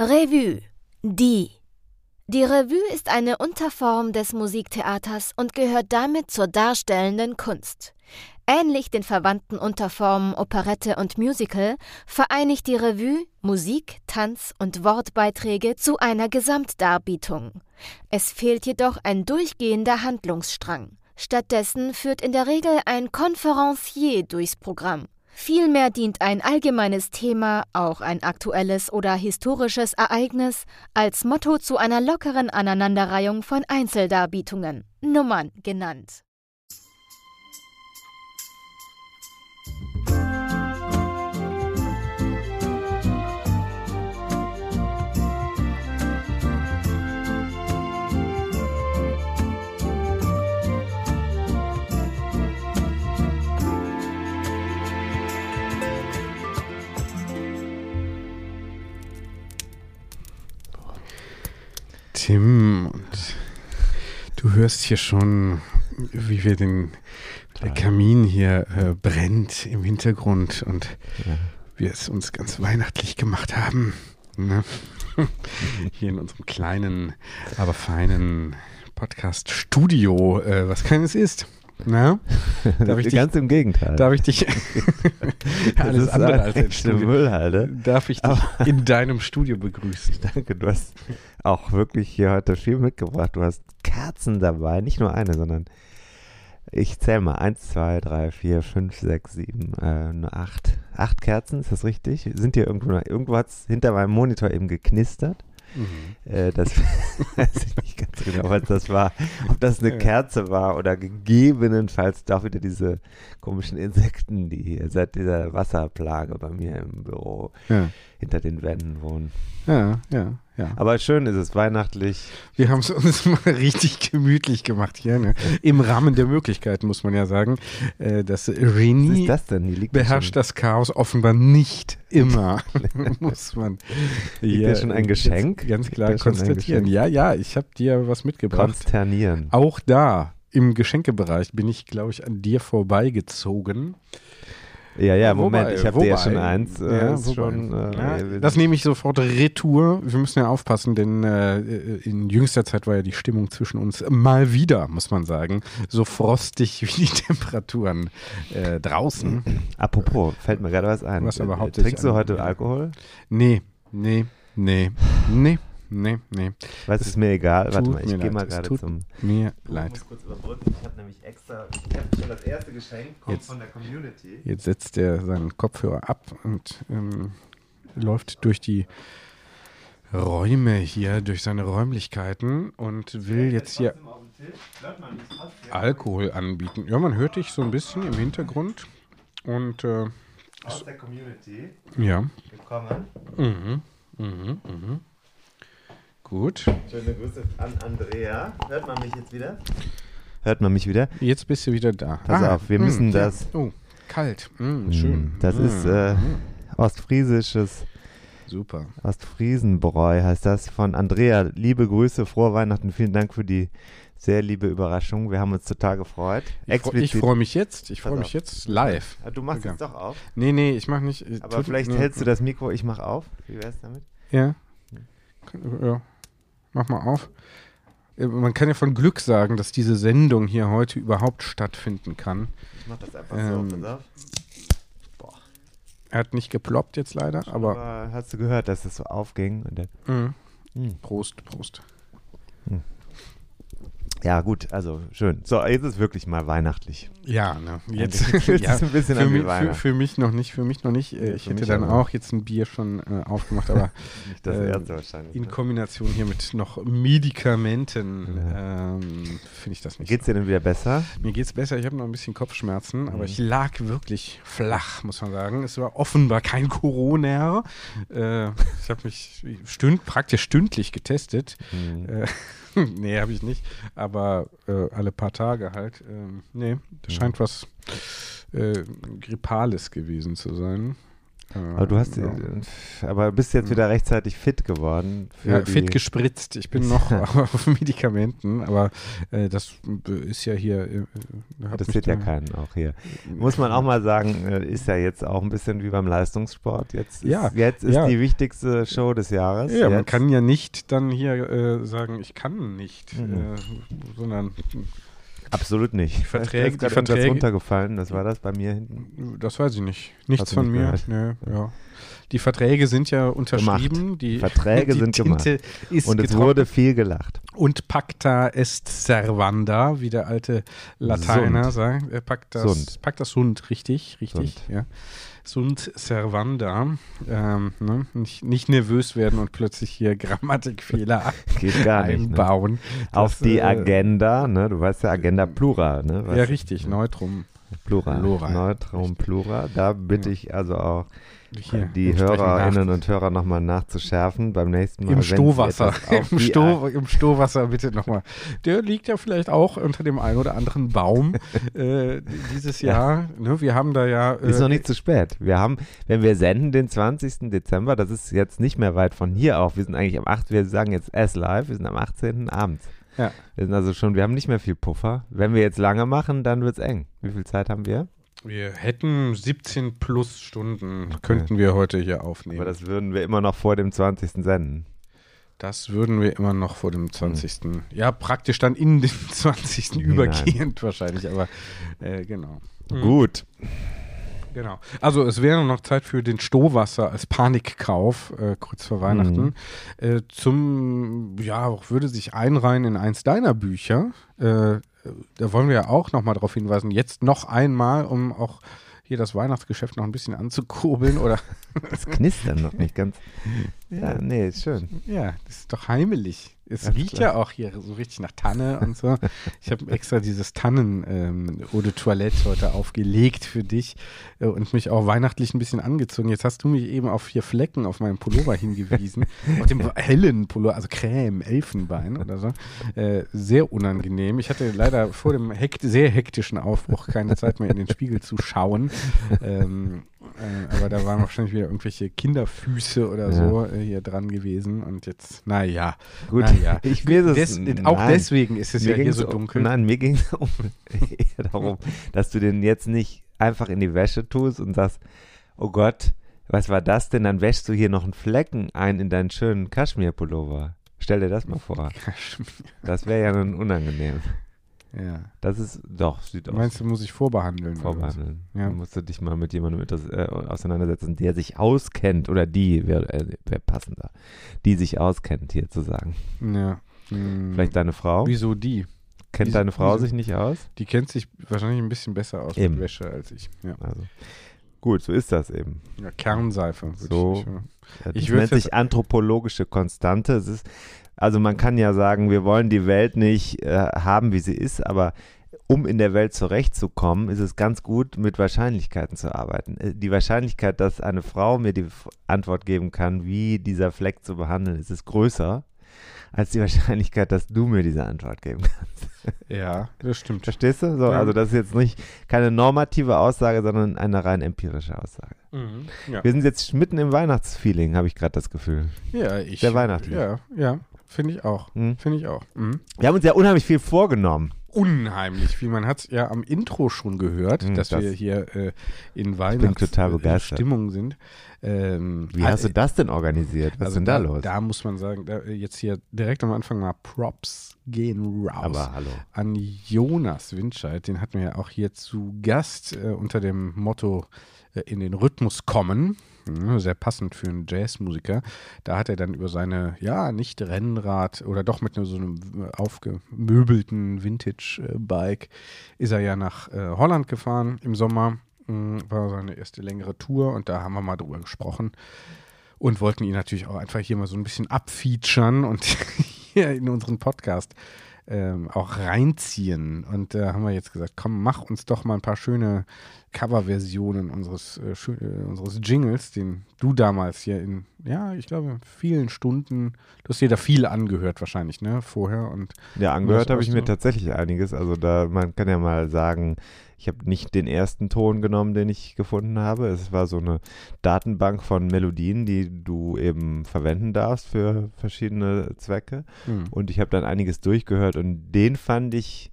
Revue. Die. Die Revue ist eine Unterform des Musiktheaters und gehört damit zur darstellenden Kunst. Ähnlich den verwandten Unterformen Operette und Musical vereinigt die Revue Musik, Tanz und Wortbeiträge zu einer Gesamtdarbietung. Es fehlt jedoch ein durchgehender Handlungsstrang. Stattdessen führt in der Regel ein Konferencier durchs Programm. Vielmehr dient ein allgemeines Thema, auch ein aktuelles oder historisches Ereignis, als Motto zu einer lockeren Aneinanderreihung von Einzeldarbietungen, Nummern genannt. Tim, und du hörst hier schon, wie wir den der Kamin hier äh, brennt im Hintergrund und Ja. wir es uns ganz weihnachtlich gemacht haben. Ne? hier in unserem kleinen, aber feinen Podcast-Studio, äh, was keines ist. Na? Darf ich dich, Ganz im Gegenteil. darf ich dich alles andere als ein echte Studio. Müllhalde. Darf ich dich in deinem Studio begrüßen? Danke, du hast auch wirklich hier heute viel mitgebracht. Du hast Kerzen dabei, nicht nur eine, sondern ich zähle mal. Eins, zwei, drei, vier, fünf, sechs, sieben, äh, nur acht. Acht Kerzen, ist das richtig? Sind hier irgendwo, noch- irgendwo hat es hinter meinem Monitor eben geknistert. Mhm. Äh, das weiß ich nicht ganz genau, was das war. Ob das eine Ja. Kerze war oder gegebenenfalls doch wieder diese komischen Insekten, die hier seit dieser Wasserplage bei mir im Büro Ja, hinter den Wänden wohnen. ja, ja. ja. Aber schön ist es, weihnachtlich. Wir haben es uns mal richtig gemütlich gemacht hier. Ne? Im Rahmen der Möglichkeiten, muss man ja sagen. Äh, das Was Genie ist das beherrscht das Chaos offenbar nicht immer, muss man Liegt ja schon ein Geschenk? ganz, ganz klar konstatieren. Ja, ja, ich habe dir was mitgebracht. konsternieren. Auch da im Geschenkebereich bin ich, glaube ich, an dir vorbeigezogen. Ja, ja, Wobei, Moment, ich habe dir ja wobei. schon eins. Äh, Ja, wobei. schon, äh, Ja, das nehme ich sofort retour. Wir müssen ja aufpassen, denn äh, in jüngster Zeit war ja die Stimmung zwischen uns mal wieder, muss man sagen, so frostig wie die Temperaturen äh, draußen. Apropos, fällt mir gerade was ein. Was aber Äh, hauptsächlich Trinkst du heute. Alkohol? Nee, nee, nee, nee, nee, nee. Was ist mir egal? Warte mal, ich gehe mal es gerade zum. Mir Ich leid. muss kurz überbrücken. Ich habe nämlich extra. Ich habe schon das erste Geschenk, kommt Jetzt. von der Community. Jetzt setzt er seinen Kopfhörer ab und ähm, läuft durch die Räume hier, durch seine Räumlichkeiten und will jetzt hier Alkohol anbieten. Ja, man hört dich so ein bisschen im Hintergrund. Und äh, Aus der Community ja. gekommen. Mhm. Mhm. Mhm. Gut. Schöne Grüße an Andrea. Hört man mich jetzt wieder? Hört man mich wieder? Jetzt bist du wieder da. Pass auf, wir mm, müssen ja. das- Oh, kalt. Mm, schön. Das Mm, ist äh, ostfriesisches, Super. Ostfriesenbräu heißt das von Andrea. Liebe Grüße, frohe Weihnachten, vielen Dank für die sehr liebe Überraschung. Wir haben uns total gefreut. Ich, freu- ich freue mich jetzt. Ich freue mich auf. jetzt live. Ah, Du machst Okay. jetzt doch auf. Nee, nee, ich mache nicht. Aber vielleicht nee. hältst du das Mikro, ich mach auf. Wie wär's damit? Ja. Ja. Mach mal auf. Äh, Man kann ja von Glück sagen, dass diese Sendung hier heute überhaupt stattfinden kann. Ich mach das einfach Ähm, so. Auf. Er hat nicht geploppt jetzt leider, aber. Aber hast du gehört, dass es so aufging? Mhm. Hm. Prost, Prost. Hm. Ja, gut, also schön. So, jetzt ist wirklich mal weihnachtlich. Ja, ne? Jetzt fühlt ja, sich ein bisschen für, mich, für, für mich noch nicht, für mich noch nicht. Äh, Ja, ich hätte dann aber. auch jetzt ein Bier schon äh, aufgemacht, aber äh, in ne? Kombination hier mit noch Medikamenten Ja. ähm, finde ich das nicht. Geht's dir denn wieder besser? so. Mir geht's besser. Ich habe noch ein bisschen Kopfschmerzen, Mhm. aber ich lag wirklich flach, muss man sagen. Es war offenbar kein Corona. Äh, ich habe mich stünd, praktisch stündlich getestet. Hm. Nee, habe ich nicht. Aber äh, alle paar Tage halt. Ähm, nee, das scheint was äh, Grippales gewesen zu sein. Äh, Aber du hast, ja. äh, aber bist jetzt wieder rechtzeitig fit geworden. Für ja, fit gespritzt. Ich bin noch auf Medikamenten, aber äh, das ist ja hier. Äh, Das sieht ja keinen auch hier. Muss man auch mal sagen, äh, ist ja jetzt auch ein bisschen wie beim Leistungssport. Jetzt ist, Ja, jetzt ist ja. die wichtigste Show des Jahres. Ja, man jetzt. kann ja nicht dann hier äh, sagen, ich kann nicht, Mhm. äh, sondern Absolut nicht. Verträge- Da ist die Verträge- runtergefallen. Das war das bei mir hinten. das weiß ich nicht. Nichts Hast von nicht mir. Nee, ja. Die Verträge sind ja unterschrieben. Die Verträge die sind Tinte ist Und es wurde viel gelacht. Und pacta est servanda, wie der alte Lateiner Sund. sagt. Äh, pacta, Sund. pacta sunt, richtig, richtig. Sund. Ja. Sunt servanda. Ähm, ne? nicht, nicht nervös werden und plötzlich hier Grammatikfehler Geht gar nicht. Ne? einbauen. Auf Das, die äh, Agenda, ne? du weißt ja, Agenda Plura. Ne? Ja, Weißt- richtig, Neutrum. Plural. Plural. Neutrum Plura. Da bitte ich also auch Hier die Hörerinnen und Hörer nochmal nachzuschärfen beim nächsten Mal. Im Stohwasser. Im, Stoh, Im Stohwasser bitte nochmal. Der liegt ja vielleicht auch unter dem einen oder anderen Baum äh, dieses Ja. Jahr. Ne, wir haben da ja. Äh, Ist noch nicht zu spät. Wir haben, wenn wir senden, den 20. Dezember, das ist jetzt nicht mehr weit von hier auf. Wir sind eigentlich am 8., wir sagen jetzt S live, wir sind am 18. abends. Ja. Wir sind also schon, wir haben nicht mehr viel Puffer. Wenn wir jetzt lange machen, dann wird es eng. Wie viel Zeit haben wir? Wir hätten 17 plus Stunden, könnten wir heute hier aufnehmen. Aber das würden wir immer noch vor dem 20. senden. Das würden wir immer noch vor dem 20. Ja, praktisch dann in den 20. Hinein. übergehend wahrscheinlich, aber äh, genau. Mhm. Gut. Genau. Also es wäre noch Zeit für den Stohwasser als Panikkauf äh, kurz vor Weihnachten. Mhm. Äh, zum, ja, auch würde sich einreihen in eins deiner Bücher. Äh, da wollen wir ja auch nochmal darauf hinweisen, jetzt noch einmal, um auch hier das Weihnachtsgeschäft noch ein bisschen anzukurbeln oder Das knistern noch nicht ganz. Ja, nee, ist schön. ja, das ist doch heimelig. Es Alles riecht ja auch hier so richtig nach Tanne und so. Ich habe extra dieses Tannen ähm, Eau de Toilette heute aufgelegt für dich äh, und mich auch weihnachtlich ein bisschen angezogen. Jetzt hast du mich eben auf vier Flecken auf meinem Pullover hingewiesen. auf dem hellen Pullover, also Creme, Elfenbein oder so. Äh, sehr unangenehm. Ich hatte leider vor dem hekt sehr hektischen Aufbruch keine Zeit mehr in den Spiegel zu schauen. Ähm, äh, aber da waren wahrscheinlich wieder irgendwelche Kinderfüße oder Ja. so äh, hier dran gewesen. Und jetzt, naja. Gut, Naja. ich ist es, Des, auch nein. deswegen ist es Mir ja hier so um- dunkel. Nein, mir ging es um, eher darum, dass du den jetzt nicht einfach in die Wäsche tust und sagst, oh Gott, was war das denn? Dann wäschst du hier noch einen Flecken ein in deinen schönen Kaschmir-Pullover. Stell dir das mal vor. Das wäre ja nun unangenehm. Ja. Das ist, doch, sieht aus. Meinst du, muss ich vorbehandeln? Vorbehandeln. Ja. Dann musst du dich mal mit jemandem äh, auseinandersetzen, der sich auskennt oder die, wäre äh, wär passender, die sich auskennt, hier zu sagen. Ja. Hm. Vielleicht deine Frau? Wieso die? Kennt wieso- deine Frau wieso- sich nicht aus? Die kennt sich wahrscheinlich ein bisschen besser aus Eben. mit Wäsche als ich. Ja, Also, gut, so ist das eben. ja Kernseife. So. Ich, nicht, ja. Ich das würd's nennt sich anthropologische Konstante. Es ist, also man kann ja sagen, wir wollen die Welt nicht äh, haben, wie sie ist, aber um in der Welt zurechtzukommen, ist es ganz gut, mit Wahrscheinlichkeiten zu arbeiten. Äh, Die Wahrscheinlichkeit, dass eine Frau mir die Antwort geben kann, wie dieser Fleck zu behandeln ist, ist größer als die Wahrscheinlichkeit, dass du mir diese Antwort geben kannst. ja, das stimmt. Verstehst du? So, Ja. Also das ist jetzt nicht keine normative Aussage, sondern eine rein empirische Aussage. Mhm. Ja. Wir sind jetzt mitten im Weihnachtsfeeling, habe ich gerade das Gefühl. ja, ich. Sehr weihnachtlich. Ja, ja. Finde ich auch. Hm? Finde ich auch. Mhm. Wir haben uns ja unheimlich viel vorgenommen. Unheimlich, wie man hat es ja am Intro schon gehört, Hm, dass das- wir hier äh, in. Weihnachtsstimmung sind. Ähm, Wie hast du das denn organisiert? Was ist denn da, also da los? Da muss man sagen, da, äh, jetzt hier direkt am Anfang mal Props gehen raus Aber hallo. an Jonas Windscheid. Den hatten wir ja auch hier zu Gast äh, unter dem Motto äh, in den Rhythmus kommen. Ne, Sehr passend für einen Jazzmusiker. Da hat er dann über seine, ja, nicht Rennrad oder doch mit so einem aufgemöbelten Vintage-Bike ist er ja nach äh, Holland gefahren im Sommer. Mm, War seine erste längere Tour und da haben wir mal drüber gesprochen und wollten ihn natürlich auch einfach hier mal so ein bisschen abfeaturen und hier in unseren Podcast ähm, auch reinziehen. Und da haben wir jetzt gesagt, komm, mach uns doch mal ein paar schöne Coverversionen unseres, äh, schö- äh, unseres Jingles, den du damals hier in, ja, ich glaube, vielen Stunden, du hast dir da viel angehört wahrscheinlich, ne, vorher und Ja, angehört habe ich mir tatsächlich einiges. Also da, man kann ja mal sagen, ich habe nicht den ersten Ton genommen, den ich gefunden habe. Es war so eine Datenbank von Melodien, die du eben verwenden darfst für verschiedene Zwecke. hm, Und ich habe dann einiges durchgehört und den fand ich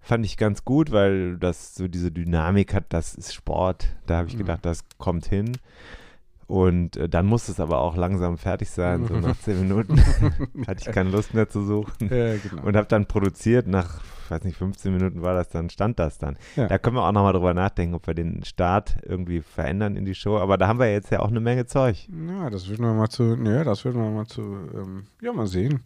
fand ich ganz gut, weil das so diese Dynamik hat, das ist Sport. Da habe ich Mhm. gedacht, das kommt hin. Und äh, dann musste es aber auch langsam fertig sein, so nach zehn Minuten hatte ich keine Lust mehr zu suchen äh, genau. und habe dann produziert. Nach, weiß nicht, 15 Minuten war das dann, stand das dann. Ja. Da können wir auch nochmal drüber nachdenken, ob wir den Start irgendwie verändern in die Show. Aber da haben wir jetzt ja auch eine Menge Zeug. Ja, das würden wir mal zu, ja, das würden wir mal zu, ähm, ja, mal sehen.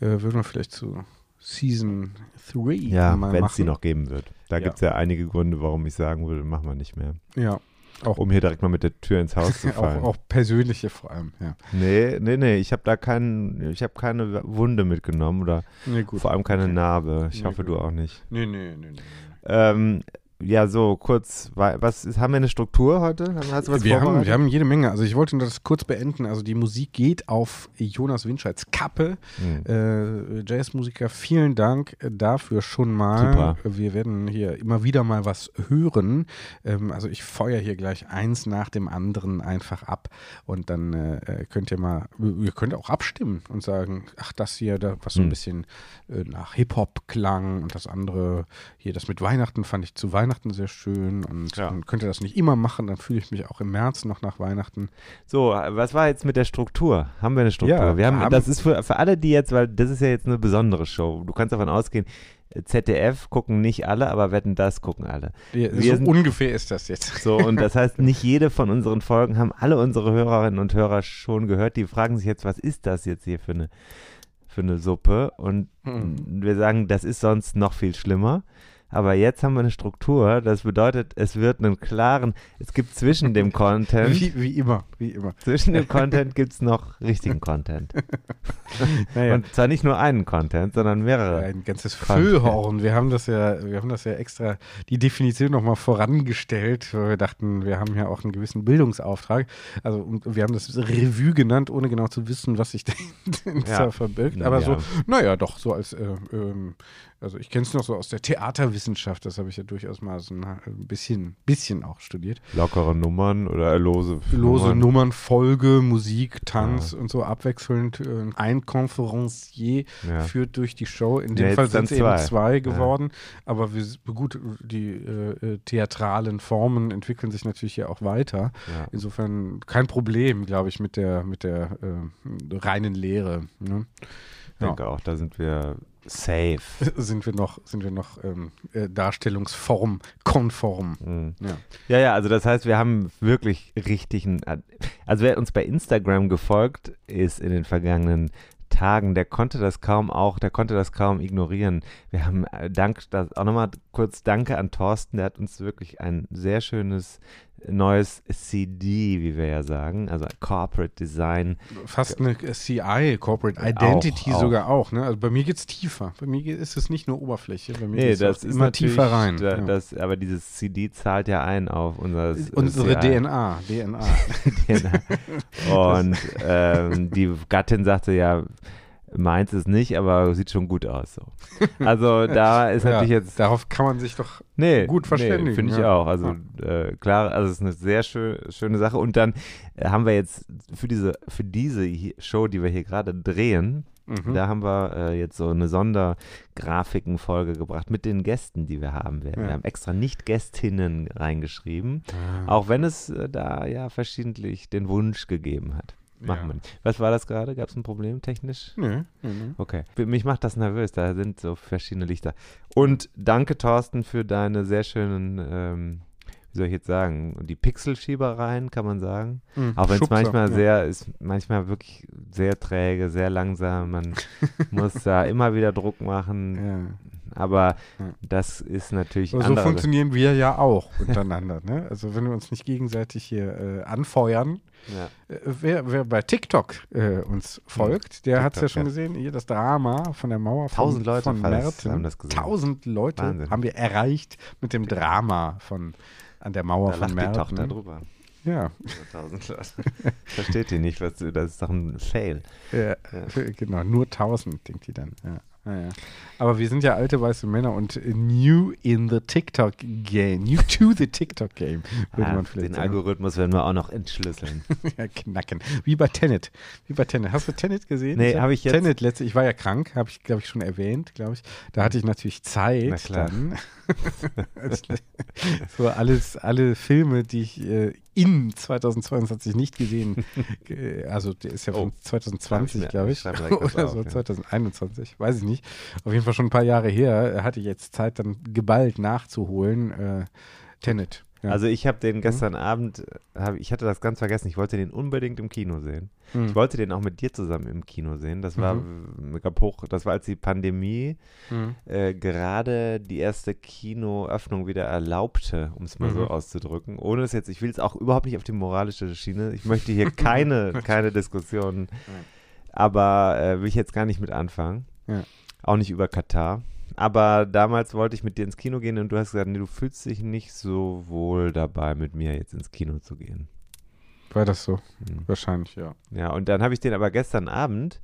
Äh, würden wir vielleicht zu Season 3 Ja, mal wenn es machen. die noch geben wird. Da Ja. gibt es ja einige Gründe, warum ich sagen würde, machen wir nicht mehr. Ja, auch, Um hier direkt mal mit der Tür ins Haus zu auch, fallen. auch persönliche vor allem, ja. Nee, nee, nee, ich habe da keinen, ich habe keine Wunde mitgenommen oder Nee, vor allem keine. Narbe. Ich Nee, hoffe, gut. du auch nicht. Nee, nee, nee, nee. Ähm, ja, so kurz, wa- was ist, haben wir eine Struktur heute? Hast du was wir, haben, wir haben jede Menge. Also ich wollte das kurz beenden. Also die Musik geht auf Jonas Winscheids Kappe. Hm. Äh, Jazzmusiker, vielen Dank dafür schon mal. Super. Wir werden hier immer wieder mal was hören. Ähm, also ich feuer hier gleich eins nach dem anderen einfach ab und dann äh, könnt ihr mal, ihr könnt auch abstimmen und sagen, ach das hier, da, was so ein Hm. bisschen äh, nach Hip-Hop klang und das andere hier, das mit Weihnachten fand ich zu Weihnachten sehr schön und Ja. dann könnt ihr das nicht immer machen, dann fühle ich mich auch im März noch nach Weihnachten. So, was war jetzt mit der Struktur? Haben wir eine Struktur? Ja, wir haben, haben- das ist für, für alle, die jetzt, weil das ist ja jetzt eine besondere Show. Du kannst davon ausgehen, ZDF gucken nicht alle, aber Wetten, das gucken alle. Wir so sind- ungefähr ist das jetzt. So, und das heißt, nicht jede von unseren Folgen haben alle unsere Hörerinnen und Hörer schon gehört. Die fragen sich jetzt, was ist das jetzt hier für eine, für eine Suppe? Und Hm. wir sagen, das ist sonst noch viel schlimmer. Aber jetzt haben wir eine Struktur. Das bedeutet, es wird einen klaren, es gibt zwischen dem Content, Wie, wie immer, wie immer. zwischen dem Content gibt es noch richtigen Content. Naja. Und zwar nicht nur einen Content, sondern mehrere. Ein ganzes. Füllhorn. Wir haben das ja, wir haben das ja extra die Definition nochmal vorangestellt, weil wir dachten, wir haben ja auch einen gewissen Bildungsauftrag. Also wir haben das Revue genannt, ohne genau zu wissen, was sich dahinter Ja. verbirgt. Aber ja. so, naja, doch, so als, äh, ähm, also ich kenne es noch so aus der Theaterwissenschaft, das habe ich ja durchaus mal so ein bisschen, bisschen auch studiert. Lockere Nummern oder lose, Lose Nummern, Folge, Musik, Tanz und so abwechselnd. Äh, Ein Konferencier Ja. führt durch die Show. In Ja, dem jetzt Fall sind es eben zwei. Ja. geworden. Aber wir, gut, die äh, äh, theatralen Formen entwickeln sich natürlich ja auch weiter. Ja. Insofern kein Problem, glaube ich, mit der, mit der äh, reinen Lehre. Ne? Ich denke auch, da sind wir safe. Sind wir noch, sind wir noch ähm, äh, Darstellungsform konform. Mhm. Ja. Ja, ja, also das heißt, wir haben wirklich richtigen, also wer uns bei Instagram gefolgt ist in den vergangenen Tagen, der konnte das kaum auch, der konnte das kaum ignorieren. Wir haben äh, Dank, das, auch nochmal kurz Danke an Thorsten, der hat uns wirklich ein sehr schönes neues CD, wie wir ja sagen, also Corporate Design. Fast eine CI, Corporate Identity Auch, auch. sogar auch. Ne? Also bei mir geht es tiefer. Bei mir geht, ist es nicht nur Oberfläche. Bei mir Nee, auch ist immer tiefer rein. Da, ja. das, aber dieses CD zahlt ja ein auf unser Unsere CI. DNA. DNA. Genau. Und ähm, die Gattin sagte ja, meint es nicht, aber sieht schon gut aus. So. Also da ist ja, natürlich jetzt. Darauf kann man sich doch. Nee, gut verständigen, Nee, Finde ich ja. auch. Also äh, klar, also es ist eine sehr schön, schöne Sache. Und dann äh, haben wir jetzt für diese, für diese Show, die wir hier gerade drehen, Mhm. da haben wir äh, jetzt so eine Sondergrafiken-Folge gebracht mit den Gästen, die wir haben werden. Ja. Wir haben extra nicht Gästinnen reingeschrieben, Ah. auch wenn es äh, da ja verschiedentlich den Wunsch gegeben hat. Machen Ja. wir nicht. Was war das gerade? Gab es ein Problem technisch? Nö, nö. Okay. Mich macht das nervös, da sind so verschiedene Lichter. Und danke, Thorsten, für deine sehr schönen, ähm, wie soll ich jetzt sagen, die Pixelschiebereien, kann man sagen. Mhm. Auch wenn es manchmal ja. sehr, ist manchmal wirklich sehr träge, sehr langsam. Man muss da immer wieder Druck machen. Ja. Aber Ja. das ist natürlich Aber so andere. funktionieren wir ja auch untereinander. ne? Also wenn wir uns nicht gegenseitig hier äh, anfeuern. Ja. Äh, wer, wer bei TikTok äh, uns folgt, der hat es ja schon ja. gesehen. Hier das Drama von der Mauer von, Tausend Leute von Merten. haben das gesehen. Tausend Leute Wahnsinn. haben wir erreicht mit dem Drama von an der Mauer Da von lacht die Merten. Tochter drüber. Ja, Leute. Versteht die nicht, was das ist doch ein Fail. ja, genau, nur tausend, denkt die dann. Ja. Ja, ja. Aber wir sind ja alte weiße Männer und new in the TikTok game, new to the TikTok game, würde Ah, man vielleicht den sagen. Algorithmus werden wir auch noch entschlüsseln. ja, knacken. Wie bei Tenet. Wie bei Tenet. Hast du Tenet gesehen? Nee, hab ich jetzt- Tenet letzte, ich war ja krank, habe ich, glaube ich, schon erwähnt, glaube ich. Da hatte ich natürlich Na Zeit klar. dann. so alles, alle Filme, die ich äh, in 2022 nicht gesehen, äh, also der ist ja von Oh. 2020, mir- glaube ich, direkt was oder auf, so ja. 2021, weiß ich nicht. Auf jeden Fall schon ein paar Jahre her, hatte ich jetzt Zeit dann geballt nachzuholen. Äh, Tenet. Ja. Also ich habe den Mhm. gestern Abend, äh, hab, ich hatte das ganz vergessen, ich wollte den unbedingt im Kino sehen. Hm. Ich wollte den auch mit dir zusammen im Kino sehen. Das war Mhm. mega hoch, das war als die Pandemie Hm. äh, gerade die erste Kinoöffnung wieder erlaubte, um es mal so Mhm. auszudrücken. Ohne es jetzt, ich will es auch überhaupt nicht auf die moralische Schiene. Ich möchte hier keine, keine Diskussionen. Aber äh, will ich jetzt gar nicht mit anfangen. Ja. Auch nicht über Katar. Aber damals wollte ich mit dir ins Kino gehen und du hast gesagt, nee, du fühlst dich nicht so wohl dabei, mit mir jetzt ins Kino zu gehen. War das so? Hm. Wahrscheinlich, ja. Ja, und dann habe ich den aber gestern Abend,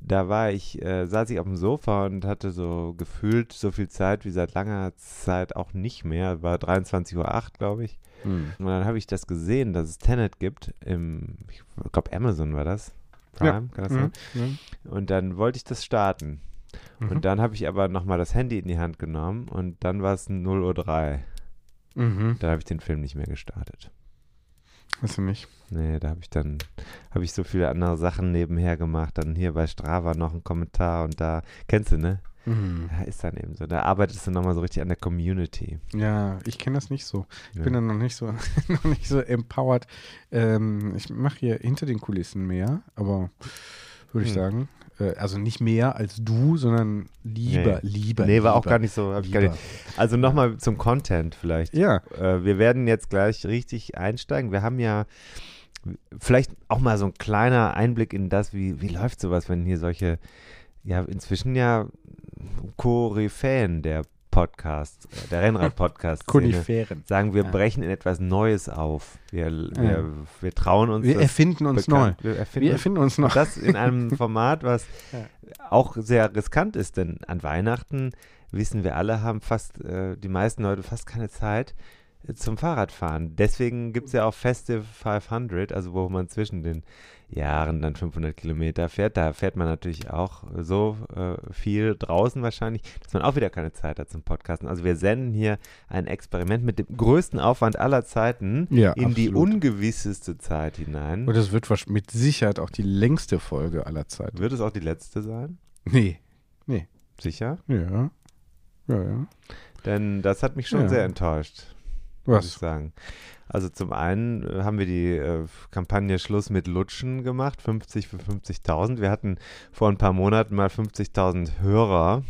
da war ich, äh, saß ich auf dem Sofa und hatte so gefühlt so viel Zeit wie seit langer Zeit auch nicht mehr. War 23.08 Uhr, glaube ich. Hm. Und dann habe ich das gesehen, dass es Tenet gibt im, ich glaube Amazon war das. Prime, Ja. kann das sein? Mhm. Und dann wollte ich das starten. Mhm. Und dann habe ich aber nochmal das Handy in die Hand genommen und dann war es 0.03 Uhr. Mhm. Da habe ich den Film nicht mehr gestartet. Weißt du nicht? Nee, da habe ich dann, habe ich so viele andere Sachen nebenher gemacht. Dann hier bei Strava noch ein Kommentar und da, kennst du, ne? Mhm. Ja, ist dann eben so. Da arbeitest du nochmal so richtig an der Community. Ja, ich kenne das nicht so. Ich Ja. bin dann noch nicht so, noch nicht so empowered. Ähm, ich mache hier hinter den Kulissen mehr, aber würde ich Hm. sagen. Äh, also nicht mehr als du, sondern lieber, Nee. lieber. nee, war auch lieber, gar nicht so. Gar nicht. Also nochmal zum Content vielleicht. Ja, Äh, wir werden jetzt gleich richtig einsteigen. Wir haben ja vielleicht auch mal so ein kleiner Einblick in das, wie, wie läuft sowas, wenn hier solche, ja, inzwischen ja Koryphäen der Podcast, äh, der Rennrad-Podcast Koniferen. sagen, wir Ja. brechen in etwas Neues auf. Wir, wir, wir trauen uns Wir erfinden uns neu. bekannt- Wir erfinden, Wir erfinden uns noch. das in einem Format, was auch sehr riskant ist, denn an Weihnachten wissen wir alle, haben fast äh, die meisten Leute fast keine Zeit äh, zum Fahrradfahren. Deswegen gibt es ja auch Festive 500, also wo man zwischen den Jahren dann 500 Kilometer fährt. Da fährt man natürlich auch so äh, viel draußen wahrscheinlich, dass man auch wieder keine Zeit hat zum Podcasten. Also wir senden hier ein Experiment mit dem größten Aufwand aller Zeiten Ja, in die absolut. ungewisseste Zeit hinein. Und das wird mit Sicherheit auch die längste Folge aller Zeiten. Wird es auch die letzte sein? Nee. Sicher? Ja. Ja, ja. Denn das hat mich schon Ja. sehr enttäuscht, muss ich Was? sagen. Also zum einen äh, haben wir die äh, Kampagne Schluss mit Lutschen gemacht, 50 für 50.000. Wir hatten vor ein paar Monaten mal 50.000 Hörer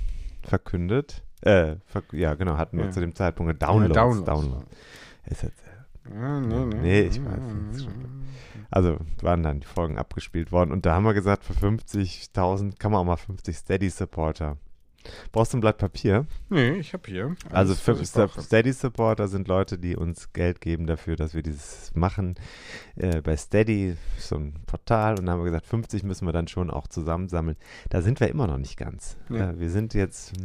verkündet. Äh, ver ja, genau, hatten wir Ja. zu dem Zeitpunkt Downloads. Ja, Downloads. Downloads. Ist jetzt, Ja, nee, nee. Nee, ich weiß, ist schon also waren dann die Folgen abgespielt worden und da haben wir gesagt, für 50.000 kann man auch mal 50 Steady-Supporter. Brauchst du ein Blatt Papier? Nee, ich habe hier. Also für. Steady Supporter sind Leute, die uns Geld geben dafür, dass wir dieses machen. Äh, bei Steady so ein Portal und da haben wir gesagt, 50 müssen wir dann schon auch zusammensammeln. Da sind wir immer noch nicht ganz. Nee. Äh, wir sind jetzt hm,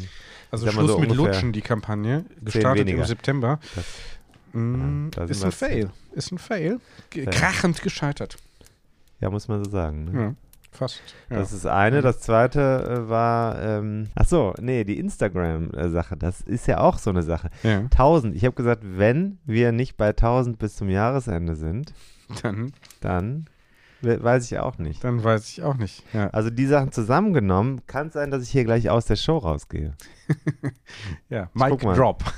Also Schluss so mit Lutschen, die Kampagne, gestartet im September. Das- Mm, Ja, ist ein Fail. Ist ein Fail. Fail. krachend gescheitert. ja, muss man so sagen. Ne? Ja, fast. Ja. Das ist eine. Das zweite äh, war, ähm, ach so, nee, die Instagram-Sache. Das ist ja auch so eine Sache. ja. 1000. Ich habe gesagt, wenn wir nicht bei 1000 bis zum Jahresende sind, Dann dann Weiß ich auch nicht. Dann weiß ich auch nicht. Ja, Also die Sachen zusammengenommen, kann es sein, dass ich hier gleich aus der Show rausgehe. ja. Mic. Drop.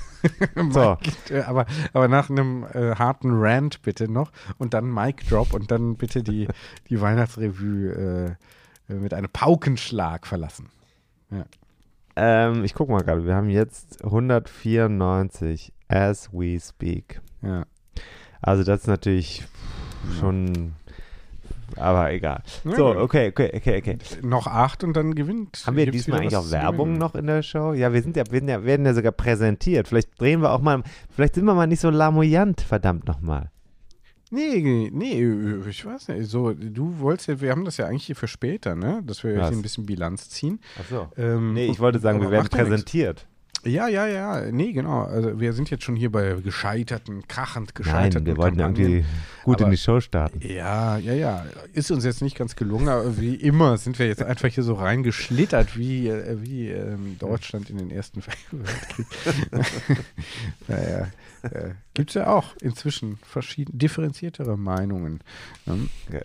So. Äh, aber, aber nach einem äh, harten Rant bitte noch und dann Mic Drop und dann bitte die, die Weihnachtsrevue äh, äh, mit einem Paukenschlag verlassen. Ähm, ich guck mal gerade, wir haben jetzt 194 as we speak. Ja. Also das ist natürlich schon, aber egal. Na So, gut. okay, okay, okay, okay. Noch acht und dann gewinnt. Haben wir diesmal eigentlich auch Werbung noch in der Show? Ja, wir sind ja, werden ja, werden ja sogar präsentiert. Vielleicht drehen wir auch mal, vielleicht sind wir mal nicht so lamoyant, verdammt nochmal. Nee, nee, ich weiß nicht. So, du wolltest ja, wir haben das ja eigentlich hier für später, ne? Dass wir Was? hier ein bisschen Bilanz ziehen. Ach so. Ähm, Nee, ich wollte sagen, wir werden ja präsentiert. Ja, ja, ja. Nee, genau. Also wir sind jetzt schon hier bei gescheiterten, krachend gescheiterten Nein, wir wollten Kampagnen. irgendwie gut in Aber- die Show starten. Ja, ja, ja. Ist uns jetzt nicht ganz gelungen, aber wie immer sind wir jetzt einfach hier so reingeschlittert, wie, äh, wie ähm, Deutschland in den Ersten Weltkrieg. naja, äh, Gibt es ja auch inzwischen verschiedene, differenziertere Meinungen. Ähm, Ja,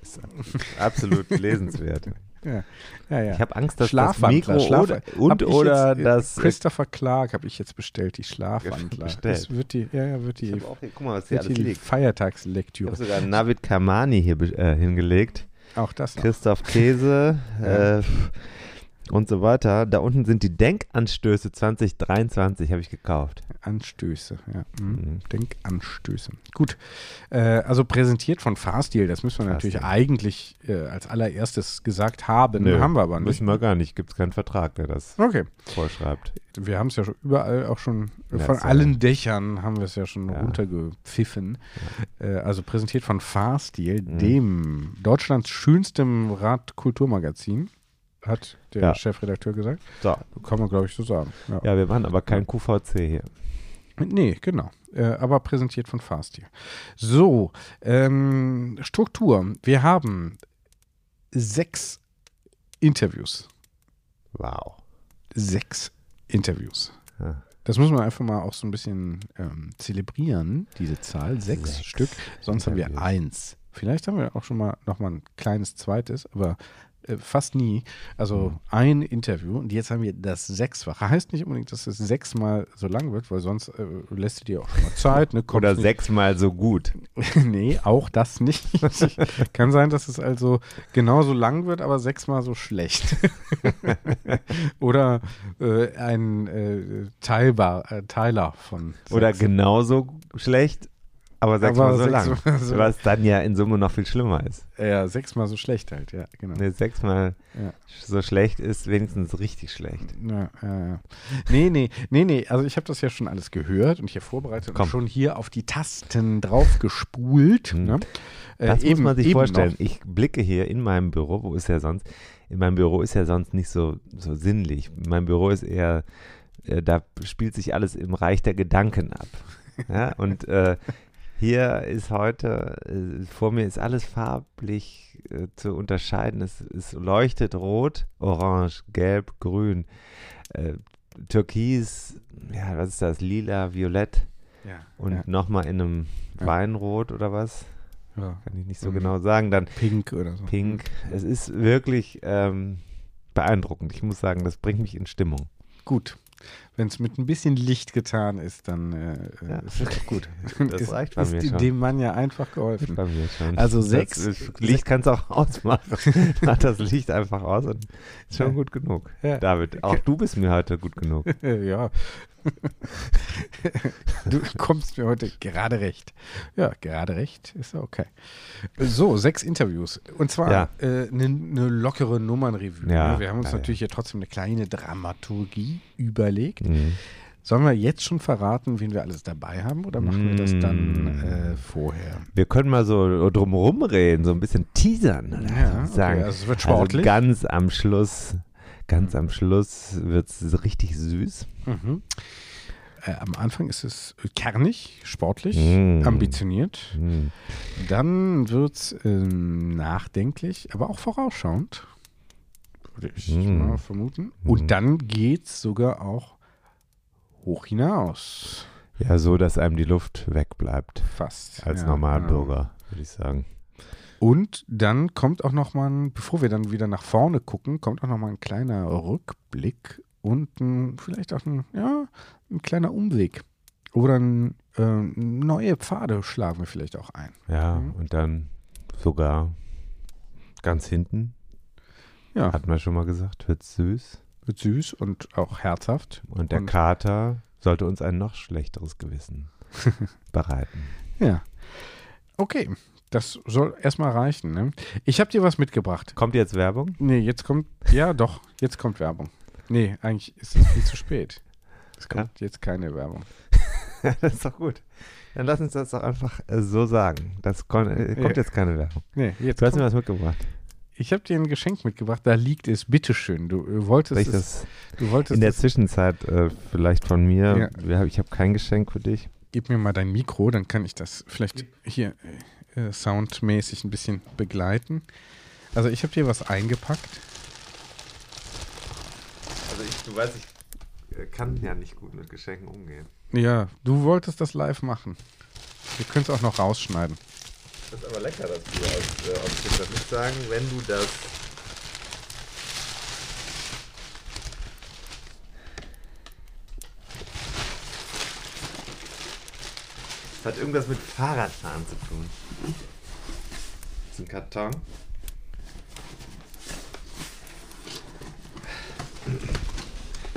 absolut lesenswert. Ja, ja, ja. Ich habe Angst, dass das Mikro Schlaf- oder, und oder jetzt, äh, das Christopher Clark habe ich jetzt bestellt, die Schlafwandler. Bestellt. Das wird die, ja, ja, wird die, Ich auch hier, guck mal, was hier alles die liegt. Ich Feiertagslektüre. habe sogar Navid Kamani hier äh, hingelegt. Auch das noch. Christoph Käse äh, und so weiter. Da unten sind die Denkanstöße 2023, habe ich gekauft. Anstöße, ja. Mhm. Mhm. Denkanstöße. Gut. Äh, also präsentiert von Fahrstil, das müssen wir natürlich Fahrstil. eigentlich äh, als allererstes gesagt haben. Nö, haben wir aber nicht. Müssen wir gar nicht. Gibt es keinen Vertrag, der das Okay. vorschreibt. Wir haben es ja schon überall auch schon, Ja, von ja- allen Dächern haben wir es ja schon Ja. runtergepfiffen. Äh, also präsentiert von Fahrstil, Mhm. dem Deutschlands schönstem Radkulturmagazin, hat der Ja. Chefredakteur gesagt. So. Kann man, glaube ich, so sagen. Ja. Ja, wir machen aber kein QVC hier. Nee, genau. Äh, aber präsentiert von Fahrstil. So, ähm, Struktur. Wir haben sechs Interviews. Wow. Sechs Interviews. Ja. Das muss man einfach mal auch so ein bisschen ähm, zelebrieren, diese Zahl. Sechs, Sechs Stück. Sonst haben wir Interviews. eins. Vielleicht haben wir auch schon mal noch mal ein kleines zweites, aber äh, fast nie. Also Mhm. ein Interview und jetzt haben wir das Sechsfache. Heißt nicht unbedingt, dass es sechsmal so lang wird, weil sonst äh, lässt du dir auch schon mal Zeit. Ne? Oder nicht- sechsmal so gut. nee, auch das nicht. Kann sein, dass es also genauso lang wird, aber sechsmal so schlecht. Oder äh, ein äh, Teilbar, äh, Teiler von. Oder sechs. genauso schlecht, aber sechsmal so lang. so- Was dann ja in Summe noch viel schlimmer ist. Ja, sechsmal so schlecht halt, ja, genau. Ne, sechsmal Ja. so schlecht ist wenigstens richtig schlecht. Ja, ja, ja. Nee, nee, nee, nee. Also ich habe das ja schon alles gehört und hier vorbereitet Komm. und schon hier auf die Tasten draufgespult. Hm. Ne? Äh, Das muss eben- man sich vorstellen. noch. Ich blicke hier in meinem Büro, wo ist ja sonst? In meinem Büro ist ja sonst nicht so, so sinnlich. Mein Büro ist eher, äh, da spielt sich alles im Reich der Gedanken ab. Ja, und äh, hier ist heute, äh, vor mir ist alles farblich äh, zu unterscheiden. Es, es leuchtet rot, orange, gelb, grün, äh, türkis, ja, was ist das? Lila, violett Ja, und ja, nochmal in einem Ja. Weinrot oder was? ja. Kann ich nicht so Mhm. genau sagen. Dann Pink oder so. Pink. Es ist wirklich ähm, beeindruckend. Ich muss sagen, das bringt mich in Stimmung. Gut. Wenn es mit ein bisschen Licht getan ist, dann äh, Ja. ist es gut. Das ist, reicht bei ist mir schon. dem Mann ja einfach geholfen. Bei mir schon. Also sechs- ist, Licht kannst du auch ausmachen. Mach das Licht einfach aus und ist schon Ja. gut genug. Ja. David, auch du bist mir heute gut genug. ja. Du kommst mir heute gerade recht. Ja, gerade recht ist ja okay. So, sechs Interviews. Und zwar Ja. eine äh, ne, ne lockere Nummernrevue. Ja, ne? Wir haben uns ja, natürlich hier trotzdem eine kleine Dramaturgie überlegt. Mhm. Sollen wir jetzt schon verraten, wen wir alles dabei haben oder machen wir das dann Mm. äh, vorher? Wir können mal so drumherum reden, so ein bisschen teasern. Ja, sagen. okay, also es wird sportlich. Also ganz am Schluss, ganz am Schluss wird es richtig süß. Mhm. Äh, am Anfang ist es kernig, sportlich, Mm. ambitioniert. Mhm. Dann wird es ähm, nachdenklich, aber auch vorausschauend. Würde ich Mm. mal vermuten. Mm. Und dann geht es sogar auch hoch hinaus. Ja, so, dass einem die Luft wegbleibt. Fast. Als ja, Normalbürger, würde ich sagen. Und dann kommt auch noch mal, ein, bevor wir dann wieder nach vorne gucken, kommt auch noch mal ein kleiner Rückblick und ein, vielleicht auch ein, ja, ein kleiner Umweg. Oder ein, äh, neue Pfade schlagen wir vielleicht auch ein. Ja, Mhm. und dann sogar ganz hinten, Ja, hat man schon mal gesagt, wird süß. wird süß und auch herzhaft. Und der Und- Kater sollte uns ein noch schlechteres Gewissen bereiten. Ja. Okay, das soll erstmal reichen. Ne? Ich habe dir was mitgebracht. Kommt jetzt Werbung? Nee, jetzt kommt, ja doch, jetzt kommt Werbung. Nee, eigentlich ist es viel zu spät. Es kommt jetzt keine Werbung. das ist doch gut. Dann lass uns das doch einfach äh, so sagen. Das kon äh, kommt Ja. jetzt keine Werbung. Nee, jetzt Du hast mir kommt, was mitgebracht. ich habe dir ein Geschenk mitgebracht, da liegt es, bitteschön. Du äh, wolltest ich es, das du wolltest in der es, Zwischenzeit äh, vielleicht von mir? Ja. Ich habe kein Geschenk für dich. gib mir mal dein Mikro, dann kann ich das vielleicht hier äh, soundmäßig ein bisschen begleiten. Also ich habe dir was eingepackt. Also ich, du weißt, ich äh, kann ja nicht gut mit Geschenken umgehen. Ja, du wolltest das live machen. Wir können es auch noch rausschneiden. Das ist aber lecker, dass du aus, äh, dem das nicht sagen, wenn du das. Das hat irgendwas mit Fahrradfahren zu tun. Das ist ein Karton.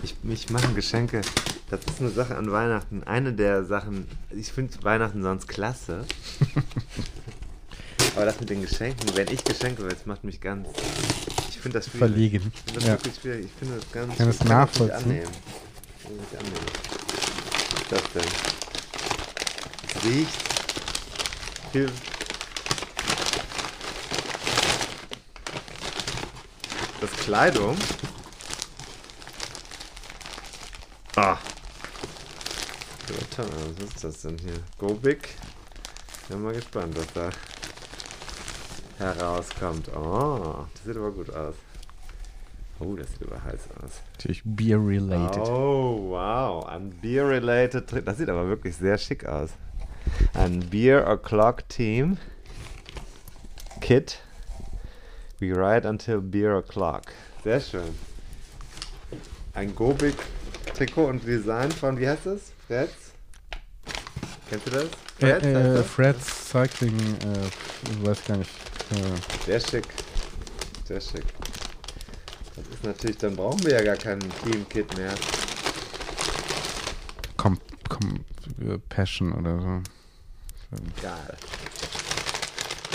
Ich, mich machen Geschenke. Das ist eine Sache an Weihnachten. Eine der Sachen, ich finde Weihnachten sonst klasse. Aber das mit den Geschenken, wenn ich Geschenke will, das macht mich ganz. Ich finde das schwierig. Verlegen. Ich finde das Ja. wirklich schwierig. Ich finde das ganz. Kann ich das nachvollziehen? Nicht annehmen. Ich kann das nicht annehmen. Was ist das denn? Riecht. Viel. Das Kleidung. Ah. Was ist das denn hier? Go Big. Bin mal gespannt, was da herauskommt. Oh, das sieht aber gut aus. Oh, das sieht aber heiß aus. Natürlich Beer-related. Oh, wow. Ein Beer-related. Das sieht aber wirklich sehr schick aus. Ein Beer O'Clock Team Kit. We ride until Beer O'Clock. Sehr schön. Ein Gobik Trikot und Design von, wie heißt das? Freds? Kennst du das? Freds Äh, äh, das? Fred's Cycling, äh, ich weiß gar nicht. Äh, Sehr schick. Sehr schick. Das ist natürlich, dann brauchen wir ja gar kein Team-Kit mehr. Com äh, Passion oder so. Geil.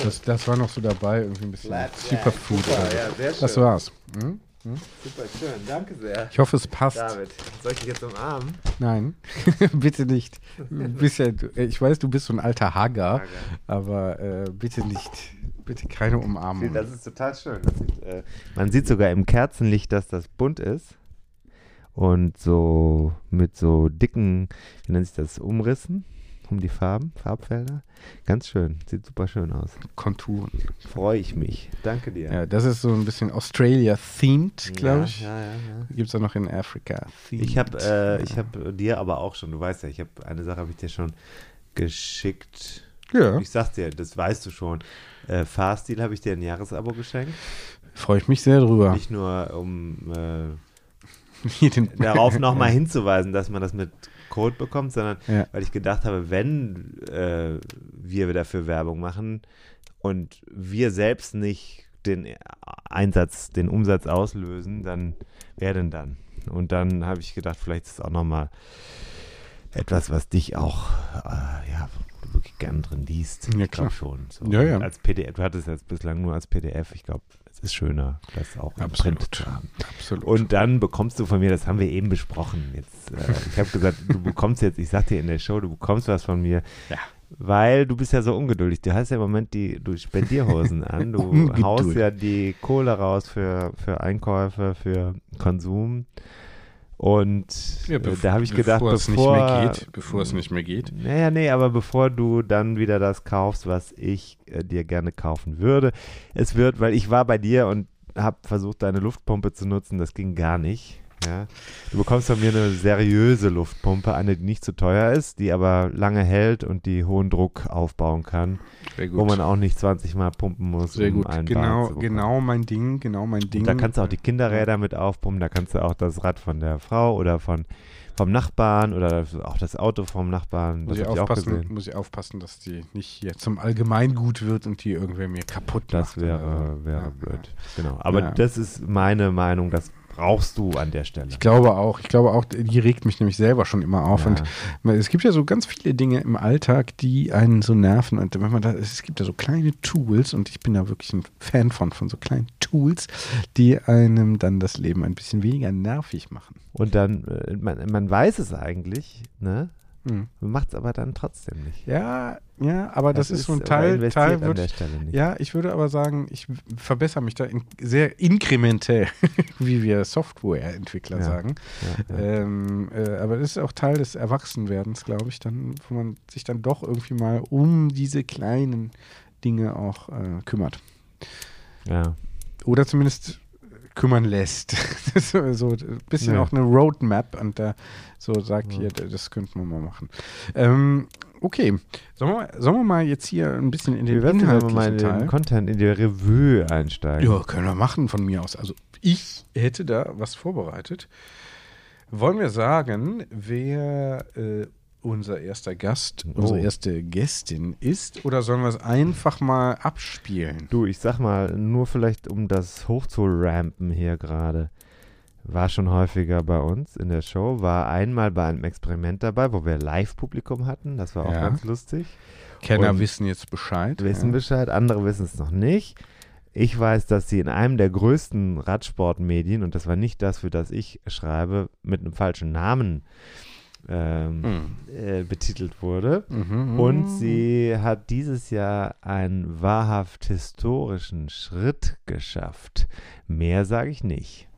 Das, das war noch so dabei, irgendwie ein bisschen Superfood Jack. oder so. Ja, sehr schön. Das war's. Hm? Super schön. Danke sehr. Ich hoffe, es passt. David, soll ich dich jetzt umarmen? Nein, bitte nicht. Bist ja, du- ich weiß, du bist so ein alter Hager, aber äh, bitte nicht. Bitte keine Umarmung. Das ist total schön. Sieht, äh, man sieht sogar im Kerzenlicht, dass das bunt ist. Und so mit so dicken, wie nennt sich das, Umrissen um die Farben, Farbfelder. Ganz schön. Sieht super schön aus. Konturen. Freue ich mich. Danke dir. Ja, das ist so ein bisschen Australia-themed, glaube ich. Ja, ja, ja. Gibt es auch noch in Afrika. Ich habe äh, ich hab dir aber auch schon, du weißt ja, ich habe eine Sache habe ich dir schon geschickt. Ja, Ich sag's dir, das weißt du schon. Äh, Fahrstil habe ich dir ein Jahresabo geschenkt. freue ich mich sehr drüber. Nicht nur, um äh, darauf nochmal hinzuweisen, dass man das mit Code bekommt, sondern Ja. weil ich gedacht habe, wenn äh, wir dafür Werbung machen und wir selbst nicht den Einsatz, den Umsatz auslösen, dann wer denn dann? Und dann habe ich gedacht, vielleicht ist es auch nochmal etwas, was dich auch, äh, ja, wirklich gern drin liest. Ja, ich klar. glaube schon. So. Ja, ja. Als PDF, du hattest jetzt bislang nur als PDF. Ich glaube, es ist schöner, das auch im Print Absolut. zu haben. Absolut. Und dann bekommst du von mir, das haben wir eben besprochen. Jetzt, äh, ich habe gesagt, du bekommst jetzt, ich sag dir in der Show, du bekommst was von mir. Ja. Weil du bist ja so ungeduldig. Du hast ja im Moment die, du Spendierhosen an. Du haust ja die Kohle raus für, für Einkäufe, für Konsum. Und Ja, äh, bev- da habe ich gedacht, bevor es bevor nicht mehr geht, bevor es nicht mehr geht. Naja, nee, aber bevor du dann wieder das kaufst, was ich äh, dir gerne kaufen würde, es wird, weil ich war bei dir und habe versucht, deine Luftpumpe zu nutzen, das ging gar nicht. Ja. Du bekommst von mir eine seriöse Luftpumpe, eine, die nicht zu teuer ist, die aber lange hält und die hohen Druck aufbauen kann, wo man auch nicht 20 Mal pumpen muss, Sehr um gut. einen Genau, genau mein Ding, genau mein Ding. Und da kannst du auch die Kinderräder mit aufpumpen, da kannst du auch das Rad von der Frau oder von, vom Nachbarn oder auch das Auto vom Nachbarn, muss das ich, hab ich aufpassen, gesehen. muss ich aufpassen, dass die nicht hier zum Allgemeingut wird und die irgendwer mir kaputt Das macht. oder wäre, wäre Ja, blöd. Genau. Aber Ja. das ist meine Meinung, das brauchst du an der Stelle. Ich glaube auch, ich glaube auch, die regt mich nämlich selber schon immer auf. Ja. Und es gibt ja so ganz viele Dinge im Alltag, die einen so nerven. Und wenn man da, es gibt ja so kleine Tools, und ich bin da wirklich ein Fan von, von so kleinen Tools, die einem dann das Leben ein bisschen weniger nervig machen. Und dann, äh, man, man weiß es eigentlich, ne? Hm. Macht es aber dann trotzdem nicht. Ja, ja, aber das, ist so ein Teil, Teil wird, der Stelle nicht. Ja, ich würde aber sagen, ich verbessere mich da in, sehr inkrementell, wie wir Softwareentwickler Ja. sagen. Ja, ja. Ähm, äh, aber das ist auch Teil des Erwachsenwerdens, glaube ich, dann, wo man sich dann doch irgendwie mal um diese kleinen Dinge auch äh, kümmert. ja. Oder zumindest kümmern lässt. Das ist so ein bisschen Ja. auch eine Roadmap und da so sagt Ja. hier, das könnten wir mal machen. Ähm, okay, sollen wir, sollen wir mal jetzt hier ein bisschen in den Wir mal in den Teil? Content, in die Revue einsteigen. Ja, können wir machen von mir aus. Also ich hätte da was vorbereitet. Wollen wir sagen, wer äh, unser erster Gast, Oh. unsere erste Gästin ist? Oder sollen wir es einfach mal abspielen? Du, ich sag mal, nur vielleicht um das hochzurampen hier gerade. War schon häufiger bei uns in der Show, war einmal bei einem Experiment dabei, wo wir Live-Publikum hatten. Das war auch Ja. ganz lustig. Kenner Und wissen jetzt Bescheid. wissen ja. Bescheid, andere wissen es noch nicht. Ich weiß, dass sie in einem der größten Radsportmedien, und das war nicht das, für das ich schreibe, mit einem falschen Namen ähm, Mhm. äh, betitelt wurde. Mhm. Und sie hat dieses Jahr einen wahrhaft historischen Schritt geschafft. Mehr sage ich nicht.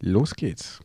Los geht's.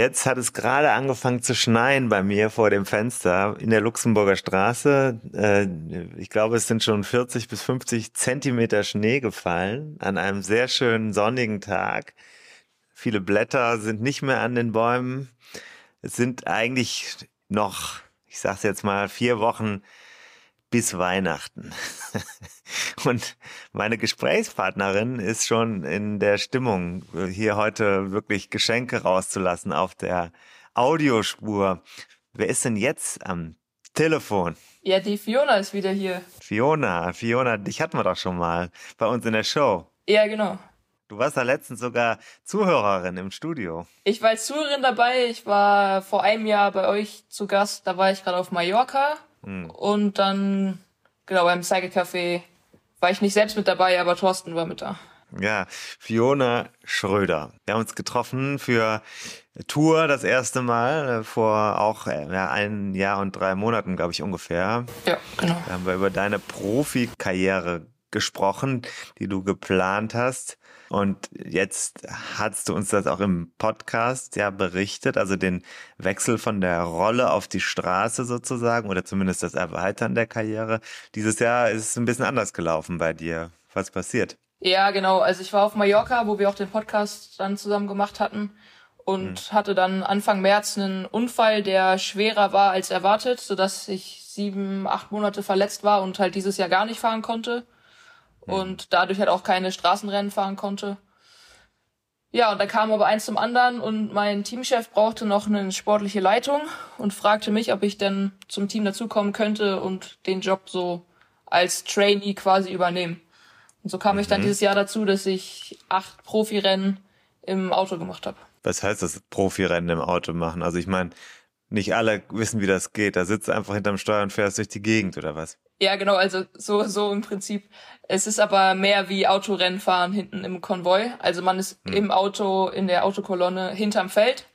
Jetzt hat es gerade angefangen zu schneien bei mir vor dem Fenster in der Luxemburger Straße. Äh, Ich glaube, es sind schon 40 bis 50 Zentimeter Schnee gefallen an einem sehr schönen sonnigen Tag. Viele Blätter sind nicht mehr an den Bäumen. Es sind eigentlich noch, ich sag's jetzt mal, vier Wochen bis Weihnachten. Und meine Gesprächspartnerin ist schon in der Stimmung, hier heute wirklich Geschenke rauszulassen auf der Audiospur. Wer ist denn jetzt am Telefon? Ja, die Fiona ist wieder hier. Fiona, Fiona, dich hatten wir doch schon mal bei uns in der Show. Ja, genau. Du warst da letztens sogar Zuhörerin im Studio. Ich war als Zuhörerin dabei. Ich war vor einem Jahr bei euch zu Gast. Da war ich gerade auf Mallorca. Hm. Und dann, genau, beim Cycle Café war ich nicht selbst mit dabei, aber Thorsten war mit da. Ja, Fiona Schröder. Wir haben uns getroffen für Tour das erste Mal äh, vor auch äh, ja, ein Jahr und drei Monaten, glaube ich, ungefähr. Ja, genau. Da haben wir über deine Profikarriere gesprochen, die du geplant hast. Und jetzt hast du uns das auch im Podcast ja berichtet, also den Wechsel von der Rolle auf die Straße sozusagen oder zumindest das Erweitern der Karriere. Dieses Jahr ist es ein bisschen anders gelaufen bei dir. Was passiert? Ja, genau. Also ich war auf Mallorca, wo wir auch den Podcast dann zusammen gemacht hatten und hatte dann Anfang März einen Unfall, der schwerer war als erwartet, sodass ich sieben, acht Monate verletzt war und halt dieses Jahr gar nicht fahren konnte und dadurch halt auch keine Straßenrennen fahren konnte. Ja, und da kam aber eins zum anderen und mein Teamchef brauchte noch eine sportliche Leitung und fragte mich, ob ich denn zum Team dazukommen könnte und den Job so als Trainee quasi übernehmen. Und so kam ich dann dieses Jahr dazu, dass ich acht Profirennen im Auto gemacht habe. Was heißt das Profirennen im Auto machen? Also ich meine, nicht alle wissen, wie das geht. Da sitzt du einfach hinterm Steuer und fährst durch die Gegend oder was? Ja, genau, also so, so im Prinzip. Es ist aber mehr wie Autorennfahren hinten im Konvoi. Also man ist hm. im Auto, in der Autokolonne hinterm Feld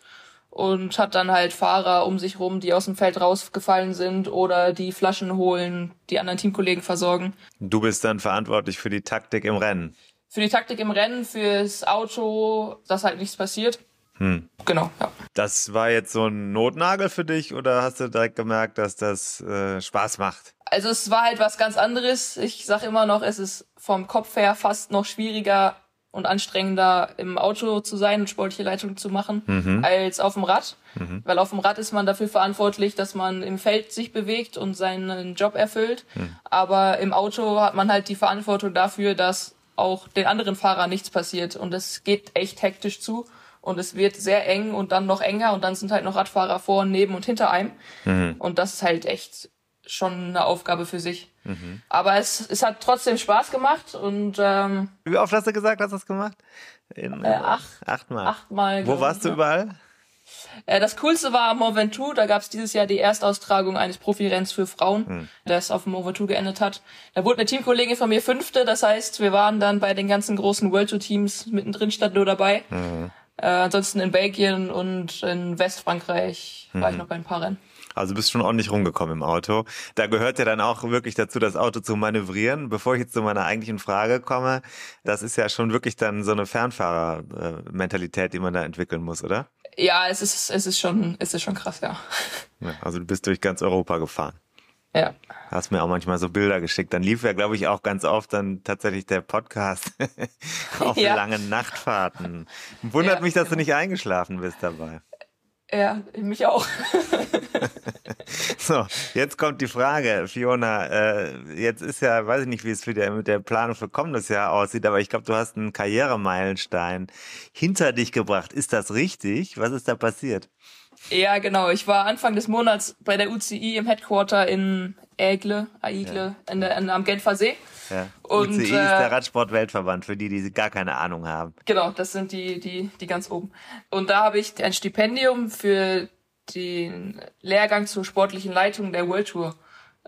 und hat dann halt Fahrer um sich rum, die aus dem Feld rausgefallen sind oder die Flaschen holen, die anderen Teamkollegen versorgen. Du bist dann verantwortlich für die Taktik im Rennen. Für die Taktik im Rennen, fürs Auto, dass halt nichts passiert. Hm. Genau, ja. Das war jetzt so ein Notnagel für dich oder hast du direkt gemerkt, dass das äh, Spaß macht? Also es war halt was ganz anderes. Ich sag immer noch, es ist vom Kopf her fast noch schwieriger und anstrengender im Auto zu sein und sportliche Leitung zu machen mhm. als auf dem Rad. Mhm. Weil auf dem Rad ist man dafür verantwortlich, dass man im Feld sich bewegt und seinen Job erfüllt. Mhm. Aber im Auto hat man halt die Verantwortung dafür, dass auch den anderen Fahrern nichts passiert. Und es geht echt hektisch zu und es wird sehr eng und dann noch enger und dann sind halt noch Radfahrer vor, neben und hinter einem. Mhm. Und das ist halt echt schon eine Aufgabe für sich. Mhm. Aber es, es hat trotzdem Spaß gemacht und ähm, Wie oft hast du gesagt, hast du das gemacht? In, äh, acht, achtmal. Achtmal. Wo warst du überall? Äh, das Coolste war Mont Ventoux. Da gab es dieses Jahr die Erstaustragung eines Profirenns für Frauen, hm. das auf Mont Ventoux geendet hat. Da wurde eine Teamkollegin von mir Fünfte. Das heißt, wir waren dann bei den ganzen großen World Tour Teams mittendrin stand nur dabei. Mhm. Äh, ansonsten in Belgien und in Westfrankreich mhm. war ich mhm. noch bei ein paar Rennen. Also bist schon ordentlich rumgekommen im Auto. Da gehört ja dann auch wirklich dazu, das Auto zu manövrieren. Bevor ich jetzt zu meiner eigentlichen Frage komme, das ist ja schon wirklich dann so eine Fernfahrer-Mentalität, die man da entwickeln muss, oder? Ja, es ist, es ist schon, es ist schon krass, ja. ja also du bist durch ganz Europa gefahren. Ja. Hast mir auch manchmal so Bilder geschickt. Dann lief ja, glaube ich, auch ganz oft dann tatsächlich der Podcast auf ja. langen Nachtfahrten. Wundert ja, mich, dass genau. du nicht eingeschlafen bist dabei. Ja, mich auch. so, jetzt kommt die Frage, Fiona. Äh, jetzt ist ja, weiß ich nicht, wie es die, mit der Planung für kommendes Jahr aussieht, aber ich glaube, du hast einen Karrieremeilenstein hinter dich gebracht. Ist das richtig? Was ist da passiert? Ja, genau. Ich war Anfang des Monats bei der UCI im Headquarter in Aigle, Aigle, ja. in der, in, am Genfer See. Ja. Und, UCI äh, ist der Radsportweltverband, für die, die gar keine Ahnung haben. Genau, das sind die, die, die ganz oben. Und da habe ich ein Stipendium für den Lehrgang zur sportlichen Leitung der World Tour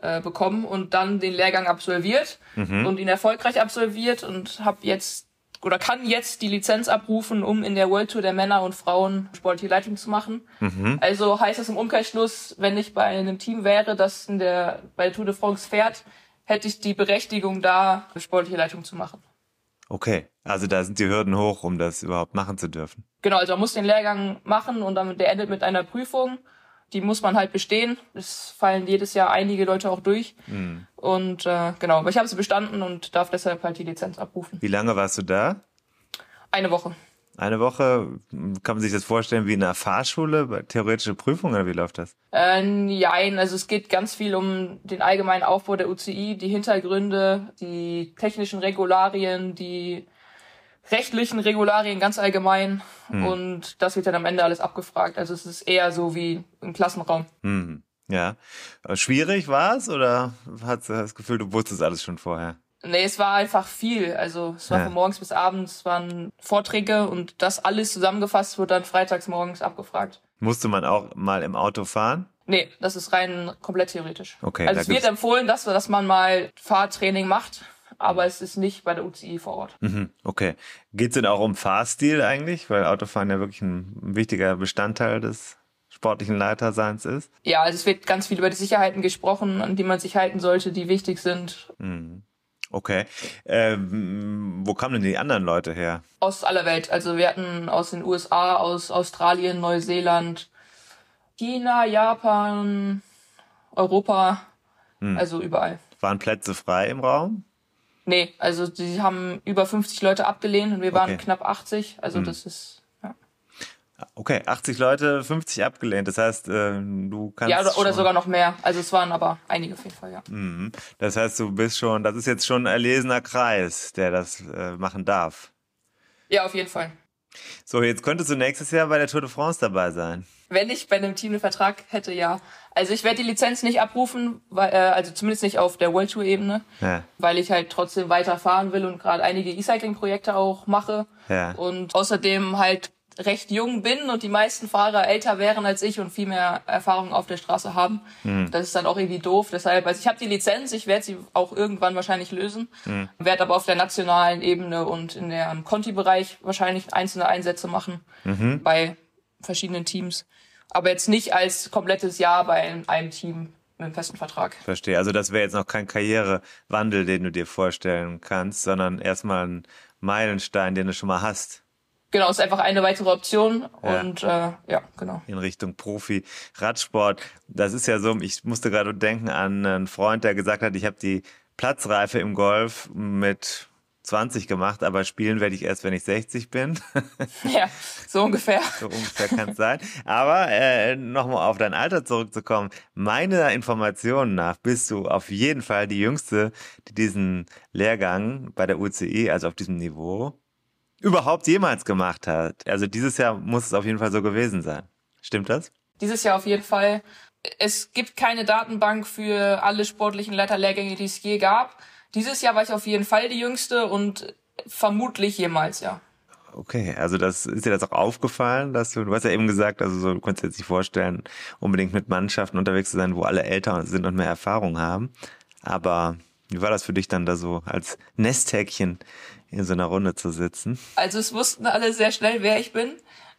äh, bekommen und dann den Lehrgang absolviert mhm. und ihn erfolgreich absolviert und habe jetzt oder kann jetzt die Lizenz abrufen, um in der World Tour der Männer und Frauen sportliche Leitung zu machen. Mhm. Also heißt das im Umkehrschluss, wenn ich bei einem Team wäre, das in der bei der Tour de France fährt, hätte ich die Berechtigung da, sportliche Leitung zu machen. Okay, also da sind die Hürden hoch, um das überhaupt machen zu dürfen. Genau, also man muss den Lehrgang machen und dann der endet mit einer Prüfung die muss man halt bestehen. Es fallen jedes Jahr einige Leute auch durch. Mhm. Und äh, genau, aber ich habe sie bestanden und darf deshalb halt die Lizenz abrufen. Wie lange warst du da? Eine Woche. Eine Woche, kann man sich das vorstellen wie in einer Fahrschule, theoretische Prüfung oder wie läuft das? Äh, nein, also es geht ganz viel um den allgemeinen Aufbau der UCI, die Hintergründe, die technischen Regularien, die rechtlichen Regularien ganz allgemein hm. und das wird dann am Ende alles abgefragt. Also es ist eher so wie im Klassenraum. Hm. Ja. Schwierig war es oder hast du das Gefühl, du wusstest alles schon vorher? Nee, es war einfach viel. Also es war ja. von morgens bis abends waren Vorträge und das alles zusammengefasst wird dann freitags morgens abgefragt. Musste man auch mal im Auto fahren? Nee, das ist rein komplett theoretisch. Okay. Also es wird empfohlen, dass, dass man mal Fahrtraining macht aber es ist nicht bei der UCI vor Ort. Mhm, okay. Geht es denn auch um Fahrstil eigentlich? Weil Autofahren ja wirklich ein wichtiger Bestandteil des sportlichen Leiterseins ist. Ja, also es wird ganz viel über die Sicherheiten gesprochen, an die man sich halten sollte, die wichtig sind. Mhm. Okay. Ähm, wo kamen denn die anderen Leute her? Aus aller Welt. Also wir hatten aus den USA, aus Australien, Neuseeland, China, Japan, Europa, hm. also überall. Waren Plätze frei im Raum? Nee, also sie haben über 50 Leute abgelehnt und wir waren okay. knapp 80. Also mhm. das ist ja. Okay, 80 Leute, 50 abgelehnt. Das heißt, äh, du kannst. Ja, oder, oder sogar noch mehr. Also es waren aber einige auf jeden Fall, ja. Mhm. Das heißt, du bist schon, das ist jetzt schon ein erlesener Kreis, der das äh, machen darf. Ja, auf jeden Fall. So, jetzt könntest du nächstes Jahr bei der Tour de France dabei sein. Wenn ich bei einem Team einen Vertrag hätte, ja. Also ich werde die Lizenz nicht abrufen, weil, äh, also zumindest nicht auf der World Tour Ebene, ja. weil ich halt trotzdem weiterfahren will und gerade einige E-Cycling-Projekte auch mache. Ja. Und außerdem halt recht jung bin und die meisten Fahrer älter wären als ich und viel mehr Erfahrung auf der Straße haben. Mhm. Das ist dann auch irgendwie doof. Deshalb, also ich habe die Lizenz, ich werde sie auch irgendwann wahrscheinlich lösen, mhm. werde aber auf der nationalen Ebene und in der Conti-Bereich wahrscheinlich einzelne Einsätze machen mhm. bei verschiedenen Teams. Aber jetzt nicht als komplettes Jahr bei einem Team mit einem festen Vertrag. Verstehe. Also das wäre jetzt noch kein Karrierewandel, den du dir vorstellen kannst, sondern erstmal ein Meilenstein, den du schon mal hast. Genau, ist einfach eine weitere Option ja. und äh, ja, genau. In Richtung Profi-Radsport. Das ist ja so, ich musste gerade denken an einen Freund, der gesagt hat, ich habe die Platzreife im Golf mit 20 gemacht, aber spielen werde ich erst, wenn ich 60 bin. ja, so ungefähr. So ungefähr kann es sein. Aber äh, nochmal auf dein Alter zurückzukommen. Meiner Informationen nach bist du auf jeden Fall die Jüngste, die diesen Lehrgang bei der UCI, also auf diesem Niveau, überhaupt jemals gemacht hat. Also dieses Jahr muss es auf jeden Fall so gewesen sein. Stimmt das? Dieses Jahr auf jeden Fall. Es gibt keine Datenbank für alle sportlichen Leiterlehrgänge, die es je gab. Dieses Jahr war ich auf jeden Fall die Jüngste und vermutlich jemals, ja. Okay, also das ist dir das auch aufgefallen, dass du, du hast ja eben gesagt, also so, du konntest dir jetzt nicht vorstellen, unbedingt mit Mannschaften unterwegs zu sein, wo alle älter sind und mehr Erfahrung haben. Aber wie war das für dich dann da so als Nesthäkchen in so einer Runde zu sitzen? Also es wussten alle sehr schnell, wer ich bin,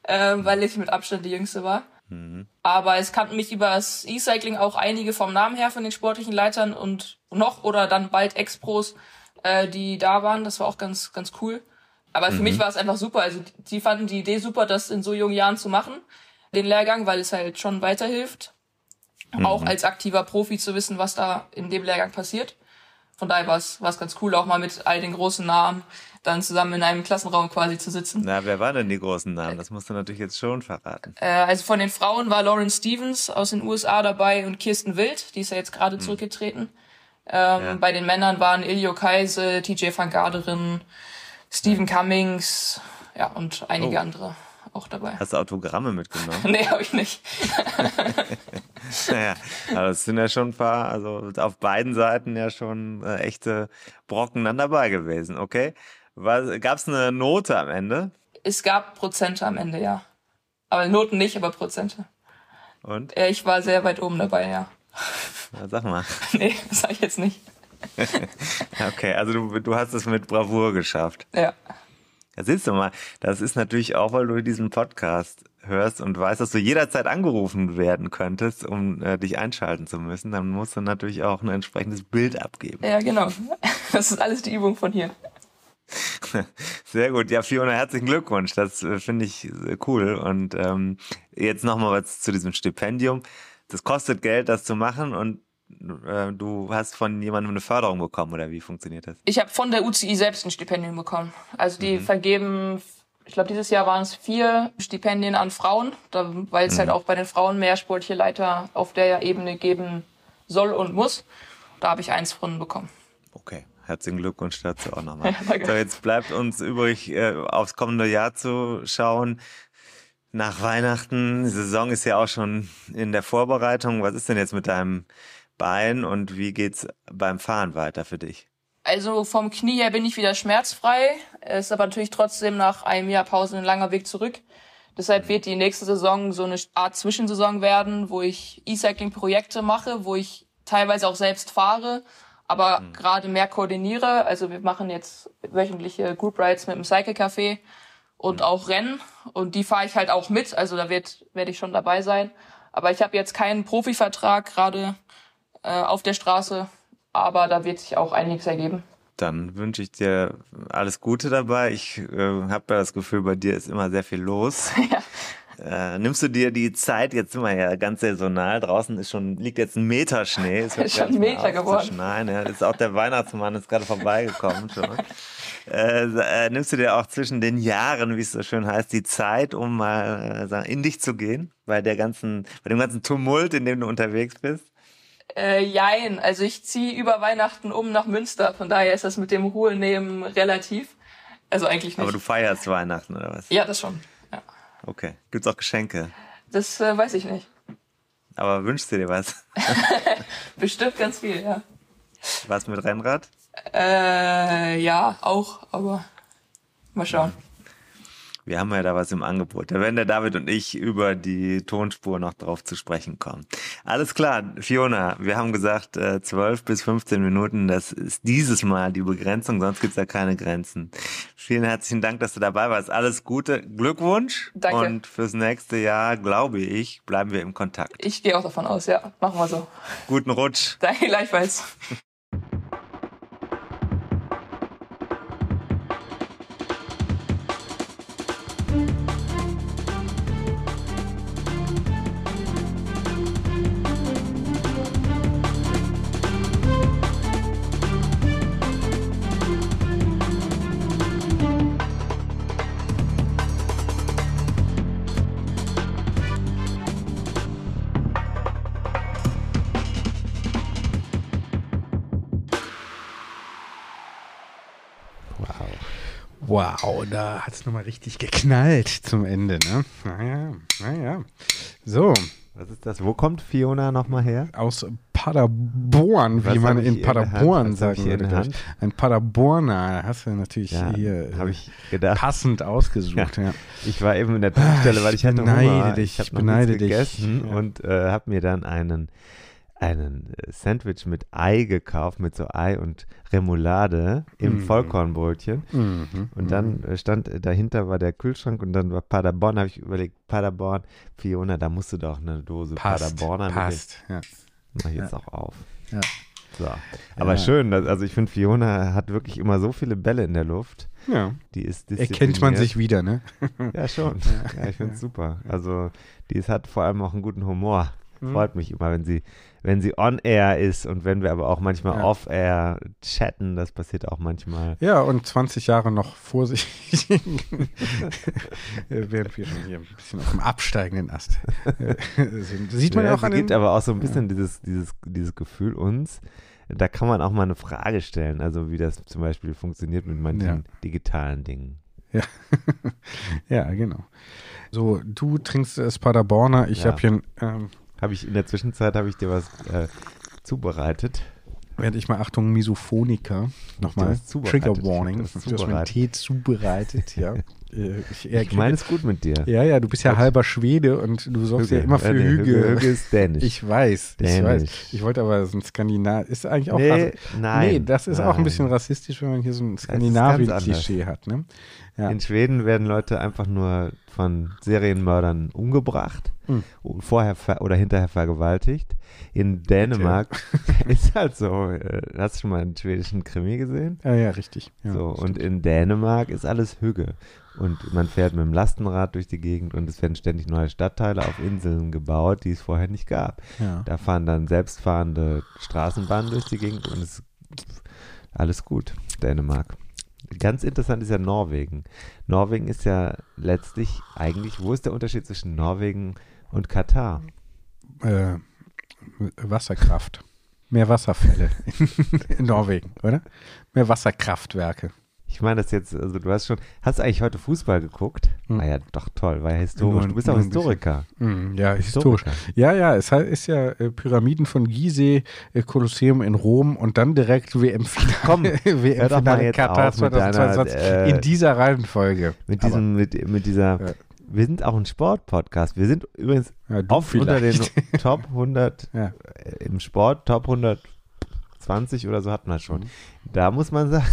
äh, weil ich mit Abstand die Jüngste war. Mhm. Aber es kannten mich über das E-Cycling auch einige vom Namen her von den sportlichen Leitern und noch oder dann bald Ex-Pros, äh, die da waren. Das war auch ganz, ganz cool. Aber für mhm. mich war es einfach super. Also die fanden die Idee super, das in so jungen Jahren zu machen, den Lehrgang, weil es halt schon weiterhilft. Mhm. Auch als aktiver Profi zu wissen, was da in dem Lehrgang passiert. Von daher war es ganz cool, auch mal mit all den großen Namen dann zusammen in einem Klassenraum quasi zu sitzen. Na, wer waren denn die großen Namen? Das musst du natürlich jetzt schon verraten. Äh, also von den Frauen war Lauren Stevens aus den USA dabei und Kirsten Wild, die ist ja jetzt gerade hm. zurückgetreten. Ähm, ja. Bei den Männern waren Ilio Kaise, TJ van Garderen, Stephen Cummings, ja, und einige oh. andere auch dabei. Hast du Autogramme mitgenommen? nee, habe ich nicht. naja, aber es sind ja schon ein paar, also auf beiden Seiten ja schon äh, echte Brocken dann dabei gewesen, okay? Gab es eine Note am Ende? Es gab Prozente am Ende, ja. Aber Noten nicht, aber Prozente. Und? Ich war sehr weit oben dabei, ja. Na, sag mal. nee, das sag ich jetzt nicht. okay, also du, du hast es mit Bravour geschafft. Ja. Ja, siehst du mal, das ist natürlich auch, weil du diesen Podcast hörst und weißt, dass du jederzeit angerufen werden könntest, um äh, dich einschalten zu müssen, dann musst du natürlich auch ein entsprechendes Bild abgeben. Ja, genau. Das ist alles die Übung von hier. Sehr gut. Ja, Fiona, herzlichen Glückwunsch. Das äh, finde ich cool. Und ähm, jetzt nochmal was zu diesem Stipendium. Das kostet Geld, das zu machen und äh, du hast von jemandem eine Förderung bekommen oder wie funktioniert das? Ich habe von der UCI selbst ein Stipendium bekommen. Also die mhm. vergeben, ich glaube dieses Jahr waren es vier Stipendien an Frauen, weil es mhm. halt auch bei den Frauen mehr sportliche Leiter auf der Ebene geben soll und muss. Da habe ich eins von bekommen. Okay. Herzlichen Glückwunsch dazu auch nochmal. So, jetzt bleibt uns übrig, äh, aufs kommende Jahr zu schauen. Nach Weihnachten, die Saison ist ja auch schon in der Vorbereitung. Was ist denn jetzt mit deinem Bein und wie geht's beim Fahren weiter für dich? Also vom Knie her bin ich wieder schmerzfrei. Es ist aber natürlich trotzdem nach einem Jahr Pause ein langer Weg zurück. Deshalb wird die nächste Saison so eine Art Zwischensaison werden, wo ich E-Cycling-Projekte mache, wo ich teilweise auch selbst fahre aber mhm. gerade mehr koordiniere. Also wir machen jetzt wöchentliche Group Rides mit dem Cycle Café und auch Rennen und die fahre ich halt auch mit. Also da wird werde ich schon dabei sein. Aber ich habe jetzt keinen Profivertrag gerade äh, auf der Straße, aber da wird sich auch einiges ergeben. Dann wünsche ich dir alles Gute dabei. Ich äh, habe das Gefühl, bei dir ist immer sehr viel los. ja. Äh, nimmst du dir die Zeit, jetzt sind wir ja ganz saisonal, draußen ist schon, liegt jetzt ein Meter Schnee. Es ist schon ein Meter geworden. Nein, ja, ist auch der Weihnachtsmann ist gerade vorbeigekommen schon. äh, äh, nimmst du dir auch zwischen den Jahren, wie es so schön heißt, die Zeit, um mal äh, in dich zu gehen, bei der ganzen, bei dem ganzen Tumult, in dem du unterwegs bist? Äh, jein, also ich ziehe über Weihnachten um nach Münster, von daher ist das mit dem Ruhenehmen relativ. Also eigentlich nicht. Aber du feierst Weihnachten oder was? Ja, das schon. Okay. Gibt's auch Geschenke? Das äh, weiß ich nicht. Aber wünschst du dir was? Bestimmt ganz viel, ja. Was mit Rennrad? Äh, ja, auch, aber mal schauen. Wir haben ja da was im Angebot. Da werden der David und ich über die Tonspur noch drauf zu sprechen kommen. Alles klar, Fiona, wir haben gesagt, äh, 12 bis 15 Minuten, das ist dieses Mal die Begrenzung, sonst gibt's ja keine Grenzen. Vielen herzlichen Dank, dass du dabei warst. Alles Gute, Glückwunsch. Danke. Und fürs nächste Jahr, glaube ich, bleiben wir im Kontakt. Ich gehe auch davon aus, ja. Machen wir so. Guten Rutsch. Danke gleichfalls. Wow, da hat es nochmal richtig geknallt zum Ende, ne? Naja, naja. So, Was ist das? Wo kommt Fiona nochmal her? aus Paderborn, Was wie man in in? Paderborn ich sagen in würde. Ein Paderborner, hast du natürlich Ja, hier äh, ich gedacht. passend ausgesucht. Ja. Ich war eben in der Tankstelle, weil ich ich hatte beneide Hunger. dich, ich habe ich noch beneide dich. gegessen Ja. und äh, habe mir dann einen einen äh, Sandwich mit Ei gekauft, mit so Ei und Remoulade im Mhm. Vollkornbrötchen. Mhm. Und dann äh, stand äh, dahinter war der Kühlschrank und dann war Paderborn, habe ich überlegt, Paderborn, Fiona, da musst du doch eine Dose passt, Paderborner passt. Ja. Mach ich jetzt auch auf. Ja. So. Aber Ja. schön, also ich finde, Fiona hat wirklich immer so viele Bälle in der Luft. ja. Die ist Erkennt man sich wieder, ne? Ja, schon. Ja, ich finde es super. Also, die ist, hat vor allem auch einen guten Humor. Mhm. Freut mich immer, wenn sie, wenn sie on air ist und wenn wir aber auch manchmal Ja. off air chatten, das passiert auch manchmal. Ja, und 20 Jahre noch vor sich während wir schon hier ein bisschen auf dem absteigenden Ast äh, sind. Sieht man ja, auch an gibt aber auch so ein bisschen dieses, dieses, dieses Gefühl uns, da kann man auch mal eine Frage stellen, also wie das zum Beispiel funktioniert mit manchen Ja. digitalen Dingen. Ja, genau. So, du trinkst es Paderborner, ich Ja. habe hier, ein, ähm, Habe ich in der Zwischenzeit habe ich dir was äh, zubereitet. während ich mal, Achtung, Misophonika, nochmal. Trigger Warning, Ich das du hast mir einen zubereitet. Tee zubereitet, ja. Äh, Ich, Ich meine es gut mit dir. ja, ja, du bist ja Gut. halber Schwede und du sorgst ja Hügge. immer für nee, Hüge. Hügge ist dänisch. Ich weiß, ich Dänisch. weiß. Ich wollte aber so ein Skandinav, ist eigentlich auch nee, nein. nee, das ist auch ein nein. bisschen rassistisch, wenn man hier so ein ganz Skandinavien-Klischee hat, ne? Ja. In Schweden werden Leute einfach nur von Serienmördern umgebracht Hm. und vorher oder hinterher vergewaltigt. In Dänemark ist halt so. Äh, hast du schon mal einen schwedischen Krimi gesehen? ja, ja, richtig. Ja, so, stimmt. und in Dänemark ist alles Hügge. Und man fährt mit dem Lastenrad durch die Gegend und es werden ständig neue Stadtteile auf Inseln gebaut, die es vorher nicht gab. ja. Da fahren dann selbstfahrende Straßenbahnen durch die Gegend und es alles gut, Dänemark. Ganz interessant ist ja Norwegen. Norwegen ist ja letztlich eigentlich, wo ist der Unterschied zwischen Norwegen und Katar? äh, Wasserkraft. Mehr Wasserfälle in Norwegen, oder? Mehr Wasserkraftwerke. Ich meine das jetzt, also du hast schon, hast du eigentlich heute Fußball geguckt? Hm. Ah ja, doch toll, war ja historisch. Nur- Du bist auch. Historiker. Hm, ja, historisch. Ja, ja, es ist ja äh, Pyramiden von Gizeh, äh, Kolosseum in Rom und dann direkt WM-Finale. Komm, WM-Finale jetzt Katar auf mit deiner, 2022 äh, in dieser Reihenfolge. Mit Aber- diesem, mit, mit dieser, Ja. wir sind auch ein Sportpodcast. Wir sind übrigens Ja, oft unter den vielleicht. Top 100 Ja. äh, im Sport, Top 120 oder so hatten wir schon. Mhm. Da muss man sagen,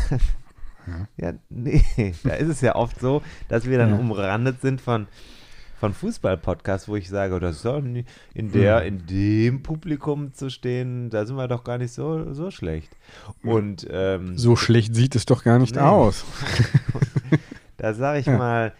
ja. nee, da ist es ja oft so, dass wir dann Ja. umrandet sind von von Fußball-Podcasts, wo ich sage, das ist doch nie- in der, in dem Publikum zu stehen, da sind wir doch gar nicht so, so schlecht. Und ähm, So schlecht sieht es doch gar nicht Nee. aus. da sage ich Ja. mal,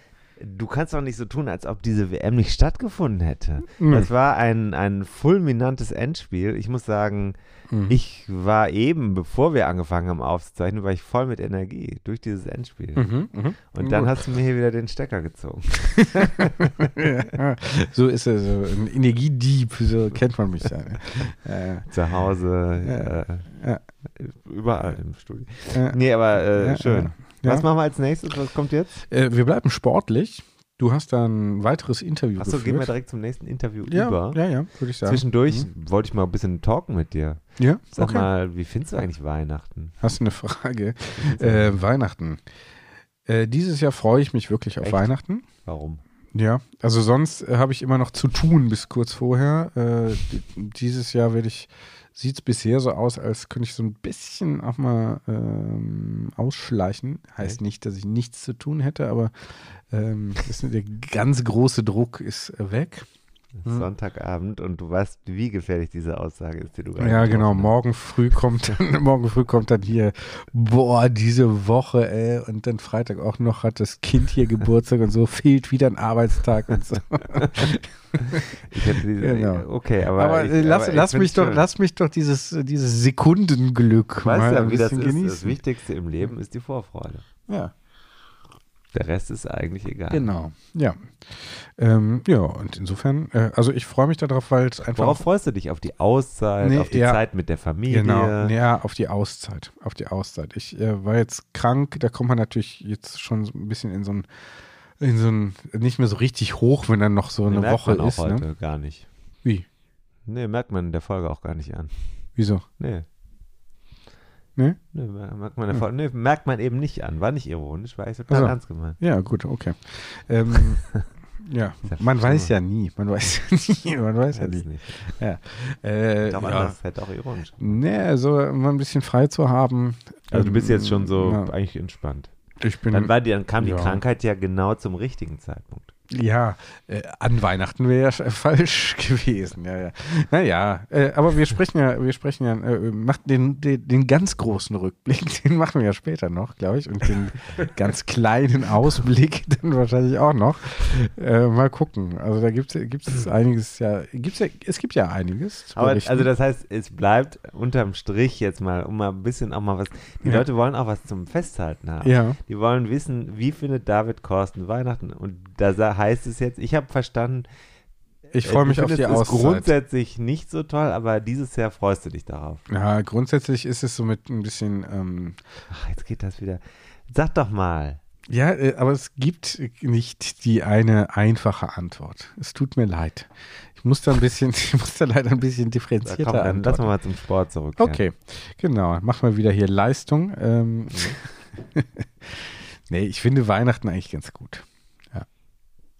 du kannst doch nicht so tun, als ob diese WM nicht stattgefunden hätte. Mhm. Das war ein, ein fulminantes Endspiel. Ich muss sagen, Mhm. ich war eben, bevor wir angefangen haben aufzuzeichnen, war ich voll mit Energie durch dieses Endspiel. Mhm, mhm. Und dann Gut. hast du mir hier wieder den Stecker gezogen. ja, so ist er, so ein Energiedieb, so kennt man mich ja. Zu Hause, Ja. äh, Ja. überall im Studio. äh, Nee, aber äh, Ja, schön. Ja. Was machen wir als nächstes? Was kommt jetzt? äh, wir bleiben sportlich. Du hast da ein weiteres Interview Achso, gehen wir direkt zum nächsten Interview ja, über. ja, ja, würde ich sagen. Zwischendurch Mhm. wollte ich mal ein bisschen talken mit dir. Ja, Sag okay. mal, wie findest du eigentlich Weihnachten? Hast du eine Frage? Äh, Weihnachten. Äh, dieses Jahr freue ich mich wirklich auf Echt? Weihnachten. Warum? Ja, also sonst äh, habe ich immer noch zu tun bis kurz vorher. Äh, dieses Jahr werde ich, sieht es bisher so aus, als könnte ich so ein bisschen auch mal ähm, ausschleichen. Heißt nicht, dass ich nichts zu tun hätte, aber ähm, der ganz große Druck ist äh, weg. Hm. Sonntagabend und du weißt, wie gefährlich diese Aussage ist, die du gerade Ja, genau. hast. Morgen früh kommt dann, morgen früh kommt dann hier, boah, diese Woche, ey, und dann Freitag auch noch hat das Kind hier Geburtstag und so fehlt wieder ein Arbeitstag und so. Ich hätte diese, Genau. Okay, aber, Aber, ich, äh, lass, aber lass mich doch, schön. lass mich doch dieses, dieses Sekundenglück Weißt mal du, ein wie das bisschen ist? Das genießen. Wichtigste im Leben ist die Vorfreude. Ja, Der Rest ist eigentlich egal. genau. Ja. Ähm, ja, und insofern, äh, also ich freue mich darauf, weil es einfach Worauf freust du dich? Auf die Auszeit, Nee, auf die ja. Zeit mit der Familie? Genau, ja, auf die Auszeit. Auf die Auszeit. Ich äh, war jetzt krank, da kommt man natürlich jetzt schon so ein bisschen in so ein, in so ein, nicht mehr so richtig hoch, wenn dann noch so Nee, eine merkt Woche man auch ist. heute Ne? gar nicht. Wie? Nee, merkt man in der Folge auch gar nicht an. Wieso? Nee. Ne? Nee, merkt man, Folge, nee, merkt man eben nicht an. War nicht ironisch, war ich total Ach so. ernst gemeint. Ja, gut, okay. Ähm, ja, ja man weiß ja nie. Man weiß ja nie. Man weiß ja nie. nicht. Ja. Äh, glaube, ja. anders hätte auch ironisch. Nee, also mal ein bisschen frei zu haben. Also du bist Ähm, jetzt schon so ja, eigentlich entspannt. ich bin, Dann, war die, dann kam ja. die Krankheit ja genau zum richtigen Zeitpunkt. Ja, äh, an Weihnachten wäre ja sch- falsch gewesen. Ja, ja. Naja, äh, aber wir sprechen ja, wir sprechen ja, äh, macht den, den, den ganz großen Rückblick, den machen wir ja später noch, glaube ich, und den ganz kleinen Ausblick dann wahrscheinlich auch noch. Äh, mal gucken. Also da gibt es einiges, ja, gibt's ja, es gibt ja einiges. Aber berichten. also das heißt, es bleibt unterm Strich jetzt mal, um mal ein bisschen auch mal was. Die Ja. Leute wollen auch was zum Festhalten haben. ja, Die wollen wissen, wie findet David Korsten Weihnachten? Und da heißt es jetzt, ich habe verstanden, ich äh, freue du mich auf die es Auszeit. grundsätzlich nicht so toll, aber dieses Jahr freust du dich darauf. Ja, grundsätzlich ist es so mit ein bisschen, ähm, Ach, jetzt geht das wieder. Sag doch mal. Ja, äh, aber es gibt nicht die eine einfache Antwort. Es tut mir leid. Ich muss da ein bisschen, ich muss da leider ein bisschen Da, differenzierter komm, lassen antworten. wir mal zum Sport zurück. Okay, genau. Mach mal wieder hier Leistung. Ähm, nee, ich finde Weihnachten eigentlich ganz gut.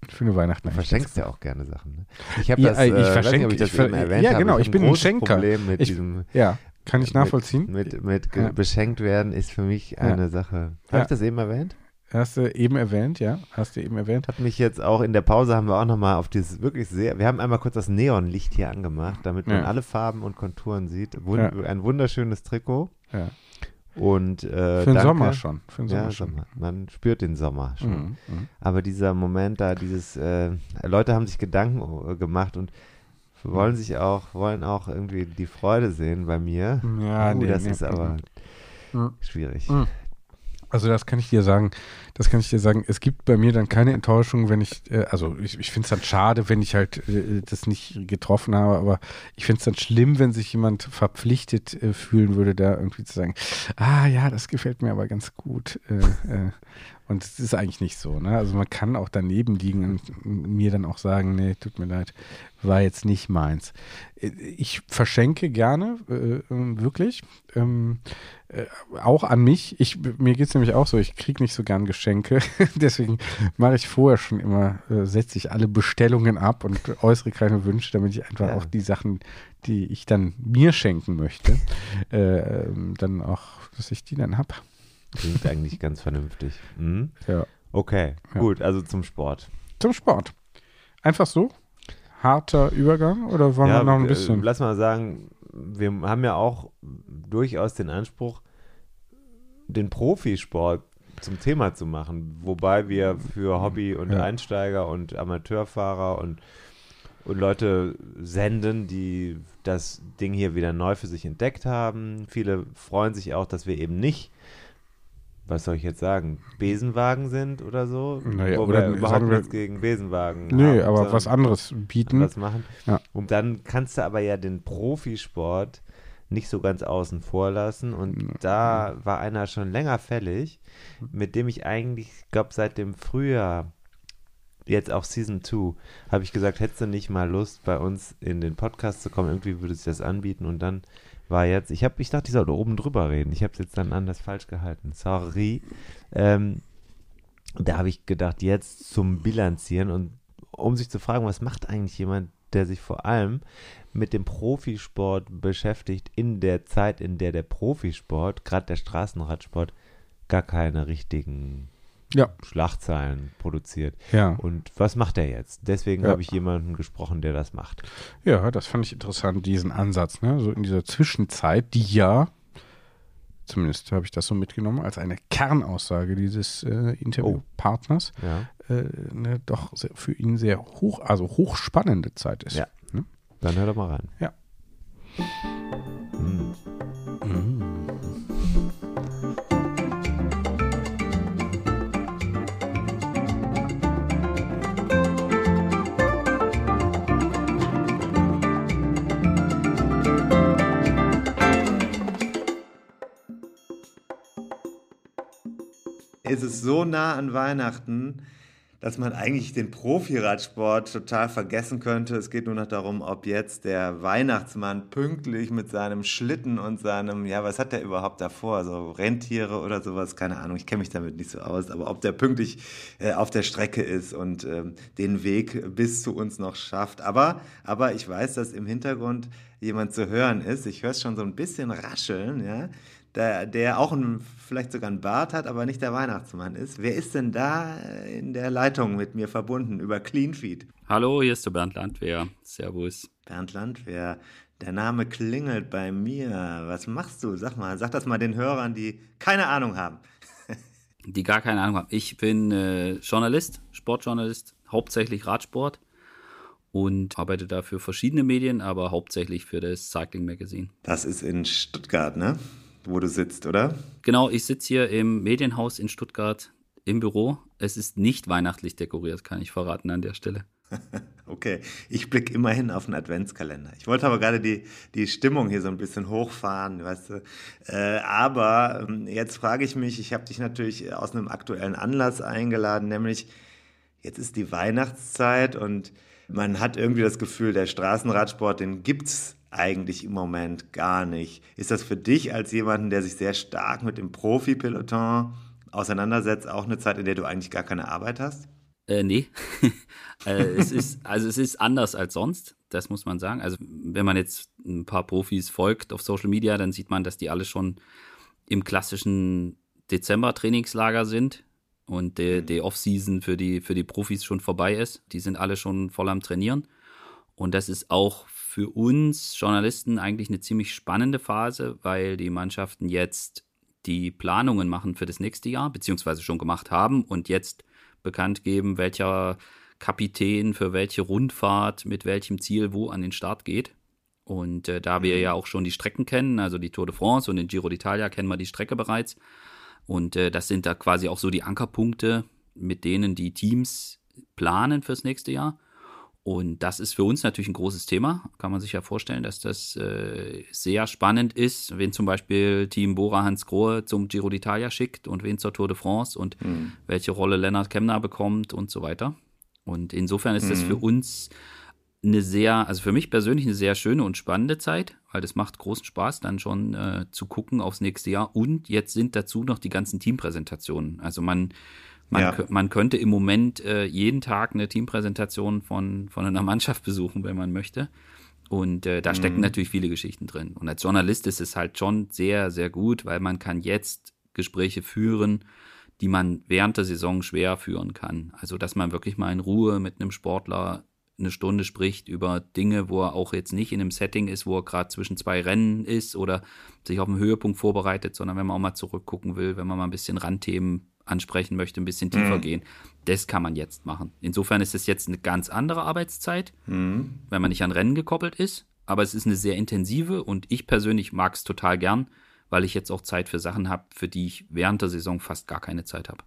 Ja. Ich finde Weihnachten Du verschenkst ja auch gerne Sachen. Ne? Ich habe Ja, das, äh, ich verschenke- ich das ich eben erwähnt ja, habe. genau, hab ich bin ein Schenker. Problem mit Ich- diesem. Ja, kann ich nachvollziehen. Mit, mit, mit Ja. beschenkt werden ist für mich Ja. eine Sache. Habe Ja. ich das eben erwähnt? Hast du eben erwähnt, ja? Hast du eben erwähnt? Hat mich jetzt auch in der Pause haben wir auch nochmal auf dieses wirklich sehr, wir haben einmal kurz das Neonlicht hier angemacht, damit man Ja. alle Farben und Konturen sieht. Wun Ja. Ein wunderschönes Trikot Ja. Und äh, Für den danke. Sommer schon. Für den Sommer Ja, schon. Sommer. man spürt den Sommer schon. Mhm. Mhm. Aber dieser Moment da, dieses, äh, Leute haben sich Gedanken äh, gemacht und wollen sich auch, wollen auch irgendwie die Freude sehen bei mir. Ja, uh, nee, das nee. ist aber Mhm. schwierig. Also das kann ich dir sagen, das kann ich dir sagen, es gibt bei mir dann keine Enttäuschung, wenn ich, äh, also ich, ich finde es dann schade, wenn ich halt äh, das nicht getroffen habe, aber ich finde es dann schlimm, wenn sich jemand verpflichtet äh, fühlen würde, da irgendwie zu sagen, ah ja, das gefällt mir aber ganz gut. Und es ist eigentlich nicht so, ne? Also man kann auch daneben liegen und mir dann auch sagen, nee, tut mir leid, war jetzt nicht meins. Ich verschenke gerne, äh, äh, wirklich. Ähm, äh, auch an mich. Ich, mir geht es nämlich auch so, ich kriege nicht so gern Geschenke. Deswegen mache ich vorher schon immer, äh, setze ich alle Bestellungen ab und äußere keine Wünsche, damit ich einfach Ja. auch die Sachen, die ich dann mir schenken möchte, äh, ähm, dann auch, dass ich die dann habe. Klingt eigentlich ganz vernünftig. Mhm. Ja. Okay, Ja. gut, also zum Sport. Zum Sport. Einfach so? Harter Übergang oder wollen wir noch ein äh, bisschen? Lass mal sagen, wir haben ja auch durchaus den Anspruch, den Profisport zum Thema zu machen, wobei wir für Hobby- und Ja. Einsteiger und Amateurfahrer und, und Leute senden, die das Ding hier wieder neu für sich entdeckt haben. Viele freuen sich auch, dass wir eben nicht, was soll ich jetzt sagen, Besenwagen sind oder so. Naja, Wo oder wir überhaupt nichts gegen Besenwagen Nö, haben, aber was anderes bieten. was machen. Ja. Und dann kannst du aber ja den Profisport nicht so ganz außen vor lassen. Und da war einer schon länger fällig, mit dem ich eigentlich, glaube seit dem Frühjahr, jetzt auch Season 2, habe ich gesagt, hättest du nicht mal Lust, bei uns in den Podcast zu kommen? Irgendwie würde sich das anbieten. Und dann war jetzt, ich habe, ich dachte, ich sollte oben drüber reden. Ich habe es jetzt dann anders falsch gehalten. Sorry. Ähm, da habe ich gedacht, jetzt zum Bilanzieren und um sich zu fragen, was macht eigentlich jemand, der sich vor allem mit dem Profisport beschäftigt, in der Zeit, in der der Profisport, gerade der Straßenradsport, gar keine richtigen Ja. Schlagzeilen produziert. Ja. Und was macht er jetzt? Deswegen Ja. habe ich jemanden gesprochen, der das macht. Ja, das fand ich interessant, diesen Ansatz, ne? So in dieser Zwischenzeit, die ja, zumindest habe ich das so mitgenommen, als eine Kernaussage dieses äh, Interviewpartners, Ja. äh, ne, doch für ihn sehr hoch, also hochspannende Zeit ist. Ja. Ne? Dann hör doch mal rein. Ja. Es ist so nah an Weihnachten, dass man eigentlich den Profiradsport total vergessen könnte. Es geht nur noch darum, ob jetzt der Weihnachtsmann pünktlich mit seinem Schlitten und seinem, ja, was hat der überhaupt davor? So Rentiere oder sowas, keine Ahnung, ich kenne mich damit nicht so aus, aber ob der pünktlich äh, auf der Strecke ist und ähm, den Weg bis zu uns noch schafft. Aber, aber ich weiß, dass im Hintergrund jemand zu hören ist. Ich höre es schon so ein bisschen rascheln, ja der, der auch ein, vielleicht sogar einen Bart hat, aber nicht der Weihnachtsmann ist. Wer ist denn da in der Leitung mit mir verbunden über Cleanfeed? Hallo, hier ist der Bernd Landwehr. Servus. Bernd Landwehr, der Name klingelt bei mir. Was machst du? Sag mal, sag das mal den Hörern, die keine Ahnung haben. Die gar keine Ahnung haben. Ich bin äh, Journalist, Sportjournalist, hauptsächlich Radsport und arbeite da für verschiedene Medien, aber hauptsächlich für das Cycling Magazine. Das ist in Stuttgart, ne? Wo du sitzt, oder? Genau, ich sitze hier im Medienhaus in Stuttgart im Büro. Es ist nicht weihnachtlich dekoriert, kann ich verraten an der Stelle. Okay, ich blicke immerhin auf den Adventskalender. Ich wollte aber gerade die, die Stimmung hier so ein bisschen hochfahren, weißt du. Äh, aber ähm, jetzt frage ich mich, ich habe dich natürlich aus einem aktuellen Anlass eingeladen, nämlich jetzt ist die Weihnachtszeit und man hat irgendwie das Gefühl, der Straßenradsport, den gibt's eigentlich im Moment gar nicht. Ist das für dich als jemanden, der sich sehr stark mit dem Profi-Peloton auseinandersetzt, auch eine Zeit, in der du eigentlich gar keine Arbeit hast? Äh, nee. äh, es ist, also es ist anders als sonst, das muss man sagen. Also wenn man jetzt ein paar Profis folgt auf Social Media, dann sieht man, dass die alle schon im klassischen Dezember-Trainingslager sind und die, die Off-Season für die, für die Profis schon vorbei ist. Die sind alle schon voll am Trainieren. Und das ist auch für uns Journalisten eigentlich eine ziemlich spannende Phase, weil die Mannschaften jetzt die Planungen machen für das nächste Jahr, beziehungsweise schon gemacht haben und jetzt bekannt geben, welcher Kapitän für welche Rundfahrt mit welchem Ziel wo an den Start geht. Und äh, da wir ja auch schon die Strecken kennen, also die Tour de France und den Giro d'Italia kennen wir die Strecke bereits. Und äh, das sind da quasi auch so die Ankerpunkte, mit denen die Teams planen fürs nächste Jahr. Und das ist für uns natürlich ein großes Thema. Kann man sich ja vorstellen, dass das äh, sehr spannend ist, wenn zum Beispiel Team Bora Hans Grohe zum Giro d'Italia schickt und wen zur Tour de France und Mhm. welche Rolle Lennart Kemner bekommt und so weiter. Und insofern ist das Mhm. für uns eine sehr, also für mich persönlich eine sehr schöne und spannende Zeit, weil das macht großen Spaß, dann schon äh, zu gucken aufs nächste Jahr. Und jetzt sind dazu noch die ganzen Teampräsentationen. Also man, man, Ja. man könnte im Moment äh, jeden Tag eine Teampräsentation von, von einer Mannschaft besuchen, wenn man möchte. Und äh, da stecken natürlich viele Geschichten drin. Und als Journalist ist es halt schon sehr, sehr gut, weil man kann jetzt Gespräche führen, die man während der Saison schwer führen kann. Also, dass man wirklich mal in Ruhe mit einem Sportler eine Stunde spricht über Dinge, wo er auch jetzt nicht in einem Setting ist, wo er gerade zwischen zwei Rennen ist oder sich auf einen Höhepunkt vorbereitet, sondern wenn man auch mal zurückgucken will, wenn man mal ein bisschen Randthemen ansprechen möchte, ein bisschen tiefer gehen. Das kann man jetzt machen. Insofern ist es jetzt eine ganz andere Arbeitszeit, wenn man nicht an Rennen gekoppelt ist. Aber es ist eine sehr intensive und ich persönlich mag es total gern, weil ich jetzt auch Zeit für Sachen habe, für die ich während der Saison fast gar keine Zeit habe.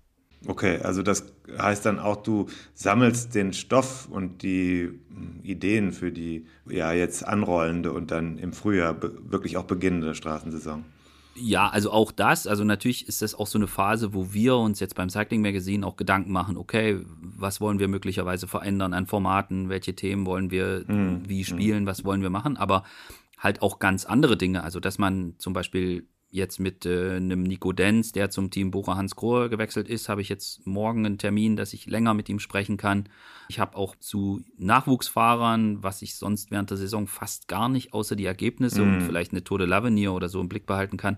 Okay, also das heißt dann auch, du sammelst den Stoff und die mm, Ideen für die ja jetzt anrollende und dann im Frühjahr wirklich auch beginnende Straßensaison. Ja, also auch das. Also natürlich ist das auch so eine Phase, wo wir uns jetzt beim Cycling Magazine auch Gedanken machen, okay, was wollen wir möglicherweise verändern an Formaten, welche Themen wollen wir wie spielen, was wollen wir machen, aber halt auch ganz andere Dinge. Also dass man zum Beispiel jetzt mit äh, einem Nico Denz, der zum Team Bora Hans Grohe gewechselt ist, habe ich jetzt morgen einen Termin, dass ich länger mit ihm sprechen kann. Ich habe auch zu Nachwuchsfahrern, was ich sonst während der Saison fast gar nicht außer die Ergebnisse mhm. und vielleicht eine Tode Lavenier oder so im Blick behalten kann,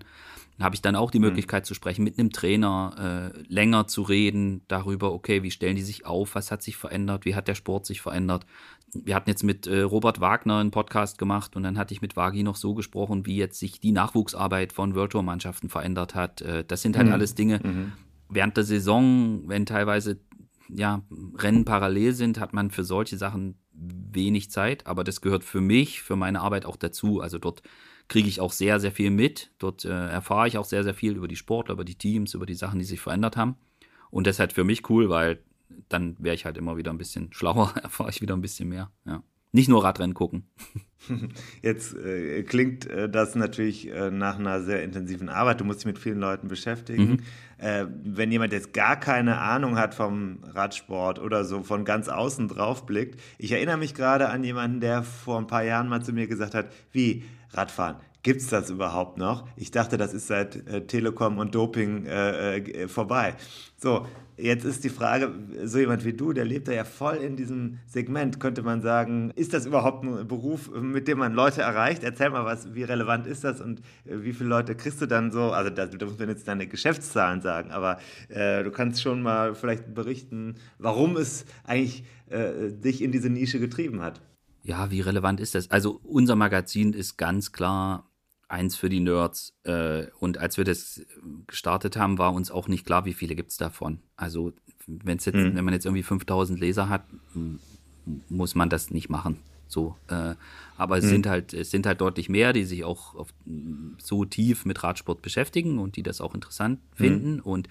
habe ich dann auch die mhm. Möglichkeit mhm. zu sprechen, mit einem Trainer äh, länger zu reden darüber, okay, wie stellen die sich auf, was hat sich verändert, wie hat der Sport sich verändert. Wir hatten jetzt mit äh, Robert Wagner einen Podcast gemacht und dann hatte ich mit Wagi noch so gesprochen, wie jetzt sich die Nachwuchsarbeit von World Tour Mannschaften verändert hat. Äh, das sind halt mhm. alles Dinge. Mhm. Während der Saison, wenn teilweise ja, Rennen parallel sind, hat man für solche Sachen wenig Zeit, aber das gehört für mich, für meine Arbeit auch dazu. Also dort kriege ich auch sehr, sehr viel mit. Dort äh, erfahre ich auch sehr, sehr viel über die Sportler, über die Teams, über die Sachen, die sich verändert haben. Und das ist halt für mich cool, weil dann wäre ich halt immer wieder ein bisschen schlauer, erfahre ich wieder ein bisschen mehr. Ja. Nicht nur Radrennen gucken. Jetzt äh, klingt äh, das natürlich äh, nach einer sehr intensiven Arbeit. Du musst dich mit vielen Leuten beschäftigen. Mhm. Äh, wenn jemand jetzt gar keine Ahnung hat vom Radsport oder so von ganz außen drauf blickt. Ich erinnere mich gerade an jemanden, der vor ein paar Jahren mal zu mir gesagt hat, wie Radfahren. Gibt es das überhaupt noch? Ich dachte, das ist seit äh, Telekom und Doping äh, äh, vorbei. So, jetzt ist die Frage, so jemand wie du, der lebt da ja voll in diesem Segment, könnte man sagen, ist das überhaupt ein Beruf, mit dem man Leute erreicht? Erzähl mal was, wie relevant ist das und äh, wie viele Leute kriegst du dann so? Also da, muss man jetzt deine Geschäftszahlen sagen, aber äh, du kannst schon mal vielleicht berichten, warum es eigentlich äh, dich in diese Nische getrieben hat. Ja, wie relevant ist das? Also unser Magazin ist ganz klar eins für die Nerds. Äh, und als wir das gestartet haben, war uns auch nicht klar, wie viele gibt es davon. Also wenn's jetzt, mhm. wenn man jetzt irgendwie 5000 Leser hat, muss man das nicht machen. So, äh, aber es mhm. sind halt, es sind halt deutlich mehr, die sich auch so tief mit Radsport beschäftigen und die das auch interessant mhm. finden. Und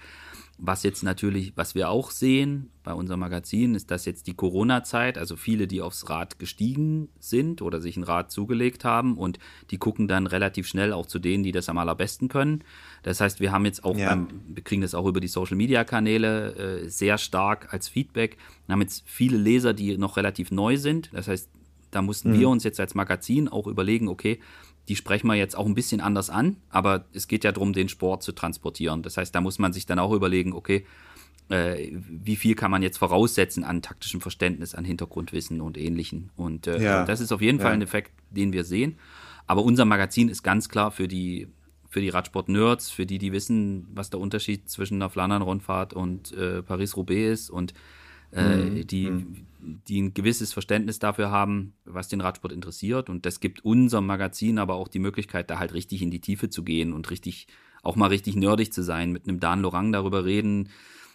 was jetzt natürlich, was wir auch sehen bei unserem Magazin, ist, dass jetzt die Corona-Zeit, also viele, die aufs Rad gestiegen sind oder sich ein Rad zugelegt haben und die gucken dann relativ schnell auch zu denen, die das am allerbesten können. Das heißt, wir haben jetzt auch, ja. beim, wir kriegen das auch über die Social-Media-Kanäle äh, sehr stark als Feedback. Wir haben jetzt viele Leser, die noch relativ neu sind. Das heißt, da mussten mhm. wir uns jetzt als Magazin auch überlegen, okay, die sprechen wir jetzt auch ein bisschen anders an, aber es geht ja darum, den Sport zu transportieren. Das heißt, da muss man sich dann auch überlegen, okay, äh, wie viel kann man jetzt voraussetzen an taktischem Verständnis, an Hintergrundwissen und Ähnlichem. Und äh, ja. das ist auf jeden ja. Fall ein Effekt, den wir sehen. Aber unser Magazin ist ganz klar für die, für die Radsport-Nerds, für die, die wissen, was der Unterschied zwischen einer Flandern-Rundfahrt und äh, Paris-Roubaix ist und äh, mhm. die, mhm. die ein gewisses Verständnis dafür haben, was den Radsport interessiert. Und das gibt unserem Magazin aber auch die Möglichkeit, da halt richtig in die Tiefe zu gehen und richtig, auch mal richtig nerdig zu sein, mit einem Dan Lorang darüber reden,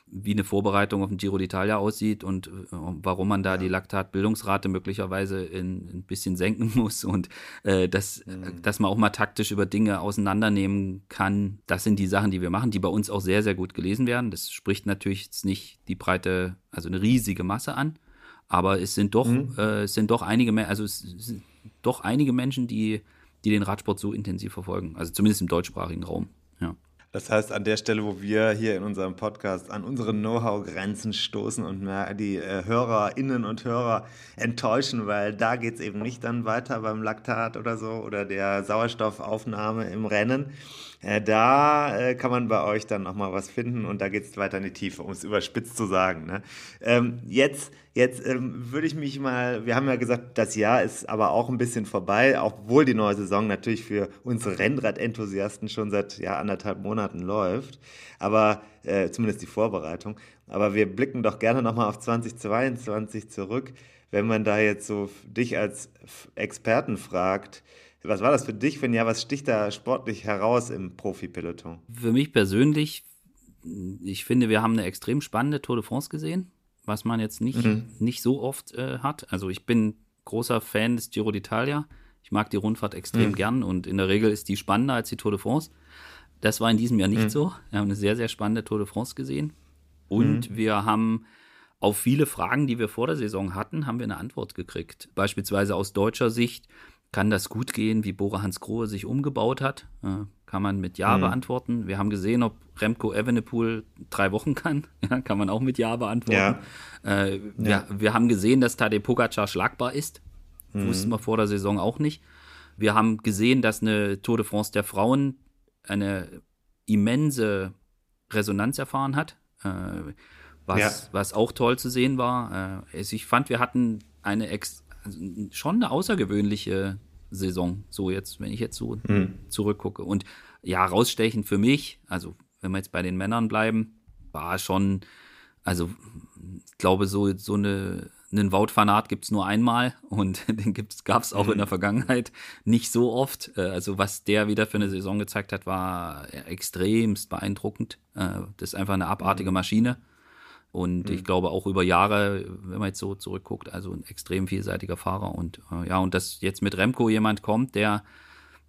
wie eine Vorbereitung auf den Giro d'Italia aussieht und äh, warum man da ja. die Laktatbildungsrate möglicherweise in, ein bisschen senken muss und äh, dass, mhm. dass man auch mal taktisch über Dinge auseinandernehmen kann. Das sind die Sachen, die wir machen, die bei uns auch sehr, sehr gut gelesen werden. Das spricht natürlich jetzt nicht die breite, also eine riesige Masse an, aber es sind doch, mhm. äh, es sind doch einige, also es sind doch einige Menschen, die, die den Radsport so intensiv verfolgen, also zumindest im deutschsprachigen Raum. Das heißt, an der Stelle, wo wir hier in unserem Podcast an unsere Know-how-Grenzen stoßen und die äh, Hörerinnen und Hörer enttäuschen, weil da geht es eben nicht dann weiter beim Laktat oder so oder der Sauerstoffaufnahme im Rennen, äh, da äh, kann man bei euch dann nochmal was finden und da geht es weiter in die Tiefe, um es überspitzt zu sagen. Ne? Ähm, jetzt jetzt ähm, würde ich mich mal, wir haben ja gesagt, das Jahr ist aber auch ein bisschen vorbei, obwohl die neue Saison natürlich für unsere Rennrad-Enthusiasten schon seit ja, anderthalb Monaten läuft, aber äh, zumindest die Vorbereitung. Aber wir blicken doch gerne nochmal auf 2022 zurück. Wenn man da jetzt so dich als Experten fragt, was war das für dich ein Jahr? Was sticht da sportlich heraus im Profi-Peloton? Für mich persönlich, ich finde, wir haben eine extrem spannende Tour de France gesehen, was man jetzt nicht, mhm. nicht so oft äh, hat. Also ich bin großer Fan des Giro d'Italia. Ich mag die Rundfahrt extrem mhm. gern und in der Regel ist die spannender als die Tour de France. Das war in diesem Jahr nicht mhm. so. Wir haben eine sehr, sehr spannende Tour de France gesehen. Und mhm. wir haben auf viele Fragen, die wir vor der Saison hatten, haben wir eine Antwort gekriegt. Beispielsweise aus deutscher Sicht kann das gut gehen, wie Bora Hans Grohe sich umgebaut hat? Kann man mit Ja mhm. beantworten. Wir haben gesehen, ob Remco Evenepoel drei Wochen kann. Ja, kann man auch mit Ja beantworten. Ja. Äh, wir, ja. wir, haben gesehen, dass Tadej Pogacar schlagbar ist. Mhm. Wussten wir vor der Saison auch nicht. Wir haben gesehen, dass eine Tour de France der Frauen eine immense Resonanz erfahren hat, äh, was, ja. was auch toll zu sehen war. Äh, also ich fand, wir hatten eine ex also schon eine außergewöhnliche Saison, so jetzt, wenn ich jetzt so mhm. zurückgucke. Und ja, rausstechend für mich, also wenn wir jetzt bei den Männern bleiben, war schon, also ich glaube, so, so eine, einen Wout-Fanat gibt es nur einmal und den gab es auch mhm. in der Vergangenheit nicht so oft. Äh, also was der wieder für eine Saison gezeigt hat, war extremst beeindruckend. Äh, das ist einfach eine abartige mhm. Maschine. Und mhm. ich glaube auch über Jahre, wenn man jetzt so zurückguckt, also ein extrem vielseitiger Fahrer. Und äh, ja, und dass jetzt mit Remco jemand kommt, der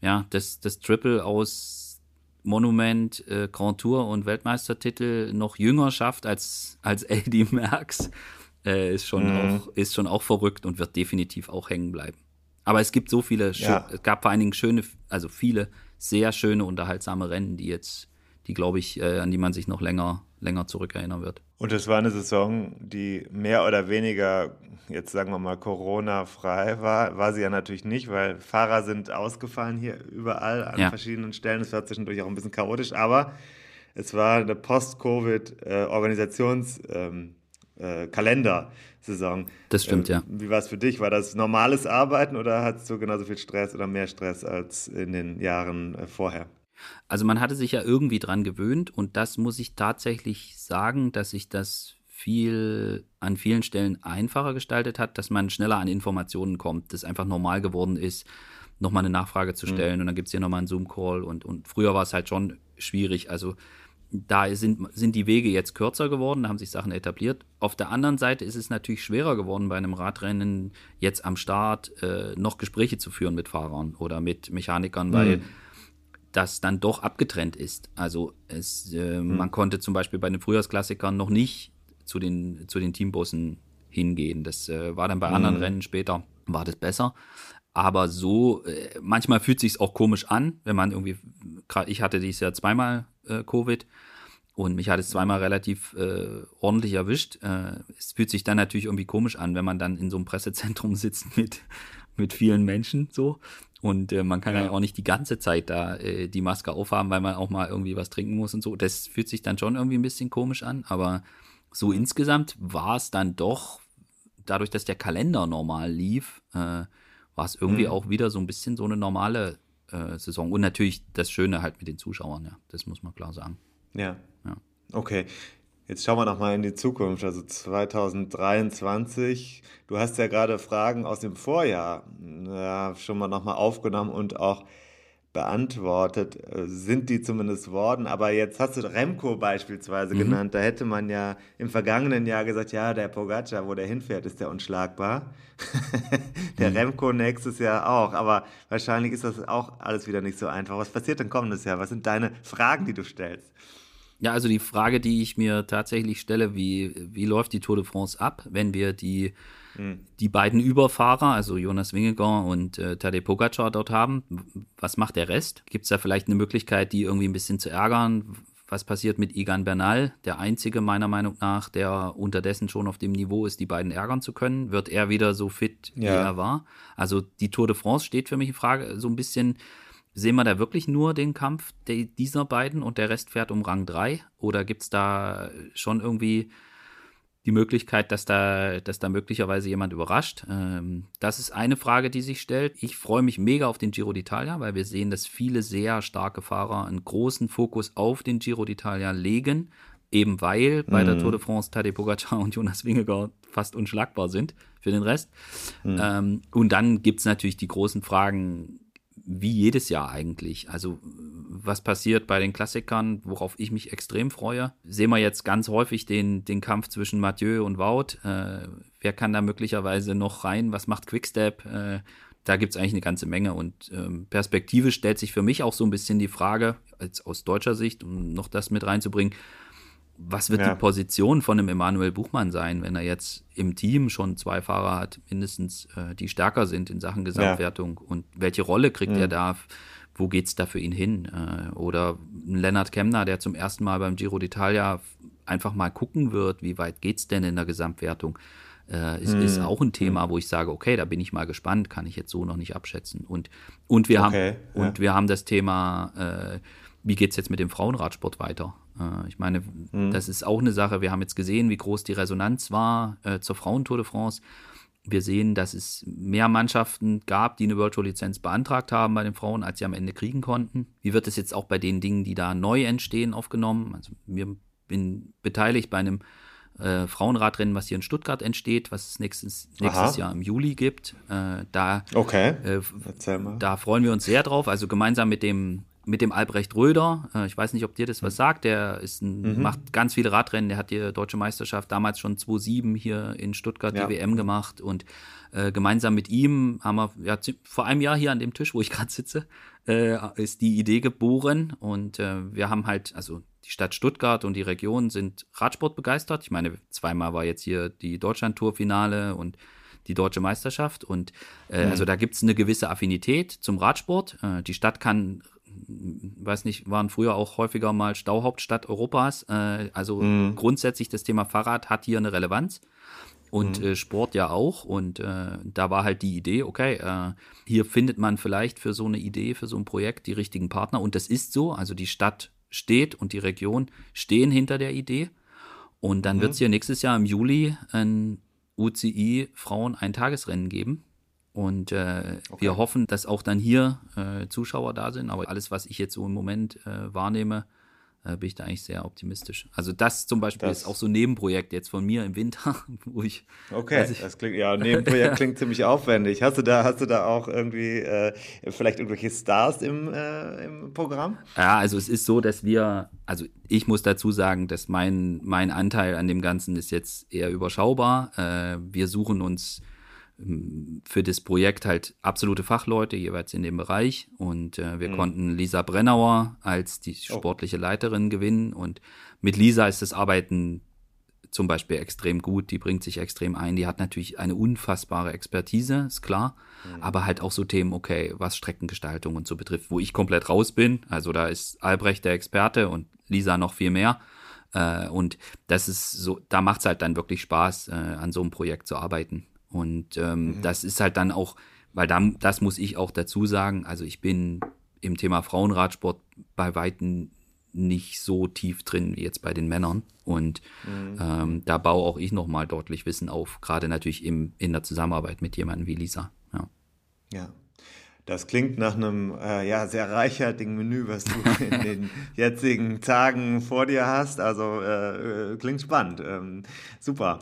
ja das, das Triple aus Monument, äh, Grand Tour und Weltmeistertitel noch jünger schafft als, als Eddie Merckx, äh, ist, schon mhm. auch, ist schon auch verrückt und wird definitiv auch hängen bleiben. Aber es gibt so viele, ja. es gab vor allen Dingen schöne, also viele sehr schöne, unterhaltsame Rennen, die jetzt, die glaube ich, äh, an die man sich noch länger länger zurückerinnern wird. Und es war eine Saison, die mehr oder weniger, jetzt sagen wir mal, Corona-frei war. War sie ja natürlich nicht, weil Fahrer sind ausgefallen hier überall an ja. verschiedenen Stellen. Es war zwischendurch auch ein bisschen chaotisch, aber es war eine Post-Covid-Organisations- ähm, äh, Kalendersaison. Das stimmt, ähm, ja. Wie war es für dich? War das normales Arbeiten oder hattest du genauso viel Stress oder mehr Stress als in den Jahren äh, vorher? Also man hatte sich ja irgendwie dran gewöhnt und das muss ich tatsächlich sagen, dass sich das viel an vielen Stellen einfacher gestaltet hat, dass man schneller an Informationen kommt, dass einfach normal geworden ist, nochmal eine Nachfrage zu mhm. stellen mhm. und dann gibt es hier nochmal einen Zoom-Call und, und früher war es halt schon schwierig. Also da sind, sind die Wege jetzt kürzer geworden, da haben sich Sachen etabliert. Auf der anderen Seite ist es natürlich schwerer geworden, bei einem Radrennen jetzt am Start äh, noch Gespräche zu führen mit Fahrern oder mit Mechanikern, mhm. weil das dann doch abgetrennt ist. Also es, äh, mhm. man konnte zum Beispiel bei den Frühjahrsklassikern noch nicht zu den, zu den Teambussen hingehen. Das äh, war dann bei mhm. anderen Rennen später, war das besser. Aber so, äh, manchmal fühlt sich auch komisch an, wenn man irgendwie, ich hatte dieses Jahr zweimal äh, Covid und mich hat es zweimal relativ äh, ordentlich erwischt. Äh, es fühlt sich dann natürlich irgendwie komisch an, wenn man dann in so einem Pressezentrum sitzt mit, mit vielen Menschen so und äh, man kann ja. auch nicht die ganze Zeit da äh, die Maske aufhaben, weil man auch mal irgendwie was trinken muss und so. Das fühlt sich dann schon irgendwie ein bisschen komisch an. Aber so insgesamt war es dann doch, dadurch, dass der Kalender normal lief, äh, war es irgendwie mhm. auch wieder so ein bisschen so eine normale äh, Saison. Und natürlich das Schöne halt mit den Zuschauern, ja. Das muss man klar sagen. Ja. ja. Okay. Jetzt schauen wir noch mal in die Zukunft, also 2023. Du hast ja gerade Fragen aus dem Vorjahr ja, schon mal noch mal aufgenommen und auch beantwortet, äh, sind die zumindest worden. Aber jetzt hast du Remco beispielsweise mhm. genannt. Da hätte man ja im vergangenen Jahr gesagt, ja, der Pogacar, wo der hinfährt, ist der unschlagbar. der mhm. Remco nächstes Jahr auch. Aber wahrscheinlich ist das auch alles wieder nicht so einfach. Was passiert denn kommendes Jahr? Was sind deine Fragen, die du stellst? Ja, also die Frage, die ich mir tatsächlich stelle, wie, wie läuft die Tour de France ab, wenn wir die, mhm. die beiden Überfahrer, also Jonas Wingegaard und äh, Tadej Pogacar dort haben? Was macht der Rest? Gibt es da vielleicht eine Möglichkeit, die irgendwie ein bisschen zu ärgern? Was passiert mit Igan Bernal, der einzige meiner Meinung nach, der unterdessen schon auf dem Niveau ist, die beiden ärgern zu können? Wird er wieder so fit, ja. wie er war? Also die Tour de France steht für mich in Frage, so ein bisschen Sehen wir da wirklich nur den Kampf dieser beiden und der Rest fährt um Rang 3? Oder gibt es da schon irgendwie die Möglichkeit, dass da, dass da möglicherweise jemand überrascht? Ähm, das ist eine Frage, die sich stellt. Ich freue mich mega auf den Giro d'Italia, weil wir sehen, dass viele sehr starke Fahrer einen großen Fokus auf den Giro d'Italia legen, eben weil bei mhm. der Tour de France Tadej Pogacar und Jonas Wingegaard fast unschlagbar sind für den Rest. Mhm. Ähm, und dann gibt es natürlich die großen Fragen, wie jedes Jahr eigentlich. Also was passiert bei den Klassikern, worauf ich mich extrem freue. Sehen wir jetzt ganz häufig den, den Kampf zwischen Mathieu und Wout. Äh, wer kann da möglicherweise noch rein? Was macht Quickstep? Äh, da gibt es eigentlich eine ganze Menge. Und ähm, perspektivisch stellt sich für mich auch so ein bisschen die Frage, als aus deutscher Sicht, um noch das mit reinzubringen, was wird ja. die Position von einem Emanuel Buchmann sein, wenn er jetzt im Team schon zwei Fahrer hat, mindestens, äh, die stärker sind in Sachen Gesamtwertung? Ja. Und welche Rolle kriegt mhm. er da? Wo geht es da für ihn hin? Äh, oder Lennart Kemner, der zum ersten Mal beim Giro d'Italia einfach mal gucken wird, wie weit geht es denn in der Gesamtwertung? Äh, ist, mhm. ist auch ein Thema, mhm. wo ich sage, okay, da bin ich mal gespannt, kann ich jetzt so noch nicht abschätzen. Und, und wir okay, haben ja. und wir haben das Thema äh, wie geht es jetzt mit dem Frauenradsport weiter? Äh, ich meine, mhm. das ist auch eine Sache. Wir haben jetzt gesehen, wie groß die Resonanz war äh, zur Frauentour de France. Wir sehen, dass es mehr Mannschaften gab, die eine Virtual Lizenz beantragt haben bei den Frauen, als sie am Ende kriegen konnten. Wie wird es jetzt auch bei den Dingen, die da neu entstehen, aufgenommen? Also wir bin beteiligt bei einem äh, Frauenradrennen, was hier in Stuttgart entsteht, was es nächstes, nächstes Jahr im Juli gibt. Äh, da, okay. Äh, da freuen wir uns sehr drauf. Also gemeinsam mit dem mit dem Albrecht Röder. Äh, ich weiß nicht, ob dir das was mhm. sagt. Der ist ein, mhm. macht ganz viele Radrennen. Der hat die deutsche Meisterschaft damals schon 2007 hier in Stuttgart ja. die WM gemacht. Und äh, gemeinsam mit ihm haben wir ja, vor einem Jahr hier an dem Tisch, wo ich gerade sitze, äh, ist die Idee geboren. Und äh, wir haben halt, also die Stadt Stuttgart und die Region sind Radsport begeistert. Ich meine, zweimal war jetzt hier die Deutschland-Tour-Finale und die deutsche Meisterschaft. Und äh, mhm. also da gibt es eine gewisse Affinität zum Radsport. Äh, die Stadt kann weiß nicht, waren früher auch häufiger mal Stauhauptstadt Europas. Äh, also mhm. grundsätzlich das Thema Fahrrad hat hier eine Relevanz und mhm. äh, Sport ja auch. Und äh, da war halt die Idee, okay, äh, hier findet man vielleicht für so eine Idee, für so ein Projekt die richtigen Partner. Und das ist so. Also die Stadt steht und die Region stehen hinter der Idee. Und dann mhm. wird es hier nächstes Jahr im Juli ein UCI Frauen Eintagesrennen geben. Und äh, okay. wir hoffen, dass auch dann hier äh, Zuschauer da sind. Aber alles, was ich jetzt so im Moment äh, wahrnehme, äh, bin ich da eigentlich sehr optimistisch. Also das zum Beispiel das ist auch so ein Nebenprojekt jetzt von mir im Winter, wo ich. Okay, ich, das klingt ja Nebenprojekt klingt ziemlich aufwendig. Hast du da, hast du da auch irgendwie äh, vielleicht irgendwelche Stars im, äh, im Programm? Ja, also es ist so, dass wir, also ich muss dazu sagen, dass mein mein Anteil an dem Ganzen ist jetzt eher überschaubar. Wir suchen uns für das Projekt halt absolute Fachleute jeweils in dem Bereich. Und äh, wir mhm. konnten Lisa Brennauer als die oh. sportliche Leiterin gewinnen. Und mit Lisa ist das Arbeiten zum Beispiel extrem gut, die bringt sich extrem ein, die hat natürlich eine unfassbare Expertise, ist klar, mhm. aber halt auch so Themen, okay, was Streckengestaltung und so betrifft, wo ich komplett raus bin, also da ist Albrecht der Experte und Lisa noch viel mehr. Äh, und das ist so, da macht es halt dann wirklich Spaß, äh, an so einem Projekt zu arbeiten und ähm, mhm. das ist halt dann auch, weil dann, das muss ich auch dazu sagen, also ich bin im Thema Frauenradsport bei Weitem nicht so tief drin wie jetzt bei den Männern. Und mhm. ähm, da baue auch ich nochmal deutlich Wissen auf, gerade natürlich im, in der Zusammenarbeit mit jemandem wie Lisa. Ja. ja. Das klingt nach einem äh, ja, sehr reichhaltigen Menü, was du in den jetzigen Tagen vor dir hast. Also äh, äh, klingt spannend. Ähm, super.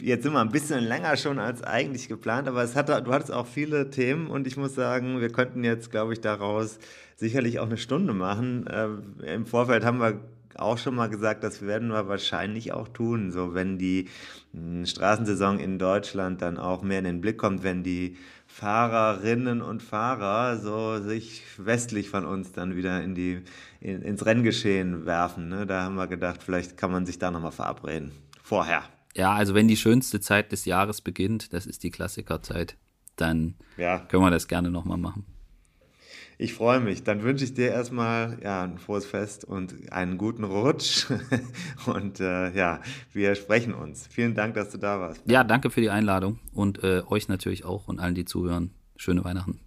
Jetzt sind wir ein bisschen länger schon als eigentlich geplant, aber es hat, du hattest auch viele Themen und ich muss sagen, wir könnten jetzt, glaube ich, daraus sicherlich auch eine Stunde machen. Äh, Im Vorfeld haben wir auch schon mal gesagt, das werden wir wahrscheinlich auch tun, so wenn die mh, Straßensaison in Deutschland dann auch mehr in den Blick kommt, wenn die Fahrerinnen und Fahrer so sich westlich von uns dann wieder in die, in, ins Renngeschehen werfen. Ne? Da haben wir gedacht, vielleicht kann man sich da nochmal verabreden. Vorher. Ja, also wenn die schönste Zeit des Jahres beginnt, das ist die Klassikerzeit, dann ja. können wir das gerne nochmal machen. Ich freue mich. Dann wünsche ich dir erstmal ja, ein frohes Fest und einen guten Rutsch. Und äh, ja, wir sprechen uns. Vielen Dank, dass du da warst. Ja, danke für die Einladung und äh, euch natürlich auch und allen, die zuhören. Schöne Weihnachten.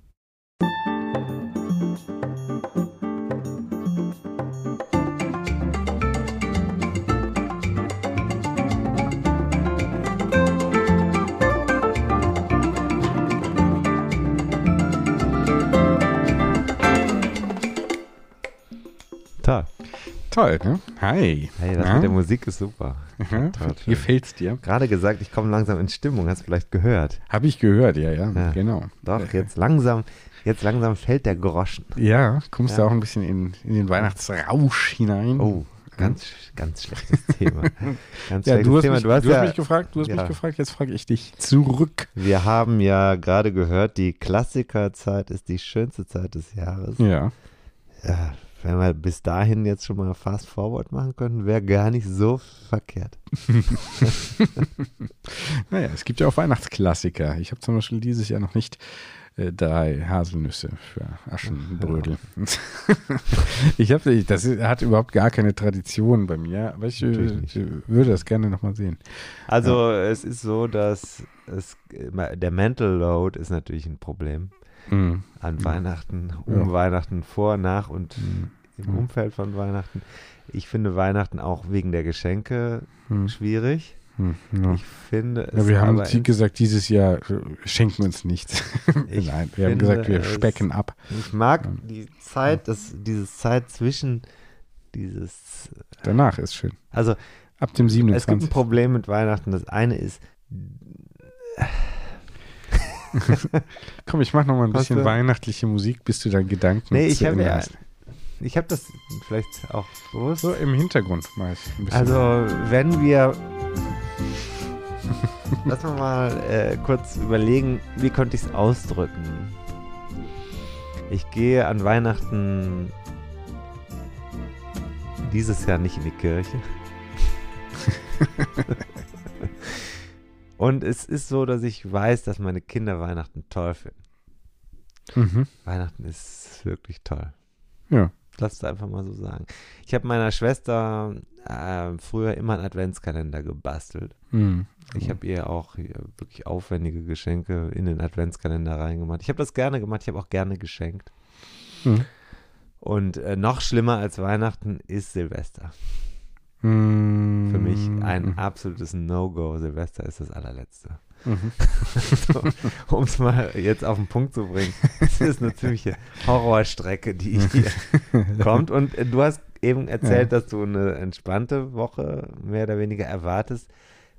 Toll, ne? Hi. Hey, das ja? mit der Musik ist super. Ja, Gefällt's dir? Gerade gesagt, ich komme langsam in Stimmung. Hast du vielleicht gehört? Habe ich gehört, ja, ja, ja, genau. Doch, jetzt langsam, jetzt langsam fällt der Groschen. Ja, kommst ja. du auch ein bisschen in, in den Weihnachtsrausch hinein. Oh, ganz, ganz schlechtes Thema. Ganz ja, schlechtes du hast, Thema. Mich, du hast, du hast ja, mich gefragt, du hast ja. mich gefragt, jetzt frage ich dich zurück. Wir haben ja gerade gehört, die Klassikerzeit ist die schönste Zeit des Jahres. Ja. Ja, wenn wir bis dahin jetzt schon mal Fast Forward machen könnten, wäre gar nicht so verkehrt. naja, es gibt ja auch Weihnachtsklassiker. Ich habe zum Beispiel dieses Jahr noch nicht äh, drei Haselnüsse für Aschenbrödel. Ja. ich habe, das hat überhaupt gar keine Tradition bei mir, aber ich, äh, ich würde das gerne nochmal sehen. Also ja. es ist so, dass es, der Mental Load ist natürlich ein Problem. Mhm. An Weihnachten, um ja. Weihnachten, vor, nach und mhm. Im Hm. Umfeld von Weihnachten. Ich finde Weihnachten auch wegen der Geschenke Hm. schwierig. Hm, ja. Ich finde es Ja, wir haben gesagt, dieses Jahr äh, schenken wir uns nichts. Ich Nein, wir haben gesagt, wir specken ab. Ich mag die Zeit, das, dieses Zeit zwischen dieses, Danach ist schön. also Ab dem es gibt ein 27. Problem mit Weihnachten. Das eine ist, Komm, ich mach noch mal ein bisschen weihnachtliche Musik, bis du deinen Gedanken nee, ich zu Ende ja, hast. Ich habe das vielleicht auch bewusst. So im Hintergrund bisschen. Also, wenn wir, lass mal mal äh, kurz überlegen, wie könnte ich es ausdrücken? Ich gehe an Weihnachten dieses Jahr nicht in die Kirche. Und es ist so, dass ich weiß, dass meine Kinder Weihnachten toll finden. mhm. Weihnachten ist wirklich toll. Ja. Lass es einfach mal so sagen. Ich habe meiner Schwester äh, früher immer einen Adventskalender gebastelt. Mhm. Ich habe ihr auch wirklich aufwendige Geschenke in den Adventskalender reingemacht. Ich habe das gerne gemacht, ich habe auch gerne geschenkt. Mhm. Und äh, noch schlimmer als Weihnachten ist Silvester. Mhm. Für mich ein absolutes No-Go. Silvester ist das allerletzte. Mhm. so, um es mal jetzt auf den Punkt zu bringen. Es ist eine ziemliche Horrorstrecke, die hier kommt. Und äh, du hast eben erzählt, dass du eine entspannte Woche mehr oder weniger erwartest.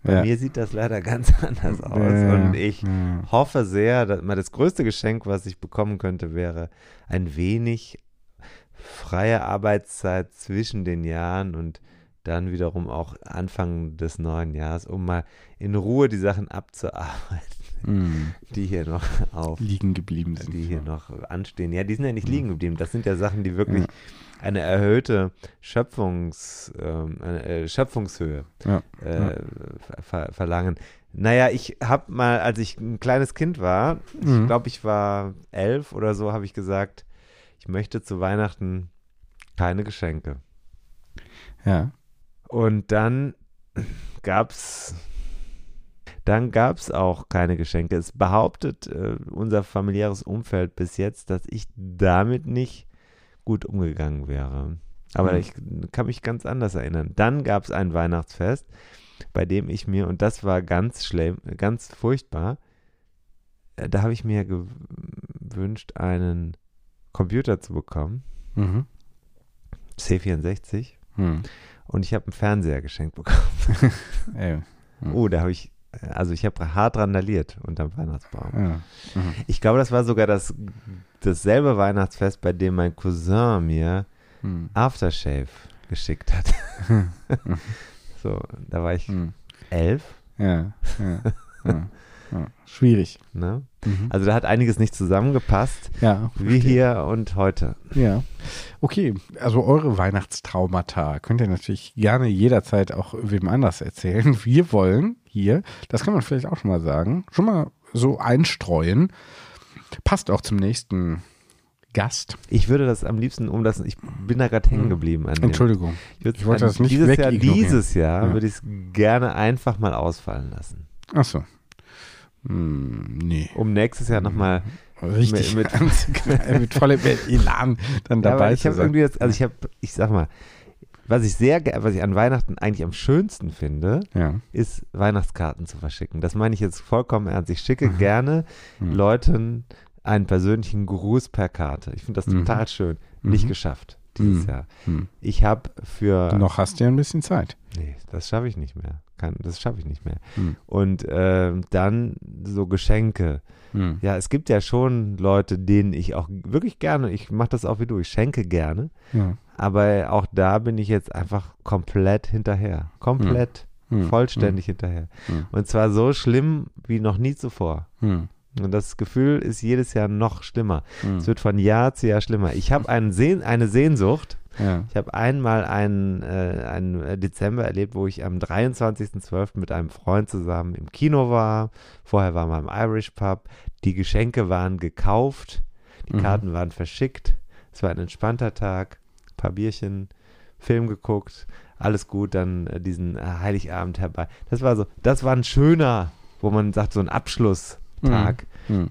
Bei Ja. mir sieht das leider ganz anders aus. Ja, Und ich ja. hoffe sehr, dass mal das größte Geschenk, was ich bekommen könnte, wäre ein wenig freie Arbeitszeit zwischen den Jahren und dann wiederum auch Anfang des neuen Jahres, um mal in Ruhe die Sachen abzuarbeiten, Mhm. die hier noch auf, Liegen geblieben sind. die hier noch anstehen. Ja, die sind ja nicht Mhm. liegen geblieben. Das sind ja Sachen, die wirklich Ja. eine erhöhte Schöpfungs, ähm, äh, Schöpfungshöhe Ja. äh, ver verlangen. Naja, ich habe mal, als ich ein kleines Kind war, ich Mhm. glaube, ich war elf oder so, habe ich gesagt, ich möchte zu Weihnachten keine Geschenke. Ja. Und dann gab's dann gab's auch keine Geschenke. Es behauptet äh, unser familiäres Umfeld bis jetzt, dass ich damit nicht gut umgegangen wäre. Aber Mhm. ich kann mich ganz anders erinnern. Dann gab es ein Weihnachtsfest, bei dem ich mir, und das war ganz schlimm, ganz furchtbar, äh, da habe ich mir gewünscht, einen Computer zu bekommen, Mhm. C64, Mhm. Und ich habe einen Fernseher geschenkt bekommen. Ey. Mhm. Oh, da habe ich, also ich habe hart randaliert unterm Weihnachtsbaum. Ja. Mhm. Ich glaube, das war sogar das, dasselbe Weihnachtsfest, bei dem mein Cousin mir Mhm. Aftershave geschickt hat. so, da war ich Mhm. elf, Ja. Ja. Ja. Ja. Schwierig. ne? Mhm. Also da hat einiges nicht zusammengepasst, Ja. wie hier und heute. Ja. Okay, also eure Weihnachtstraumata könnt ihr natürlich gerne jederzeit auch wem anders erzählen. Wir wollen hier, das kann man vielleicht auch schon mal sagen, schon mal so einstreuen. Passt auch zum nächsten Gast. Ich würde das am liebsten umlassen. Ich bin da gerade hängen geblieben an dem. Entschuldigung. würd's ich wollte das nicht dieses Jahr, dieses Jahr Ja. würde ich es gerne einfach mal ausfallen lassen. Achso. Hm, nee. Um nächstes Jahr nochmal Richtig Mit- mit, mit vollem Elan dann Ja, dabei ich zu habe sein. irgendwie das, also ich habe, ich sag mal, was ich sehr, was ich an Weihnachten eigentlich am schönsten finde, Ja. ist Weihnachtskarten zu verschicken. Das meine ich jetzt vollkommen ernst. Ich schicke Mhm. gerne Mhm. Leuten einen persönlichen Gruß per Karte. Ich finde das Mhm. total schön. Nicht Mhm. geschafft dieses Mhm. Jahr. Hm. Ich habe für Noch hast du ja ein bisschen Zeit. nee, das schaffe ich nicht mehr. Kann, das schaffe ich nicht mehr. Hm. Und ähm, dann so Geschenke. Hm. Ja, es gibt ja schon Leute, denen ich auch wirklich gerne, ich mache das auch wie du, ich schenke gerne. Ja. Aber auch da bin ich jetzt einfach komplett hinterher. Komplett, Hm. vollständig hinterher. Hm. Und zwar so schlimm wie noch nie zuvor. Hm. Und das Gefühl ist jedes Jahr noch schlimmer. Hm. Es wird von Jahr zu Jahr schlimmer. Ich habe einen Sehn, eine Sehnsucht. Ja. Ich habe einmal einen, äh, einen äh, Dezember erlebt, wo ich am 23.12. mit einem Freund zusammen im Kino war. Vorher war man im Irish Pub. Die Geschenke waren gekauft. Die Mhm. Karten waren verschickt. Es war ein entspannter Tag. Ein paar Bierchen, Film geguckt. Alles gut, dann äh, diesen äh, Heiligabend herbei. Das war so, das war ein schöner, wo man sagt, so ein Abschlusstag. Hm.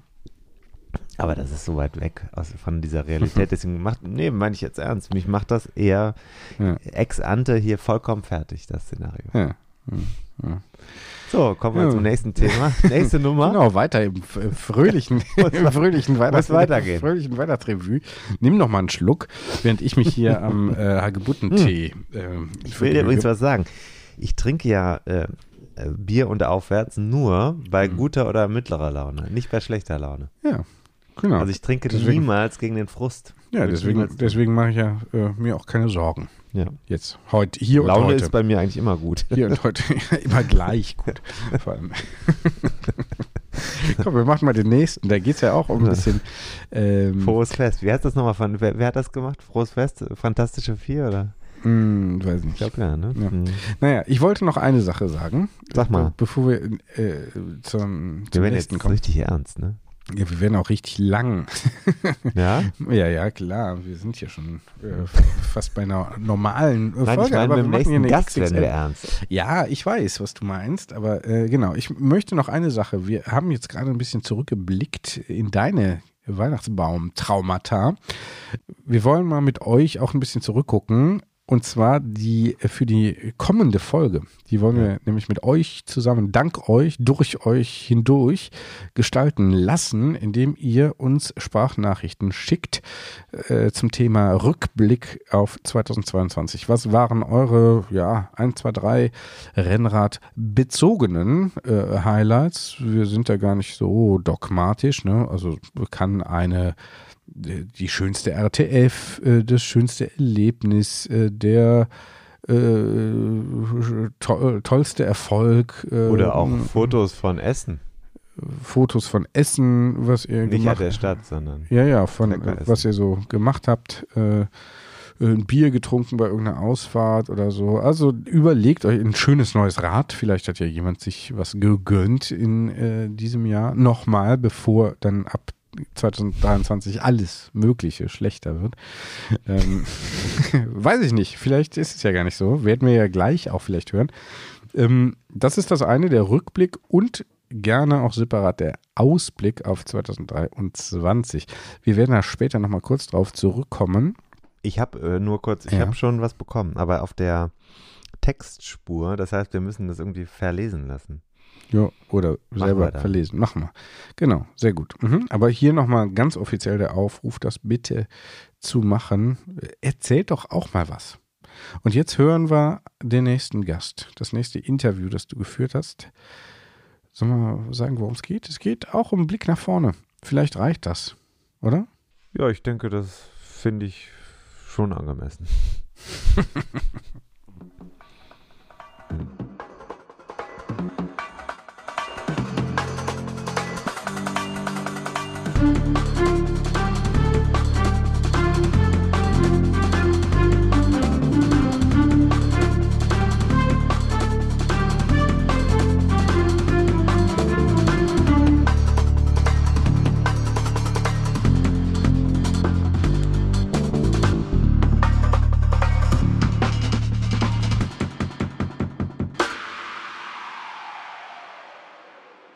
Aber das ist so weit weg aus, von dieser Realität. Deswegen macht, nee, meine ich jetzt ernst. Mich macht das eher Ja. ex ante hier vollkommen fertig, das Szenario. Ja. Hm, ja. So, kommen wir zum nächsten Thema. Nächste Nummer. Genau, weiter im äh, fröhlichen, im fröhlichen Weihnachts weitergehen. fröhlichen Weihnachtsrevue. Nimm noch mal einen Schluck, während ich mich hier am äh, Hagebuttentee ähm, Ich will dir übrigens was sagen. Ich trinke ja äh, äh, Bier und aufwärts nur bei Mhm. guter oder mittlerer Laune, nicht bei schlechter Laune. Ja, genau. Also ich trinke Deswegen- niemals gegen den Frust. ja, deswegen, deswegen mache ich ja äh, mir auch keine Sorgen. Ja. Jetzt, heute, hier und Laune heute. ist bei mir eigentlich immer gut. Hier und heute immer gleich gut. Vor allem. Komm, wir machen mal den nächsten. Da geht es ja auch um ein bisschen. Ähm, Frohes Fest. Wie heißt das nochmal von, wer, wer hat das gemacht? Frohes Fest? Fantastische Vier oder? mh, weiß nicht. Ich glaube ja, ne? Ja. Hm. Naja, ich wollte noch eine Sache sagen. Sag mal. Be bevor wir äh, zum, Wir zum werden nächsten jetzt kommen. richtig ernst, ne? Ja, wir werden auch richtig lang. Ja? ja, ja, klar. Wir sind hier schon äh, fast bei einer normalen äh, Nein, Folge. ich meine, aber wir machen hier eine Gast werden wir ernst. Ja, ich weiß, was du meinst, aber äh, genau, ich möchte noch eine Sache. Wir haben jetzt gerade ein bisschen zurückgeblickt in deine Weihnachtsbaum-Traumata. Wir wollen mal mit euch auch ein bisschen zurückgucken. Und zwar die äh, für die kommende Folge. Die wollen wir nämlich mit euch zusammen, dank euch, durch euch hindurch gestalten lassen, indem ihr uns Sprachnachrichten schickt äh, zum Thema Rückblick auf 2022. Was waren eure, ja, 1, 2, 3 Rennrad-bezogenen äh, Highlights? Wir sind da gar nicht so dogmatisch, ne? Also kann eine die schönste RTF, äh, das schönste Erlebnis, äh, der äh, to tollste Erfolg. äh, Oder auch Fotos von Essen. Fotos von Essen, was ihr Nicht gemacht an der Stadt, sondern. Ja, ja, von äh, was ihr so gemacht habt. Äh, ein Bier getrunken bei irgendeiner Ausfahrt oder so. Also überlegt euch ein schönes neues Rad. Vielleicht hat ja jemand sich was gegönnt in äh, diesem Jahr. Nochmal, bevor dann ab 2023 alles Mögliche schlechter wird. Ähm, weiß ich nicht. Vielleicht ist es ja gar nicht so. Werden wir ja gleich auch vielleicht hören. Ähm, das ist das eine, der Rückblick und gerne auch separat der Ausblick auf 2023. Wir werden da später nochmal kurz drauf zurückkommen. Ich habe äh, nur kurz, ich Ja. habe schon was bekommen, aber auf der Textspur, das heißt, wir müssen das irgendwie verlesen lassen. Ja, oder Machen selber verlesen. Machen wir. Genau, sehr gut. Mhm. Aber hier nochmal ganz offiziell der Aufruf, das bitte zu machen. Erzählt doch auch mal was. Und jetzt hören wir den nächsten Gast, das nächste Interview, das du geführt hast. Sollen wir mal sagen, worum es geht? Es geht auch um einen Blick nach vorne. Vielleicht reicht das, oder? Ja, ich denke, das finde ich schon angemessen.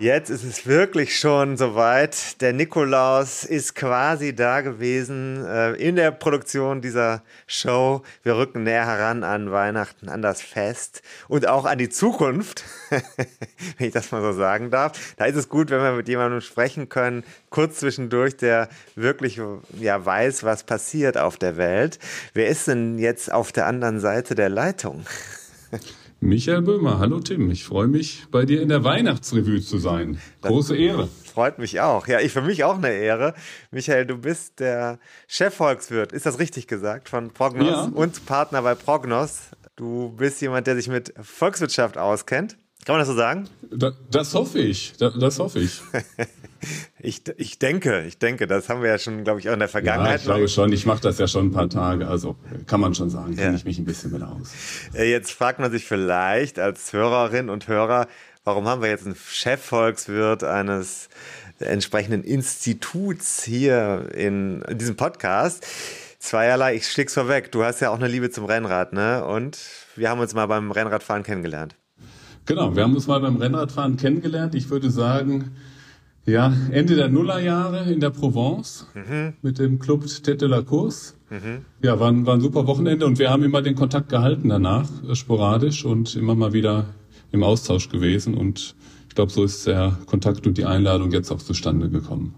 Jetzt ist es wirklich schon soweit. Der Nikolaus ist quasi da gewesen äh, in der Produktion dieser Show. Wir rücken näher heran an Weihnachten, an das Fest und auch an die Zukunft, wenn ich das mal so sagen darf. Da ist es gut, wenn wir mit jemandem sprechen können, kurz zwischendurch, der wirklich ja weiß, was passiert auf der Welt. Wer ist denn jetzt auf der anderen Seite der Leitung? Michael Böhmer, hallo Tim, ich freue mich, bei dir in der Weihnachtsrevue zu sein. Große Ehre. Freut mich auch. Ja, ich für mich auch eine Ehre. Michael, du bist der Chefvolkswirt, ist das richtig gesagt, von Prognos Ja. und Partner bei Prognos. Du bist jemand, der sich mit Volkswirtschaft auskennt. Kann man das so sagen? Da, das hoffe ich, da, das hoffe ich. Ich, ich denke, ich denke, das haben wir ja schon, glaube ich, auch in der Ja, Vergangenheit. ich glaube schon, ich mache das ja schon ein paar Tage, also kann man schon sagen, kenne Ja. ich mich ein bisschen mit aus. Äh, Jetzt fragt man sich vielleicht als Hörerin und Hörer, warum haben wir jetzt einen Chefvolkswirt eines entsprechenden Instituts hier in, in diesem Podcast? Zweierlei, ich schläg's vorweg. Du hast ja auch eine Liebe zum Rennrad, ne? Und wir haben uns mal beim Rennradfahren kennengelernt. Genau, wir haben uns mal beim Rennradfahren kennengelernt. Ich würde sagen, Ja, Ende der Nullerjahre in der Provence mhm. mit dem Club Tête de la Course. Mhm. Ja, war ein, war ein super Wochenende und wir haben immer den Kontakt gehalten danach, äh, sporadisch und immer mal wieder im Austausch gewesen. Und ich glaube, so ist der Kontakt und die Einladung jetzt auch zustande gekommen.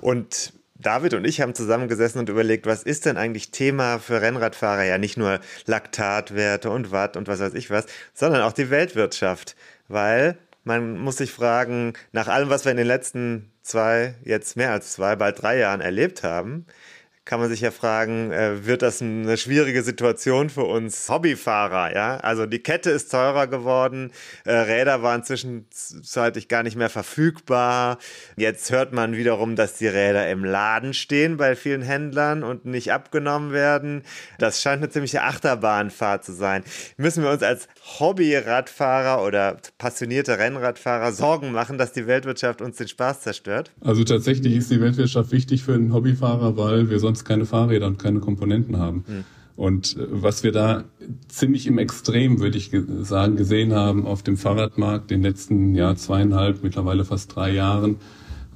Und David und ich haben zusammengesessen und überlegt, was ist denn eigentlich Thema für Rennradfahrer? Ja, nicht nur Laktatwerte und Watt und was weiß ich was, sondern auch die Weltwirtschaft. Weil man muss sich fragen, nach allem, was wir in den letzten zwei, jetzt mehr als zwei, bald drei Jahren erlebt haben, kann man sich ja fragen, äh, wird das eine schwierige Situation für uns Hobbyfahrer, ja? Also die Kette ist teurer geworden, äh, Räder waren zwischenzeitlich gar nicht mehr verfügbar. Jetzt hört man wiederum, dass die Räder im Laden stehen bei vielen Händlern und nicht abgenommen werden. Das scheint eine ziemliche Achterbahnfahrt zu sein. Müssen wir uns als Hobbyradfahrer oder passionierte Rennradfahrer Sorgen machen, dass die Weltwirtschaft uns den Spaß zerstört? Also tatsächlich ist die Weltwirtschaft wichtig für einen Hobbyfahrer, weil wir sonst sonst keine Fahrräder und keine Komponenten haben. Mhm. Und äh, was wir da ziemlich im Extrem, würde ich sagen, gesehen haben auf dem Fahrradmarkt in den letzten Jahr zweieinhalb, mittlerweile fast drei Jahren,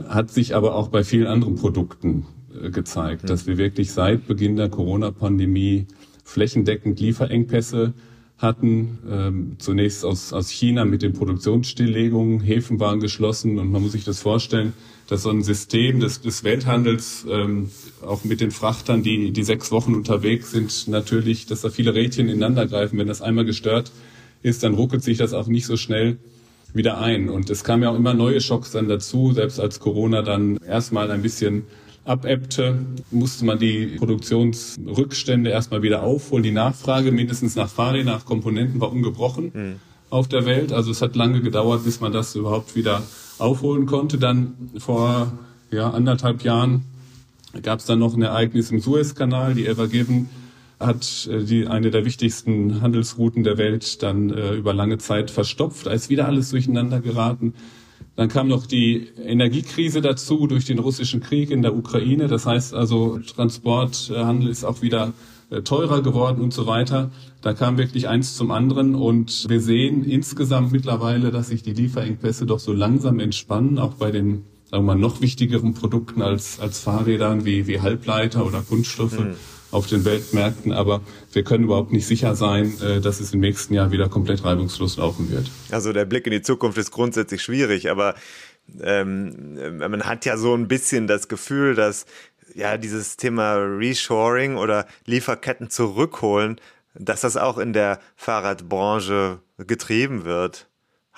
hat sich aber auch bei vielen anderen Produkten äh, gezeigt, mhm. dass wir wirklich seit Beginn der Corona-Pandemie flächendeckend Lieferengpässe hatten. Ähm, zunächst aus, aus China mit den Produktionsstilllegungen, Häfen waren geschlossen und man muss sich das vorstellen, dass so ein System des, des Welthandels, ähm, auch mit den Frachtern, die, die sechs Wochen unterwegs sind, natürlich, dass da viele Rädchen ineinander greifen. Wenn das einmal gestört ist, dann ruckelt sich das auch nicht so schnell wieder ein. Und es kamen ja auch immer neue Schocks dann dazu. Selbst als Corona dann erstmal ein bisschen abebbte, musste man die Produktionsrückstände erstmal wieder aufholen. Die Nachfrage mindestens nach Fahrrädern, nach Komponenten war ungebrochen mhm. auf der Welt. Also es hat lange gedauert, bis man das überhaupt wieder aufholen konnte. Dann vor ja, anderthalb Jahren gab es dann noch ein Ereignis im Suezkanal. Die Ever Given hat äh, die, eine der wichtigsten Handelsrouten der Welt dann äh, über lange Zeit verstopft. Da ist wieder alles durcheinander geraten. Dann kam noch die Energiekrise dazu durch den russischen Krieg in der Ukraine. Das heißt also, Transporthandel ist auch wieder teurer geworden und so weiter. Da kam wirklich eins zum anderen und wir sehen insgesamt mittlerweile, dass sich die Lieferengpässe doch so langsam entspannen, auch bei den sagen wir mal, noch wichtigeren Produkten als, als Fahrrädern wie, wie Halbleiter oder Kunststoffe mhm. auf den Weltmärkten. Aber wir können überhaupt nicht sicher sein, äh, dass es im nächsten Jahr wieder komplett reibungslos laufen wird. Also der Blick in die Zukunft ist grundsätzlich schwierig, aber ähm, man hat ja so ein bisschen das Gefühl, dass ja, dieses Thema Reshoring oder Lieferketten zurückholen, dass das auch in der Fahrradbranche getrieben wird.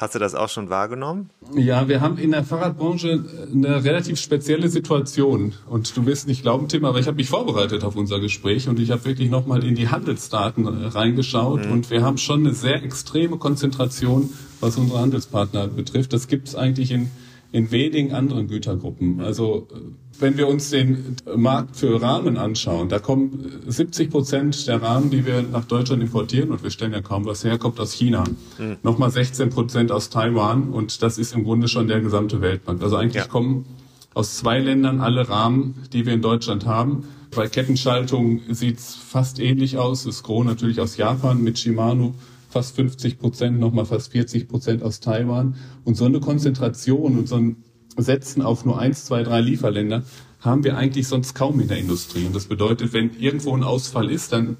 Hast du das auch schon wahrgenommen? Ja, wir haben in der Fahrradbranche eine relativ spezielle Situation. Und du wirst nicht glauben, Tim, aber ich habe mich vorbereitet auf unser Gespräch und ich habe wirklich nochmal in die Handelsdaten reingeschaut. Mhm. Und wir haben schon eine sehr extreme Konzentration, was unsere Handelspartner betrifft. Das gibt es eigentlich in, in wenigen anderen Gütergruppen. Also wenn wir uns den Markt für Rahmen anschauen, da kommen 70 Prozent der Rahmen, die wir nach Deutschland importieren, und wir stellen ja kaum was her, kommt aus China. Mhm. Nochmal 16 Prozent aus Taiwan und das ist im Grunde schon der gesamte Weltmarkt. Also eigentlich ja. kommen aus zwei Ländern alle Rahmen, die wir in Deutschland haben. Bei Kettenschaltung sieht's fast ähnlich aus. Das Gros natürlich aus Japan mit Shimano, fast 50 Prozent, nochmal fast 40 Prozent aus Taiwan. Und so eine Konzentration und so ein setzen auf nur eins, zwei, drei Lieferländer, haben wir eigentlich sonst kaum in der Industrie. Und das bedeutet, wenn irgendwo ein Ausfall ist, dann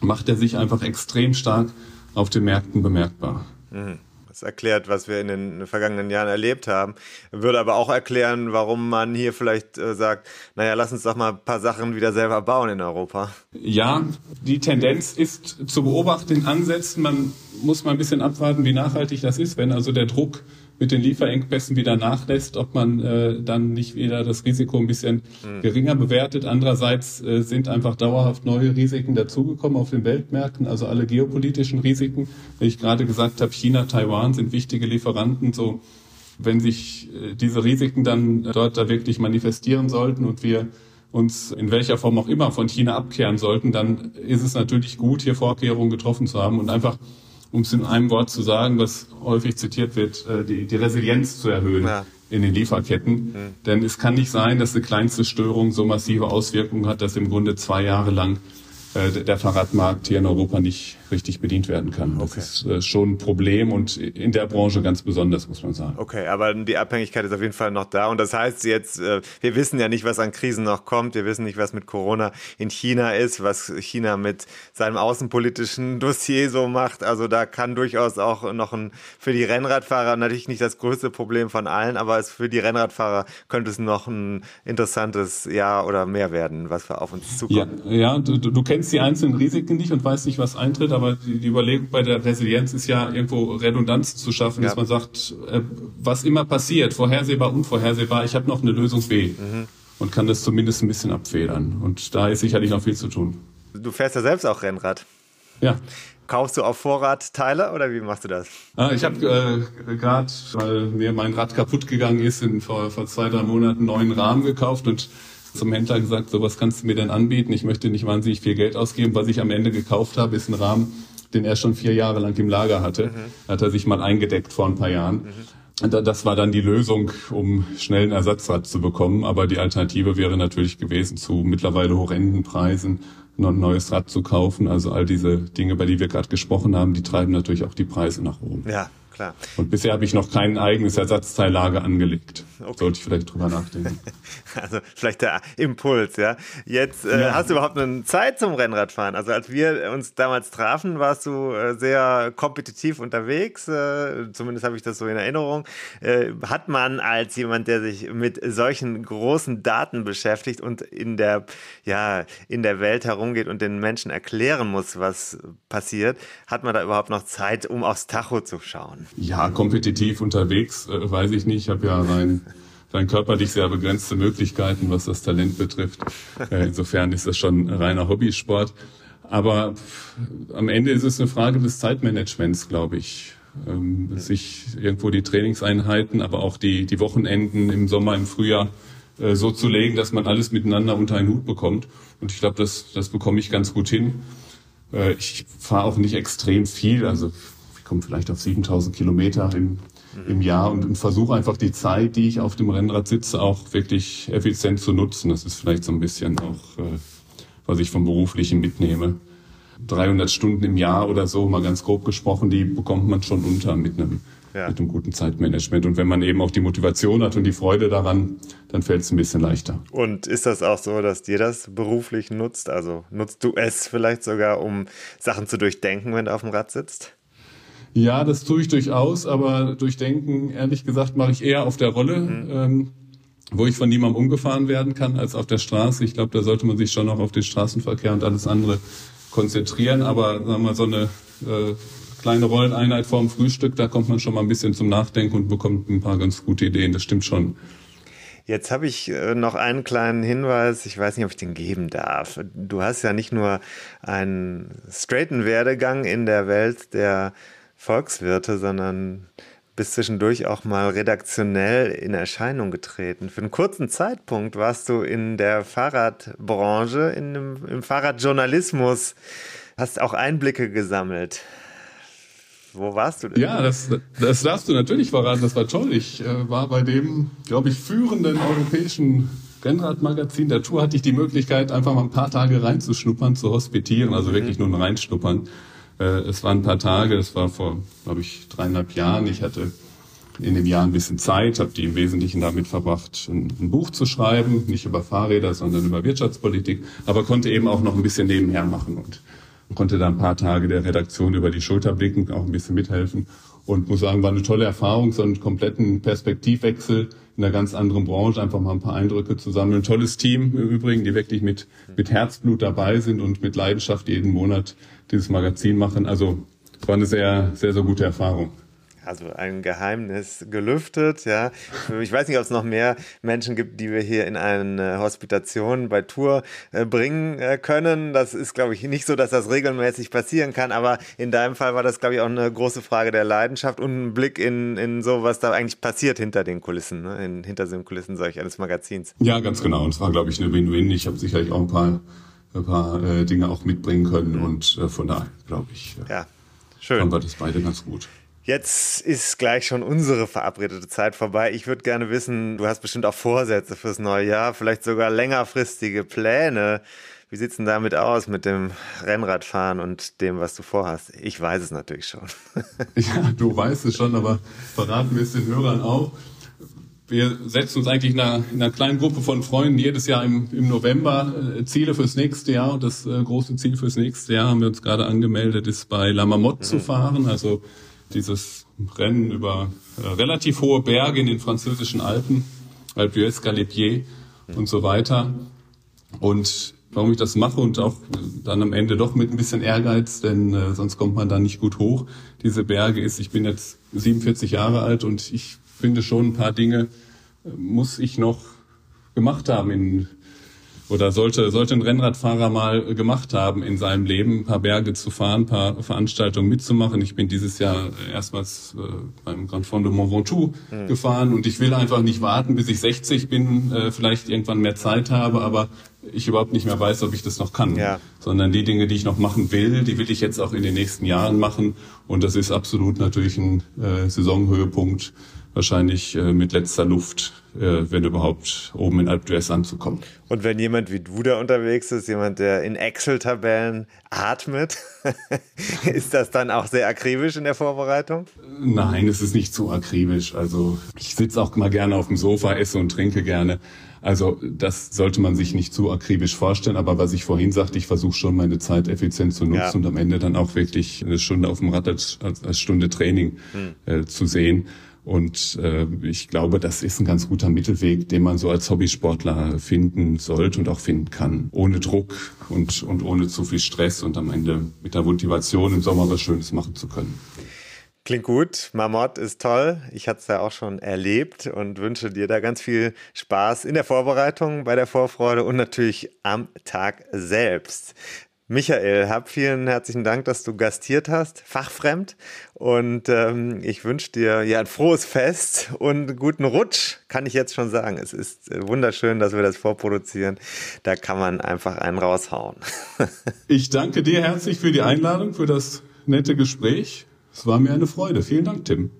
macht er sich einfach extrem stark auf den Märkten bemerkbar. Mhm. Das erklärt, was wir in den vergangenen Jahren erlebt haben. Würde aber auch erklären, warum man hier vielleicht äh, sagt, naja, lass uns doch mal ein paar Sachen wieder selber bauen in Europa. Ja, die Tendenz ist zu beobachten in Ansätzen. Man muss mal ein bisschen abwarten, wie nachhaltig das ist, wenn also der Druck mit den Lieferengpässen wieder nachlässt, ob man äh, dann nicht wieder das Risiko ein bisschen mhm. geringer bewertet. Andererseits äh, sind einfach dauerhaft neue Risiken dazugekommen auf den Weltmärkten, also alle geopolitischen Risiken. Wie ich gerade gesagt habe, China, Taiwan sind wichtige Lieferanten. So, wenn sich äh, diese Risiken dann dort da wirklich manifestieren sollten und wir uns in welcher Form auch immer von China abkehren sollten, dann ist es natürlich gut, hier Vorkehrungen getroffen zu haben und einfach um es in einem Wort zu sagen, was häufig zitiert wird, äh, die, die Resilienz zu erhöhen ja. in den Lieferketten. Mhm. Denn es kann nicht sein, dass eine kleinste Störung so massive Auswirkungen hat, dass im Grunde zwei Jahre lang äh, der Fahrradmarkt hier in Europa nicht, richtig bedient werden kann. Das okay. ist äh, schon ein Problem und in der Branche ganz besonders, muss man sagen. Okay, aber die Abhängigkeit ist auf jeden Fall noch da und das heißt jetzt, äh, wir wissen ja nicht, was an Krisen noch kommt, wir wissen nicht, was mit Corona in China ist, was China mit seinem außenpolitischen Dossier so macht, also da kann durchaus auch noch ein, für die Rennradfahrer natürlich nicht das größte Problem von allen, aber es für die Rennradfahrer könnte es noch ein interessantes Jahr oder mehr werden, was auf uns zukommt. Ja, ja du, du kennst die einzelnen Risiken nicht und weißt nicht, was eintritt, aber die, die Überlegung bei der Resilienz ist ja irgendwo Redundanz zu schaffen, ja. dass man sagt, äh, was immer passiert, vorhersehbar, unvorhersehbar, ich habe noch eine Lösung B mhm. und kann das zumindest ein bisschen abfedern. Und da ist sicherlich noch viel zu tun. Du fährst ja selbst auch Rennrad. Ja. Kaufst du auf Vorrat Teile oder wie machst du das? Ah, ich habe äh, gerade, weil mir mein Rad kaputt gegangen ist, in, vor, vor zwei, drei Monaten einen neuen Rahmen gekauft und zum Händler gesagt, so was kannst du mir denn anbieten? Ich möchte nicht wahnsinnig viel Geld ausgeben. Was ich am Ende gekauft habe, ist ein Rahmen, den er schon vier Jahre lang im Lager hatte. Mhm. Hat er sich mal eingedeckt vor ein paar Jahren. Mhm. Das war dann die Lösung, um schnell einen Ersatzrad zu bekommen. Aber die Alternative wäre natürlich gewesen, zu mittlerweile horrenden Preisen noch ein neues Rad zu kaufen. Also all diese Dinge, bei die wir gerade gesprochen haben, die treiben natürlich auch die Preise nach oben. Ja, klar. Und bisher habe ich noch kein eigenes Ersatzteillager angelegt. Okay. Sollte ich vielleicht drüber nachdenken. Also vielleicht der Impuls, ja. Jetzt äh, ja. hast du überhaupt eine Zeit zum Rennradfahren. Also als wir uns damals trafen, warst du äh, sehr kompetitiv unterwegs. Äh, zumindest habe ich das so in Erinnerung. Äh, hat man als jemand, der sich mit solchen großen Daten beschäftigt und in der, ja, in der Welt herumgeht und den Menschen erklären muss, was passiert, hat man da überhaupt noch Zeit, um aufs Tacho zu schauen? Ja, kompetitiv unterwegs, äh, weiß ich nicht. Ich habe ja rein rein körperlich sehr begrenzte Möglichkeiten, was das Talent betrifft. Äh, insofern ist das schon reiner Hobbysport. Aber am Ende ist es eine Frage des Zeitmanagements, glaube ich. Ähm, sich irgendwo die Trainingseinheiten, aber auch die, die Wochenenden im Sommer, im Frühjahr äh, so zu legen, dass man alles miteinander unter einen Hut bekommt. Und ich glaube, das, das bekomme ich ganz gut hin. Äh, ich fahre auch nicht extrem viel, also ich komme vielleicht auf 7000 Kilometer im im Jahr und, und versuche einfach die Zeit, die ich auf dem Rennrad sitze, auch wirklich effizient zu nutzen. Das ist vielleicht so ein bisschen auch, äh, was ich vom Beruflichen mitnehme. 300 Stunden im Jahr oder so, mal ganz grob gesprochen, die bekommt man schon unter mit einem, ja. mit einem guten Zeitmanagement. Und wenn man eben auch die Motivation hat und die Freude daran, dann fällt es ein bisschen leichter. Und ist das auch so, dass dir das beruflich nutzt? Also nutzt du es vielleicht sogar, um Sachen zu durchdenken, wenn du auf dem Rad sitzt? Ja, das tue ich durchaus, aber durchdenken, ehrlich gesagt, mache ich eher auf der Rolle, mhm. ähm, wo ich von niemandem umgefahren werden kann, als auf der Straße. Ich glaube, da sollte man sich schon noch auf den Straßenverkehr und alles andere konzentrieren. Aber sagen wir mal, so eine äh, kleine Rolleneinheit vorm Frühstück, da kommt man schon mal ein bisschen zum Nachdenken und bekommt ein paar ganz gute Ideen. Das stimmt schon. Jetzt habe ich äh, noch einen kleinen Hinweis. Ich weiß nicht, ob ich den geben darf. Du hast ja nicht nur einen straighten Werdegang in der Welt der Volkswirte, sondern bist zwischendurch auch mal redaktionell in Erscheinung getreten. Für einen kurzen Zeitpunkt warst du in der Fahrradbranche, in dem, im Fahrradjournalismus, hast auch Einblicke gesammelt. Wo warst du denn? Ja, das, das darfst du natürlich verraten. Das war toll. Ich äh, war bei dem, glaube ich, führenden europäischen Rennradmagazin der Tour hatte ich die Möglichkeit, einfach mal ein paar Tage reinzuschnuppern, zu hospitieren, also mhm. wirklich nur ein reinschnuppern. Äh, es waren ein paar Tage, das war vor, glaube ich, dreieinhalb Jahren. Ich hatte in dem Jahr ein bisschen Zeit, habe die im Wesentlichen damit verbracht, ein, ein, Buch zu schreiben, nicht über Fahrräder, sondern über Wirtschaftspolitik, aber konnte eben auch noch ein bisschen nebenher machen und konnte da ein paar Tage der Redaktion über die Schulter blicken, auch ein bisschen mithelfen und muss sagen, war eine tolle Erfahrung, so einen kompletten Perspektivwechsel in einer ganz anderen Branche, einfach mal ein paar Eindrücke zu sammeln. Ein tolles Team im Übrigen, die wirklich mit, mit Herzblut dabei sind und mit Leidenschaft jeden Monat dieses Magazin machen. Also es war eine sehr, sehr, sehr gute Erfahrung. Also ein Geheimnis gelüftet, ja. Ich weiß nicht, ob es noch mehr Menschen gibt, die wir hier in eine Hospitation bei Tour äh, bringen äh, können. Das ist, glaube ich, nicht so, dass das regelmäßig passieren kann, aber in deinem Fall war das, glaube ich, auch eine große Frage der Leidenschaft und ein Blick in, in so, was da eigentlich passiert hinter den Kulissen, ne? in, hinter den Kulissen solch eines Magazins. Ja, ganz genau. Und es war, glaube ich, eine Win-Win. Ich habe sicherlich auch ein paar ein paar äh, Dinge auch mitbringen können mhm. und äh, von daher glaube ich, äh, ja, schön. haben wir das beide ganz gut. Jetzt ist gleich schon unsere verabredete Zeit vorbei. Ich würde gerne wissen, du hast bestimmt auch Vorsätze fürs neue Jahr, vielleicht sogar längerfristige Pläne. Wie Wie sieht's denn damit aus mit dem Rennradfahren und dem, was du vorhast? Ich weiß es natürlich schon. ja, du weißt es schon, aber verraten wir es den Hörern auch. Wir setzen uns eigentlich in einer, in einer kleinen Gruppe von Freunden jedes Jahr im, im November äh, Ziele fürs nächste Jahr. Und das äh, große Ziel fürs nächste Jahr haben wir uns gerade angemeldet, ist bei La Marmotte mhm. zu fahren. Also dieses Rennen über äh, relativ hohe Berge in den französischen Alpen, Alpe d'Huez, Galipier und so weiter. Und warum ich das mache und auch dann am Ende doch mit ein bisschen Ehrgeiz, denn äh, sonst kommt man da nicht gut hoch. Diese Berge ist, ich bin jetzt 47 Jahre alt und ich finde schon ein paar Dinge äh, muss ich noch gemacht haben in oder sollte, sollte ein Rennradfahrer mal gemacht haben in seinem Leben, ein paar Berge zu fahren, ein paar Veranstaltungen mitzumachen. Ich bin dieses Jahr erstmals äh, beim Grand Fond de Mont Ventoux mhm. gefahren und ich will einfach nicht warten, bis ich 60 bin, äh, vielleicht irgendwann mehr Zeit habe, aber ich überhaupt nicht mehr weiß, ob ich das noch kann. Ja. Sondern die Dinge, die ich noch machen will, die will ich jetzt auch in den nächsten Jahren machen. Und das ist absolut natürlich ein äh, Saisonhöhepunkt wahrscheinlich äh, mit letzter Luft, äh, wenn überhaupt, oben in Alpe d'Huez anzukommen. Und wenn jemand wie du da unterwegs ist, jemand, der in Excel-Tabellen atmet, ist das dann auch sehr akribisch in der Vorbereitung? Nein, es ist nicht zu akribisch. Also ich sitze auch mal gerne auf dem Sofa, esse und trinke gerne. Also das sollte man sich nicht zu akribisch vorstellen. Aber was ich vorhin sagte, ich versuche schon meine Zeit effizient zu nutzen ja. und am Ende dann auch wirklich eine Stunde auf dem Rad als, als Stunde Training hm. äh, zu sehen. Und äh, ich glaube, das ist ein ganz guter Mittelweg, den man so als Hobbysportler finden sollte und auch finden kann. Ohne Druck und, und ohne zu viel Stress und am Ende mit der Motivation im Sommer was Schönes machen zu können. Klingt gut. Marmot ist toll. Ich hatte es ja auch schon erlebt und wünsche dir da ganz viel Spaß in der Vorbereitung, bei der Vorfreude und natürlich am Tag selbst. Michael, hab vielen herzlichen Dank, dass du gastiert hast, fachfremd. Und ähm, ich wünsche dir ja ein frohes Fest und guten Rutsch, kann ich jetzt schon sagen. Es ist äh, wunderschön, dass wir das vorproduzieren. Da kann man einfach einen raushauen. ich danke dir herzlich für die Einladung, für das nette Gespräch. Es war mir eine Freude. Vielen Dank, Tim.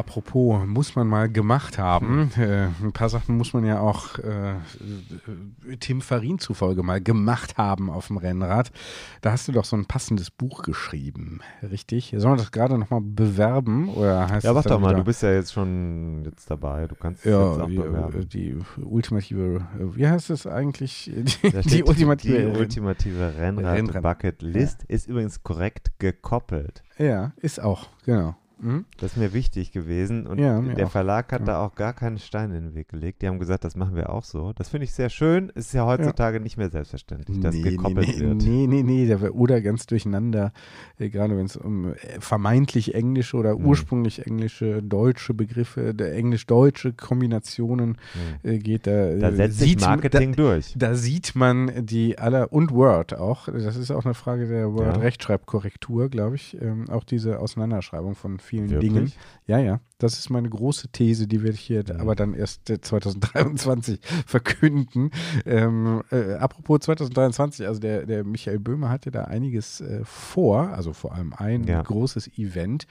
Apropos, muss man mal gemacht haben. Hm. Äh, ein paar Sachen muss man ja auch äh, äh, Tim Farin zufolge mal gemacht haben auf dem Rennrad. Da hast du doch so ein passendes Buch geschrieben, richtig? Sollen wir das gerade nochmal bewerben? Oder heißt ja, mach doch mal, du bist ja jetzt schon jetzt dabei. Du kannst ja, jetzt auch die, bewerben. Die ultimative, wie heißt es eigentlich? Die, die ultimative, die ultimative Rennrad-Bucket-List ja. ist übrigens korrekt gekoppelt. Ja, ist auch, genau. Mhm. Das ist mir wichtig gewesen. Und ja, der auch. Verlag hat ja. da auch gar keinen Stein in den Weg gelegt. Die haben gesagt, das machen wir auch so. Das finde ich sehr schön. Es ist ja heutzutage ja. nicht mehr selbstverständlich, dass nee, gekoppelt nee, wird. Nee, nee, nee. Oder ganz durcheinander, äh, gerade wenn es um äh, vermeintlich englische oder mhm. ursprünglich englische, deutsche Begriffe, englisch-deutsche Kombinationen mhm. äh, geht. Da, da setzt sich Marketing da, durch. Da sieht man die aller, und Word auch. Das ist auch eine Frage der Word-Rechtschreibkorrektur, glaube ich. Ähm, auch diese Auseinanderschreibung von vielen Wirklich? Dingen. Ja, ja. Das ist meine große These, die werde ich hier ja. aber dann erst 2023 verkünden. Ähm, äh, apropos 2023, also der, der Michael Böhmer hatte da einiges äh, vor, also vor allem ein ja. großes Event.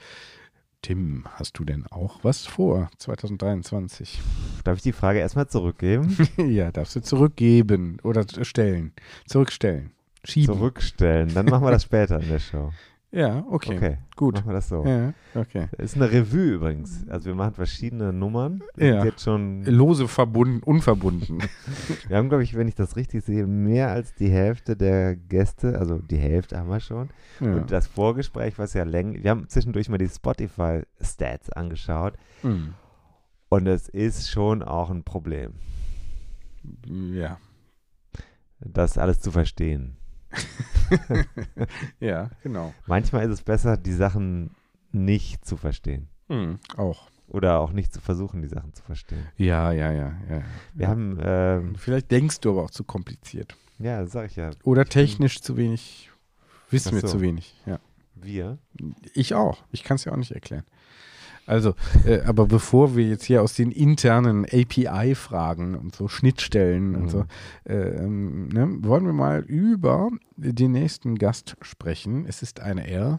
Tim, hast du denn auch was vor 2023? Darf ich die Frage erstmal zurückgeben? ja, darfst du zurückgeben oder stellen. Zurückstellen. Schieben. Zurückstellen. Dann machen wir das später in der Show. Ja, okay. Okay, gut. Machen wir das so. Ja, okay. Das ist eine Revue übrigens. Also wir machen verschiedene Nummern. ja. Jetzt schon Lose verbunden, unverbunden. wir haben, glaube ich, wenn ich das richtig sehe, mehr als die Hälfte der Gäste, also die Hälfte haben wir schon. Ja. Und das Vorgespräch, was ja länger, wir haben zwischendurch mal die Spotify-Stats angeschaut. Mhm. Und es ist schon auch ein Problem. Ja. Das alles zu verstehen. ja, genau. Manchmal ist es besser, die Sachen nicht zu verstehen. Mhm, auch. Oder auch nicht zu versuchen, die Sachen zu verstehen. Ja, ja, ja, ja. Wir haben, ähm, Vielleicht denkst du aber auch zu kompliziert. ja, sag ich ja, Oder technisch zu wenig. Wissen wir so. zu wenig, ja. wir. Ich auch. Ich kann es ja auch nicht erklären. Also, äh, aber bevor wir jetzt hier aus den internen API-Fragen und so Schnittstellen und Mhm. so, äh, ähm, ne, wollen wir mal über den nächsten Gast sprechen. Es ist eine R.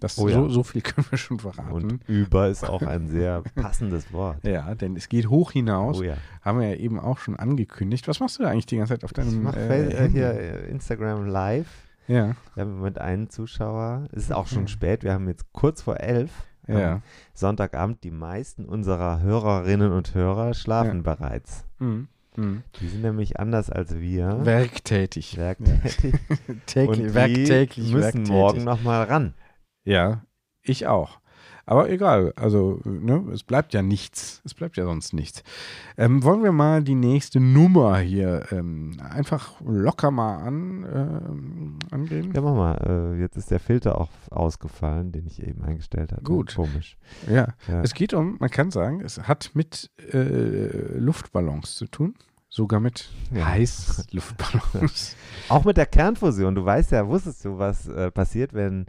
Das, Oh ja. so, so viel können wir schon verraten. Und über ist auch ein sehr passendes Wort. ja, denn es geht hoch hinaus. Oh ja. Haben wir ja eben auch schon angekündigt. Was machst du da eigentlich die ganze Zeit auf Ich deinem mache äh, äh, hier äh, Instagram live. Ja, Wir haben im Moment einen Zuschauer. Es ist auch schon spät. Wir haben jetzt kurz vor elf. Ja. Am Sonntagabend. Die meisten unserer Hörerinnen und Hörer schlafen bereits. Mhm. Mhm. Die sind nämlich anders als wir. Werktätig. Werktätig. Täglich, und die werktäglich, müssen werktätig. morgen nochmal ran. Ja, ich auch. Aber egal, also ne, es bleibt ja nichts. Es bleibt ja sonst nichts. Ähm, wollen wir mal die nächste Nummer hier ähm, einfach locker mal an, ähm, angehen? Ja, mach mal. Äh, jetzt ist der Filter auch ausgefallen, den ich eben eingestellt habe. Gut. Komisch. Ja. Ja. Es geht um, man kann sagen, es hat mit äh, Luftballons zu tun. Sogar mit Ja. Heißluftballons. Auch mit der Kernfusion. Du weißt ja, wusstest du, was äh, passiert, wenn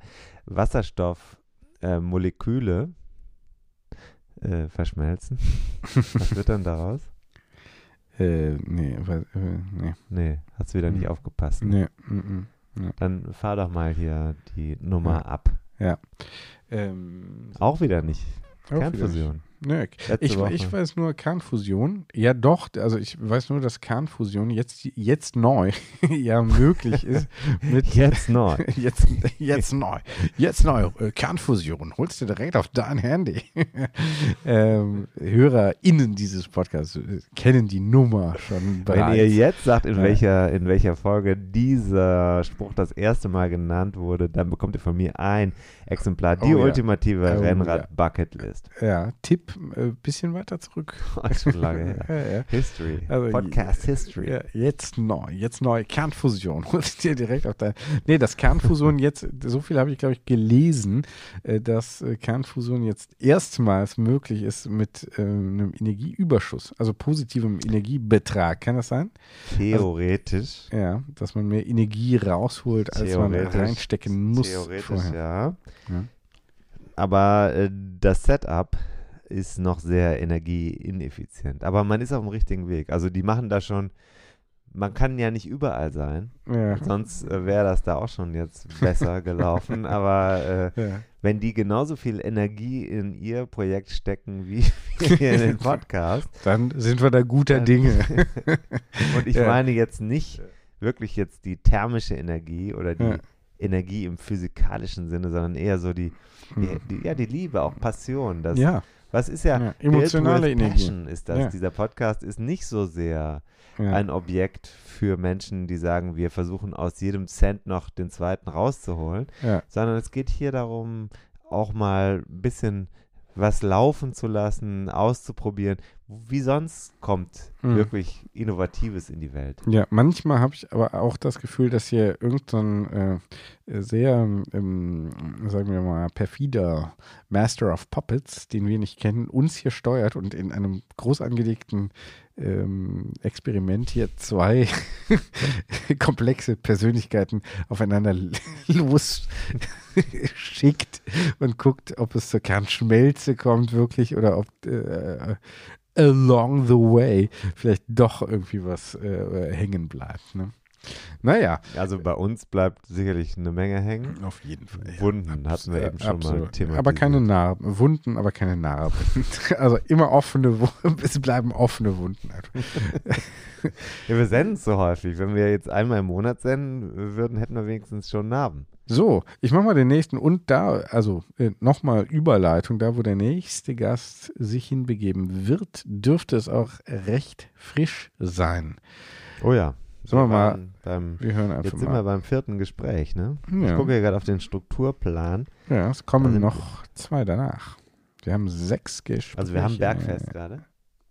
Wasserstoffmoleküle äh, Moleküle, äh, verschmelzen? was wird dann daraus? äh, nee, weil, äh, nee, Nee, hast du wieder nicht Hm. aufgepasst. Ne? nee, mm, mm. Dann fahr doch mal hier die Nummer Ja. ab. Ähm, Auch wieder nicht. auch Kernfusion. Letzte ich, ich weiß nur Kernfusion. Ja, doch. Also ich weiß nur, dass Kernfusion jetzt, jetzt neu ja möglich ist. Mit Jetzt neu. jetzt, jetzt neu. Jetzt neu. Äh, Kernfusion. Holst du direkt auf dein Handy. ähm, HörerInnen dieses Podcasts äh, kennen die Nummer schon bereits. Wenn ihr jetzt sagt, in welcher, in welcher Folge dieser Spruch das erste Mal genannt wurde, dann bekommt ihr von mir ein Exemplar. Die Oh ja. ultimative Oh. Rennrad-Bucketlist. ja, Tipp, ein äh, bisschen weiter zurück. Ist schon lange her. ja. History. Also, Podcast History. Jetzt neu, jetzt neu. Kernfusion. Dir direkt auf dein. Nee, das Kernfusion jetzt, so viel habe ich, glaube ich, gelesen, äh, dass äh, Kernfusion jetzt erstmals möglich ist mit äh, einem Energieüberschuss, also positivem Energiebetrag. Kann das sein? Theoretisch. Ja, dass man mehr Energie rausholt, als man reinstecken muss. Theoretisch, vorher. ja. Ja. Aber äh, das Setup ist noch sehr energieineffizient. Aber man ist auf dem richtigen Weg. Also die machen da schon, man kann ja nicht überall sein. Ja. Sonst äh, wäre das da auch schon jetzt besser gelaufen. Aber äh, Ja. wenn die genauso viel Energie in ihr Projekt stecken wie wir hier in den Podcast. Dann sind wir da guter Dann- Dinge. Und ich Ja. meine jetzt nicht wirklich jetzt die thermische Energie oder die. Energie im physikalischen Sinne, sondern eher so die, die, die ja, die Liebe, auch Passion. Das, Hm. ja, Was ist ja, Ja, emotionale Energie. Passion ist das. Ja. Dieser Podcast ist nicht so sehr ja. ein Objekt für Menschen, die sagen, wir versuchen aus jedem Cent noch den zweiten rauszuholen, sondern es geht hier darum, auch mal ein bisschen was laufen zu lassen, auszuprobieren. Wie sonst kommt Mhm. wirklich Innovatives in die Welt. Ja, manchmal habe ich aber auch das Gefühl, dass hier irgendein äh, sehr, ähm, sagen wir mal, perfider Master of Puppets, den wir nicht kennen, uns hier steuert und in einem groß angelegten ähm, Experiment hier zwei komplexe Persönlichkeiten aufeinander los schickt und guckt, ob es zur Kernschmelze kommt wirklich oder ob äh, along the way vielleicht doch irgendwie was äh, hängen bleibt. Ne? Naja, Also bei uns bleibt sicherlich eine Menge hängen. auf jeden Fall. ja. Wunden hatten wir eben schon mal absolut. thematisiert. Aber keine Narben. Wunden, aber keine Narben. also immer offene Wunden. Es bleiben offene Wunden. Ja, wir senden es so häufig. Wenn wir jetzt einmal im Monat senden würden, hätten wir wenigstens schon Narben. So, ich mache mal den nächsten und da, also äh, nochmal Überleitung, da wo der nächste Gast sich hinbegeben wird, dürfte es auch recht frisch sein. Oh ja. Sollen wir mal- Beim, Wir hören einfach jetzt sind wir mal. beim vierten Gespräch, ne? Ich Ja. gucke hier gerade auf den Strukturplan. Ja, es kommen Also- noch zwei danach. Wir haben sechs Gespräche. Also wir haben Bergfest gerade.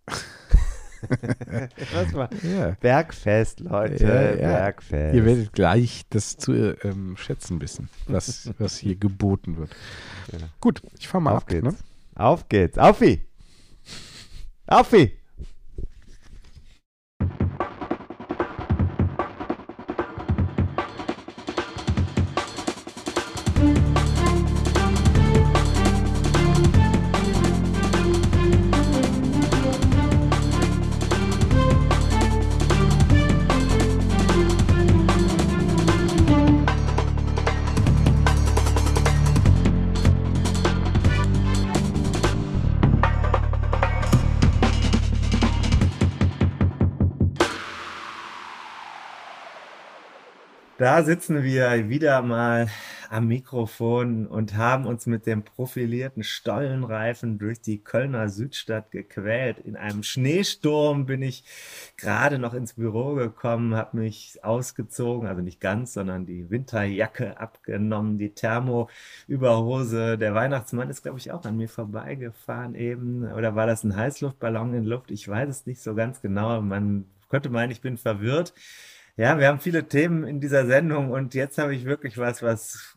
Was war? Ja. Bergfest, Leute. Ja, ja. Bergfest. Ihr werdet gleich das zu ähm, schätzen wissen, was, was hier geboten wird. Ja. Gut, ich fahr mal Auf ab. geht's. Ne? Auf geht's. Aufi! Affi! Da sitzen wir wieder mal am Mikrofon und haben uns mit dem profilierten Stollenreifen durch die Kölner Südstadt gequält. In einem Schneesturm bin ich gerade noch ins Büro gekommen, habe mich ausgezogen, also nicht ganz, sondern die Winterjacke abgenommen, die Thermo-Überhose. Der Weihnachtsmann ist, glaube ich, auch an mir vorbeigefahren eben. Oder war das ein Heißluftballon in Luft? Ich weiß es nicht so ganz genau. Man könnte meinen, ich bin verwirrt. Ja, wir haben viele Themen in dieser Sendung und jetzt habe ich wirklich was, was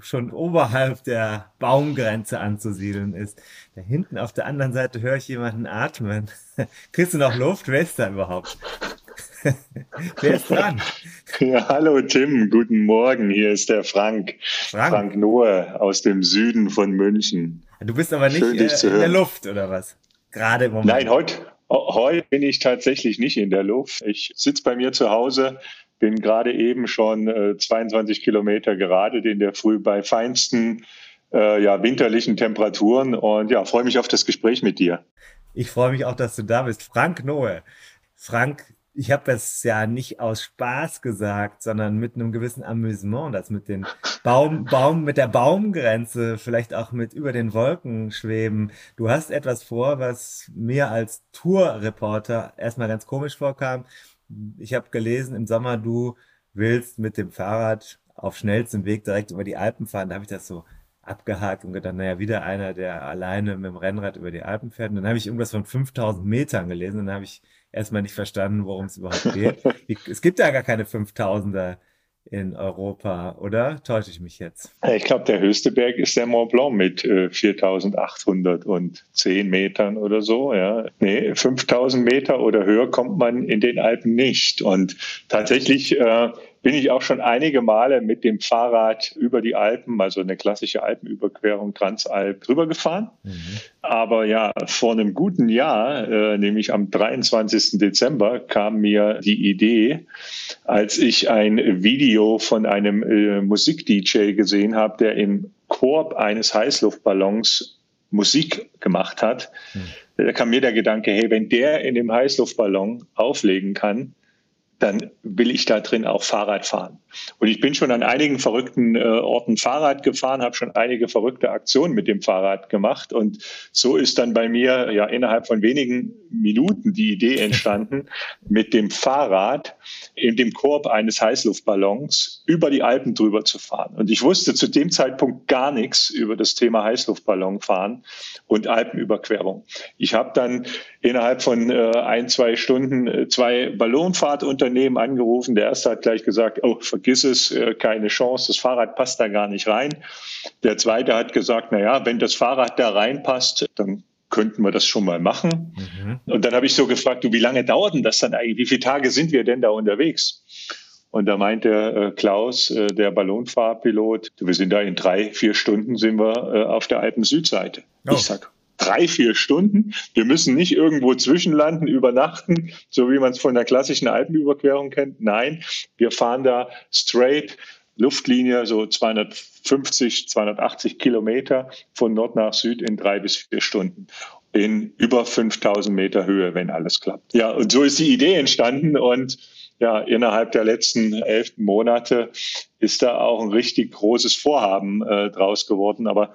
schon oberhalb der Baumgrenze anzusiedeln ist. Da hinten auf der anderen Seite höre ich jemanden atmen. Kriegst du noch Luft? Wer ist da überhaupt? Wer ist dran? Ja, hallo Tim, guten Morgen. Hier ist der Frank. Frank, Frank Noah aus dem Süden von München. Du bist aber nicht Schön, äh, in der Luft, oder was? Gerade im Moment. Nein, heute, Heute bin ich tatsächlich nicht in der Luft. Ich sitze bei mir zu Hause, bin gerade eben schon äh, 22 Kilometer geradelt in der Früh bei feinsten äh, ja, winterlichen Temperaturen und ja, freue mich auf das Gespräch mit dir. Ich freue mich auch, dass du da bist. Frank Noe. Frank, ich habe das ja nicht aus Spaß gesagt, sondern mit einem gewissen Amüsement, das mit den Baum, Baum, mit der Baumgrenze, vielleicht auch mit über den Wolken schweben. Du hast etwas vor, was mir als Tourreporter erstmal ganz komisch vorkam. Ich habe gelesen, im Sommer du willst mit dem Fahrrad auf schnellstem Weg direkt über die Alpen fahren. Da habe ich das so abgehakt und gedacht, naja, wieder einer, der alleine mit dem Rennrad über die Alpen fährt. Und dann habe ich irgendwas von 5000 Metern gelesen. Und dann habe ich erstmal nicht verstanden, worum es überhaupt geht. es gibt ja gar keine 5000er in Europa, oder? Täusche ich mich jetzt? Ich glaube, der höchste Berg ist der Mont Blanc mit äh, 4810 Metern oder so. Ja. Nee, 5000 Meter oder höher kommt man in den Alpen nicht. Und tatsächlich äh, bin ich auch schon einige Male mit dem Fahrrad über die Alpen, also eine klassische Alpenüberquerung Transalp, rübergefahren. Mhm. Aber ja, vor einem guten Jahr, äh, nämlich am 23. Dezember, kam mir die Idee, als ich ein Video von einem äh, Musik-DJ gesehen habe, der im Korb eines Heißluftballons Musik gemacht hat. Mhm. Da kam mir der Gedanke, hey, wenn der in dem Heißluftballon auflegen kann, dann will ich da drin auch Fahrrad fahren. Und ich bin schon an einigen verrückten äh, Orten Fahrrad gefahren, habe schon einige verrückte Aktionen mit dem Fahrrad gemacht. Und so ist dann bei mir ja innerhalb von wenigen Minuten die Idee entstanden, mit dem Fahrrad in dem Korb eines Heißluftballons über die Alpen drüber zu fahren. Und ich wusste zu dem Zeitpunkt gar nichts über das Thema Heißluftballonfahren und Alpenüberquerung. Ich habe dann innerhalb von äh, ein, zwei Stunden äh, zwei Ballonfahrtunternehmen angerufen. Der erste hat gleich gesagt, oh, vergiss es, äh, keine Chance, das Fahrrad passt da gar nicht rein. Der zweite hat gesagt, na ja, wenn das Fahrrad da reinpasst, dann könnten wir das schon mal machen. Mhm. Und dann habe ich so gefragt, du, wie lange dauert denn das dann eigentlich? Wie viele Tage sind wir denn da unterwegs? Und da meinte äh, Klaus, äh, der Ballonfahrpilot, wir sind da in drei, vier Stunden sind wir äh, auf der alten Südseite. Oh. Ich sag, drei, vier Stunden. Wir müssen nicht irgendwo zwischenlanden, übernachten, so wie man es von der klassischen Alpenüberquerung kennt. Nein, wir fahren da straight Luftlinie, so 250, 280 Kilometer von Nord nach Süd in drei bis vier Stunden in über 5000 Meter Höhe, wenn alles klappt. Ja, und so ist die Idee entstanden und ja, innerhalb der letzten elf Monate ist da auch ein richtig großes Vorhaben äh, draus geworden. Aber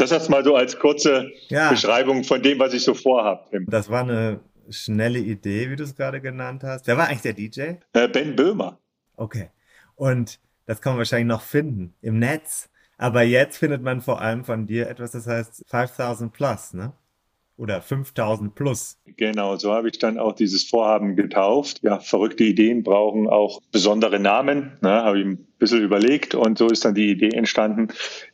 das jetzt mal so als kurze ja. Beschreibung von dem, was ich so vorhabe. Das war eine schnelle Idee, wie du es gerade genannt hast. Wer war eigentlich der DJ? Äh, ben Böhmer. Okay. Und das kann man wahrscheinlich noch finden im Netz. Aber jetzt findet man vor allem von dir etwas, das heißt 5000 plus, ne? Oder 5000 plus. Genau, so habe ich dann auch dieses Vorhaben getauft. Ja, verrückte Ideen brauchen auch besondere Namen, ne, habe ich ein bisschen überlegt und so ist dann die Idee entstanden.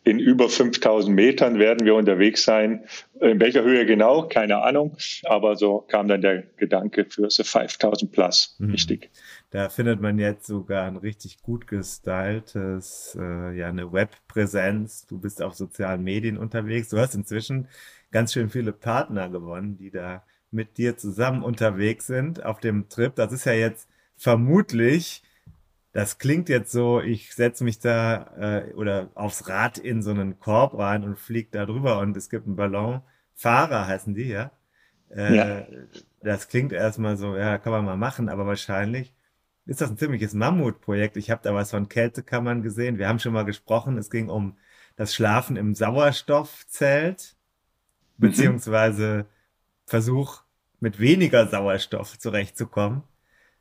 In über 5000 Metern werden wir unterwegs sein. In welcher Höhe genau? Keine Ahnung. Aber so kam dann der Gedanke für The 5000 Plus. Mhm. Richtig. Da findet man jetzt sogar ein richtig gut gestyltes, äh, ja, eine Webpräsenz. Du bist auf sozialen Medien unterwegs. Du hast inzwischen ganz schön viele Partner gewonnen, die da mit dir zusammen unterwegs sind auf dem Trip. Das ist ja jetzt vermutlich, das klingt jetzt so, ich setze mich da äh, oder aufs Rad in so einen Korb rein und fliege da drüber und es gibt einen Ballon. Fahrer heißen die, ja? Äh, ja. Das klingt erstmal so, ja, kann man mal machen, aber wahrscheinlich ist das ein ziemliches Mammutprojekt. Ich habe da was von Kältekammern gesehen. Wir haben schon mal gesprochen, es ging um das Schlafen im Sauerstoffzelt, mhm. beziehungsweise Versuch, mit weniger Sauerstoff zurechtzukommen.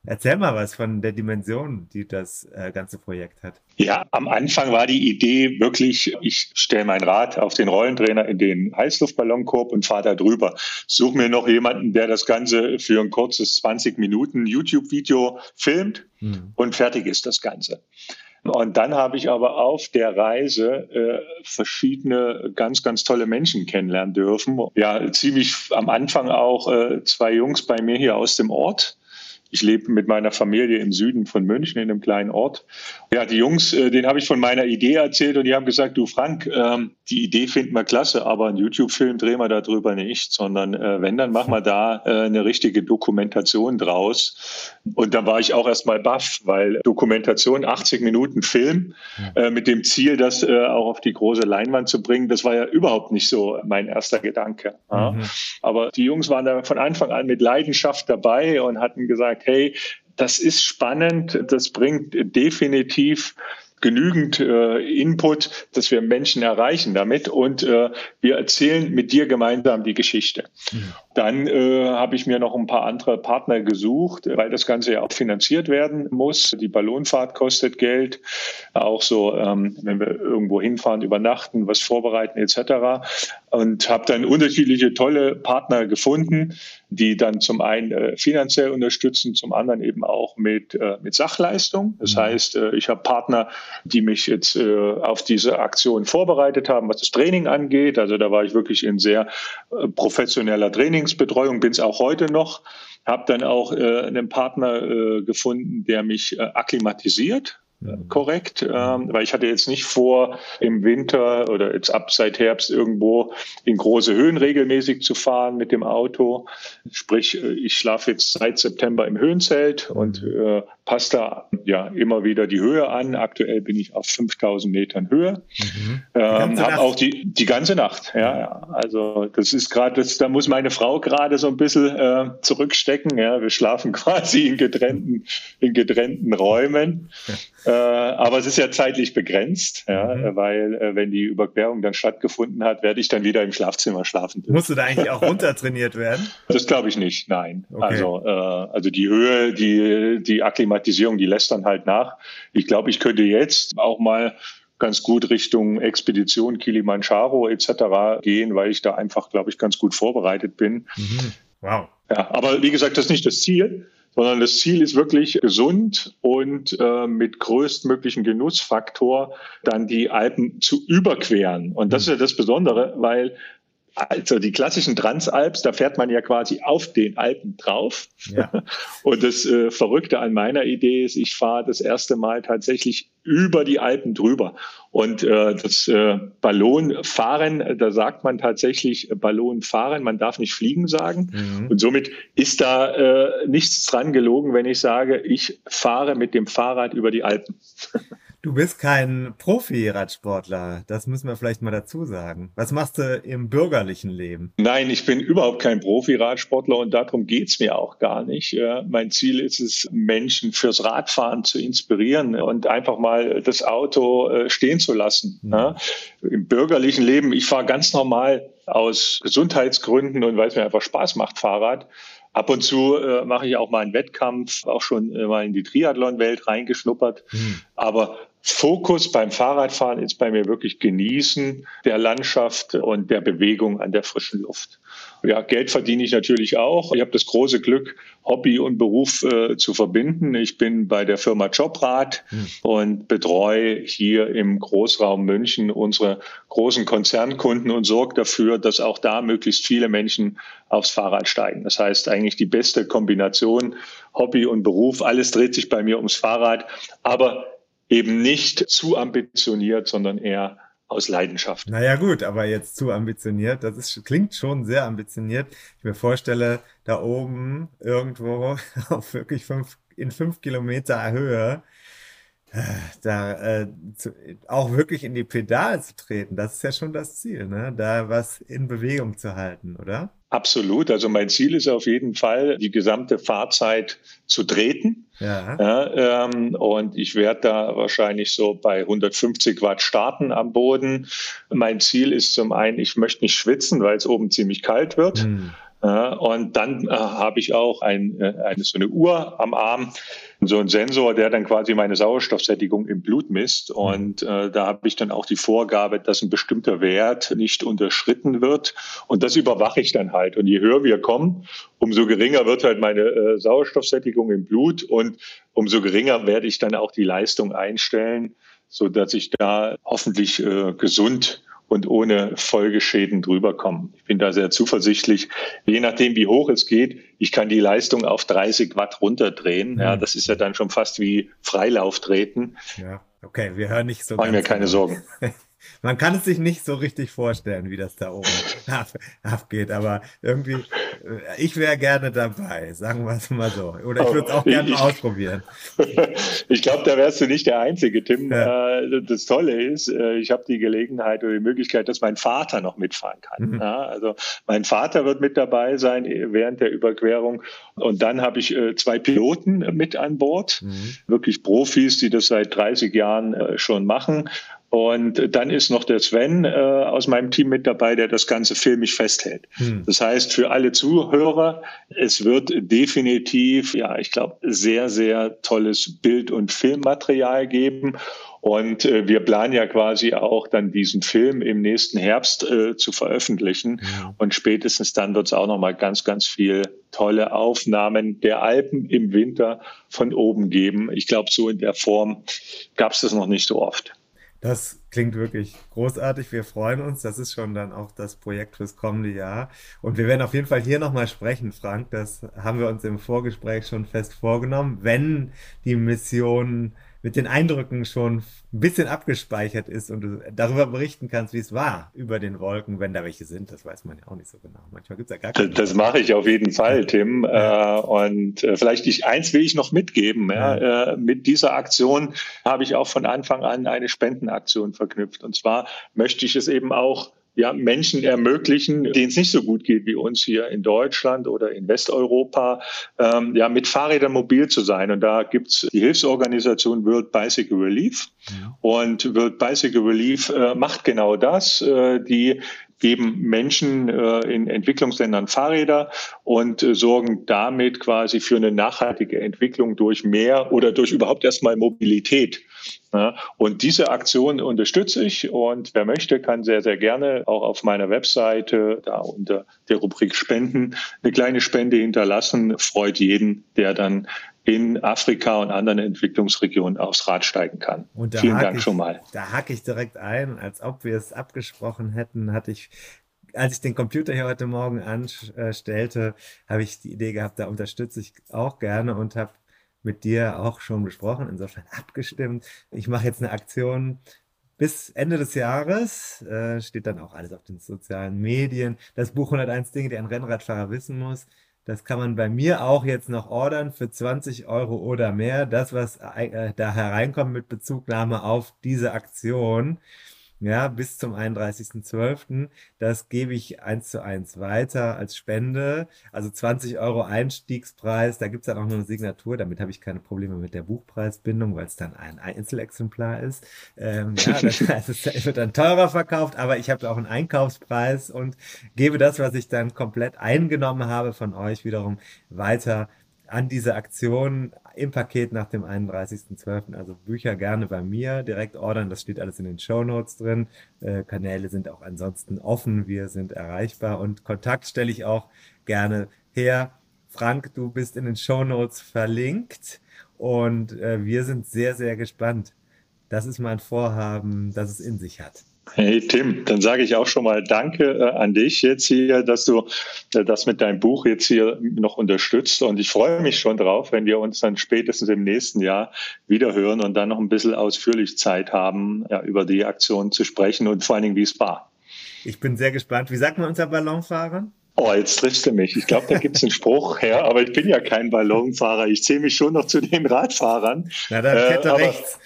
Erzähl mal was von der Dimension, die das äh, ganze Projekt hat. Ja, am Anfang war die Idee wirklich, ich stelle mein Rad auf den Rollentrainer in den Heißluftballonkorb und fahre da drüber. Such mir noch jemanden, der das Ganze für ein kurzes 20 Minuten YouTube-Video filmt mhm. und fertig ist das Ganze. Und dann habe ich aber auf der Reise äh, verschiedene ganz, ganz tolle Menschen kennenlernen dürfen. Ja, ziemlich am Anfang auch äh, zwei Jungs bei mir hier aus dem Ort ich lebe mit meiner Familie im Süden von München in einem kleinen Ort. Ja, die Jungs, äh, denen habe ich von meiner Idee erzählt und die haben gesagt, du Frank, ähm, die Idee finden wir klasse, aber einen YouTube-Film drehen wir darüber nicht, sondern äh, wenn, dann machen wir da äh, eine richtige Dokumentation draus. Und da war ich auch erstmal baff, weil Dokumentation, 80 Minuten Film mit dem Ziel, das auch auf die große Leinwand zu bringen, das war ja überhaupt nicht so mein erster Gedanke. Mhm. Aber die Jungs waren da von Anfang an mit Leidenschaft dabei und hatten gesagt, hey, das ist spannend, das bringt definitiv genügend äh, Input, dass wir Menschen erreichen damit und äh, wir erzählen mit dir gemeinsam die Geschichte. Mhm. Dann äh, habe ich mir noch ein paar andere Partner gesucht, weil das Ganze ja auch finanziert werden muss. Die Ballonfahrt kostet Geld, auch so, ähm, wenn wir irgendwo hinfahren, übernachten, was vorbereiten etc. Und habe dann unterschiedliche tolle Partner gefunden, die dann zum einen äh, finanziell unterstützen, zum anderen eben auch mit, äh, mit Sachleistung. Das mhm. heißt, äh, ich habe Partner, die mich jetzt äh, auf diese Aktion vorbereitet haben, was das Training angeht. Also da war ich wirklich in sehr äh, professioneller Training Trainingsbetreuung, bin es auch heute noch. Habe dann auch äh, einen Partner äh, gefunden, der mich äh, akklimatisiert korrekt, ähm, weil ich hatte jetzt nicht vor, im Winter oder jetzt ab seit Herbst irgendwo in große Höhen regelmäßig zu fahren mit dem Auto. Sprich, äh, ich schlafe jetzt seit September im Höhenzelt und äh, passe da ja immer wieder die Höhe an. Aktuell bin ich auf 5000 Metern Höhe. Mhm. Ähm, habe auch die, die ganze Nacht. Ja, ja. Also das ist gerade, da muss meine Frau gerade so ein bisschen äh, zurückstecken. Ja, wir schlafen quasi in getrennten, in getrennten Räumen. Äh, aber es ist ja zeitlich begrenzt, ja, mhm. weil äh, wenn die Überquerung dann stattgefunden hat, werde ich dann wieder im Schlafzimmer schlafen. Musst du da eigentlich auch runtertrainiert werden? Das glaube ich nicht, nein. Okay. Also, äh, also die Höhe, die, die Akklimatisierung, die lässt dann halt nach. Ich glaube, ich könnte jetzt auch mal ganz gut Richtung Expedition Kilimanjaro etc. gehen, weil ich da einfach, glaube ich, ganz gut vorbereitet bin. Mhm. Wow. Ja, aber wie gesagt, das ist nicht das Ziel sondern das Ziel ist wirklich gesund und äh, mit größtmöglichen Genussfaktor dann die Alpen zu überqueren. Und das ist ja das Besondere, weil also die klassischen Transalps, da fährt man ja quasi auf den Alpen drauf. Ja. Und das äh, Verrückte an meiner Idee ist, ich fahre das erste Mal tatsächlich über die Alpen drüber. Und äh, das äh, Ballonfahren, da sagt man tatsächlich Ballonfahren, man darf nicht fliegen sagen. Mhm. Und somit ist da äh, nichts dran gelogen, wenn ich sage, ich fahre mit dem Fahrrad über die Alpen. Du bist kein Profi-Radsportler, das müssen wir vielleicht mal dazu sagen. Was machst du im bürgerlichen Leben? Nein, ich bin überhaupt kein Profi-Radsportler und darum geht's mir auch gar nicht. Mein Ziel ist es, Menschen fürs Radfahren zu inspirieren und einfach mal das Auto äh, stehen zu lassen. Mhm. Im bürgerlichen Leben, ich fahre ganz normal aus Gesundheitsgründen und weil es mir einfach Spaß macht, Fahrrad. Ab und zu äh, mache ich auch mal einen Wettkampf, auch schon äh, mal in die Triathlon-Welt reingeschnuppert. Mhm. Aber Fokus beim Fahrradfahren ist bei mir wirklich Genießen der Landschaft und der Bewegung an der frischen Luft. Ja, Geld verdiene ich natürlich auch. Ich habe das große Glück, Hobby und Beruf äh, zu verbinden. Ich bin bei der Firma Jobrat hm. und betreue hier im Großraum München unsere großen Konzernkunden und sorge dafür, dass auch da möglichst viele Menschen aufs Fahrrad steigen. Das heißt eigentlich die beste Kombination Hobby und Beruf. Alles dreht sich bei mir ums Fahrrad, aber eben nicht zu ambitioniert, sondern eher aus Leidenschaft. Naja gut, aber jetzt zu ambitioniert, das ist, klingt schon sehr ambitioniert. Ich mir vorstelle, da oben irgendwo auf wirklich fünf, in fünf Kilometer Höhe, da äh, zu, auch wirklich in die Pedale zu treten, das ist ja schon das Ziel, ne? da was in Bewegung zu halten, oder? Absolut. Also mein Ziel ist auf jeden Fall, die gesamte Fahrzeit zu treten. Ja. ja ähm, und ich werde da wahrscheinlich so bei 150 Watt starten am Boden. Mein Ziel ist zum einen, ich möchte nicht schwitzen, weil es oben ziemlich kalt wird. Hm. Ja, und dann äh, habe ich auch ein, äh, eine, so eine Uhr am Arm, so ein Sensor, der dann quasi meine Sauerstoffsättigung im Blut misst. Mhm. Und äh, da habe ich dann auch die Vorgabe, dass ein bestimmter Wert nicht unterschritten wird. Und das überwache ich dann halt. Und je höher wir kommen, umso geringer wird halt meine äh, Sauerstoffsättigung im Blut und umso geringer werde ich dann auch die Leistung einstellen, so dass ich da hoffentlich äh, gesund und ohne Folgeschäden drüber kommen. Ich bin da sehr zuversichtlich. Je nachdem, wie hoch es geht, ich kann die Leistung auf 30 Watt runterdrehen. Ja, mhm. das ist ja dann schon fast wie Freilauftreten. Ja, okay, wir hören nicht so. Machen mir keine genau. Sorgen. Man kann es sich nicht so richtig vorstellen, wie das da oben abgeht, aber irgendwie, äh, ich wäre gerne dabei, sagen wir es mal so. Oder ich würde es auch gerne mal ausprobieren. Ich glaube, da wärst du nicht der Einzige, Tim. Ja. Äh, das Tolle ist, äh, ich habe die Gelegenheit oder die Möglichkeit, dass mein Vater noch mitfahren kann. Mhm. Also mein Vater wird mit dabei sein während der Überquerung. Und dann habe ich zwei Piloten mit an Bord, mhm. wirklich Profis, die das seit 30 Jahren schon machen. Und dann ist noch der Sven äh, aus meinem Team mit dabei, der das Ganze filmisch festhält. Hm. Das heißt, für alle Zuhörer, es wird definitiv, ja, ich glaube, sehr, sehr tolles Bild- und Filmmaterial geben. Und äh, wir planen ja quasi auch dann diesen Film im nächsten Herbst äh, zu veröffentlichen. Ja. Und spätestens dann wird es auch nochmal ganz, ganz viel tolle Aufnahmen der Alpen im Winter von oben geben. Ich glaube, so in der Form gab es das noch nicht so oft. Das klingt wirklich großartig. Wir freuen uns. Das ist schon dann auch das Projekt fürs kommende Jahr. Und wir werden auf jeden Fall hier nochmal sprechen, Frank. Das haben wir uns im Vorgespräch schon fest vorgenommen. Wenn die Mission mit den Eindrücken schon ein bisschen abgespeichert ist und du darüber berichten kannst, wie es war über den Wolken, wenn da welche sind. Das weiß man ja auch nicht so genau. Manchmal gibt es ja gar keine. Das, das mache ich auf jeden Fall, Tim. Ja. Äh, und äh, vielleicht ich, eins will ich noch mitgeben. Ja. Ja, äh, mit dieser Aktion habe ich auch von Anfang an eine Spendenaktion verknüpft. Und zwar möchte ich es eben auch ja, Menschen ermöglichen, denen es nicht so gut geht wie uns hier in Deutschland oder in Westeuropa, ähm, ja, mit Fahrrädern mobil zu sein. Und da gibt's die Hilfsorganisation World Bicycle Relief. Ja. Und World Bicycle Relief äh, macht genau das. Äh, die geben Menschen äh, in Entwicklungsländern Fahrräder und äh, sorgen damit quasi für eine nachhaltige Entwicklung durch mehr oder durch überhaupt erstmal Mobilität. Und diese Aktion unterstütze ich und wer möchte, kann sehr, sehr gerne auch auf meiner Webseite da unter der Rubrik Spenden eine kleine Spende hinterlassen. Freut jeden, der dann in Afrika und anderen Entwicklungsregionen aufs Rad steigen kann. Vielen Dank ich, schon mal. Da hake ich direkt ein, als ob wir es abgesprochen hätten, hatte ich als ich den Computer hier heute Morgen anstellte, habe ich die Idee gehabt, da unterstütze ich auch gerne und habe mit dir auch schon besprochen, insofern abgestimmt. Ich mache jetzt eine Aktion bis Ende des Jahres, äh, steht dann auch alles auf den sozialen Medien. Das Buch 101 Dinge, die ein Rennradfahrer wissen muss. Das kann man bei mir auch jetzt noch ordern für 20 Euro oder mehr. Das, was äh, da hereinkommt mit Bezugnahme auf diese Aktion, ja, bis zum 31.12. Das gebe ich eins zu eins weiter als Spende. Also 20 Euro Einstiegspreis. Da gibt's dann auch noch eine Signatur. Damit habe ich keine Probleme mit der Buchpreisbindung, weil es dann ein Einzelexemplar ist. Ähm, ja, das heißt, es wird dann teurer verkauft, aber ich habe auch einen Einkaufspreis und gebe das, was ich dann komplett eingenommen habe von euch, wiederum weiter an diese Aktion im Paket nach dem 31.12. Also Bücher gerne bei mir direkt ordern. Das steht alles in den Show Notes drin. Äh, Kanäle sind auch ansonsten offen. Wir sind erreichbar und Kontakt stelle ich auch gerne her. Frank, du bist in den Show Notes verlinkt und äh, wir sind sehr, sehr gespannt. Das ist mein Vorhaben, das es in sich hat. Hey Tim, dann sage ich auch schon mal Danke äh, an dich jetzt hier, dass du äh, das mit deinem Buch jetzt hier noch unterstützt. Und ich freue mich schon drauf, wenn wir uns dann spätestens im nächsten Jahr wieder hören und dann noch ein bisschen ausführlich Zeit haben, ja, über die Aktion zu sprechen und vor allen Dingen, wie es war. Ich bin sehr gespannt. Wie sagt man unser Ballonfahrer? Oh, jetzt triffst du mich. Ich glaube, da gibt es einen Spruch her, aber ich bin ja kein Ballonfahrer. Ich zähle mich schon noch zu den Radfahrern. Na dann Kette äh, rechts.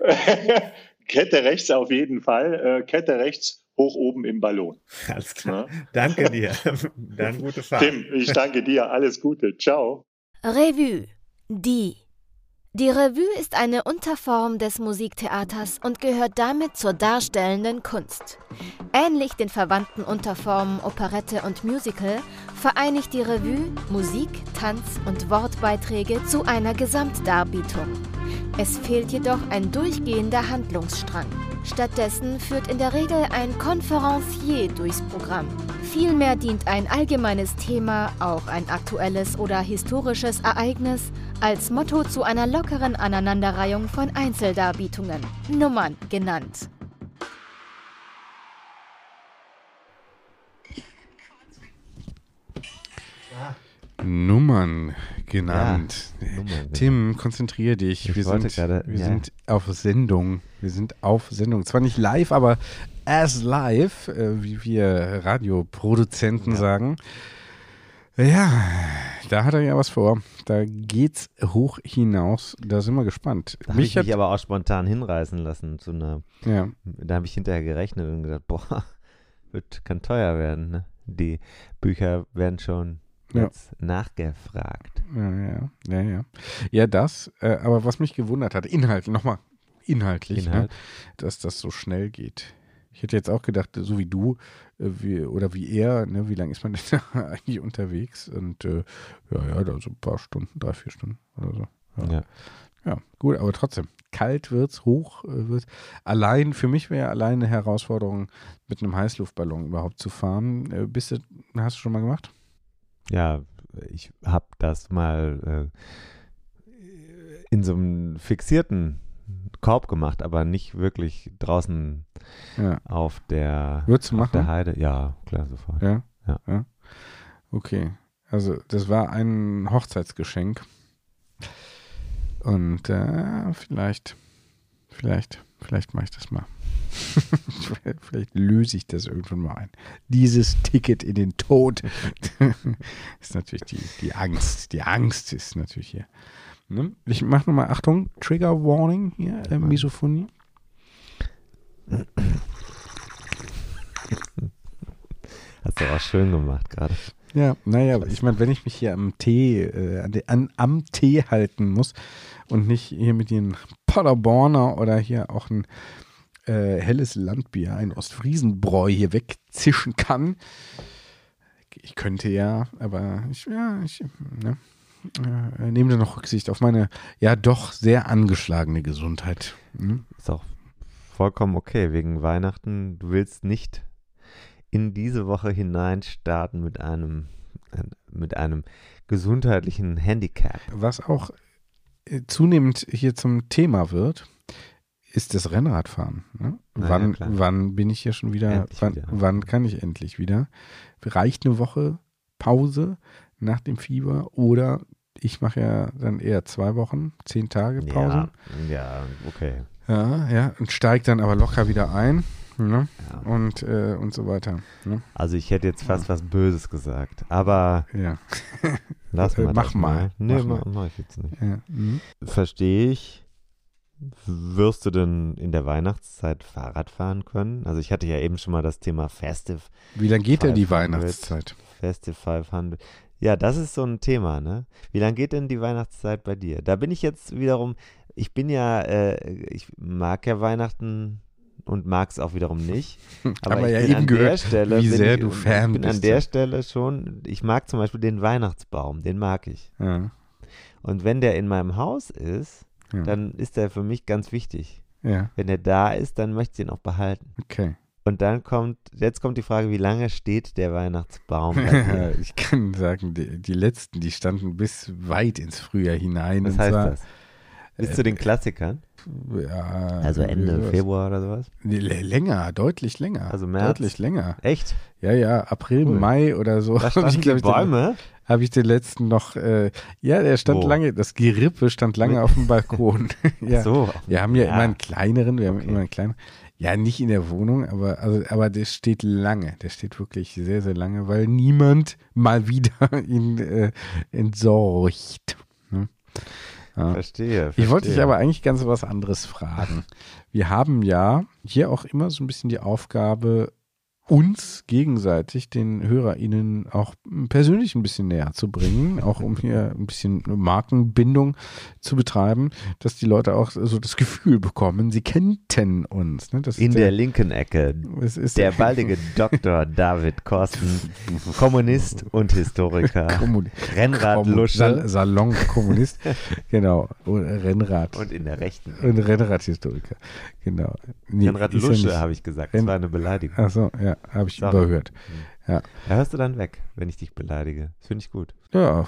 Kette rechts auf jeden Fall. Äh, Kette rechts hoch oben im Ballon. Alles klar. Ja? Danke dir. Dann gute Fahrt. Tim, ich danke dir. Alles Gute. Ciao. Revue. Die. Die Revue ist eine Unterform des Musiktheaters und gehört damit zur darstellenden Kunst. Ähnlich den verwandten Unterformen Operette und Musical vereinigt die Revue Musik, Tanz und Wortbeiträge zu einer Gesamtdarbietung. Es fehlt jedoch ein durchgehender Handlungsstrang. Stattdessen führt in der Regel ein Konferencier durchs Programm. Vielmehr dient ein allgemeines Thema, auch ein aktuelles oder historisches Ereignis, als Motto zu einer lockeren Aneinanderreihung von Einzeldarbietungen, Nummern genannt. Nummern genannt. Ja, Nummern. Tim, konzentriere dich. Ich wir sind, grade, wir ja. sind auf Sendung. Wir sind auf Sendung. Zwar nicht live, aber as live, äh, wie wir Radioproduzenten ja. sagen. Ja, da hat er ja was vor. Da geht's hoch hinaus. Da sind wir gespannt. Da habe ich mich aber auch spontan hinreißen lassen zu einer. Ja. Da habe ich hinterher gerechnet und gedacht, boah, wird, kann teuer werden. Ne? Die Bücher werden schon jetzt ja. nachgefragt. Ja, ja, ja, ja. Ja, das, äh, aber was mich gewundert hat, Inhalt, nochmal inhaltlich, ne, Inhalt. ne, dass das so schnell geht. Ich hätte jetzt auch gedacht, so wie du wie, oder wie er, ne, wie lange ist man denn da eigentlich unterwegs? Und äh, ja, ja, da so ein paar Stunden, drei, vier Stunden oder so. Ja. ja. ja gut, aber trotzdem, kalt wird's, hoch äh, wird. Allein, für mich wäre allein eine Herausforderung, mit einem Heißluftballon überhaupt zu fahren. Äh, bist du, hast du schon mal gemacht? Ja, ich habe das mal äh, in so einem fixierten Korb gemacht, aber nicht wirklich draußen ja. auf der, Würdest du auf machen? der Heide. Ja, klar, sofort. Ja? ja? Ja. Okay. Also, das war ein Hochzeitsgeschenk. Und äh, vielleicht, vielleicht, vielleicht mache ich das mal. Vielleicht löse ich das irgendwann mal ein. Dieses Ticket in den Tod ist natürlich die, die Angst. Die Angst ist natürlich hier. Ne? Ich mache nochmal, Achtung, Trigger Warning hier, äh, Misophonie. Hast du auch schön gemacht gerade. Ja, naja, ich meine, wenn ich mich hier am Tee, äh, an, am Tee halten muss und nicht hier mit den Paderborner oder hier auch ein äh, helles Landbier, ein Ostfriesenbräu hier wegzischen kann. Ich könnte ja, aber ich, ja, ich ne, äh, nehme da noch Rücksicht auf meine ja doch sehr angeschlagene Gesundheit. Hm? Ist auch vollkommen okay wegen Weihnachten. Du willst nicht in diese Woche hinein starten mit einem mit einem gesundheitlichen Handicap. Was auch äh, zunehmend hier zum Thema wird, ist das Rennradfahren. Ne? Wann, ja, wann bin ich hier schon wieder wann, wieder wann, kann ich endlich wieder? Reicht eine Woche Pause nach dem Fieber oder ich mache ja dann eher zwei Wochen, zehn Tage Pause. Ja, ja okay. Ja, ja, und steigt dann aber locker wieder ein. Ne? Ja. Und, äh, und so weiter. Ne? Also ich hätte jetzt fast ja. was Böses gesagt, aber ja. lass mal mach mal. mal. Nee, mach, mach ich jetzt nicht. Mhm. Verstehe ich. Wirst du denn in der Weihnachtszeit Fahrrad fahren können? Also ich hatte ja eben schon mal das Thema Festive. Wie lange geht denn die Weihnachtszeit? Festive 500. Ja, das ist so ein Thema, ne? Wie lange geht denn die Weihnachtszeit bei dir? Da bin ich jetzt wiederum, ich bin ja, äh, ich mag ja Weihnachten und mag es auch wiederum nicht. Aber, Aber ja eben gehört, Stelle, wie sehr ich, du Fan ich bin bist. an der Stelle schon, ich mag zum Beispiel den Weihnachtsbaum, den mag ich. Ja. Und wenn der in meinem Haus ist, Ja. dann ist der für mich ganz wichtig. Ja, Wenn der da ist, dann möchte ich ihn auch behalten. okay. Und dann kommt, jetzt kommt die Frage, wie lange steht der Weihnachtsbaum? ich kann sagen, die, die letzten, die standen bis weit ins Frühjahr hinein. Was heißt zwar, das? Bis zu den Klassikern? Ja, Also Ende. Februar oder sowas? Länger, deutlich länger. Also März? Deutlich länger. Echt? Ja, ja, April, Cool. Mai oder so. Da standen ich, die Bäume? Habe ich den letzten noch, äh, ja, der stand Wo? lange, das Gerippe stand lange auf dem Balkon. ja. So. Wir haben ja, Ja. immer einen kleineren, wir haben Okay. immer einen kleinen. Ja, nicht in der Wohnung, aber, also, aber der steht lange. Der steht wirklich sehr, sehr lange, weil niemand mal wieder ihn äh, entsorgt. Ne? Ja. Verstehe, Ich wollte dich verstehe. aber eigentlich ganz was anderes fragen. Wir haben ja hier auch immer so ein bisschen die Aufgabe, uns gegenseitig, den HörerInnen, auch persönlich ein bisschen näher zu bringen, auch um hier ein bisschen Markenbindung zu betreiben, dass die Leute auch so das Gefühl bekommen, sie kennten uns. Ne? In ist der linken Ecke der baldige Dr. David Korsten, Kommunist und Historiker, Kommun- Rennradlusche Sal Salonkommunist, genau, Rennrad. und in der rechten Und Rennradhistoriker, genau. Nee, Rennradlusche, ja habe ich gesagt. Renn- Das war eine Beleidigung. Ach so, ja, habe ich Sorry. überhört. Ja. Da hörst du dann weg, wenn ich dich beleidige. Das finde ich gut. Ja,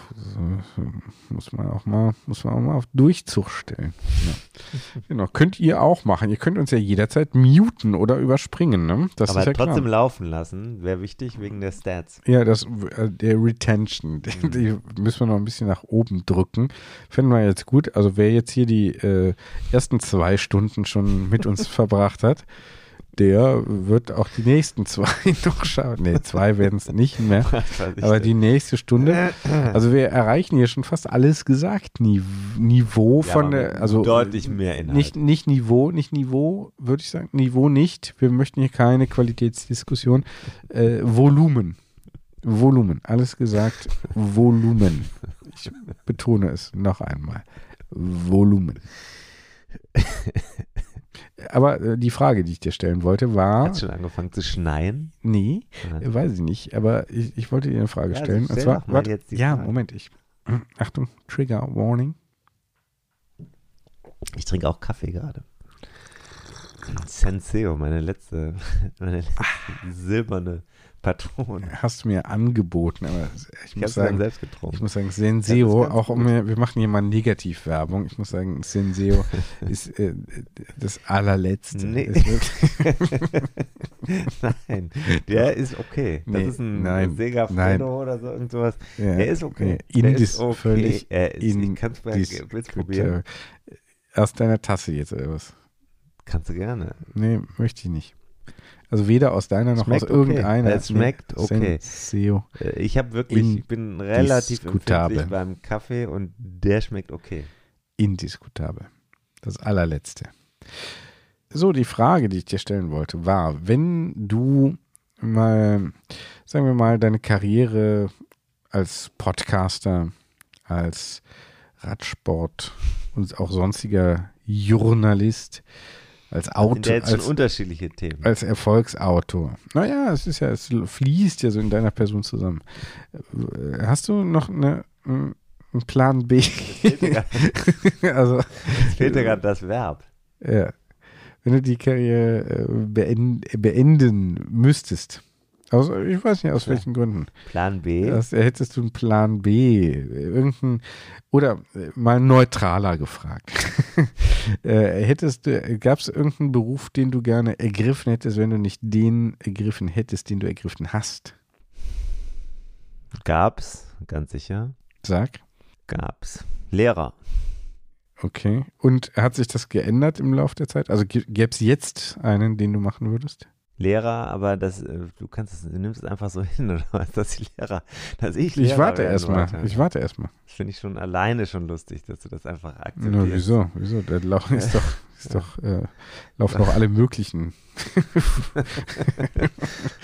muss man auch mal, muss man auch mal auf Durchzug stellen. Ja. genau, könnt ihr auch machen. Ihr könnt uns ja jederzeit muten oder überspringen, ne? Das Aber ist ja trotzdem klar. laufen lassen wäre wichtig wegen der Stats. Ja, das, äh, der Retention, die, Mhm. die müssen wir noch ein bisschen nach oben drücken. Finden wir jetzt gut. Also wer jetzt hier die äh, ersten zwei Stunden schon mit uns verbracht hat, der wird auch die nächsten zwei noch schaffen. Nee, zwei werden es nicht mehr. Aber die nächste Stunde, also wir erreichen hier schon fast alles gesagt. Nive- Niveau Ja, von der, also deutlich mehr Inhalt. nicht, nicht Niveau, nicht Niveau, würde ich sagen. Niveau nicht. Wir möchten hier keine Qualitätsdiskussion. Äh, Volumen. Volumen. Alles gesagt. Volumen. Ich betone es noch einmal. Volumen. Aber äh, die Frage, die ich dir stellen wollte, war. Hat schon angefangen zu schneien? Nee, äh, weiß ich nicht, aber ich, ich wollte dir eine Frage Ja, also stellen. stell und zwar, warte, ja, Frage. Moment, ich. Achtung, Trigger Warning. Ich trinke auch Kaffee gerade. Senseo, meine letzte, meine letzte silberne Patrone. Hast du mir angeboten, aber ich Ich muss sagen, selbst ich getrunken. muss sagen, Senseo, auch um, wir machen hier mal Negativwerbung. Ich muss sagen, Senseo ist äh, das allerletzte. Nee. Nein, der ist okay. Das Nee, ist ein nein, Sega nein. Fredo oder so irgendwas. ja, Der ist okay. Nee, indis, ist okay. völlig er ist, ich kann es mal probieren. Aus deiner Tasse jetzt oder was? Kannst du gerne. Nee, möchte ich nicht. Also weder aus deiner noch Schmeckt aus okay. irgendeiner. Es schmeckt okay. Senseo. Äh, Ich habe wirklich, ich bin relativ empfindlich beim Kaffee und der schmeckt okay. Indiskutabel. Das allerletzte. So, die Frage, die ich dir stellen wollte, war, wenn du mal, sagen wir mal, deine Karriere als Podcaster, als Radsport und auch sonstiger Journalist, als Autor, schon als, unterschiedliche Themen. als Erfolgsautor. Naja, es ist ja, es fließt ja so in deiner Person zusammen. Hast du noch eine, einen Plan B? also, Es fehlt ja gerade das Verb. ja. Wenn du die Karriere äh, beend, beenden müsstest. Aus, ich weiß nicht aus Ja. welchen Gründen. Plan B. Das, hättest du einen Plan B. Irgendein, oder äh, mal neutraler gefragt. äh, hättest du, gab es irgendeinen Beruf, den du gerne ergriffen hättest, wenn du nicht den ergriffen hättest, den du ergriffen hast? Gab's, ganz sicher. Sag. Gab's. Lehrer. Okay. Und hat sich das geändert im Laufe der Zeit? Also gäbe es jetzt einen, den du machen würdest? Lehrer, aber das, äh, du kannst es, du nimmst es einfach so hin, oder was, dass die Lehrer, dass ich Ich Lehrer warte werden erstmal. Ich warte erstmal. Das finde ich schon alleine schon lustig, dass du das einfach Na, akzeptierst. wieso? Wieso? Da lau- ist doch, ist doch, äh, laufen doch alle möglichen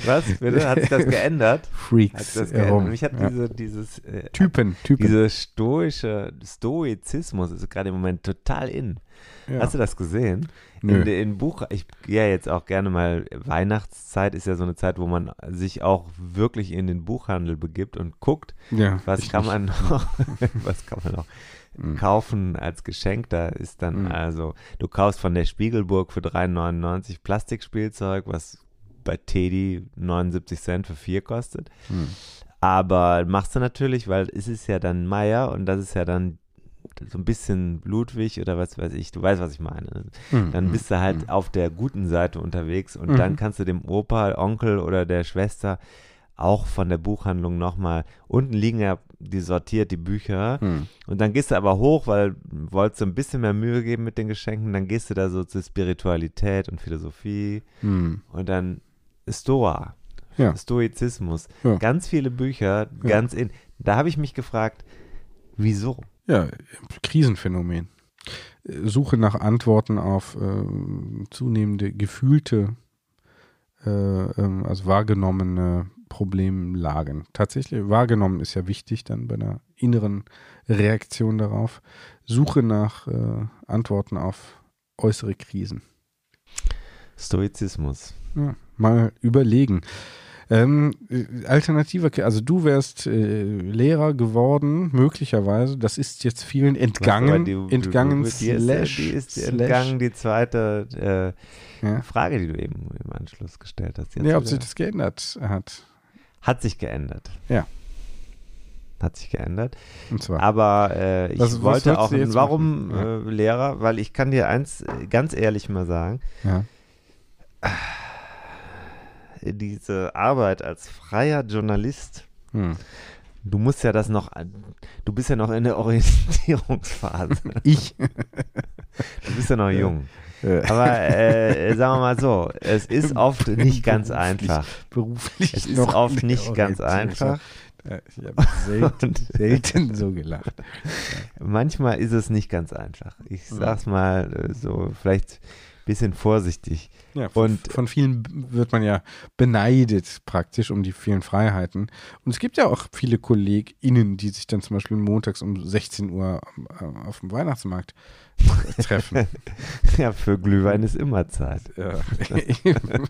Was? Bitte? Hat sich das geändert? Hat Freaks das herum. geändert? Mich hat Ja. diese, dieses, äh, Typen, Typen. Dieser stoische Stoizismus ist gerade im Moment total in. ja. Hast du das gesehen? Nö. In, in Buch, ich gehe ja jetzt auch gerne mal, Weihnachtszeit ist ja so eine Zeit, wo man sich auch wirklich in den Buchhandel begibt und guckt, ja, was kann man noch, was kann man noch Mhm. kaufen als Geschenk. Da ist dann Mhm. also, du kaufst von der Spiegelburg für 3,99 Plastikspielzeug, was bei Teddy 79 Cent für vier kostet. Mhm. Aber machst du natürlich, weil es ist ja dann Meier und das ist ja dann so ein bisschen Ludwig oder was weiß ich, du weißt, was ich meine. Mhm. Dann bist du halt Mhm. auf der guten Seite unterwegs und Mhm. dann kannst du dem Opa, Onkel oder der Schwester auch von der Buchhandlung nochmal, unten liegen ja die sortiert, die Bücher Mhm. und dann gehst du aber hoch, weil du wolltest so ein bisschen mehr Mühe geben mit den Geschenken, dann gehst du da so zur Spiritualität und Philosophie Mhm. und dann Stoa, Ja. Stoizismus, Ja. ganz viele Bücher, Ja. ganz in, da habe ich mich gefragt, wieso? Ja, Krisenphänomen. Suche nach Antworten auf äh, zunehmende gefühlte, äh, ähm, also wahrgenommene Problemlagen. Tatsächlich, wahrgenommen ist ja wichtig dann bei einer inneren Reaktion darauf. Suche nach äh, Antworten auf äußere Krisen. Stoizismus. Ja, mal überlegen. Ähm, äh, alternative, also du wärst äh, Lehrer geworden, möglicherweise. Das ist jetzt vielen entgangen. Die- entgangen die, die, ist, slash, die ist dir slash- entgangen, die zweite äh, Ja. Frage, die du eben im Anschluss gestellt hast. Jetzt Ja, ob sich das geändert hat. Hat sich geändert. Ja. Hat sich geändert. Und zwar. Aber äh, ich Was- wollte auch, du jetzt warum äh, Lehrer? Weil ich kann dir eins äh, ganz ehrlich mal sagen, ja. Diese Arbeit als freier Journalist, Hm. du musst ja das noch, du bist ja noch in der Orientierungsphase. Ich. Du bist ja noch jung. Aber äh, sagen wir mal so, es ist oft nicht ganz Beruflich- einfach. beruflich Es ist oft nicht ganz einfach. Ich habe selten, selten so gelacht. Manchmal ist es nicht ganz einfach. Ich sag's mal äh, so, vielleicht ein bisschen vorsichtig. Ja, von, Und- von vielen wird man ja beneidet praktisch um die vielen Freiheiten. Und es gibt ja auch viele KollegInnen, die sich dann zum Beispiel montags um 16 Uhr auf dem Weihnachtsmarkt treffen. Ja, für Glühwein ist immer Zeit. ja.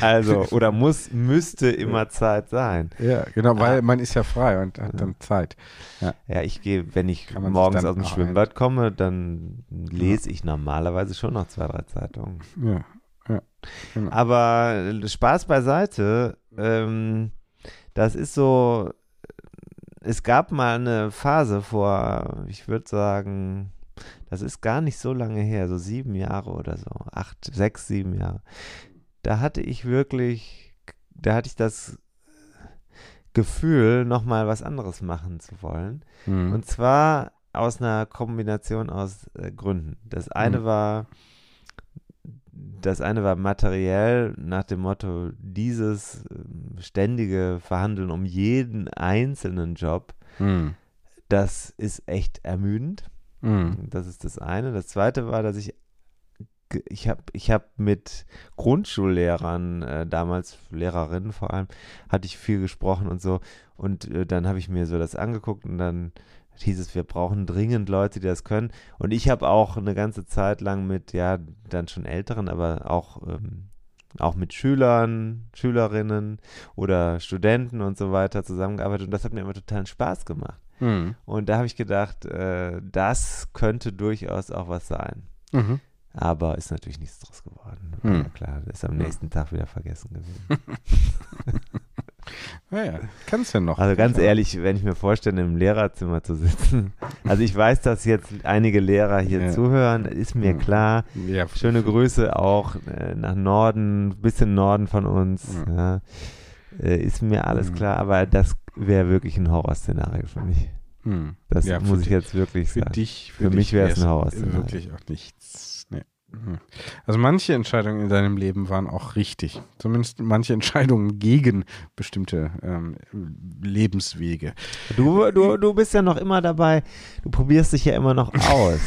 Also, oder muss, müsste immer Zeit sein. ja, genau, weil Ah. man ist ja frei und hat dann Zeit. Ja, ich gehe, wenn ich morgens aus dem Schwimmbad komme, dann lese ich normalerweise schon noch zwei, drei Zeitungen. Ja, ja. Genau. Aber äh, Spaß beiseite, ähm, das ist so, es gab mal eine Phase vor, ich würde sagen, das ist gar nicht so lange her, so sieben Jahre oder so, acht, sechs, sieben Jahre. Da hatte ich wirklich, da hatte ich das Gefühl, nochmal was anderes machen zu wollen. Mhm. Und zwar aus einer Kombination aus äh, Gründen. Das eine Mhm. war, das eine war materiell nach dem Motto, dieses ähm, ständige Verhandeln um jeden einzelnen Job, Mhm. das ist echt ermüdend. Mhm. Das ist das eine. Das zweite war, dass ich ich habe ich hab mit Grundschullehrern, äh, damals Lehrerinnen vor allem, hatte ich viel gesprochen und so. Und äh, dann habe ich mir so das angeguckt und dann hieß es, wir brauchen dringend Leute, die das können. Und ich habe auch eine ganze Zeit lang mit, ja, dann schon Älteren, aber auch, ähm, auch mit Schülern, Schülerinnen oder Studenten und so weiter zusammengearbeitet. Und das hat mir immer totalen Spaß gemacht. Mhm. Und da habe ich gedacht, äh, das könnte durchaus auch was sein. Mhm. Aber ist natürlich nichts draus geworden. Hm. Ja, klar, das ist am nächsten Tag wieder vergessen gewesen. Naja, kannst ja noch. Also ganz ehrlich, wenn ich mir vorstelle, im Lehrerzimmer zu sitzen. Also ich weiß, dass jetzt einige Lehrer hier Ja. zuhören, ist mir klar. Ja, Schöne Grüße auch äh, nach Norden, bisschen Norden von uns. Ja. Äh, ist mir alles Hm. klar, aber das wäre wirklich ein Horrorszenario für mich. Hm. Das für muss ich dich- jetzt wirklich Für sagen. dich, Für mich dich wäre es ein Horrorszenario. Wirklich auch nichts. Also manche Entscheidungen in deinem Leben waren auch richtig. Zumindest manche Entscheidungen gegen bestimmte ähm, Lebenswege. Du, du, du bist ja noch immer dabei. Du probierst dich ja immer noch aus.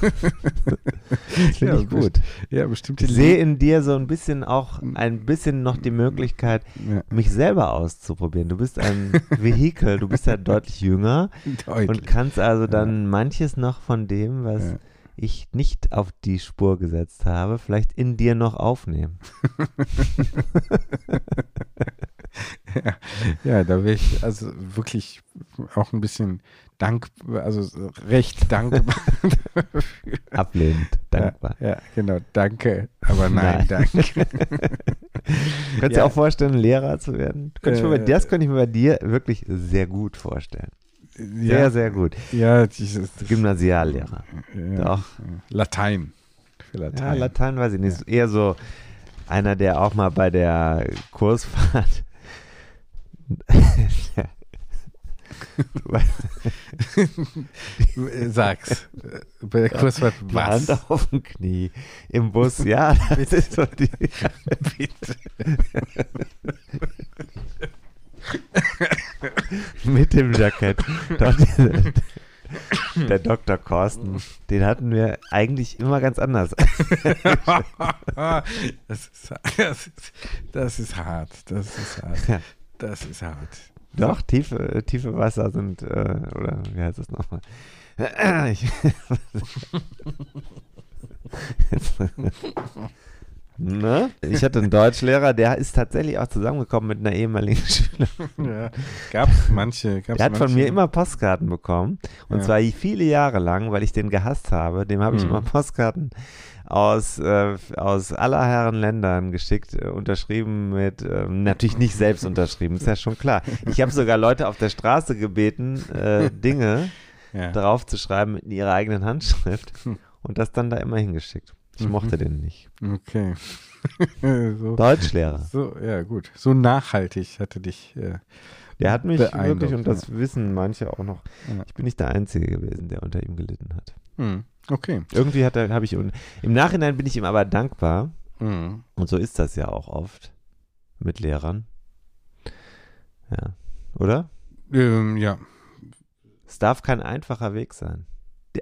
das finde Ja, ich gut. Ja, bestimmte Ich sehe in dir so ein bisschen auch ein bisschen noch die Möglichkeit, Ja, mich selber auszuprobieren. Du bist ein Vehikel, du bist ja deutlich jünger deutlich. und kannst also dann manches noch von dem, was Ja. Ich nicht auf die Spur gesetzt habe, vielleicht in dir noch aufnehmen. ja, ja, da wäre ich also wirklich auch ein bisschen dank, also recht dankbar. Ablehnend, dankbar. Ja, ja, genau, danke, aber nein, Nein. danke. Könntest du Ja. dir auch vorstellen, Lehrer zu werden? Könnte ich mir bei, Äh, das könnte ich mir bei dir wirklich sehr gut vorstellen. Sehr, ja, sehr gut. Ja, dieses Gymnasiallehrer. ja, Doch. Latein. Für Ja, Latein. Latein weiß ich nicht. Eher so einer, der auch mal bei der Kursfahrt. Sag's. Bei der Kursfahrt Die was? Hand auf dem Knie im Bus. Ja, das ist so die. Bitte. Mit dem Jackett. Dort, der Dr. Korsten, den hatten wir eigentlich immer ganz anders. das, ist, das, ist, das ist hart. Das ist hart. Das ist hart. Doch, tiefe, tiefe Wasser sind, äh, oder wie heißt das nochmal? Ich, ne? ich hatte einen Deutschlehrer, der ist tatsächlich auch zusammengekommen mit einer ehemaligen Schülerin. Ja. Gab's manche. Gab's Der hat von manche, mir immer Postkarten bekommen. Und Ja. zwar viele Jahre lang, weil ich den gehasst habe. Dem habe ich Mhm. immer Postkarten aus, äh, aus aller Herren Ländern geschickt, äh, unterschrieben mit, ähm, natürlich nicht selbst unterschrieben, ist ja schon klar. Ich habe sogar Leute auf der Straße gebeten, äh, Dinge Ja. draufzuschreiben in ihrer eigenen Handschrift Hm. und das dann da immer hingeschickt. Ich Mhm. mochte den nicht. Okay. so, Deutschlehrer. so, ja, gut. So nachhaltig hatte dich. Äh, Der hat mich wirklich, und das ja. wissen manche auch noch, Ja. ich bin nicht der Einzige gewesen, der unter ihm gelitten hat. Hm. Okay. Irgendwie hat er, habe ich, und im Nachhinein bin ich ihm aber dankbar. Hm. Und so ist das ja auch oft mit Lehrern. Ja. Oder? Ähm, ja. Es darf kein einfacher Weg sein.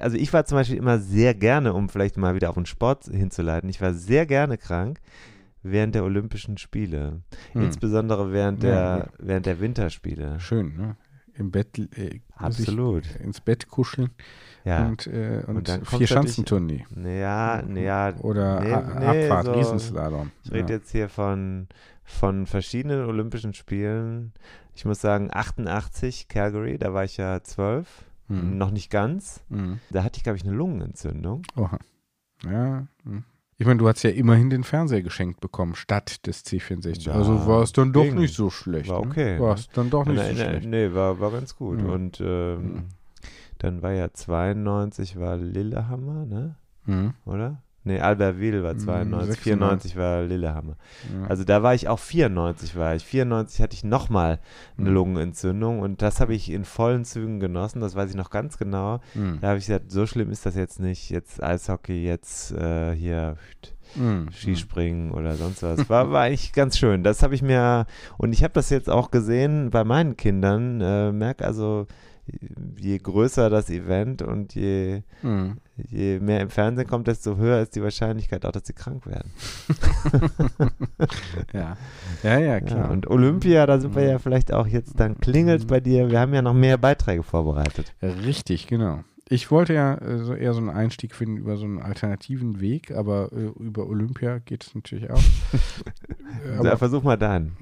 Also ich war zum Beispiel immer sehr gerne, um vielleicht mal wieder auf den Sport hinzuleiten, ich war sehr gerne krank während der Olympischen Spiele. Hm. Insbesondere während Ja, der, während der Winterspiele. Schön, ne? Im Bett äh, Absolut. ins Bett kuscheln Ja. und, äh, und, Und dann vier Schanzentournee. Ja, ja. Oder nee, Abfahrt, so- Riesenslalom. Ich rede ja. jetzt hier von, von verschiedenen Olympischen Spielen. Ich muss sagen, 88, Calgary, da war ich ja zwölf. Hm. Noch nicht ganz. Hm. Da hatte ich, glaube ich, eine Lungenentzündung. Oha. Ja. hm. Ich meine, du hast ja immerhin den Fernseher geschenkt bekommen, statt des C64. Ja, also war es dann doch ging. nicht so schlecht. War ne? okay, War ne? es dann doch nicht Nein, so nein, schlecht. Nee, war, war ganz gut. Ja. Und ähm, Ja. dann war ja 92 war Lillehammer, ne? Hm. Oder? Nee, Albertville war Hm, 92, 96. 94 war Lillehammer. Ja. Also da war ich auch 94 war ich. 94 hatte ich nochmal eine Mhm. Lungenentzündung und das habe ich in vollen Zügen genossen, das weiß ich noch ganz genau. Hm. Da habe ich gesagt, so schlimm ist das jetzt nicht. Jetzt Eishockey, jetzt äh, hier Hm. Skispringen oder sonst was. War, war eigentlich ganz schön. Das habe ich mir, und ich habe das jetzt auch gesehen bei meinen Kindern. Äh, merk also, je größer das Event und je, Hm. je mehr im Fernsehen kommt, desto höher ist die Wahrscheinlichkeit auch, dass sie krank werden. Ja. ja, ja, Ja, klar. und Olympia, da sind wir ja vielleicht auch jetzt, dann klingelt bei dir. Wir haben ja noch mehr Beiträge vorbereitet. Richtig, genau. Ich wollte ja äh, eher so einen Einstieg finden über so einen alternativen Weg, aber äh, über Olympia geht es natürlich auch. Äh, Ja, aber, versuch mal deinen.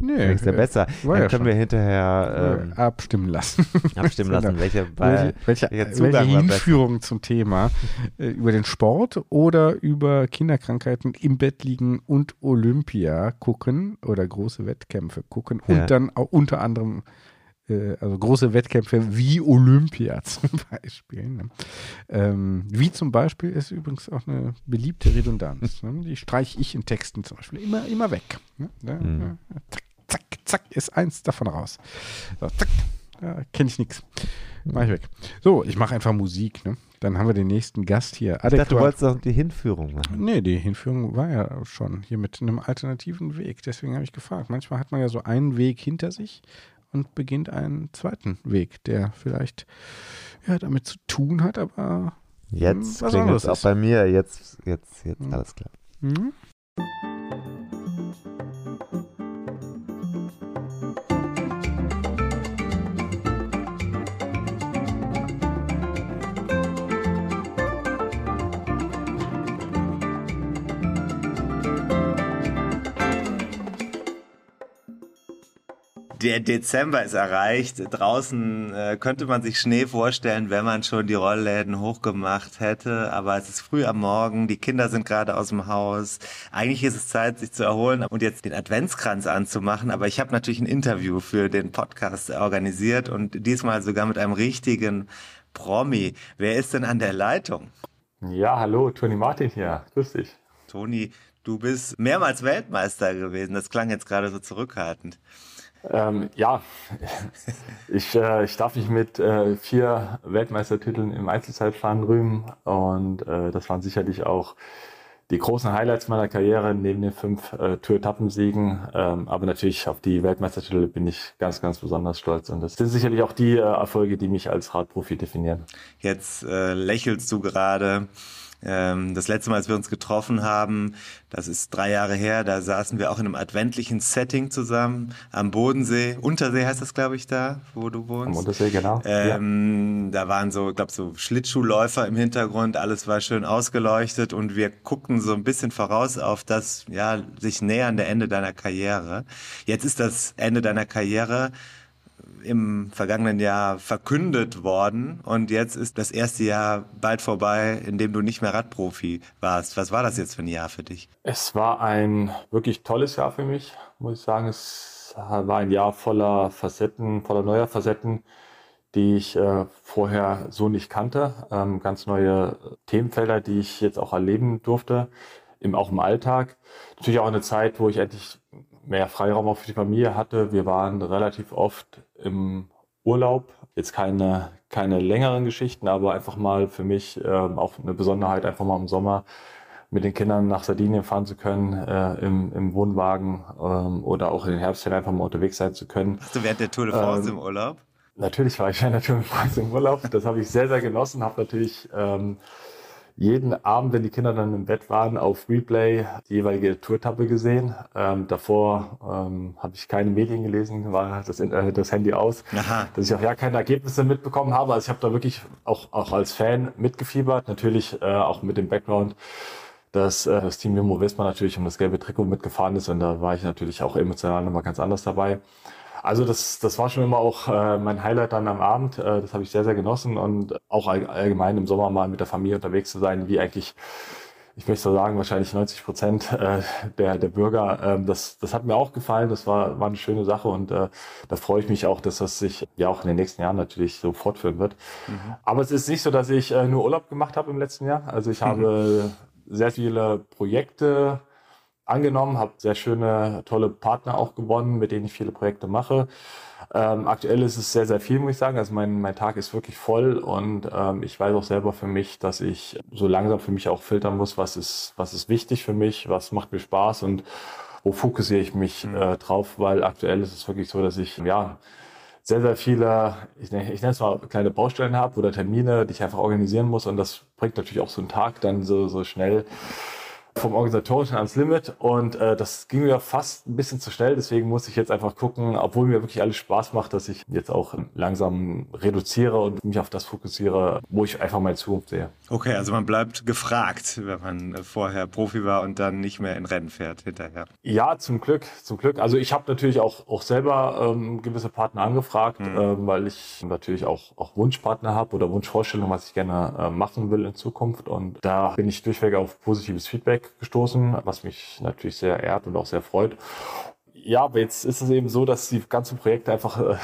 Nee, ist der äh, besser. Dann ja können schon. wir hinterher ähm, äh, abstimmen lassen. abstimmen lassen, welche, welche, bei, welche, welche besser. Hinführung zum Thema äh, über den Sport oder über Kinderkrankheiten im Bett liegen und Olympia gucken oder große Wettkämpfe gucken und Ja. dann auch unter anderem äh, also große Wettkämpfe wie Olympia zum Beispiel. Ne? Ähm, wie zum Beispiel ist übrigens auch eine beliebte Redundanz. Ne? Die streiche ich in Texten zum Beispiel immer, immer weg. Ne? Ja, Mhm. ja, zack, zack, ist eins davon raus. So, zack, ja, kenne ich nichts. Mach ich weg. So, ich mache einfach Musik. Ne? Dann haben wir den nächsten Gast hier. Ich dachte, du Adäquat- wolltest doch die Hinführung machen. Nee, die Hinführung war ja schon hier mit einem alternativen Weg. Deswegen habe ich gefragt. Manchmal hat man ja so einen Weg hinter sich und beginnt einen zweiten Weg, der vielleicht ja, damit zu tun hat, aber Jetzt klingelt anderes es auch bei mir. Jetzt, jetzt, jetzt, Mhm. alles klar. hm? Der Dezember ist erreicht. Draußen äh, könnte man sich Schnee vorstellen, wenn man schon die Rollläden hochgemacht hätte. Aber es ist früh am Morgen, die Kinder sind gerade aus dem Haus. Eigentlich ist es Zeit, sich zu erholen und jetzt den Adventskranz anzumachen. Aber ich habe natürlich ein Interview für den Podcast organisiert und diesmal sogar mit einem richtigen Promi. Wer ist denn an der Leitung? Ja, hallo, Toni Martin hier. Grüß dich. Toni, du bist mehrmals Weltmeister gewesen. Das klang jetzt gerade so zurückhaltend. Ähm, ja, ich, äh, ich darf mich mit äh, vier Weltmeistertiteln im Einzelzeitfahren rühmen und äh, das waren sicherlich auch die großen Highlights meiner Karriere neben den fünf äh, Tour-Etappensiegen. Ähm, aber natürlich auf die Weltmeistertitel bin ich ganz, ganz besonders stolz. Und das sind sicherlich auch die äh, Erfolge, die mich als Radprofi definieren. Jetzt äh, lächelst du gerade. Ähm, das letzte Mal, als wir uns getroffen haben, das ist drei Jahre her, da saßen wir auch in einem adventlichen Setting zusammen am Bodensee. Untersee heißt das, glaube ich, da, wo du wohnst. Am Untersee, genau. Ähm, ja. Da waren so, ich glaube, so Schlittschuhläufer im Hintergrund, alles war schön ausgeleuchtet und wir guckten so ein bisschen voraus auf das, ja, sich nähernde Ende deiner Karriere. Jetzt ist das Ende deiner Karriere im vergangenen Jahr verkündet worden und jetzt ist das erste Jahr bald vorbei, in dem du nicht mehr Radprofi warst. Was war das jetzt für ein Jahr für dich? Es war ein wirklich tolles Jahr für mich, muss ich sagen. Es war ein Jahr voller Facetten, voller neuer Facetten, die ich äh, vorher so nicht kannte. Ähm, ganz neue Themenfelder, die ich jetzt auch erleben durfte, im, auch im Alltag. Natürlich auch eine Zeit, wo ich endlich mehr Freiraum auch für die Familie hatte. Wir waren relativ oft im Urlaub. Jetzt keine, keine längeren Geschichten, aber einfach mal für mich ähm, auch eine Besonderheit, einfach mal im Sommer mit den Kindern nach Sardinien fahren zu können, äh, im, im Wohnwagen ähm, oder auch in den Herbstferien einfach mal unterwegs sein zu können. Hast du während der Tour de France ähm, im Urlaub? Natürlich war ich während der Tour de France im Urlaub. Das habe ich sehr, sehr genossen. Habe natürlich ähm, jeden Abend, wenn die Kinder dann im Bett waren, auf Replay die jeweilige Tourtappe gesehen. Ähm, davor ähm, habe ich keine Medien gelesen, war das, äh, das Handy aus, Aha. dass ich auch ja keine Ergebnisse mitbekommen habe. Also ich habe da wirklich auch, auch als Fan mitgefiebert, natürlich äh, auch mit dem Background dass äh, das Team Jumbo Visma natürlich um das gelbe Trikot mitgefahren ist und da war ich natürlich auch emotional nochmal ganz anders dabei. Also das, das war schon immer auch äh, mein Highlight dann am Abend. Äh, das habe ich sehr, sehr genossen und auch all, allgemein im Sommer mal mit der Familie unterwegs zu sein, wie eigentlich, ich möchte so sagen, wahrscheinlich 90 Prozent äh, der, der Bürger. Ähm, das, das hat mir auch gefallen. Das war, war eine schöne Sache und äh, da freue ich mich auch, dass das sich ja auch in den nächsten Jahren natürlich so fortführen wird. Mhm. Aber es ist nicht so, dass ich äh, nur Urlaub gemacht habe im letzten Jahr. Also ich habe sehr viele Projekte angenommen, habe sehr schöne, tolle Partner auch gewonnen, mit denen ich viele Projekte mache. Ähm, aktuell ist es sehr, sehr viel, muss ich sagen. Also mein, mein Tag ist wirklich voll und ähm, ich weiß auch selber für mich, dass ich so langsam für mich auch filtern muss, was ist, was ist wichtig für mich, was macht mir Spaß und wo fokussiere ich mich mhm. äh, drauf, weil aktuell ist es wirklich so, dass ich, ja, sehr, sehr viele, ich nenne, ich nenne es mal kleine Baustellen habe oder Termine, die ich einfach organisieren muss und das bringt natürlich auch so einen Tag dann so, so schnell vom Organisatorischen ans Limit und äh, das ging mir fast ein bisschen zu schnell, deswegen muss ich jetzt einfach gucken, obwohl mir wirklich alles Spaß macht, dass ich jetzt auch langsam reduziere und mich auf das fokussiere, wo ich einfach meine Zukunft sehe. Okay, also man bleibt gefragt, wenn man vorher Profi war und dann nicht mehr in Rennen fährt hinterher. Ja, zum Glück, zum Glück. Also ich habe natürlich auch, auch selber ähm, gewisse Partner angefragt, mhm. ähm, weil ich natürlich auch, auch Wunschpartner habe oder Wunschvorstellungen, was ich gerne äh, machen will in Zukunft und da bin ich durchweg auf positives Feedback gestoßen, was mich natürlich sehr ehrt und auch sehr freut. Ja, aber jetzt ist es eben so, dass die ganzen Projekte einfach äh,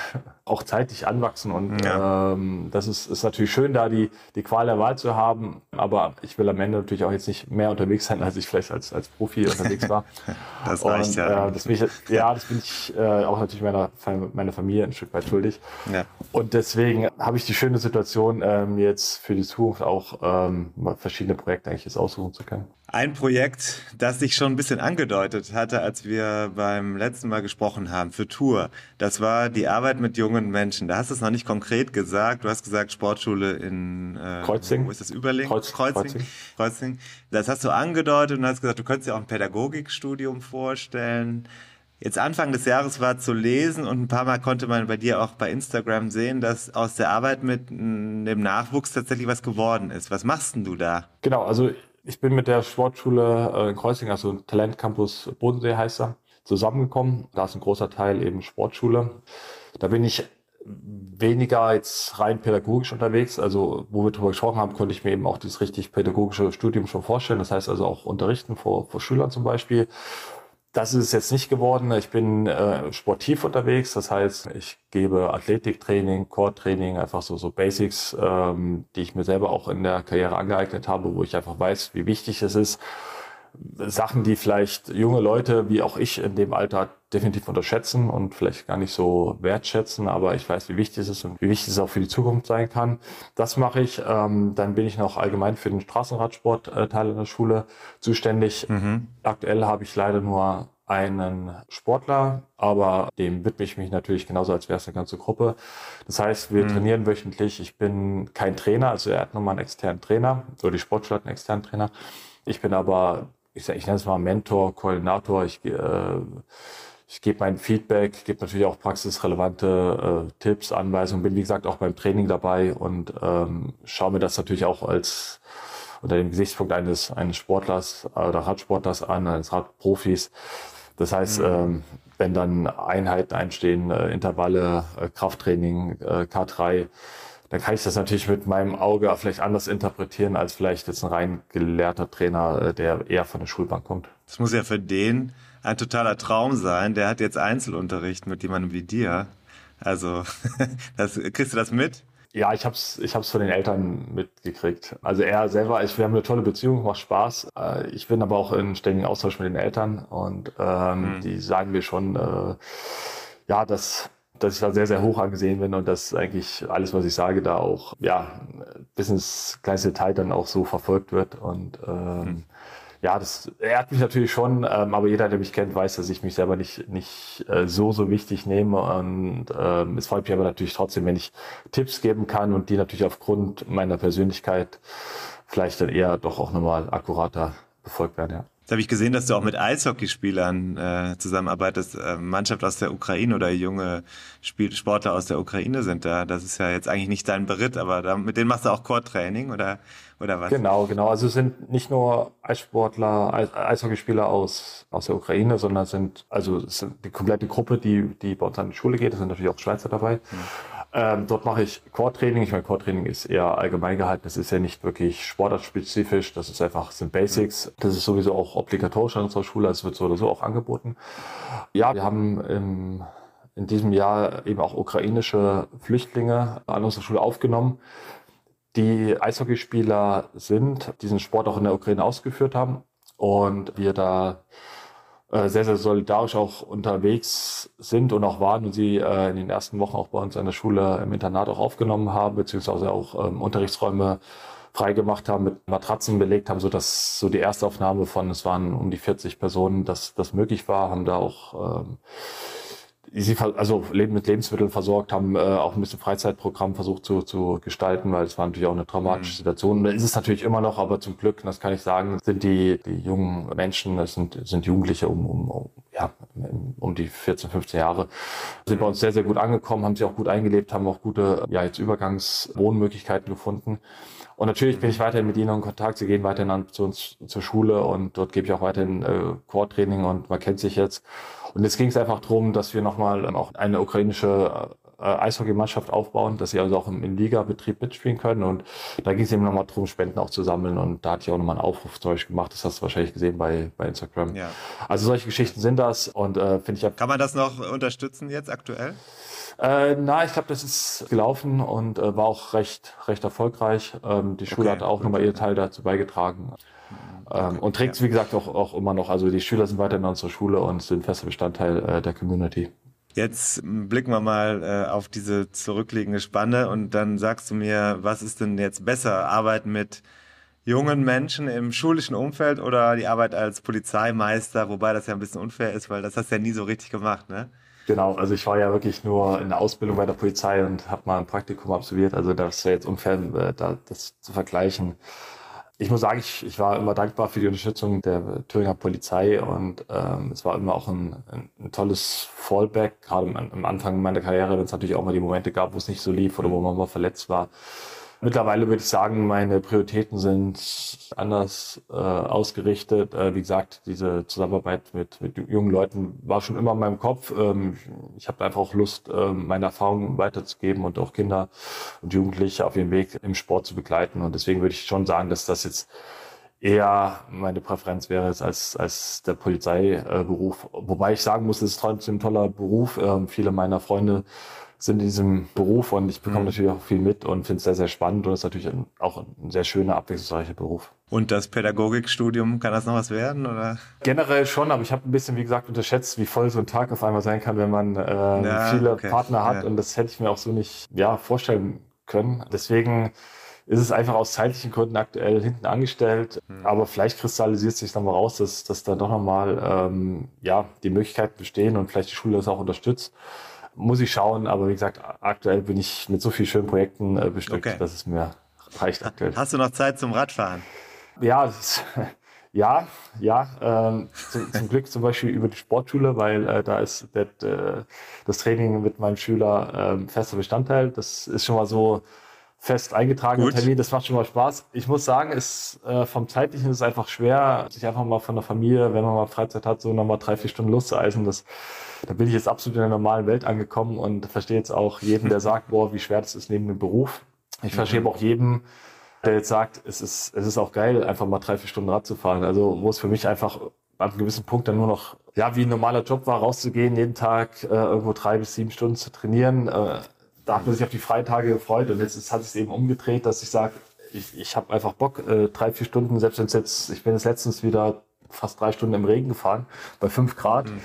auch zeitlich anwachsen und ja. ähm, das ist, ist natürlich schön, da die, die Qual der Wahl zu haben, aber ich will am Ende natürlich auch jetzt nicht mehr unterwegs sein, als ich vielleicht als, als Profi unterwegs war. das reicht und, ja. Äh, das bin ich, ja, das bin ich äh, auch natürlich meiner, meiner Familie ein Stück weit schuldig. Ja. Und deswegen habe ich die schöne Situation, ähm, jetzt für die Zukunft auch ähm, verschiedene Projekte eigentlich jetzt aussuchen zu können. Ein Projekt, das sich schon ein bisschen angedeutet hatte, als wir beim letzten Mal gesprochen haben, für Tour, das war die Arbeit mit jungen Menschen. Da hast du es noch nicht konkret gesagt. Du hast gesagt Sportschule in äh, Kreuzing. Wo ist das? Überling? Kreuz, Kreuzing. Kreuzing. Kreuzing. Das hast du angedeutet und hast gesagt, du könntest dir auch ein Pädagogikstudium vorstellen. Jetzt Anfang des Jahres war zu lesen und ein paar Mal konnte man bei dir auch bei Instagram sehen, dass aus der Arbeit mit dem Nachwuchs tatsächlich was geworden ist. Was machst denn du da? Genau, also ich bin mit der Sportschule äh, in Kreuzing, also Talent Campus Bodensee heißt er, zusammengekommen. Da ist ein großer Teil eben Sportschule. Da bin ich weniger jetzt rein pädagogisch unterwegs. Also, wo wir darüber gesprochen haben, konnte ich mir eben auch dieses richtig pädagogische Studium schon vorstellen. Das heißt also auch unterrichten vor, vor Schülern zum Beispiel. Das ist es jetzt nicht geworden. Ich bin äh, sportiv unterwegs. Das heißt, ich gebe Athletiktraining, Core-Training, einfach so, so Basics, ähm, die ich mir selber auch in der Karriere angeeignet habe, wo ich einfach weiß, wie wichtig es ist, Sachen, die vielleicht junge Leute wie auch ich in dem Alter definitiv unterschätzen und vielleicht gar nicht so wertschätzen, aber ich weiß, wie wichtig es ist und wie wichtig es auch für die Zukunft sein kann. Das mache ich. Ähm, dann bin ich noch allgemein für den Straßenradsport-Teil in der Schule zuständig. Mhm. Aktuell habe ich leider nur einen Sportler, aber dem widme ich mich natürlich genauso, als wäre es eine ganze Gruppe. Das heißt, wir mhm. trainieren wöchentlich. Ich bin kein Trainer, also er hat nochmal einen externen Trainer, oder die Sportschule hat einen externen Trainer. Ich bin aber ich, ich nenne es mal Mentor, Koordinator. Ich, äh, ich gebe mein Feedback, gebe natürlich auch praxisrelevante äh, Tipps, Anweisungen, bin wie gesagt auch beim Training dabei und ähm, schaue mir das natürlich auch als unter dem Gesichtspunkt eines, eines Sportlers oder Radsportlers an, eines Radprofis. Das heißt, mhm. ähm, wenn dann Einheiten einstehen, äh, Intervalle, äh, Krafttraining, äh, K3, dann kann ich das natürlich mit meinem Auge vielleicht anders interpretieren als vielleicht jetzt ein rein gelehrter Trainer, äh, der eher von der Schulbank kommt. Das muss ja für den ein totaler Traum sein. Der hat jetzt Einzelunterricht mit jemandem wie dir. Also, das, kriegst du das mit? Ja, ich hab's, ich hab's von den Eltern mitgekriegt. Also er selber, ich, wir haben eine tolle Beziehung, macht Spaß. Äh, ich bin aber auch in ständigen Austausch mit den Eltern und ähm, mhm. die sagen mir schon, äh, ja, dass dass ich da sehr, sehr hoch angesehen bin und dass eigentlich alles, was ich sage, da auch, ja, bis ins kleinste Detail dann auch so verfolgt wird. Und ähm, mhm. ja, das ehrt mich natürlich schon, ähm, aber jeder, der mich kennt, weiß, dass ich mich selber nicht, nicht äh, so, so wichtig nehme. Und ähm, es freut mich aber natürlich trotzdem, wenn ich Tipps geben kann und die natürlich aufgrund meiner Persönlichkeit vielleicht dann eher doch auch nochmal akkurater befolgt werden, ja. Jetzt habe ich gesehen, dass du auch mit Eishockeyspielern äh, zusammenarbeitest. Äh, Mannschaft aus der Ukraine oder junge Spiel Sportler aus der Ukraine sind da. Das ist ja jetzt eigentlich nicht dein Beritt, aber da, mit denen machst du auch Core-Training oder, oder was? Genau, genau. Also es sind nicht nur Eissportler, Eis Eishockeyspieler aus, aus der Ukraine, sondern sind, also es sind die komplette Gruppe, die, die bei uns an die Schule geht. Es sind natürlich auch Schweizer dabei. Mhm. Ähm, dort mache ich Core-Training. Ich meine, Core-Training ist eher allgemein gehalten. Das ist ja nicht wirklich sportartspezifisch. Das ist einfach, sind Basics. Das ist sowieso auch obligatorisch an unserer Schule. Es wird so oder so auch angeboten. Ja, wir haben im, in diesem Jahr eben auch ukrainische Flüchtlinge an unserer Schule aufgenommen, die Eishockeyspieler sind, diesen Sport auch in der Ukraine ausgeführt haben. Und wir da äh, sehr, sehr solidarisch auch unterwegs sind und auch waren und sie äh, in den ersten Wochen auch bei uns an der Schule im Internat auch aufgenommen haben, beziehungsweise auch ähm, Unterrichtsräume freigemacht haben, mit Matratzen belegt haben, so dass so die Erstaufnahme von, es waren um die 40 Personen, dass das möglich war, haben da auch ähm, sie also mit Lebensmitteln versorgt, haben äh, auch ein bisschen Freizeitprogramm versucht zu, zu gestalten, weil es war natürlich auch eine traumatische mhm. Situation. Da ist es natürlich immer noch, aber zum Glück, das kann ich sagen, sind die, die jungen Menschen, das sind, sind Jugendliche um, um, um, ja, um die 14, 15 Jahre, sind bei uns sehr, sehr gut angekommen, haben sich auch gut eingelebt, haben auch gute, ja, jetzt Übergangswohnmöglichkeiten gefunden. Und natürlich bin ich weiterhin mit ihnen in Kontakt. Sie gehen weiterhin an, zu uns zur Schule und dort gebe ich auch weiterhin äh, Core-Training und man kennt sich jetzt. Und jetzt ging es einfach darum, dass wir nochmal ähm, auch eine ukrainische äh, Eishockeymannschaft aufbauen, dass sie also auch im, im Liga-Betrieb mitspielen können. Und da ging es eben nochmal darum, Spenden auch zu sammeln. Und da hatte ich auch nochmal einen Aufruf zum Beispiel gemacht. Das hast du wahrscheinlich gesehen bei, bei Instagram. Ja. Also solche Geschichten sind das. Und äh, finde ich. Kann man das noch unterstützen jetzt aktuell? Äh, na, ich glaube, das ist gelaufen und äh, war auch recht, recht erfolgreich. Ähm, die Schule okay, hat auch nochmal ihr Teil dazu beigetragen. Ähm, und trägt es, wie gesagt, auch, auch immer noch. Also die Schüler sind weiter in unserer Schule und sind fester Bestandteil äh, der Community. Jetzt blicken wir mal äh, auf diese zurückliegende Spanne und dann sagst du mir, was ist denn jetzt besser? Arbeiten mit jungen Menschen im schulischen Umfeld oder die Arbeit als Polizeimeister, wobei das ja ein bisschen unfair ist, weil das hast du ja nie so richtig gemacht, ne? Genau, also ich war ja wirklich nur in der Ausbildung bei der Polizei und habe mal ein Praktikum absolviert. Also das wäre jetzt unfair, äh, da, das zu vergleichen. Ich muss sagen, ich, ich war immer dankbar für die Unterstützung der Thüringer Polizei und ähm, es war immer auch ein, ein, ein tolles Fallback, gerade am, am Anfang meiner Karriere, wenn es natürlich auch mal die Momente gab, wo es nicht so lief oder wo man mal verletzt war. Mittlerweile würde ich sagen, meine Prioritäten sind anders äh, ausgerichtet. Äh, wie gesagt, diese Zusammenarbeit mit, mit jungen Leuten war schon immer in meinem Kopf. Ähm, ich habe einfach auch Lust, äh, meine Erfahrungen weiterzugeben und auch Kinder und Jugendliche auf ihrem Weg im Sport zu begleiten. Und deswegen würde ich schon sagen, dass das jetzt eher meine Präferenz wäre als, als der Polizeiberuf. Wobei ich sagen muss, es ist trotzdem ein toller Beruf. Ähm, viele meiner Freunde sind in diesem Beruf und ich bekomme mhm. natürlich auch viel mit und finde es sehr, sehr spannend und es ist natürlich auch ein sehr schöner, abwechslungsreicher Beruf. Und das Pädagogikstudium, kann das noch was werden? Oder? Generell schon, aber ich habe ein bisschen, wie gesagt, unterschätzt, wie voll so ein Tag auf einmal sein kann, wenn man äh, ja, viele okay. Partner hat ja. und das hätte ich mir auch so nicht ja, vorstellen können. Deswegen ist es einfach aus zeitlichen Gründen aktuell hinten angestellt. Mhm. Aber vielleicht kristallisiert sich nochmal raus, dass, dass da doch nochmal ähm, ja, die Möglichkeiten bestehen und vielleicht die Schule das auch unterstützt. Muss ich schauen, aber wie gesagt, aktuell bin ich mit so vielen schönen Projekten äh, bestückt, okay. dass es mir reicht aktuell. Hast du noch Zeit zum Radfahren? Ja, ist, ja, ja. Ähm, zum, zum, Glück zum Beispiel über die Sportschule, weil äh, da ist das, äh, das Training mit meinem Schüler äh, fester Bestandteil. Das ist schon mal so fest eingetragener Termin. Das macht schon mal Spaß. Ich muss sagen, ist äh, vom zeitlichen ist es einfach schwer, sich einfach mal von der Familie, wenn man mal Freizeit hat, so nochmal drei, vier Stunden loszueisen. Das, da bin ich jetzt absolut in der normalen Welt angekommen und verstehe jetzt auch jeden, der sagt, boah, wie schwer das ist neben dem Beruf. Ich verstehe mhm. auch jeden, der jetzt sagt, es ist, es ist auch geil, einfach mal drei, vier Stunden Rad zu fahren. Also, wo es für mich einfach ab einem gewissen Punkt dann nur noch, ja, wie ein normaler Job war, rauszugehen, jeden Tag äh, irgendwo drei bis sieben Stunden zu trainieren, äh, da hat man sich auf die Freitage gefreut und jetzt ist, hat es eben umgedreht, dass ich sage, ich, ich habe einfach Bock, äh, drei, vier Stunden, selbst wenn es jetzt, ich bin jetzt letztens wieder fast drei Stunden im Regen gefahren, bei fünf Grad. Mhm.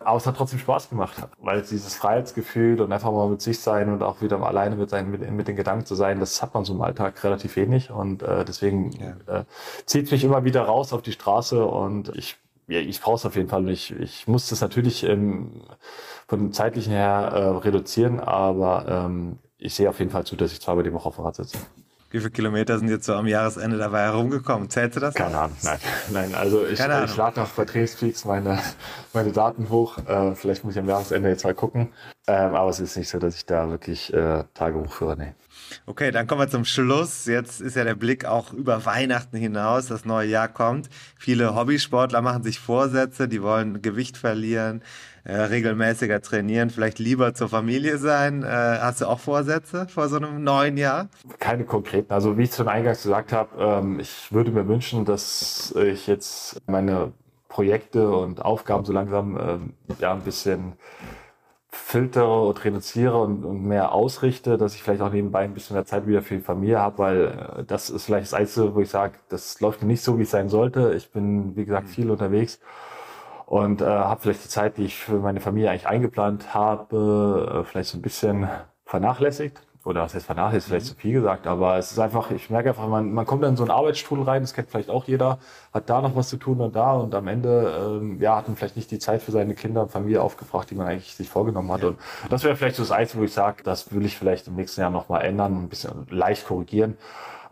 Aber es hat trotzdem Spaß gemacht, weil dieses Freiheitsgefühl und einfach mal mit sich sein und auch wieder alleine mit, sein, mit, mit den Gedanken zu sein, das hat man so im Alltag relativ wenig und äh, deswegen ja. äh, zieht mich immer wieder raus auf die Straße und ich ja, ich brauche es auf jeden Fall. Ich, ich muss das natürlich ähm, von dem zeitlichen her äh, reduzieren, aber ähm, ich sehe auf jeden Fall zu, dass ich zweimal die Woche auf dem Rad sitze. Wie viele Kilometer sind jetzt so am Jahresende dabei herumgekommen? Zählst du das? Keine Ahnung, nein. nein also ich, ich lade noch bei Trainingspeaks meine, meine Daten hoch. Äh, vielleicht muss ich am Jahresende jetzt mal gucken. Ähm, aber es ist nicht so, dass ich da wirklich äh, Tagebuch führe. Nee. Okay, dann kommen wir zum Schluss. Jetzt ist ja der Blick auch über Weihnachten hinaus. Das neue Jahr kommt. Viele Hobbysportler machen sich Vorsätze, die wollen Gewicht verlieren, äh, regelmäßiger trainieren, vielleicht lieber zur Familie sein. Äh, hast du auch Vorsätze vor so einem neuen Jahr? Keine konkreten. Also wie ich schon eingangs gesagt habe, ähm, ich würde mir wünschen, dass ich jetzt meine Projekte und Aufgaben so langsam ähm, ja ein bisschen filtere und reduziere und, und, mehr ausrichte, dass ich vielleicht auch nebenbei ein bisschen mehr Zeit wieder für die Familie habe, weil äh, das ist vielleicht das Einzige, wo ich sage, das läuft mir nicht so, wie es sein sollte. Ich bin, wie gesagt, viel unterwegs und äh, habe vielleicht die Zeit, die ich für meine Familie eigentlich eingeplant habe, äh, vielleicht so ein bisschen vernachlässigt oder was heißt vernachlässigt, vielleicht zu viel gesagt, aber es ist einfach, ich merke einfach, man, man kommt dann in so einen Arbeitsstrudel rein, das kennt vielleicht auch jeder, hat da noch was zu tun und da und am Ende, ähm, ja, hat man vielleicht nicht die Zeit für seine Kinder und Familie aufgebracht, die man eigentlich sich vorgenommen hat. Ja. Und das wäre vielleicht so das Einzige, wo ich sage, das will ich vielleicht im nächsten Jahr nochmal ändern, ein bisschen leicht korrigieren.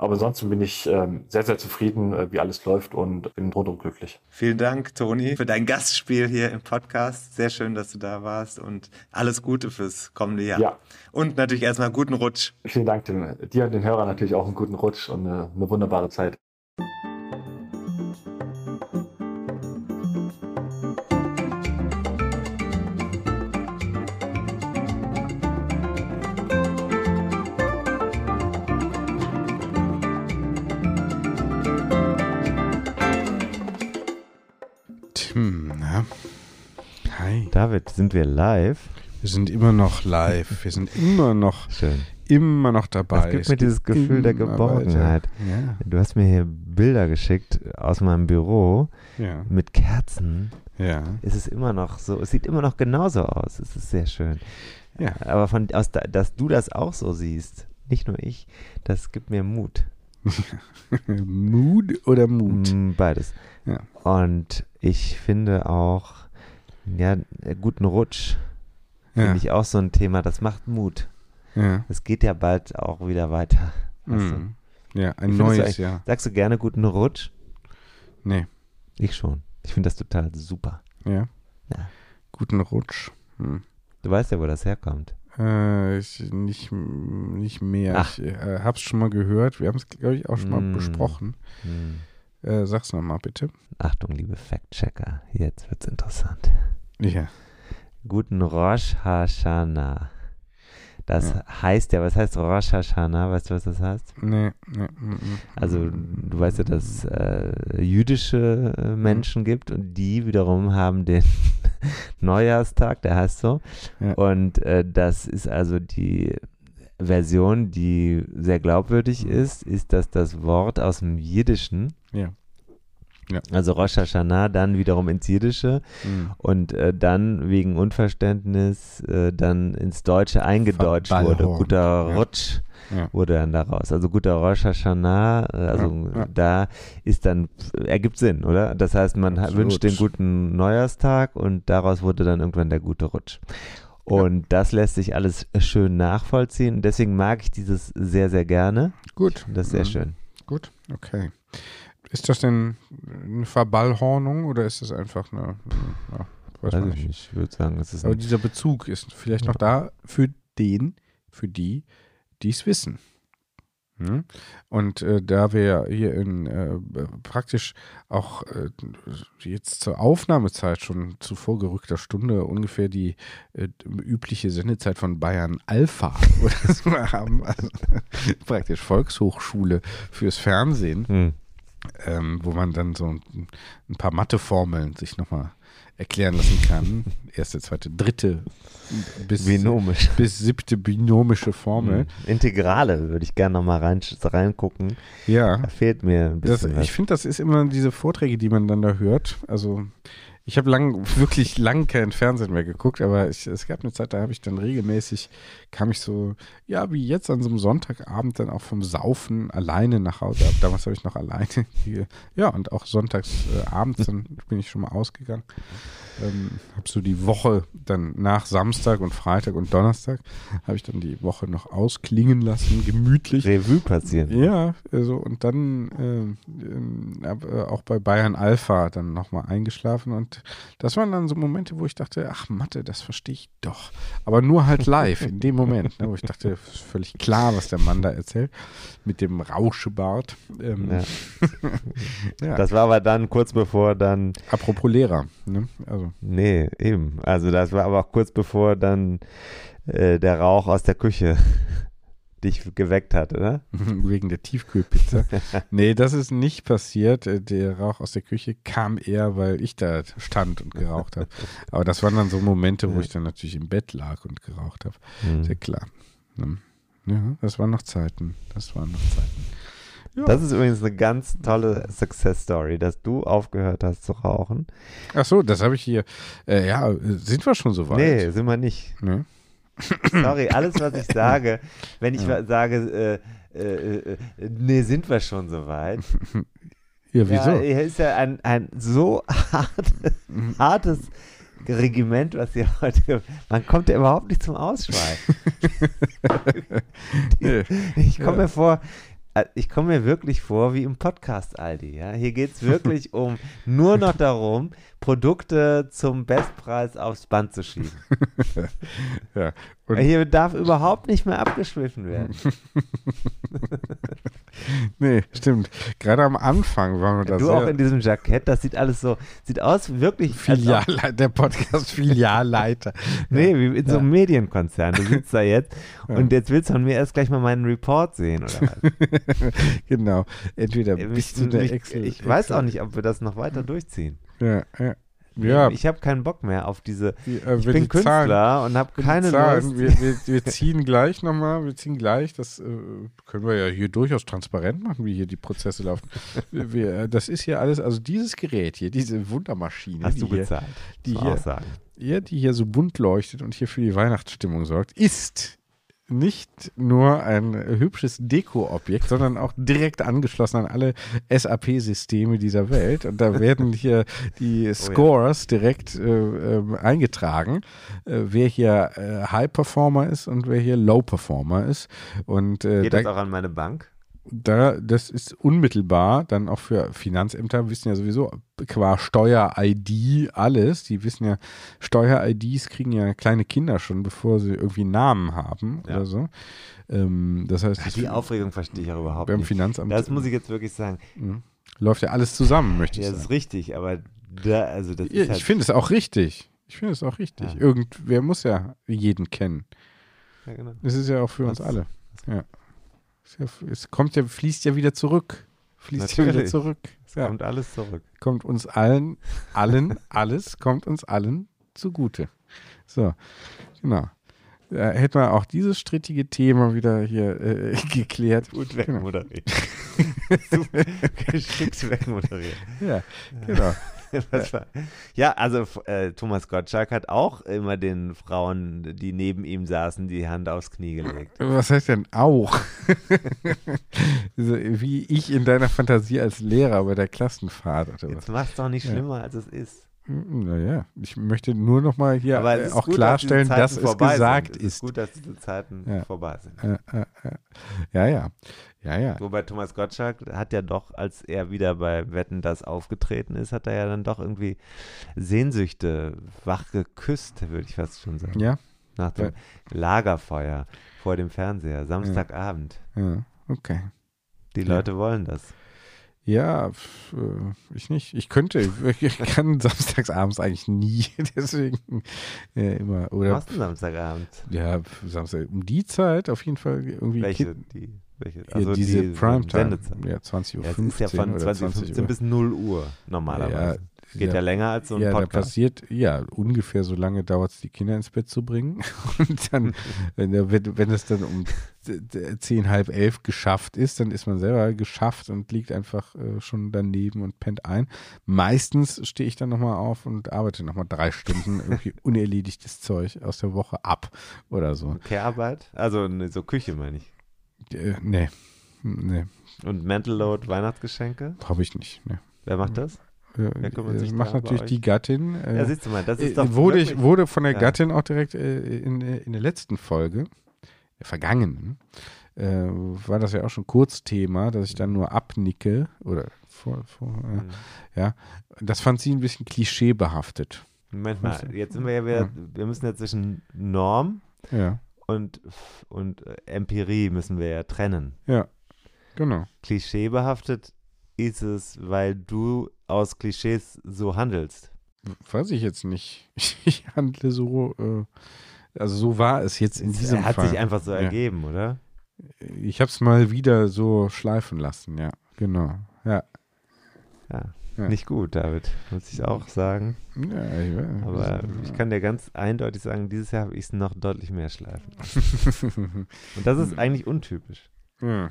Aber ansonsten bin ich ähm, sehr, sehr zufrieden, äh, wie alles läuft und bin rundum glücklich. Vielen Dank, Toni, für dein Gastspiel hier im Podcast. Sehr schön, dass du da warst und alles Gute fürs kommende Jahr. Ja. Und natürlich erstmal guten Rutsch. Vielen Dank dir und den Hörern natürlich auch einen guten Rutsch und eine, eine wunderbare Zeit. David, sind wir live? Wir sind immer noch live. Wir sind immer noch, Schön. immer noch dabei. Es gibt mir dieses Gefühl der Geborgenheit. Ja. Du hast mir hier Bilder geschickt aus meinem Büro ja. mit Kerzen. Ja. Es ist immer noch so, es sieht immer noch genauso aus. Es ist sehr schön. Ja. Aber von, aus, dass du das auch so siehst, nicht nur ich, das gibt mir Mut. Mut oder Mut? Mm, beides. Ja. Und ich finde auch, ja, äh, guten Rutsch. Ja. Finde ich auch so ein Thema, das macht Mut. Ja. Es geht ja bald auch wieder weiter. Mhm. Ja, ein neues Jahr. Sagst du gerne guten Rutsch? Nee. Ich schon. Ich finde das total super. Ja. ja. Guten Rutsch. Hm. Du weißt ja, wo das herkommt. Äh, ich, nicht, nicht mehr. Ach. Ich äh, hab's schon mal gehört. Wir haben es, glaube ich, auch schon mal Mm. besprochen. Hm. Äh, sag's nochmal bitte. Achtung, liebe Fact-Checker, jetzt wird's interessant. Ja. Guten Rosh Hashanah. Das Ja. heißt ja, was heißt Rosh Hashanah? Weißt du, was das heißt? Nee, nee. mm, mm. Also, du weißt ja, dass es äh, jüdische äh, Menschen gibt und die wiederum haben den Neujahrstag, der heißt so. Ja. Und äh, das ist also die Version, die sehr glaubwürdig ist, ist, dass das Wort aus dem Jiddischen, Ja. Ja. also Rosh Hashanah, dann wiederum ins Jiddische Mm. und äh, dann wegen Unverständnis äh, dann ins Deutsche eingedeutscht wurde. Verballhorn. Guter Ja. Rutsch Ja. wurde dann daraus. Also guter Rosh Hashanah, äh, also Ja, ja. da ist dann, ergibt Sinn, oder? Das heißt, man Absolut. wünscht den guten Neujahrstag und daraus wurde dann irgendwann der gute Rutsch. Und das lässt sich alles schön nachvollziehen. Deswegen mag ich dieses sehr, sehr gerne. Gut. Das ist sehr Mhm. schön. Gut, okay. Ist das denn eine Verballhornung oder ist das einfach eine. Ja, weiß Weiß ich nicht. nicht. Ich würde sagen, es ist Aber dieser Bezug ist vielleicht noch da für den, für die, die es wissen. Hm? Und äh, da wir hier in äh, praktisch auch äh, jetzt zur Aufnahmezeit schon zu vorgerückter Stunde ungefähr die äh, übliche Sendezeit von Bayern Alpha oder so haben, also praktisch Volkshochschule fürs Fernsehen, hm. Ähm, wo man dann so ein, ein paar Matheformeln sich nochmal erklären lassen kann. Erste, zweite, dritte bis, binomisch. bis siebte binomische Formel. Hm. Integrale würde ich gerne nochmal rein, reingucken. Ja. Da fehlt mir ein Das, bisschen was. ich finde, das ist immer diese Vorträge, die man dann da hört. Also ich habe lang, wirklich lang kein Fernsehen mehr geguckt, aber ich, es gab eine Zeit, da habe ich dann regelmäßig, kam ich so, ja, wie jetzt an so einem Sonntagabend dann auch vom Saufen alleine nach Hause. Ab damals habe ich noch alleine hier, ja, und auch sonntags äh, dann bin ich schon mal ausgegangen. Ähm, habe so die Woche dann nach Samstag und Freitag und Donnerstag, habe ich dann die Woche noch ausklingen lassen, gemütlich. Revue passieren. Ja, also und dann äh, äh, auch bei Bayern Alpha dann nochmal eingeschlafen und das waren dann so Momente, wo ich dachte, ach Mathe, das verstehe ich doch. Aber nur halt live, in dem Moment, ne, wo ich dachte, ist völlig klar, was der Mann da erzählt, mit dem Rauschebart. Ähm, Ja. ja. Das war aber dann kurz bevor dann, Apropos Lehrer, ne? also nee, eben. Also das war aber auch kurz bevor dann äh, der Rauch aus der Küche dich geweckt hat, oder? wegen der Tiefkühlpizza. nee, das ist nicht passiert. Äh, Der Rauch aus der Küche kam eher, weil ich da stand und geraucht habe. Aber das waren dann so Momente, wo ich dann natürlich im Bett lag und geraucht habe. Hm. Sehr klar. Ne? Ja, das waren noch Zeiten. Das waren noch Zeiten. Ja. Das ist übrigens eine ganz tolle Success Story, dass du aufgehört hast zu rauchen. Ach so, das habe ich hier. Äh, ja, sind wir schon so weit? Nee, sind wir nicht. Ne? Sorry, alles, was ich sage, wenn ich Ja. sage, äh, äh, äh, nee, sind wir schon so weit. Ja, wieso? Ja, hier ist ja ein, ein so hart, hartes Regiment, was hier heute. Man kommt ja überhaupt nicht zum Ausschweifen. Nee. Ich komme Ja. mir vor, äh, ich komme mir wirklich vor wie im Podcast Aldi. Ja? Hier geht es wirklich um nur noch darum, Produkte zum Bestpreis aufs Band zu schieben. ja. Hier darf überhaupt nicht mehr abgeschwiffen werden. nee, stimmt. Gerade am Anfang waren wir da Du sehr auch in diesem Jackett, das sieht alles so, sieht aus wirklich. Filialleiter, der Podcast Filialleiter. Nee, wie in so einem Ja. Medienkonzern. Du sitzt da jetzt Ja. und jetzt willst du von mir erst gleich mal meinen Report sehen, oder was? genau. Entweder Mich- bist du der mich- Excel. ich weiß Excel- auch nicht, ob wir das noch weiter durchziehen. Ja, ja. Ja, Ich habe keinen Bock mehr auf diese. die, äh, Ich bin die Zahlen- Künstler und habe die keine Zahlen, Lust. Wir, wir, wir ziehen gleich nochmal, wir ziehen gleich, das äh, können wir ja hier durchaus transparent machen, wie hier die Prozesse laufen. wir, äh, das ist hier alles, also dieses Gerät hier, diese Wundermaschine, Hast die du hier, bezahlt? die hier, auch sagen. ja, die hier so bunt leuchtet und hier für die Weihnachtsstimmung sorgt, ist nicht nur ein hübsches Deko-Objekt, sondern auch direkt angeschlossen an alle SAP-Systeme dieser Welt. Und da werden hier die Scores direkt äh, ähm, eingetragen, äh, wer hier äh, High-Performer ist und wer hier Low-Performer ist. Und äh, Geht da, das auch an meine Bank? Da, das ist unmittelbar dann auch für Finanzämter, wissen ja sowieso qua Steuer-ID alles. Die wissen ja, Steuer-IDs kriegen ja kleine Kinder schon, bevor sie irgendwie einen Namen haben Ja. oder so. Ähm, das heißt, Ja, das die Aufregung verstehe ich auch überhaupt beim nicht. Finanzamt Das muss ich jetzt wirklich sagen. Mhm. läuft ja alles zusammen, möchte ich Ja, das sagen. ist richtig, aber da, also das Ja, ist halt, ich finde es auch richtig. Ich finde es auch richtig. Ja. Irgendwer muss ja jeden kennen. ja, genau. Das ist ja auch für uns Was- alle. Ja. Ja, es kommt ja, fließt ja wieder zurück. Fließt ja wieder Natürlich. zurück. Es Ja. kommt alles zurück. kommt uns allen, allen, alles kommt uns allen zugute. So, genau. Da hätten wir auch dieses strittige Thema wieder hier äh, geklärt. Gut Genau. wegmoderiert. Super geschickt wegmoderiert. Ja, genau. War- Ja, also äh, Thomas Gottschalk hat auch immer den Frauen, die neben ihm saßen, die Hand aufs Knie gelegt. Was heißt denn auch? so, wie ich in deiner Fantasie als Lehrer bei der Klassenfahrt oder was? Jetzt mach's doch nicht Ja. schlimmer, als es ist. Naja, ich möchte nur noch mal hier äh, ist auch gut, klarstellen, dass, dass es gesagt sind. Es ist. ist gut, dass diese Zeiten Ja. vorbei sind. Äh, äh, äh. Ja, ja. Ja, ja. Wobei Thomas Gottschalk hat ja doch, als er wieder bei Wetten das aufgetreten ist, hat er ja dann doch irgendwie Sehnsüchte wach geküsst, würde ich fast schon sagen. Ja, Nach dem Ja. Lagerfeuer vor dem Fernseher, Samstagabend. ja, okay. Die Ja. Leute wollen das. Ja, äh, ich nicht. Ich könnte, ich kann samstagsabends eigentlich nie, deswegen äh, immer. Oder Was denn Samstagabend? ja, Samstag um die Zeit auf jeden Fall irgendwie. Welche? Die, welche? hier Also diese die Primetime. Sendezeit. Ja, 20.15 Uhr Ja, es ist ja von oder 20, 20 Uhr. bis 0 Uhr normalerweise. Geht ja, länger als so ein ja, Podcast. passiert, ja, ungefähr so lange dauert es, die Kinder ins Bett zu bringen. Und dann, wenn, wenn, wenn es dann um zehn, halb elf geschafft ist, dann ist man selber geschafft und liegt einfach äh, schon daneben und pennt ein. Meistens stehe ich dann nochmal auf und arbeite nochmal drei Stunden irgendwie unerledigtes Zeug aus der Woche ab oder so. Care-Arbeit? Also ne, so Küche meine ich. Äh, nee, nee, Und Mental Load Weihnachtsgeschenke? habe ich nicht. Nee. Wer macht das? Äh, das sich macht natürlich die Gattin. Äh, Ja, siehst du mal, das ist Äh, doch wurde, ich, wurde von der Ja. Gattin auch direkt äh, in, in der letzten Folge, der vergangenen, äh, war das ja auch schon Kurzthema, dass ich dann nur abnicke oder vor, vor äh, Hm. ja, das fand sie ein bisschen klischeebehaftet. Moment mal, jetzt sind wir ja wieder, wir müssen ja zwischen Norm Ja, und, und äh, Empirie müssen wir ja trennen. ja, genau. Klischeebehaftet ist es, weil du aus Klischees so handelst. Weiß ich jetzt nicht. Ich handle so, äh, also so war es jetzt in Es diesem hat Fall. sich einfach so Ja. ergeben, oder? Ich habe es mal wieder so schleifen lassen, ja, genau. Ja, Ja. Ja. Nicht gut, David, muss ich auch sagen. ja ich weiß. Aber ich kann dir ganz eindeutig sagen, dieses Jahr habe ich es noch deutlich mehr schleifen. Und das ist eigentlich untypisch. ja.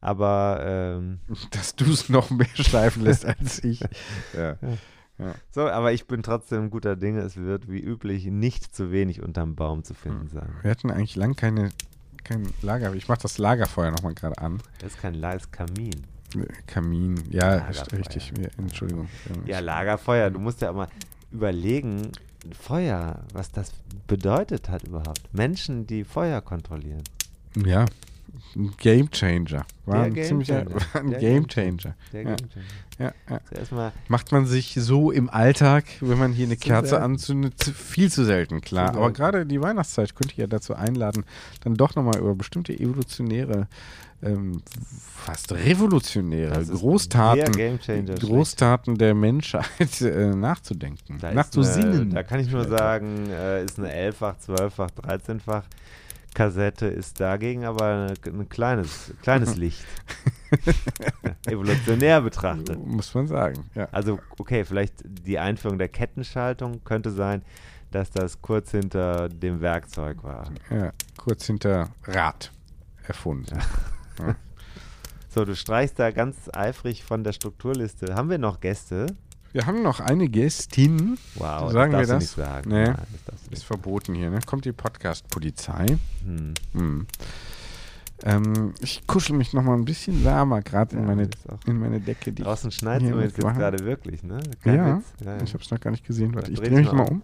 Aber ähm, dass du es noch mehr schleifen lässt als ich. Ja. so, aber ich bin trotzdem guter Dinge. Es wird wie üblich nicht zu wenig unterm Baum zu finden sein. Wir hatten eigentlich lang keine, kein Lager. Ich mache das Lagerfeuer nochmal gerade an. Das ist kein lives Kamin. Kamin. Ja, Lagerfeuer. richtig. Ja, Entschuldigung. Ja, Lagerfeuer. Du musst ja mal überlegen, Feuer, was das bedeutet hat überhaupt. Menschen, die Feuer kontrollieren. Ja. Ein Game Changer. War ein Game ziemlicher Changer. war ein Der Game Changer. Der Ja. Game Changer. Ja, ja. Zuerst mal Macht man sich so im Alltag, wenn man hier eine Kerze selten. anzündet, viel zu selten, klar. Zu Aber selten. gerade die Weihnachtszeit könnte ich ja dazu einladen, dann doch nochmal über bestimmte evolutionäre, ähm, fast revolutionäre ist der Großtaten, Großtaten der Menschheit äh, nachzudenken, Da nachzusinnen. Eine, da kann ich nur sagen, äh, ist eine 11-fach, 12-fach, 13-fach Kassette ist dagegen aber ein, ein kleines, kleines Licht. Evolutionär betrachtet. Muss man sagen, ja. Also, okay, vielleicht die Einführung der Kettenschaltung könnte sein, dass das kurz hinter dem Werkzeug war. ja. Kurz hinter Rad erfunden. So, du streichst da ganz eifrig von der Strukturliste. Haben wir noch Gäste? Wir haben noch eine Gästin. Wow, Sagen wir das du das? nicht sagen. Nee. Nein, das Ist verboten hier, ne? Kommt die Podcast-Polizei. Hm. Hm. Ähm, ich kuschel mich noch mal ein bisschen wärmer gerade in, Ja, meine, ist auch- in meine Decke. Die Draußen schneit es übrigens jetzt gerade wirklich, ne? Kein Ja, Witz. ja, ich habe es noch gar nicht gesehen. Warte, ich dreh drehe mich mal um. um.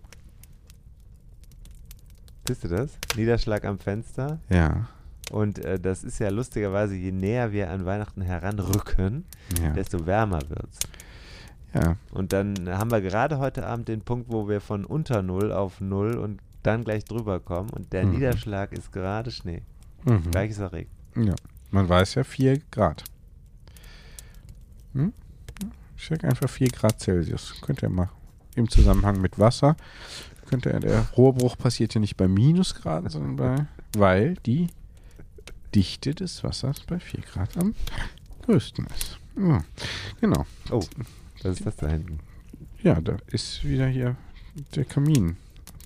Siehst du das? Niederschlag am Fenster. Ja. Und äh, das ist ja lustigerweise, je näher wir an Weihnachten heranrücken, Ja. desto wärmer wird's. Ja. Und dann haben wir gerade heute Abend den Punkt, wo wir von unter Null auf Null und dann gleich drüber kommen. Und der Mhm. Niederschlag ist gerade Schnee. Mhm. Gleich ist er Regen. Ja. Man weiß ja 4 Grad. Hm? Ich sag einfach 4 Grad Celsius. Könnt ihr mal im Zusammenhang mit Wasser. Könnte der Rohrbruch passiert ja nicht bei Minusgraden, sondern bei, weil die Dichte des Wassers bei 4 Grad am größten ist. Ja, genau. Oh, was ist das da hinten? Ja, da ist wieder hier der Kamin. Ein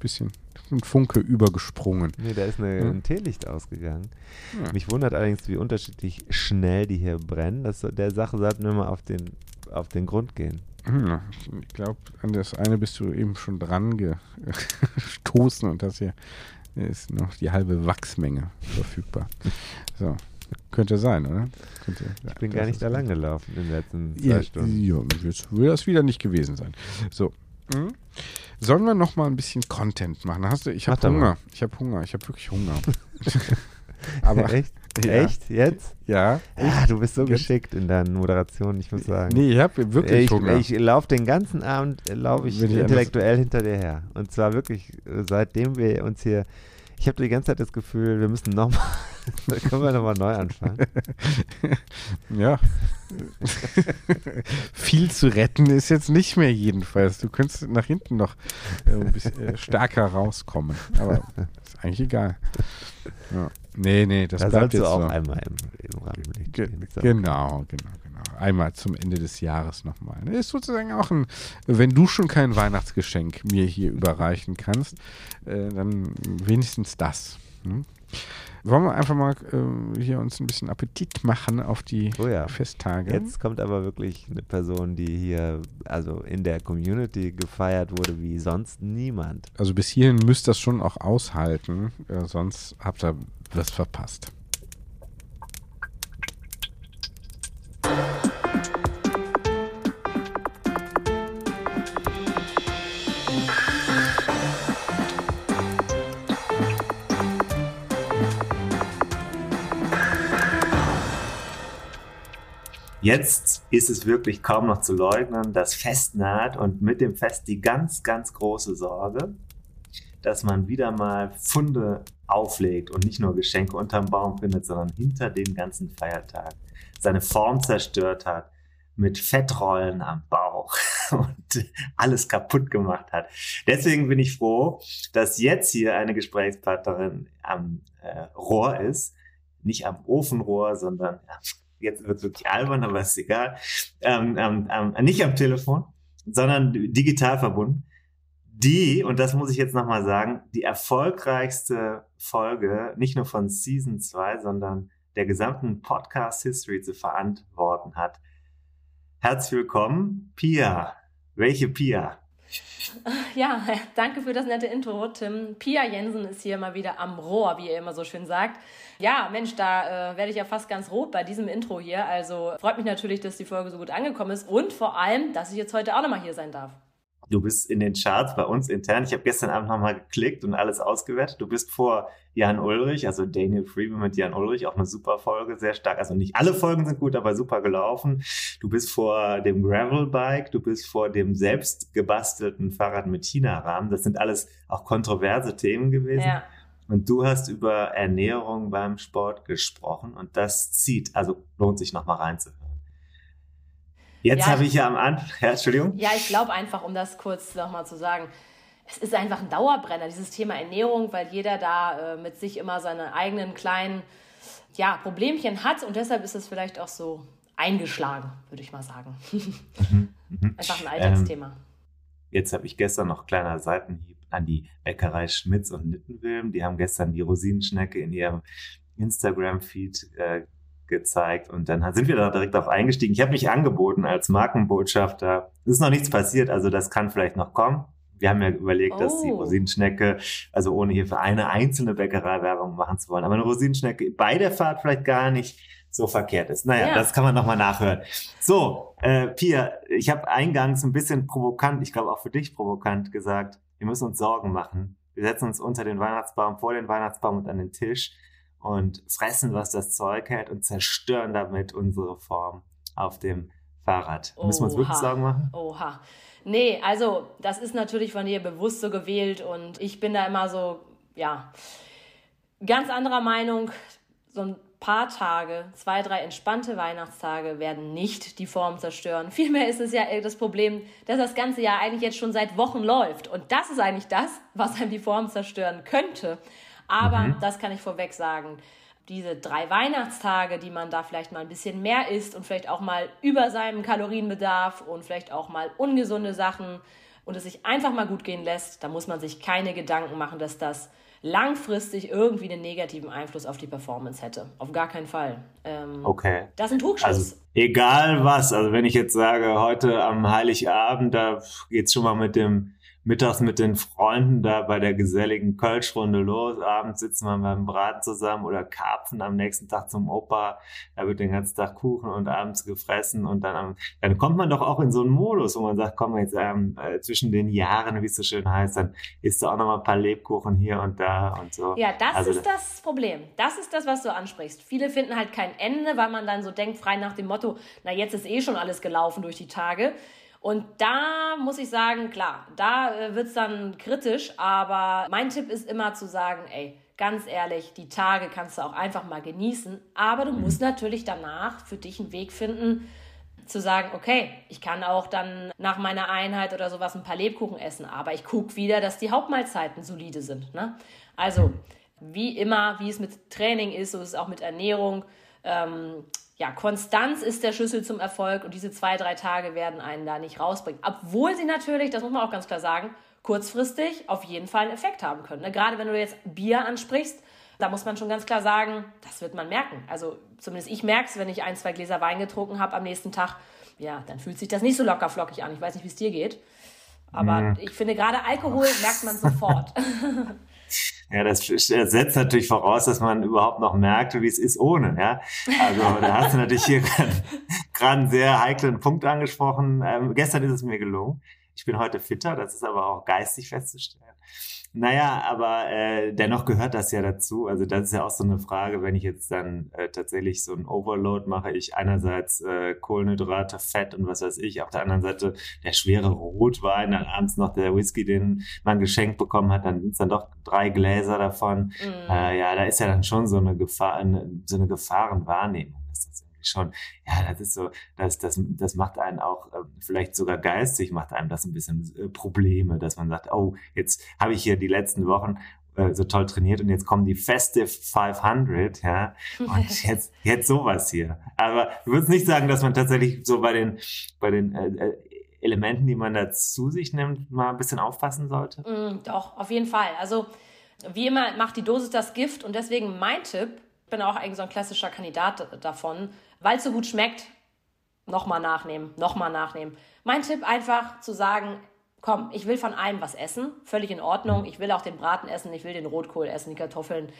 bisschen ein Funke übergesprungen. Nee, da ist eine, Ja. ein Teelicht ausgegangen. Ja. Mich wundert allerdings, wie unterschiedlich schnell die hier brennen. Das, der Sache sollten wir mal auf den, auf den Grund gehen. Hm, Ich glaube, an das eine bist du eben schon dran gestoßen und das hier ist noch die halbe Wachsmenge verfügbar. So, könnte sein, oder? Könnte, Ich bin gar nicht da lang gelaufen in den letzten zwei Ja, Stunden. ja, jetzt will das wieder nicht gewesen sein. So. hm? Sollen wir noch mal ein bisschen Content machen? Hast du, ich habe. Hunger. Ich habe Hunger. Ich habe wirklich Hunger. Aber Echt? Ja. Echt? Jetzt? Ja. Ah, du bist so Jetzt? geschickt in deinen Moderationen, ich muss sagen. Nee, ich habe wirklich ich, Hunger. Ich laufe den ganzen Abend, äh, laufe ich ich intellektuell hinter dir her. Und zwar wirklich, äh, seitdem wir uns hier, ich habe die ganze Zeit das Gefühl, wir müssen nochmal, da können wir nochmal neu anfangen. Ja. Viel zu retten ist jetzt nicht mehr jedenfalls. Du könntest nach hinten noch äh, ein bisschen äh, stärker rauskommen. Aber ist eigentlich egal. Ja. Nee, nee, das da bleibt jetzt auch so. einmal im, im Rampenlicht Ge genau, genau, genau. Einmal zum Ende des Jahres nochmal. Ist sozusagen auch ein, wenn du schon kein Weihnachtsgeschenk mir hier überreichen kannst, äh, dann wenigstens das. Hm? Wollen wir einfach mal äh, hier uns ein bisschen Appetit machen auf die Oh ja. Festtage? Jetzt kommt aber wirklich eine Person, die hier, also in der Community gefeiert wurde wie sonst niemand. Also bis hierhin müsst ihr das schon auch aushalten, äh, sonst habt ihr was verpasst. Jetzt ist es wirklich kaum noch zu leugnen, das Fest naht und mit dem Fest die ganz, ganz große Sorge, dass man wieder mal Funde auflegt und nicht nur Geschenke unterm Baum findet, sondern hinter den ganzen Feiertag seine Form zerstört hat, mit Fettrollen am Bauch und alles kaputt gemacht hat. Deswegen bin ich froh, dass jetzt hier eine Gesprächspartnerin am äh, Rohr ist, nicht am Ofenrohr, sondern jetzt wird es wirklich albern, aber ist egal, ähm, ähm, ähm, nicht am Telefon, sondern digital verbunden. Die, und das muss ich jetzt nochmal sagen, die erfolgreichste Folge, nicht nur von Season 2, sondern der gesamten Podcast History zu verantworten hat. Herzlich willkommen, Pia. Welche Pia? Ja, danke für das nette Intro, Tim. Pia Jensen ist hier mal wieder am Rohr, wie ihr immer so schön sagt. Ja, Mensch, da äh, werde ich ja fast ganz rot bei diesem Intro hier. Also freut mich natürlich, dass die Folge so gut angekommen ist und vor allem, dass ich jetzt heute auch nochmal hier sein darf. Du bist in den Charts bei uns intern. Ich habe gestern Abend nochmal geklickt und alles ausgewertet. Du bist vor Jan Ulrich, also Daniel Freeman mit Jan Ulrich, auch eine super Folge, sehr stark. Also nicht alle Folgen sind gut, aber super gelaufen. Du bist vor dem Gravelbike, du bist vor dem selbst gebastelten Fahrrad mit China-Rahmen. Das sind alles auch kontroverse Themen gewesen. Ja. Und du hast über Ernährung beim Sport gesprochen und das zieht. Also lohnt sich nochmal reinzuhören. Jetzt Ja, habe ich- ja am Anfang, ja, Entschuldigung. Ja, ich glaube einfach, um das kurz nochmal zu sagen, es ist einfach ein Dauerbrenner, dieses Thema Ernährung, weil jeder da äh, mit sich immer seine eigenen kleinen ja, Problemchen hat und deshalb ist es vielleicht auch so eingeschlagen, würde ich mal sagen. einfach ein Alltagsthema. Jetzt habe ich gestern noch kleiner Seitenhieb an die Bäckerei Schmitz und Nittenwilm. Die haben gestern die Rosinenschnecke in ihrem Instagram-Feed äh, gezeigt und dann sind wir da direkt auf eingestiegen. Ich habe mich angeboten als Markenbotschafter. Es ist noch nichts passiert, also das kann vielleicht noch kommen. Wir haben ja überlegt, dass die Oh. Rosinenschnecke, also ohne hier für eine einzelne Bäckerei Werbung machen zu wollen, aber eine Rosinenschnecke bei der Fahrt vielleicht gar nicht so verkehrt ist. Naja, Ja. das kann man nochmal nachhören. So, äh, Pia, ich habe eingangs ein bisschen provokant, ich glaube auch für dich provokant gesagt, wir müssen uns Sorgen machen. Wir setzen uns unter den Weihnachtsbaum, vor den Weihnachtsbaum und an den Tisch und fressen, was das Zeug hält und zerstören damit unsere Form auf dem Fahrrad. Müssen wir uns wirklich Sorgen machen? Oha. Nee, also das ist natürlich von dir bewusst so gewählt und ich bin da immer so, ja, ganz anderer Meinung. So ein paar Tage, zwei, drei entspannte Weihnachtstage werden nicht die Form zerstören. Vielmehr ist es ja das Problem, dass das ganze Jahr eigentlich jetzt schon seit Wochen läuft. Und das ist eigentlich das, was einem die Form zerstören könnte. Aber mhm. das kann ich vorweg sagen. Diese drei Weihnachtstage, die man da vielleicht mal ein bisschen mehr isst und vielleicht auch mal über seinem Kalorienbedarf und vielleicht auch mal ungesunde Sachen und es sich einfach mal gut gehen lässt, da muss man sich keine Gedanken machen, dass das langfristig irgendwie einen negativen Einfluss auf die Performance hätte. Auf gar keinen Fall. Ähm, okay. Das ist ein Trugschluss. Also, egal was, also wenn ich jetzt sage, heute am Heiligabend, da geht es schon mal mit dem mittags mit den Freunden da bei der geselligen Kölschrunde los. Abends sitzen wir beim Braten zusammen oder Karpfen am nächsten Tag zum Opa. Da wird den ganzen Tag Kuchen und abends gefressen und dann, dann kommt man doch auch in so einen Modus, wo man sagt, komm jetzt ähm, äh, zwischen den Jahren, wie es so schön heißt, dann isst du auch noch mal ein paar Lebkuchen hier und da und so. Ja, das also, ist das Problem. Das ist das, was du ansprichst. Viele finden halt kein Ende, weil man dann so denkt, frei nach dem Motto, na jetzt ist eh schon alles gelaufen durch die Tage. Und da muss ich sagen, klar, da äh, wird es dann kritisch, aber mein Tipp ist immer zu sagen, ey, ganz ehrlich, die Tage kannst du auch einfach mal genießen, aber du musst natürlich danach für dich einen Weg finden, zu sagen, okay, ich kann auch dann nach meiner Einheit oder sowas ein paar Lebkuchen essen, aber ich gucke wieder, dass die Hauptmahlzeiten solide sind. Ne? Also, wie immer, wie es mit Training ist, so ist es auch mit Ernährung. Ähm, ja, Konstanz ist der Schlüssel zum Erfolg und diese zwei, drei Tage werden einen da nicht rausbringen. Obwohl sie natürlich, das muss man auch ganz klar sagen, kurzfristig auf jeden Fall einen Effekt haben können. Ne? Gerade wenn du jetzt Bier ansprichst, da muss man schon ganz klar sagen, das wird man merken. Also zumindest ich merke es, wenn ich ein, zwei Gläser Wein getrunken habe am nächsten Tag, ja, dann fühlt sich das nicht so locker flockig an. Ich weiß nicht, wie es dir geht. Aber mhm. ich finde, gerade Alkohol merkt man sofort. Ja, das setzt natürlich voraus, dass man überhaupt noch merkt, wie es ist ohne. Ja, also da hast du natürlich hier gerade einen sehr heiklen Punkt angesprochen. Ähm, gestern ist es mir gelungen. Ich bin heute fitter, das ist aber auch geistig festzustellen. Naja, aber äh, dennoch gehört das ja dazu. Also das ist ja auch so eine Frage, wenn ich jetzt dann äh, tatsächlich so ein Overload mache, ich einerseits äh, Kohlenhydrate, Fett und was weiß ich, auf der anderen Seite der schwere Rotwein, dann abends noch der Whisky, den man geschenkt bekommen hat, dann sind es dann doch drei Gläser davon. Mhm. Äh, ja, da ist ja dann schon so eine Gefahr, eine, so eine Gefahrenwahrnehmung schon, ja, das ist so, das, das, das macht einen auch äh, vielleicht sogar geistig, macht einem das ein bisschen äh, Probleme, dass man sagt, oh, jetzt habe ich hier die letzten Wochen äh, so toll trainiert und jetzt kommen die Festive 500, ja, und jetzt, jetzt sowas hier. Aber du würdest nicht sagen, dass man tatsächlich so bei den, bei den äh, äh, Elementen, die man da zu sich nimmt, mal ein bisschen aufpassen sollte? Mm, doch, auf jeden Fall. Also, wie immer macht die Dosis das Gift und deswegen mein Tipp, ich bin auch eigentlich so ein klassischer Kandidat davon, weil es so gut schmeckt, nochmal nachnehmen, nochmal nachnehmen. Mein Tipp einfach zu sagen, komm, ich will von allem was essen, völlig in Ordnung. Ich will auch den Braten essen, ich will den Rotkohl essen, die Kartoffeln,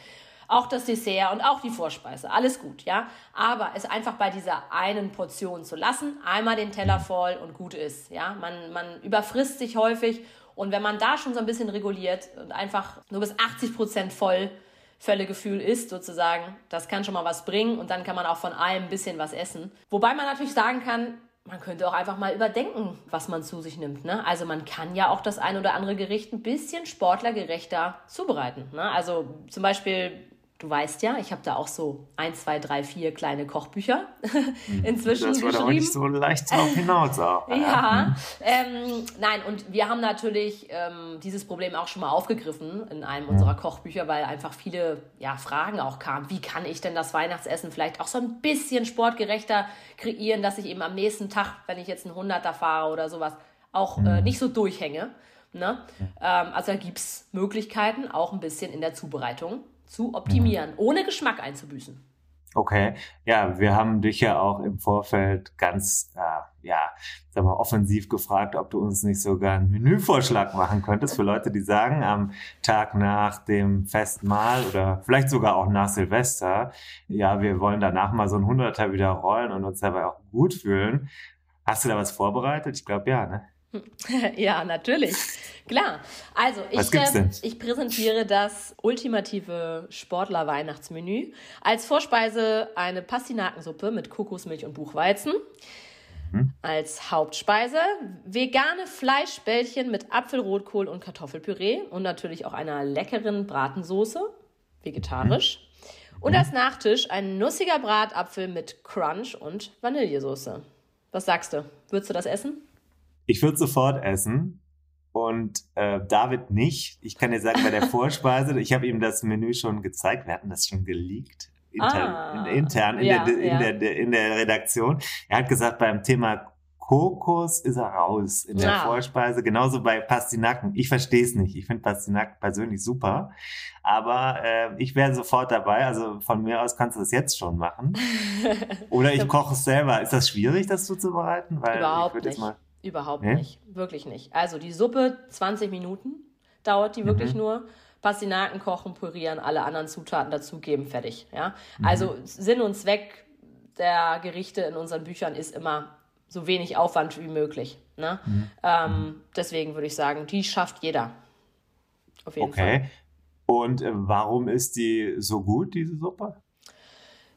auch das Dessert und auch die Vorspeise. Alles gut, ja. Aber es einfach bei dieser einen Portion zu lassen, einmal den Teller voll und gut ist, ja. Man, man überfrisst sich häufig und wenn man da schon so ein bisschen reguliert und einfach nur bis 80 Prozent voll Völlegefühl ist, sozusagen. Das kann schon mal was bringen und dann kann man auch von allem ein bisschen was essen. Wobei man natürlich sagen kann, man könnte auch einfach mal überdenken, was man zu sich nimmt. Ne? Also man kann ja auch das ein oder andere Gericht ein bisschen sportlergerechter zubereiten. Ne? Also zum Beispiel Du weißt ja, ich habe da auch so ein, zwei, drei, vier kleine Kochbücher mhm. inzwischen das war geschrieben. nicht so leicht drauf hinaus auch. ja, ähm, nein, und wir haben natürlich ähm, dieses Problem auch schon mal aufgegriffen in einem unserer Kochbücher, weil einfach viele ja, Fragen auch kamen. Wie kann ich denn das Weihnachtsessen vielleicht auch so ein bisschen sportgerechter kreieren, dass ich eben am nächsten Tag, wenn ich jetzt einen Hunderter fahre oder sowas, auch äh, mhm. nicht so durchhänge. Ne? Ähm, also da gibt's Möglichkeiten, auch ein bisschen in der Zubereitung zu optimieren, mhm. ohne Geschmack einzubüßen. Okay, ja, wir haben dich ja auch im Vorfeld ganz, äh, ja, sag mal, offensiv gefragt, ob du uns nicht sogar einen Menüvorschlag machen könntest für Leute, die sagen, am Tag nach dem Festmahl oder vielleicht sogar auch nach Silvester, ja, wir wollen danach mal so ein Hunderter wieder rollen und uns dabei auch gut fühlen. Hast du da was vorbereitet? Ich glaube, ja, ne? ja, natürlich. Klar. Also, ich, äh, ich präsentiere das ultimative Sportler-Weihnachtsmenü. Als Vorspeise eine Pastinakensuppe mit Kokosmilch und Buchweizen. Mhm. Als Hauptspeise vegane Fleischbällchen mit Apfelrotkohl und Kartoffelpüree und natürlich auch einer leckeren Bratensoße, vegetarisch. Mhm. Und als Nachtisch ein nussiger Bratapfel mit Crunch und Vanillesoße. Was sagst du? Würdest du das essen? Ich würde sofort essen. Und äh, David nicht. Ich kann dir sagen, bei der Vorspeise, ich habe ihm das Menü schon gezeigt, wir hatten das schon geleakt. Inter, ah, intern in, ja, der, in, ja. der, in der Redaktion. Er hat gesagt, beim Thema Kokos ist er raus in der ja. Vorspeise, genauso bei Pastinaken. Ich verstehe es nicht. Ich finde Pastinaken persönlich super, aber äh, ich wäre sofort dabei. Also von mir aus kannst du das jetzt schon machen. Oder ich koche es selber. Ist das schwierig, das zuzubereiten? Weil Überhaupt ich nicht. Mal Überhaupt nee? nicht. Wirklich nicht. Also die Suppe, 20 Minuten dauert die mhm. wirklich nur. Pastinaken kochen, pürieren, alle anderen Zutaten dazugeben, fertig. Ja? Mhm. Also Sinn und Zweck der Gerichte in unseren Büchern ist immer so wenig Aufwand wie möglich. Ne? Mhm. Ähm, deswegen würde ich sagen, die schafft jeder. Auf jeden okay. Fall. Und äh, warum ist die so gut, diese Suppe?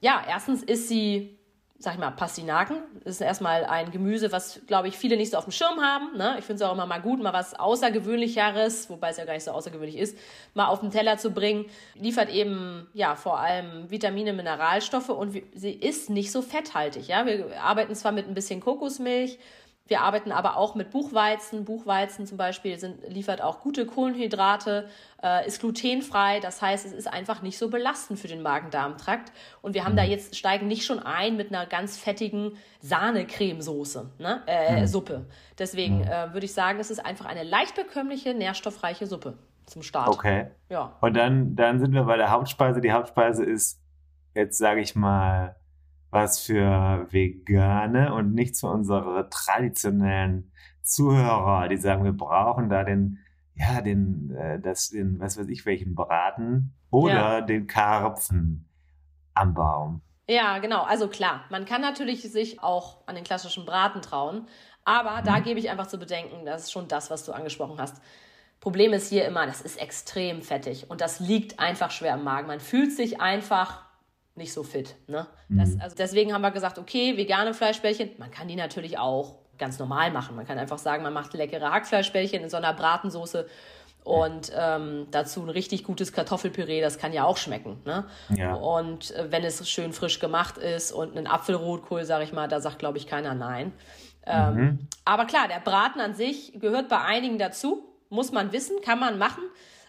Ja, erstens ist sie sag ich mal, Pastinaken. Das ist erstmal ein Gemüse, was, glaube ich, viele nicht so auf dem Schirm haben. Ne? Ich finde es auch immer mal gut, mal was Außergewöhnlicheres, wobei es ja gar nicht so außergewöhnlich ist, mal auf den Teller zu bringen. Liefert eben, ja, vor allem Vitamine, Mineralstoffe und sie ist nicht so fetthaltig. Ja? Wir arbeiten zwar mit ein bisschen Kokosmilch, wir arbeiten aber auch mit Buchweizen. Buchweizen zum Beispiel sind, liefert auch gute Kohlenhydrate, äh, ist glutenfrei. Das heißt, es ist einfach nicht so belastend für den Magen-Darm-Trakt. Und wir haben mhm. da jetzt, steigen nicht schon ein mit einer ganz fettigen Sahne-Cremesoße, ne? äh, mhm. Suppe. Deswegen mhm. äh, würde ich sagen, es ist einfach eine leicht bekömmliche, nährstoffreiche Suppe zum Start. Okay. Ja. Und dann, dann sind wir bei der Hauptspeise. Die Hauptspeise ist, jetzt sage ich mal, was für Vegane und nicht für unsere traditionellen Zuhörer, die sagen, wir brauchen da den, ja, den, äh, das, den, was weiß ich, welchen Braten oder ja. den Karpfen am Baum. Ja, genau. Also klar, man kann natürlich sich auch an den klassischen Braten trauen, aber mhm. da gebe ich einfach zu bedenken, das ist schon das, was du angesprochen hast. Problem ist hier immer, das ist extrem fettig und das liegt einfach schwer im Magen. Man fühlt sich einfach nicht so fit. Ne? Das, mhm. also deswegen haben wir gesagt, okay, vegane Fleischbällchen, man kann die natürlich auch ganz normal machen. Man kann einfach sagen, man macht leckere Hackfleischbällchen in so einer Bratensoße und ähm, dazu ein richtig gutes Kartoffelpüree, das kann ja auch schmecken. Ne? Ja. Und äh, wenn es schön frisch gemacht ist und ein Apfelrotkohl, sage ich mal, da sagt, glaube ich, keiner nein. Ähm, mhm. Aber klar, der Braten an sich gehört bei einigen dazu, muss man wissen, kann man machen.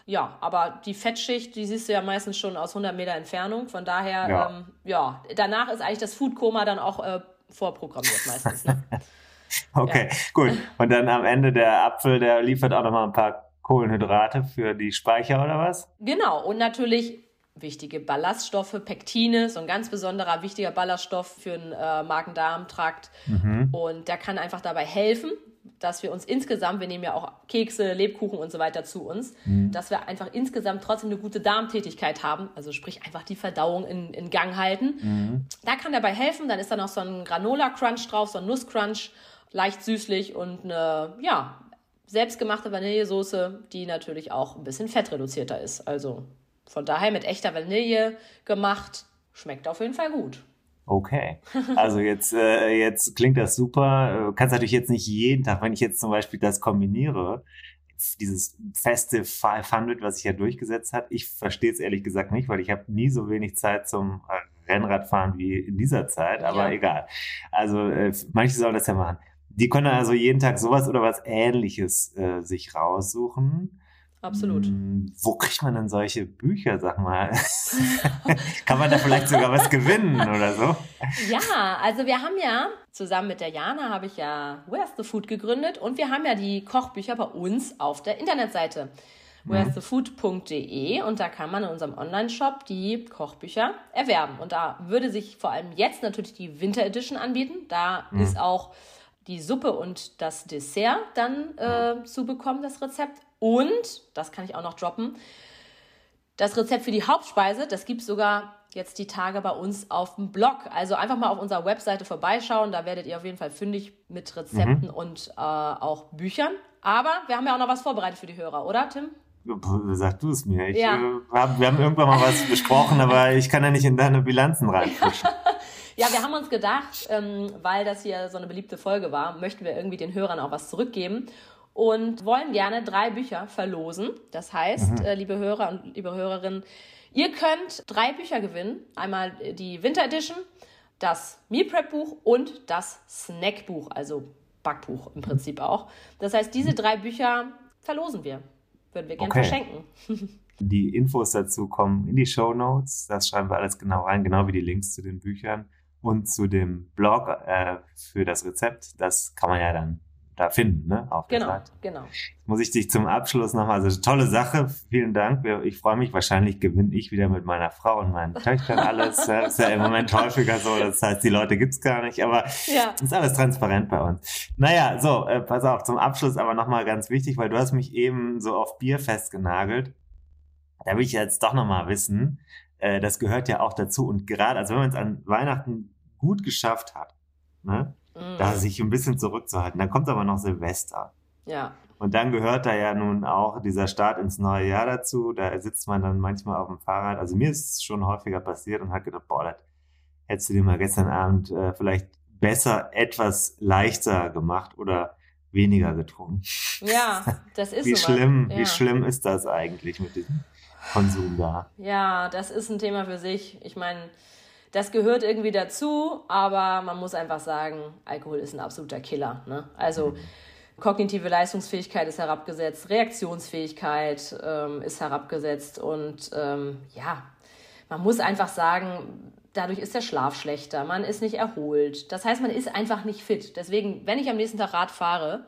Ja, aber die Fettschicht, die siehst du ja meistens schon aus 100 Meter Entfernung. Von daher, ja, ähm, ja danach ist eigentlich das Foodkoma dann auch äh, vorprogrammiert meistens. Ne? okay, ja. gut. Und dann am Ende der Apfel, der liefert auch nochmal ein paar Kohlenhydrate für die Speicher oder was? Genau. Und natürlich wichtige Ballaststoffe, Pektine, so ein ganz besonderer wichtiger Ballaststoff für den äh, Magen-Darm-Trakt. Mhm. Und der kann einfach dabei helfen, dass wir uns insgesamt, wir nehmen ja auch Kekse, Lebkuchen und so weiter zu uns, mhm. dass wir einfach insgesamt trotzdem eine gute Darmtätigkeit haben, also sprich einfach die Verdauung in, in Gang halten. Mhm. Da kann dabei helfen, dann ist da noch so ein Granola-Crunch drauf, so ein Nuss-Crunch, leicht süßlich und eine, ja, selbstgemachte Vanillesoße, die natürlich auch ein bisschen fettreduzierter ist. Also von daher mit echter Vanille gemacht, schmeckt auf jeden Fall gut. Okay. Also jetzt, äh, jetzt klingt das super. Du kannst natürlich jetzt nicht jeden Tag, wenn ich jetzt zum Beispiel das kombiniere, dieses feste 500, was sich ja durchgesetzt hat, ich verstehe es ehrlich gesagt nicht, weil ich habe nie so wenig Zeit zum Rennradfahren wie in dieser Zeit, aber ja. egal. Also äh, manche sollen das ja machen. Die können also jeden Tag sowas oder was ähnliches äh, sich raussuchen Absolut. Hm, wo kriegt man denn solche Bücher, sag mal? Kann man da vielleicht sogar was gewinnen oder so? Ja, also wir haben ja zusammen mit der Jana habe ich ja Where's the Food gegründet und wir haben ja die Kochbücher bei uns auf der Internetseite mhm. where'sthefood.de und da kann man in unserem Online-Shop die Kochbücher erwerben. Und da würde sich vor allem jetzt natürlich die Winter Edition anbieten. Da mhm. ist auch die Suppe und das Dessert dann äh, zu bekommen, das Rezept. Und, das kann ich auch noch droppen, Das Rezept für die Hauptspeise, das gibt es sogar jetzt die Tage bei uns auf dem Blog. Also einfach mal auf unserer Webseite vorbeischauen. Da werdet ihr auf jeden Fall fündig mit Rezepten mhm. und äh, auch Büchern. Aber wir haben ja auch noch was vorbereitet für die Hörer, oder Tim? Sag du es mir. Ich, ja. äh, hab, wir haben irgendwann mal was besprochen, aber ich kann ja nicht in deine Bilanzen reinfischen. ja, wir haben uns gedacht, ähm, weil das hier so eine beliebte Folge war, möchten wir irgendwie den Hörern auch was zurückgeben und wollen gerne drei Bücher verlosen. Das heißt, mhm. äh, liebe Hörer und liebe Hörerinnen, ihr könnt drei Bücher gewinnen. Einmal die Winter Edition, das Meal Prep Buch und das Snack Buch, also Backbuch im Prinzip auch. Das heißt, diese drei Bücher verlosen wir. Würden wir gerne okay. verschenken. Die Infos dazu kommen in die Show Notes. Das schreiben wir alles genau rein, genau wie die Links zu den Büchern und zu dem Blog äh, für das Rezept. Das kann man ja dann da finden, ne? Auf genau, der Seite. genau. Muss ich dich zum Abschluss nochmal, also tolle Sache, vielen Dank. Ich freue mich, wahrscheinlich gewinne ich wieder mit meiner Frau und meinen Töchtern alles. Das ist ja im Moment häufiger so, das heißt, die Leute gibt's gar nicht, aber ja. ist alles transparent bei uns. Naja, so, äh, pass auf, zum Abschluss aber nochmal ganz wichtig, weil du hast mich eben so auf Bier festgenagelt. Da will ich jetzt doch nochmal wissen, äh, das gehört ja auch dazu und gerade, also wenn man es an Weihnachten gut geschafft hat, ne? Mhm. da sich ein bisschen zurückzuhalten. Dann kommt aber noch Silvester. Ja. Und dann gehört da ja nun auch dieser Start ins neue Jahr dazu. Da sitzt man dann manchmal auf dem Fahrrad. Also mir ist es schon häufiger passiert und hat gedacht, boah, das hättest du dir mal gestern Abend äh, vielleicht besser etwas leichter gemacht oder weniger getrunken. Ja, das ist wie so schlimm, ja. Wie schlimm ist das eigentlich mit diesem Konsum da? Ja, das ist ein Thema für sich. Ich meine, das gehört irgendwie dazu, aber man muss einfach sagen, Alkohol ist ein absoluter Killer. Ne? Also kognitive Leistungsfähigkeit ist herabgesetzt, Reaktionsfähigkeit ähm, ist herabgesetzt und ähm, ja, man muss einfach sagen, dadurch ist der Schlaf schlechter, man ist nicht erholt. Das heißt, man ist einfach nicht fit. Deswegen, wenn ich am nächsten Tag Rad fahre,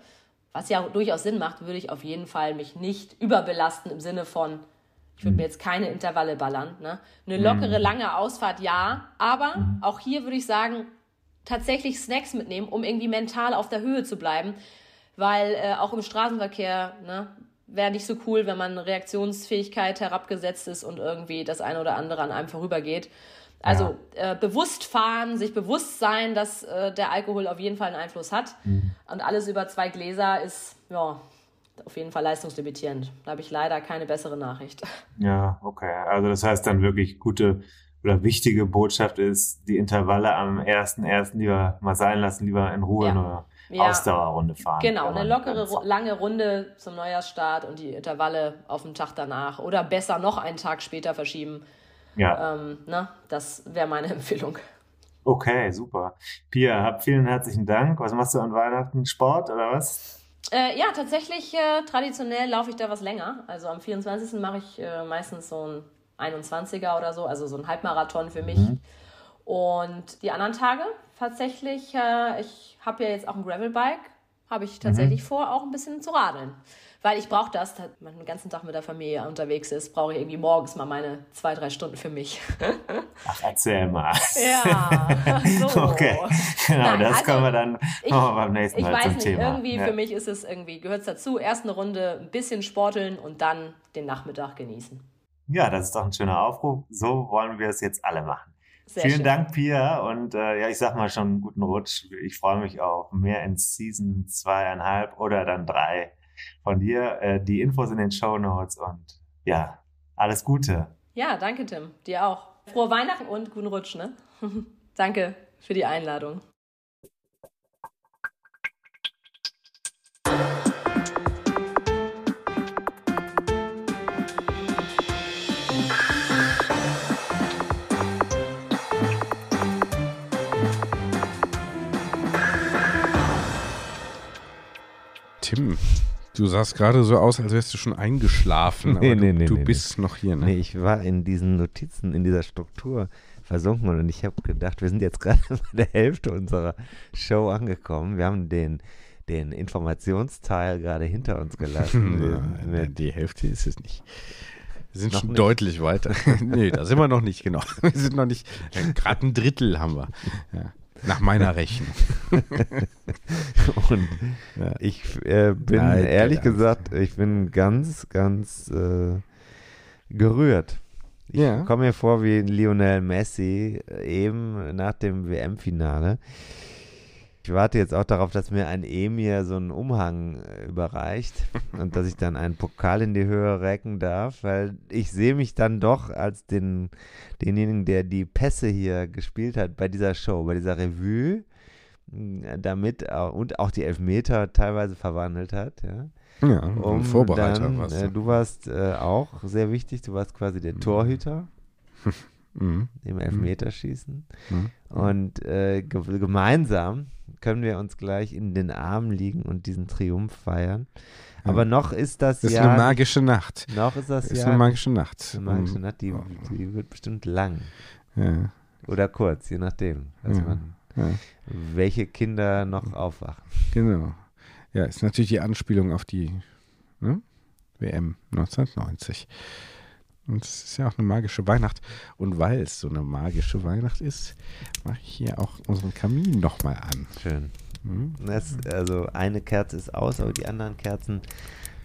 was ja durchaus Sinn macht, würde ich auf jeden Fall mich nicht überbelasten im Sinne von, ich würde mir jetzt keine Intervalle ballern. Ne? Eine lockere, lange Ausfahrt, ja. Aber mhm. auch hier würde ich sagen, tatsächlich Snacks mitnehmen, um irgendwie mental auf der Höhe zu bleiben. Weil äh, auch im Straßenverkehr ne, wäre nicht so cool, wenn man Reaktionsfähigkeit herabgesetzt ist und irgendwie das eine oder andere an einem vorübergeht. Also ja. äh, bewusst fahren, sich bewusst sein, dass äh, der Alkohol auf jeden Fall einen Einfluss hat. Mhm. Und alles über zwei Gläser ist, ja, auf jeden Fall leistungslimitierend. Da habe ich leider keine bessere Nachricht. Ja, okay. Also das heißt dann wirklich gute oder wichtige Botschaft ist, die Intervalle am 1.1. lieber mal sein lassen, lieber in Ruhe ja. eine ja. Ausdauerrunde fahren. Genau, eine lockere, lange Runde zum Neujahrsstart und die Intervalle auf den Tag danach oder besser noch einen Tag später verschieben. Ja. Ähm, ne? Das wäre meine Empfehlung. Okay, super. Pia, hab vielen herzlichen Dank. Was machst du an Weihnachten? Sport oder was? Äh, ja, tatsächlich, äh, traditionell laufe ich da was länger. Also am 24. mache ich äh, meistens so ein 21er oder so, also so ein Halbmarathon für mich. Mhm. Und die anderen Tage tatsächlich, äh, ich habe ja jetzt auch ein Gravelbike, habe ich tatsächlich mhm. vor, auch ein bisschen zu radeln weil ich brauche das, da man den ganzen Tag mit der Familie unterwegs ist, brauche ich irgendwie morgens mal meine zwei, drei Stunden für mich. Ach, erzähl mal. Ja, so. Okay, genau, Nein, das also, können wir dann ich, beim nächsten Mal Ich weiß zum nicht, Thema. irgendwie ja. für mich ist es irgendwie, gehört es dazu, erst eine Runde ein bisschen sporteln und dann den Nachmittag genießen. Ja, das ist doch ein schöner Aufruf. So wollen wir es jetzt alle machen. Sehr Vielen schön. Dank, Pia. Und äh, ja, ich sag mal schon guten Rutsch. Ich freue mich auf mehr in Season zweieinhalb oder dann drei von dir. Äh, die Infos in den Show Notes und ja, alles Gute. Ja, danke, Tim. Dir auch. Frohe Weihnachten und guten Rutsch, ne? danke für die Einladung. Tim, Du sahst gerade so aus, als wärst du schon eingeschlafen, aber nee, nee, du, nee, du bist noch hier, ne? Nee, ich war in diesen Notizen, in dieser Struktur versunken und ich habe gedacht, wir sind jetzt gerade bei der Hälfte unserer Show angekommen. Wir haben den, den Informationsteil gerade hinter uns gelassen. nee, die Hälfte ist es nicht. Wir sind noch schon nicht. deutlich weiter. nee, da sind wir noch nicht, genau. Wir sind noch nicht, gerade ein Drittel haben wir. Ja. Nach meiner Rechnung. und ja. ich äh, bin Nein, ehrlich gesagt, ich bin ganz, ganz äh, gerührt. Ich Ja. komme mir vor wie Lionel Messi äh, eben nach dem WM-Finale. Ich warte jetzt auch darauf, dass mir ein Emir so einen Umhang äh, überreicht und dass ich dann einen Pokal in die Höhe recken darf, weil ich sehe mich dann doch als den, denjenigen, der die Pässe hier gespielt hat bei dieser Show, bei dieser Revue, mh, damit und auch die Elfmeter teilweise verwandelt hat, ja. Ja, ein Vorbereiter dann, warst äh, du. du warst äh, auch sehr wichtig, du warst quasi der Torhüter Mhm. im Elfmeterschießen. Mhm. Und äh, ge gemeinsam können wir uns gleich in den Armen liegen und diesen Triumph feiern. Aber noch ist das Das ist Jahr. eine magische Nacht. Noch ist das ist Jahr. eine magische Nacht. Eine magische Nacht, die, die wird bestimmt lang. Ja. Oder kurz, je nachdem, was Ja, man, ja. welche Kinder noch aufwachen. Genau. Ja, ist natürlich die Anspielung auf die ne? WM 1990. Und es ist ja auch eine magische Weihnacht. Und weil es so eine magische Weihnacht ist, mache ich hier auch unseren Kamin nochmal an. Schön. Mhm. Das, also eine Kerze ist aus, aber die anderen Kerzen,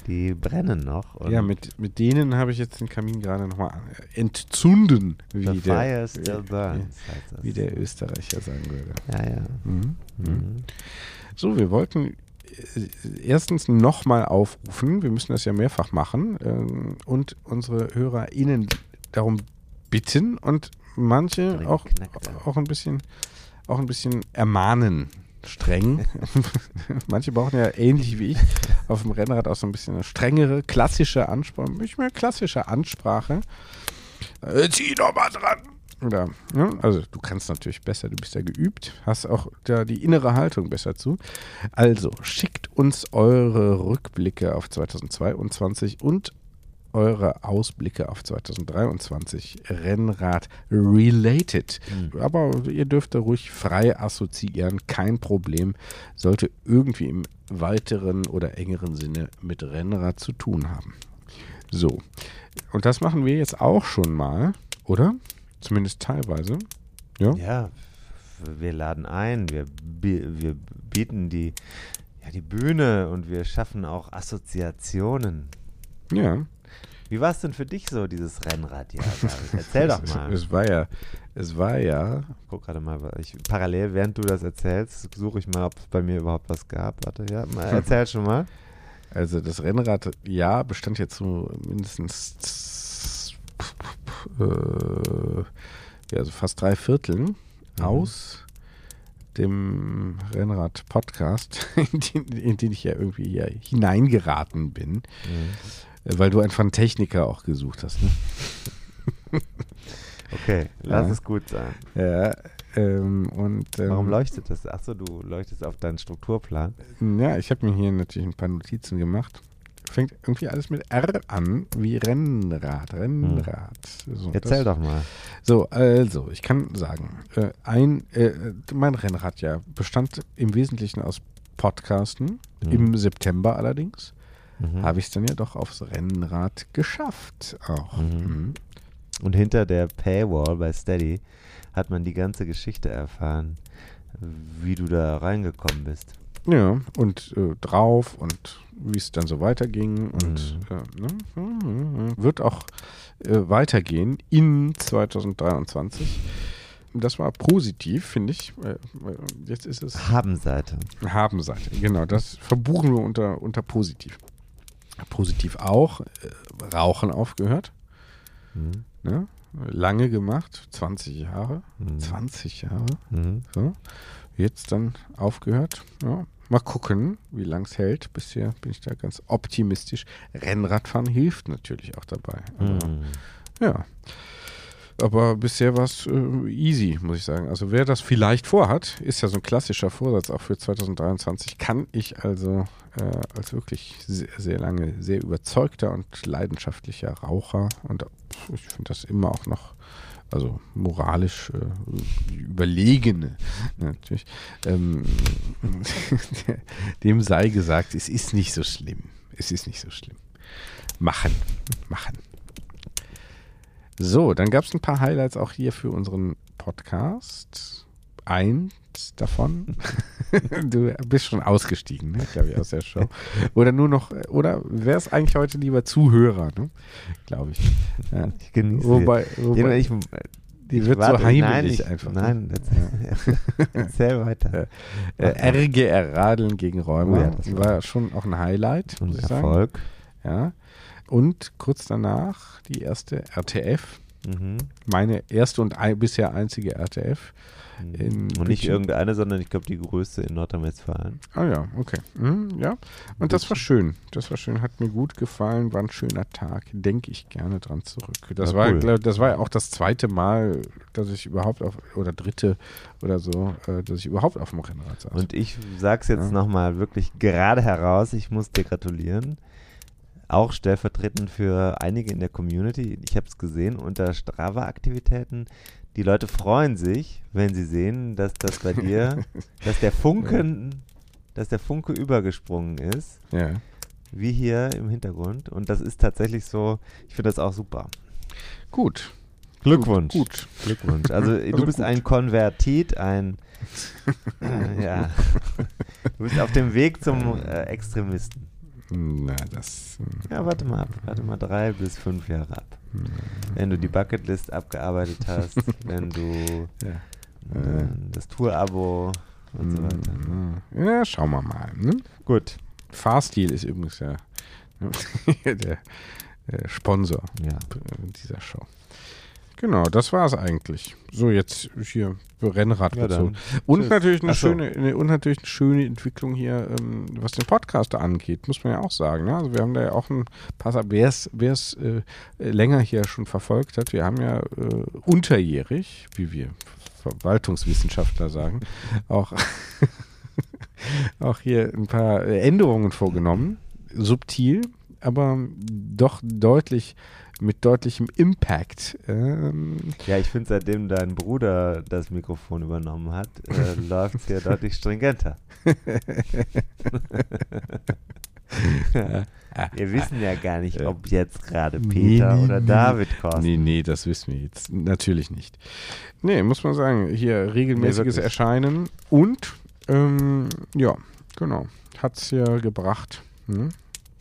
die brennen noch. Und Ja, mit, mit denen habe ich jetzt den Kamin gerade nochmal entzünden, wie The der, fire still burns, das. wie der Österreicher sagen würde. Ja, ja. Mhm. Mhm. So, wir wollten erstens nochmal aufrufen, wir müssen das ja mehrfach machen, ähm, und unsere HörerInnen darum bitten und manche auch, auch ein bisschen auch ein bisschen ermahnen. Streng. manche brauchen ja ähnlich wie ich auf dem Rennrad auch so ein bisschen eine strengere, klassische Ansprache, nicht mehr klassische Ansprache. Äh, zieh doch mal dran. Ja, also du kannst natürlich besser, du bist ja geübt, hast auch da die innere Haltung besser zu. Also schickt uns eure Rückblicke auf 2022 und eure Ausblicke auf 2023 Rennrad related. Aber ihr dürft da ruhig frei assoziieren, kein Problem. Sollte irgendwie im weiteren oder engeren Sinne mit Rennrad zu tun haben. So, und das machen wir jetzt auch schon mal, oder? Zumindest teilweise. Ja. Ja, wir laden ein, wir, wir bieten die, ja, die Bühne und wir schaffen auch Assoziationen. Ja. Wie war es denn für dich so, dieses Rennradjahr? Erzähl doch Es, mal. es war ja, es war ja, Guck gerade mal, ich, parallel, während du das erzählst, suche ich mal, ob es bei mir überhaupt was gab. Warte, ja, mal, erzähl schon mal. also das Rennradjahr bestand jetzt so mindestens äh, ja, also fast drei Vierteln Mhm. aus dem Rennrad-Podcast, in, den- in den ich ja irgendwie hier hineingeraten bin, Mhm. weil du einfach einen Techniker auch gesucht hast. Ne? Okay, lass Ja. es gut sein. Ja, ähm, und, ähm, Warum leuchtet das? Achso, du leuchtest auf deinen Strukturplan. Ja, ich habe mir hier natürlich ein paar Notizen gemacht. Fängt irgendwie alles mit R an, wie Rennrad, Rennrad. So, Hm. Erzähl das- doch mal. So, also, ich kann sagen, äh, ein, äh, mein Rennrad ja bestand im Wesentlichen aus Podcasten. Mhm. Im September allerdings Mhm. habe ich es dann ja doch aufs Rennrad geschafft auch. Mhm. Mhm. Und hinter der Paywall bei Steady hat man die ganze Geschichte erfahren, wie du da reingekommen bist. Ja, und äh, drauf und wie es dann so weiterging und Mhm. äh, ne, wird auch äh, weitergehen in 2023. Das war positiv, finde ich. Jetzt ist es Habenseite. Habenseite. Genau, das verbuchen wir unter, unter positiv. Positiv auch. Äh, Rauchen aufgehört. Mhm. Ne? Lange gemacht, 20 Jahre. Mhm. 20 Jahre. Mhm. So. Jetzt dann aufgehört. Ja. Mal gucken, wie lang es hält. Bisher bin ich da ganz optimistisch. Rennradfahren hilft natürlich auch dabei. Aber, Mhm. Ja. Aber bisher war es äh, easy, muss ich sagen. Also wer das vielleicht vorhat, ist ja so ein klassischer Vorsatz auch für 2023, kann ich also äh, als wirklich sehr, sehr lange, sehr überzeugter und leidenschaftlicher Raucher und ich finde das immer auch noch also moralisch äh, überlegene natürlich, ähm, dem sei gesagt, es ist nicht so schlimm. Es ist nicht so schlimm. Machen, machen. So, dann gab es ein paar Highlights auch hier für unseren Podcast. Eins davon. du bist schon ausgestiegen, ne, glaube ich, aus der Show. Oder nur noch, oder wär's eigentlich heute lieber Zuhörer, ne? Glaube ich. Ja. Ich genieße Wobei, die. wobei Ich, die wird warte- so heimelig nein, einfach. ne? Nein, erzähl, erzähl weiter. Äh, RGR Radeln gegen Räumer Oh ja, das war- war schon auch ein Highlight. Ein ich sagen. Erfolg. Ja. Und kurz danach die erste RTF. Mhm. Meine erste und ein, bisher einzige RTF. In Und nicht irgendeine, sondern ich glaube die größte in Nordrhein-Westfalen. Ah ja, okay. Mhm, ja. Und das war schön. Das war schön, hat mir gut gefallen, war ein schöner Tag. Denke ich gerne dran zurück. Das Ja, war, cool. glaub, das war ja auch das zweite Mal, dass ich überhaupt auf, oder dritte oder so, äh, dass ich überhaupt auf dem Rennrad saß. Und ich sag's jetzt Ja. nochmal wirklich gerade heraus, ich muss dir gratulieren. Auch stellvertretend für einige in der Community. Ich habe es gesehen unter Strava-Aktivitäten. Die Leute freuen sich, wenn sie sehen, dass das bei dir, dass der Funken, dass der Funke übergesprungen ist, ja. wie hier im Hintergrund. Und das ist tatsächlich so, ich finde das auch super. Gut. Glückwunsch. Gut. Glückwunsch. Also, Also du bist gut. ein Konvertit, ein äh, ja. Du bist auf dem Weg zum äh, Extremisten. Na, das. äh, Ja, warte mal ab. Warte mal drei bis fünf Jahre ab. Wenn du die Bucketlist abgearbeitet hast, wenn du Ja. äh, das Tour-Abo und so weiter. Mhm. Ja, schauen wir mal. Ne? Gut. Fahrstil ist übrigens ja der, der Sponsor Ja. dieser Show. Genau, das war es eigentlich. So, jetzt hier Rennrad Ja, bezogen. Und Tschüss. natürlich eine Ach so. schöne, eine, und natürlich eine schöne Entwicklung hier, ähm, was den Podcaster angeht, muss man ja auch sagen. Ne? Also wir haben da ja auch ein paar, wer es wer es äh, länger hier schon verfolgt hat, wir haben ja äh, unterjährig, wie wir Verwaltungswissenschaftler sagen, auch, auch hier ein paar Änderungen vorgenommen, subtil, aber doch deutlich mit deutlichem Impact. Ähm, Ja, ich finde, seitdem dein Bruder das Mikrofon übernommen hat, äh, läuft es hier deutlich stringenter. Wir wissen ja gar nicht, ob jetzt gerade Peter Nee, nee, oder nee, David kostet. Nee, nee, das wissen wir jetzt natürlich nicht. Nee, muss man sagen, hier regelmäßiges. Erscheinen und ähm, ja, genau, hat es ja gebracht. Hm?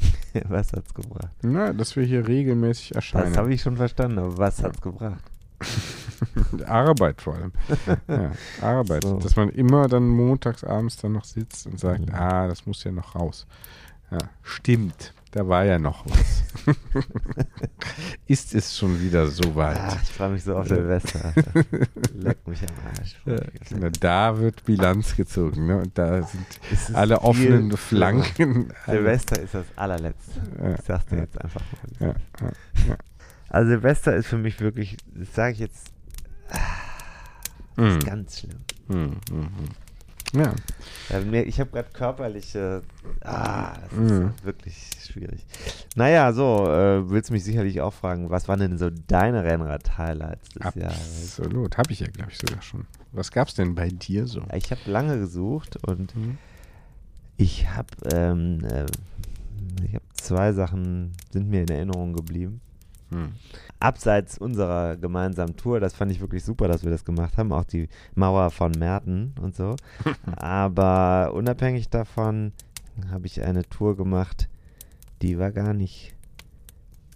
Was hat's gebracht? Na, dass wir hier regelmäßig erscheinen. Das habe ich schon verstanden, aber was hat's gebracht? Arbeit vor allem. ja, Arbeit. So. Dass man immer dann montags abends dann noch sitzt und sagt, Mhm. ah, das muss ja noch raus. Ja, stimmt. Da war ja noch was. Ist es schon wieder so weit? Ah, ich freue mich so auf Silvester. Leck mich am Arsch. Ja, da wird Bilanz gezogen. Ne? Und da sind alle offenen. Flanken. Silvester ist das allerletzte. Ja, Ich sag's dir ja. jetzt einfach mal. Also Silvester ist für mich wirklich, das sage ich jetzt, Mhm. ist ganz schlimm. Hm, hm, hm. Ja. Ich habe gerade körperliche, ah, das ist Mhm. wirklich schwierig. Naja, so, äh, willst mich sicherlich auch fragen, was waren denn so deine Rennrad-Highlights des Jahres? Absolut. Habe ich ja, glaube ich, sogar schon. Was gab es denn bei dir so? Ich habe lange gesucht und Mhm. ich habe ähm, äh, ich habe zwei Sachen sind mir in Erinnerung geblieben. Hm. Abseits unserer gemeinsamen Tour, das fand ich wirklich super, dass wir das gemacht haben, auch die Mauer von Merten und so. Aber unabhängig davon habe ich eine Tour gemacht, die war gar nicht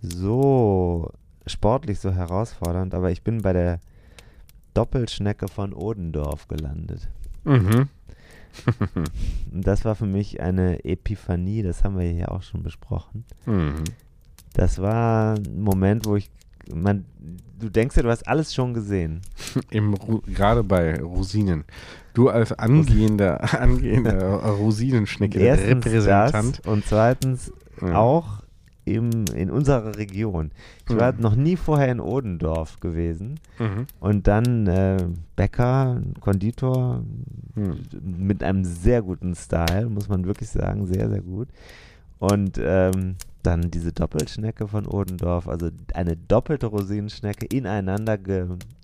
so sportlich so herausfordernd, aber ich bin bei der Doppelschnecke von Odendorf gelandet. Mhm. Und das war für mich eine Epiphanie, das haben wir hier auch schon besprochen. Mhm. Das war ein Moment, wo ich, man, du denkst ja, du hast alles schon gesehen. Im Ru- Gerade bei Rosinen. Du als angehender, angehender Rosinenschnecke, Erstens Repräsentant. das und zweitens Ja. auch im, in unserer Region. Ich war Mhm. noch nie vorher in Odendorf gewesen Mhm. und dann äh, Bäcker, Konditor Mhm. mit einem sehr guten Style, muss man wirklich sagen, sehr, sehr gut. Und ähm, dann diese Doppelschnecke von Odendorf, also eine doppelte Rosinenschnecke ineinander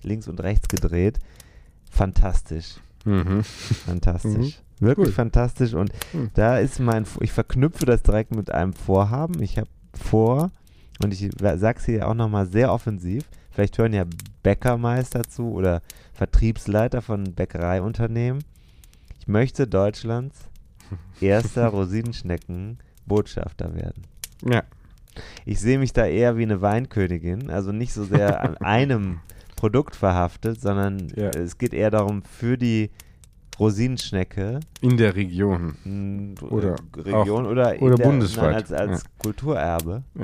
links und rechts gedreht. Fantastisch. Mhm. Fantastisch. Mhm. Wirklich Cool. fantastisch. Und Mhm. da ist mein, ich verknüpfe das direkt mit einem Vorhaben. Ich habe vor, und ich sag's hier auch nochmal sehr offensiv, vielleicht hören ja Bäckermeister zu oder Vertriebsleiter von Bäckereiunternehmen. Ich möchte Deutschlands erster Rosinenschnecken-Botschafter werden. Ja. Ich sehe mich da eher wie eine Weinkönigin, also nicht so sehr an einem Produkt verhaftet, sondern Ja. es geht eher darum, für die Rosinenschnecke In der Region. Oder Region auch- oder, in oder der, bundesweit. Nein, als, als Kulturerbe,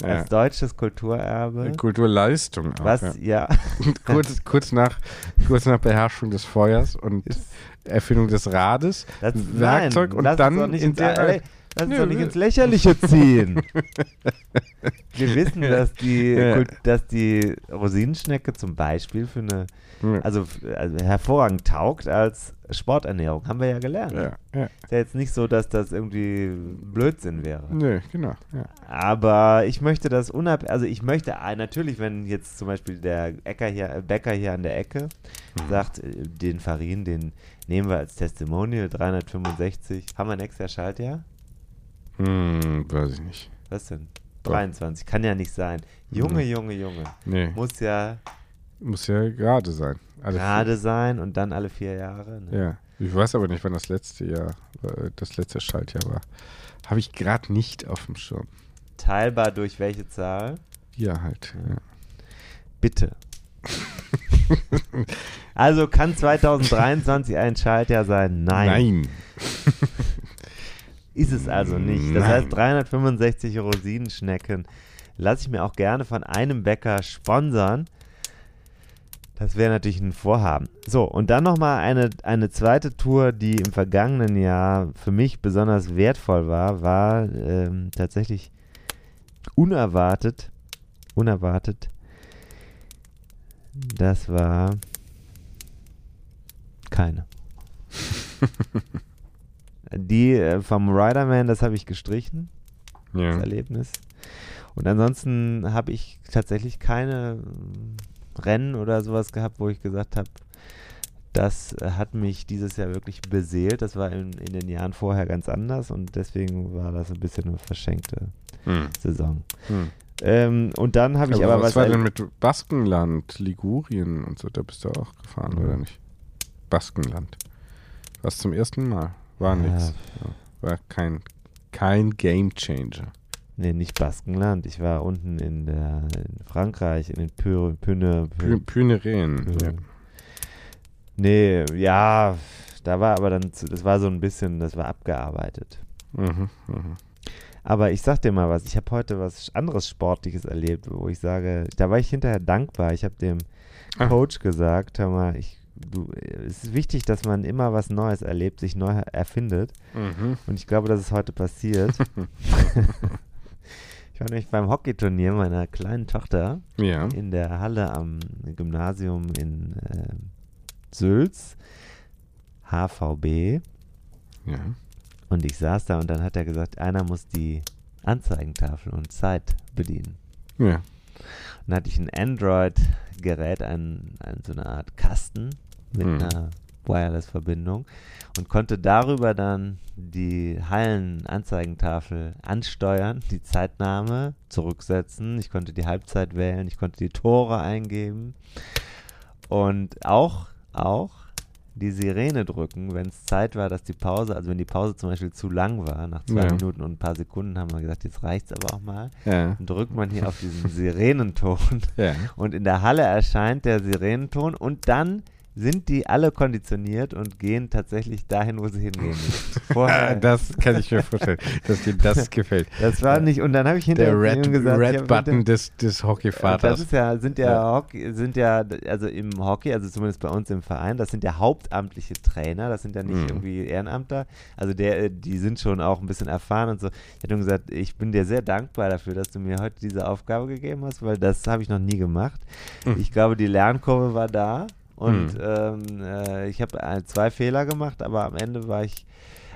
Ja. als deutsches Kulturerbe. Kulturleistung auch. Was, ja. ja, kurz, kurz, nach, kurz nach Beherrschung des Feuers und Erfindung des Rades, das, Werkzeug nein, und dann in der- lass uns doch nicht ins Lächerliche ziehen. Wir wissen, dass die, Ja. Dass die Rosinenschnecke zum Beispiel für eine, Ja. also, also hervorragend taugt als Sporternährung. Haben wir ja gelernt. ja. Ist ja jetzt nicht so, dass das irgendwie Blödsinn wäre. Nö, genau. Aber ich möchte das unab, also ich möchte äh, natürlich, wenn jetzt zum Beispiel der Äcker hier, äh, Bäcker hier an der Ecke Mhm. sagt, äh, den Farin, den nehmen wir als Testimonial 365. Haben wir nächstes Jahr Schaltjahr? Hm, weiß ich nicht. Was denn? Doch. 23, kann ja nicht sein. Junge. Junge, Junge. Nee, muss, Muss ja ja gerade sein. Alle gerade sein und dann alle vier Jahre. Ne? Ja. Ich weiß aber nicht, wann das letzte Jahr, äh, das letzte Schaltjahr war. Habe ich gerade nicht auf dem Schirm. Teilbar durch welche Zahl? Ja, halt. Ja. Bitte. also kann 2023 ein Schaltjahr sein? Nein. Nein. Ist es also nicht. Das heißt, 365 Rosinenschnecken lasse ich mir auch gerne von einem Bäcker sponsern. Das wäre natürlich ein Vorhaben. So, und dann nochmal eine, eine zweite Tour, die im vergangenen Jahr für mich besonders wertvoll war, war ähm, tatsächlich unerwartet, unerwartet, das war keine. Die äh, vom Riderman, das habe ich gestrichen, das Ja. Erlebnis. Und ansonsten habe ich tatsächlich keine ähm, Rennen oder sowas gehabt, wo ich gesagt habe, das äh, hat mich dieses Jahr wirklich beseelt. Das war in, in den Jahren vorher ganz anders und deswegen war das ein bisschen eine verschenkte Hm. Saison. Hm. Ähm, und dann habe ich aber, aber, was war erle- denn mit Baskenland, Ligurien und so? Da bist du auch gefahren, oder nicht? Baskenland. Was zum ersten Mal? War Ja. nix. Ja. War kein, kein Game Changer. Nee, nicht Baskenland. Ich war unten in, der, in Frankreich, in den Püne. Pü- Pyrenäen. Ja. Nee, ja, da war aber dann, das war so ein bisschen, das war abgearbeitet. Mhm, mhm. Aber ich sag dir mal was, ich habe heute was anderes Sportliches erlebt, wo ich sage, da war ich hinterher dankbar. Ich habe dem Ah. Coach gesagt, hör mal, ich, du, es ist wichtig, dass man immer was Neues erlebt, sich neu erfindet. Mhm. Und ich glaube, das ist heute passiert. ich war nämlich beim Hockeyturnier meiner kleinen Tochter Ja. in der Halle am Gymnasium in äh, Sülz, HVB. ja. Und ich saß da und dann hat er gesagt, einer muss die Anzeigentafel und Zeit bedienen. Ja. Und dann hatte ich ein Android-Gerät, ein, ein, so eine Art Kasten mit Mhm. einer Wireless-Verbindung und konnte darüber dann die Hallenanzeigentafel ansteuern, die Zeitnahme zurücksetzen. Ich konnte die Halbzeit wählen, ich konnte die Tore eingeben und auch, auch die Sirene drücken, wenn es Zeit war, dass die Pause, also wenn die Pause zum Beispiel zu lang war, nach zwei Ja. Minuten und ein paar Sekunden haben wir gesagt, jetzt reicht's aber auch mal. Ja. Dann drückt man hier auf diesen Sirenenton Ja. und in der Halle erscheint der Sirenenton und dann sind die alle konditioniert und gehen tatsächlich dahin, wo sie hingehen. Vorher, Das kann ich mir vorstellen, dass dir das gefällt. das war nicht, und dann habe ich hinterher Der Red, gesagt, Red Button hinter- des, des Hockeyvaters. das ist ja, sind ja, Ja. Hockey, sind ja, also im Hockey, also zumindest bei uns im Verein, das sind ja hauptamtliche Trainer, das sind ja nicht Mhm. irgendwie Ehrenamter. Also der, äh, die sind schon auch ein bisschen erfahren und so. Ich hätte gesagt, ich bin dir sehr dankbar dafür, dass du mir heute diese Aufgabe gegeben hast, weil das habe ich noch nie gemacht. Mhm. Ich glaube, die Lernkurve war da und Mhm. ähm, äh, ich habe äh, zwei Fehler gemacht, aber am Ende war ich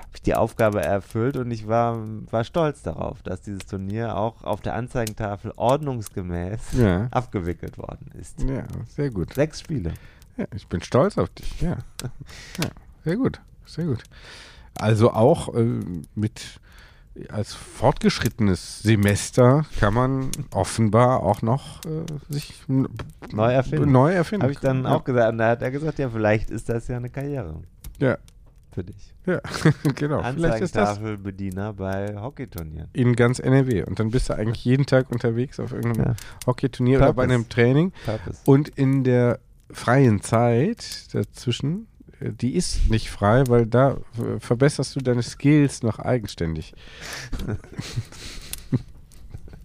habe ich die Aufgabe erfüllt und ich war, war stolz darauf, dass dieses Turnier auch auf der Anzeigentafel ordnungsgemäß Ja. abgewickelt worden ist. ja, sehr gut. Sechs Spiele. Ja, ich bin stolz auf dich, ja. ja. Sehr gut, sehr gut. Also auch äh, mit als fortgeschrittenes Semester kann man offenbar auch noch äh, sich Neu erfinden. Neu erfinden. Habe ich dann ja. auch gesagt. Und da hat er gesagt, ja, vielleicht ist das ja eine Karriere Ja, für dich. ja, genau. Vielleicht ist das Anzeigentafelbediener bei Hockeyturnieren. in ganz NRW. Und dann bist du eigentlich jeden Tag unterwegs auf irgendeinem Ja. Hockeyturnier oder bei Purpose. einem Training. Purpose. Und in der freien Zeit dazwischen, die ist nicht frei, weil da äh, verbesserst du deine Skills noch eigenständig.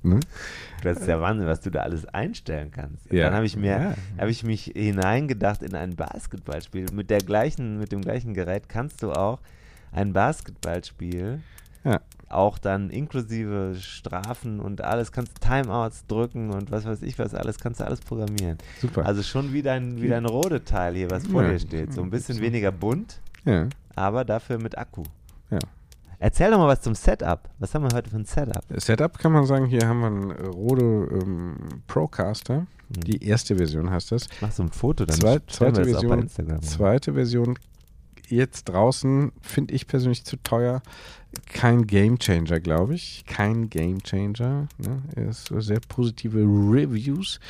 ne? Das ist der Wahnsinn, was du da alles einstellen kannst. Ja. Dann habe ich mir, Ja. habe ich mich hineingedacht in ein Basketballspiel. Mit der gleichen, mit dem gleichen Gerät kannst du auch ein Basketballspiel, Ja. Auch dann inklusive Strafen und alles, kannst Timeouts drücken und was weiß ich was, alles kannst du alles programmieren. Super. Also schon wie dein, wie dein Rode-Teil hier, was vor Ja. dir steht. So ein bisschen weniger bunt, ja. aber dafür mit Akku. Ja. Erzähl doch mal was zum Setup. Was haben wir heute für ein Setup? Setup kann man sagen, hier haben wir einen Rode ähm, Procaster. Die erste Version heißt das. Mach so ein Foto, dann Zwei, zweite Version, zweite Version jetzt draußen finde ich persönlich zu teuer. Kein Game Changer, glaube ich. Kein Game Changer. Ne? Ist sehr positive Reviews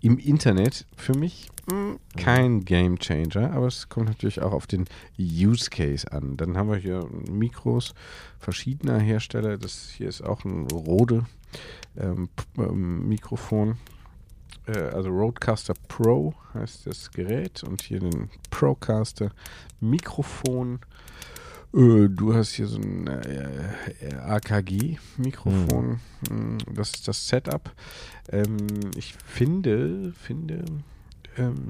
im Internet für mich. mh, Kein Game Changer, aber es kommt natürlich auch auf den Use Case an. Dann haben wir hier Mikros verschiedener Hersteller. Das hier ist auch ein Rode ähm, ähm, Mikrofon also Roadcaster Pro heißt das Gerät und hier den Procaster Mikrofon. Äh, du hast hier so ein äh, AKG Mikrofon. Mm, Das ist das Setup. Ähm, ich finde, finde, ähm,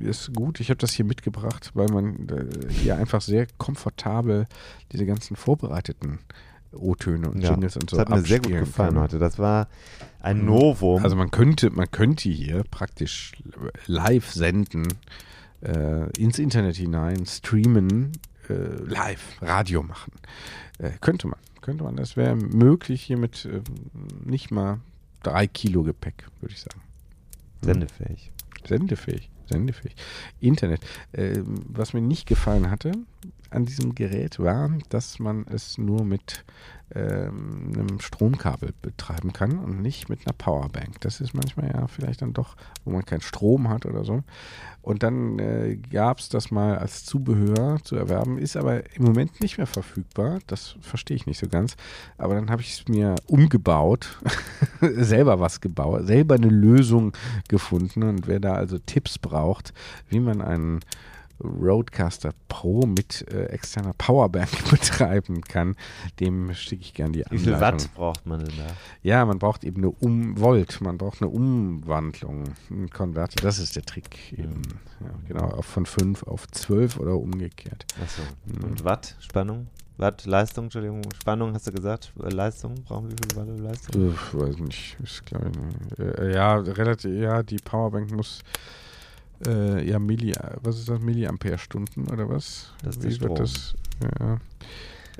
ist gut. Ich habe das hier mitgebracht, weil man äh, hier einfach sehr komfortabel diese ganzen vorbereiteten O-Töne und Ja, Jingles und so das hat mir sehr gut gefallen kann. heute. Das war ein Novum. Also man könnte, man könnte hier praktisch live senden, äh, ins Internet hinein, streamen, äh, live, Radio machen. Äh, könnte man, könnte man. Das wäre möglich hier mit ähm, nicht mal drei Kilo Gepäck, würde ich sagen. Sendefähig. Sendefähig, sendefähig. Internet. Ähm, was mir nicht gefallen hatte an diesem Gerät war, dass man es nur mit ähm, einem Stromkabel betreiben kann und nicht mit einer Powerbank. Das ist manchmal ja vielleicht dann doch, wo man keinen Strom hat oder so. Und dann äh, gab es das mal als Zubehör zu erwerben, ist aber im Moment nicht mehr verfügbar. Das verstehe ich nicht so ganz. Aber dann habe ich es mir umgebaut, selber was gebaut, selber eine Lösung gefunden. Und wer da also Tipps braucht, wie man einen Roadcaster Pro mit äh, externer Powerbank betreiben kann, dem schicke ich gern die Wie viel Anleitung. Watt braucht man denn da? Ja, man braucht eben eine um Volt, man braucht eine Umwandlung, einen Konverter, das ist der Trick eben. Ja, genau, von 5 auf 12 oder umgekehrt. Achso. Mhm. Und Watt, Spannung? Watt, Leistung, Entschuldigung, Spannung hast du gesagt? Leistung, brauchen wir wie viel Watt Leistung? Ich weiß nicht, ist glaube ich, äh, ja, relativ, ja, die Powerbank muss äh, ja Milli, was ist das, Milliampere-Stunden oder was? Das ist Wie wird das? Ja.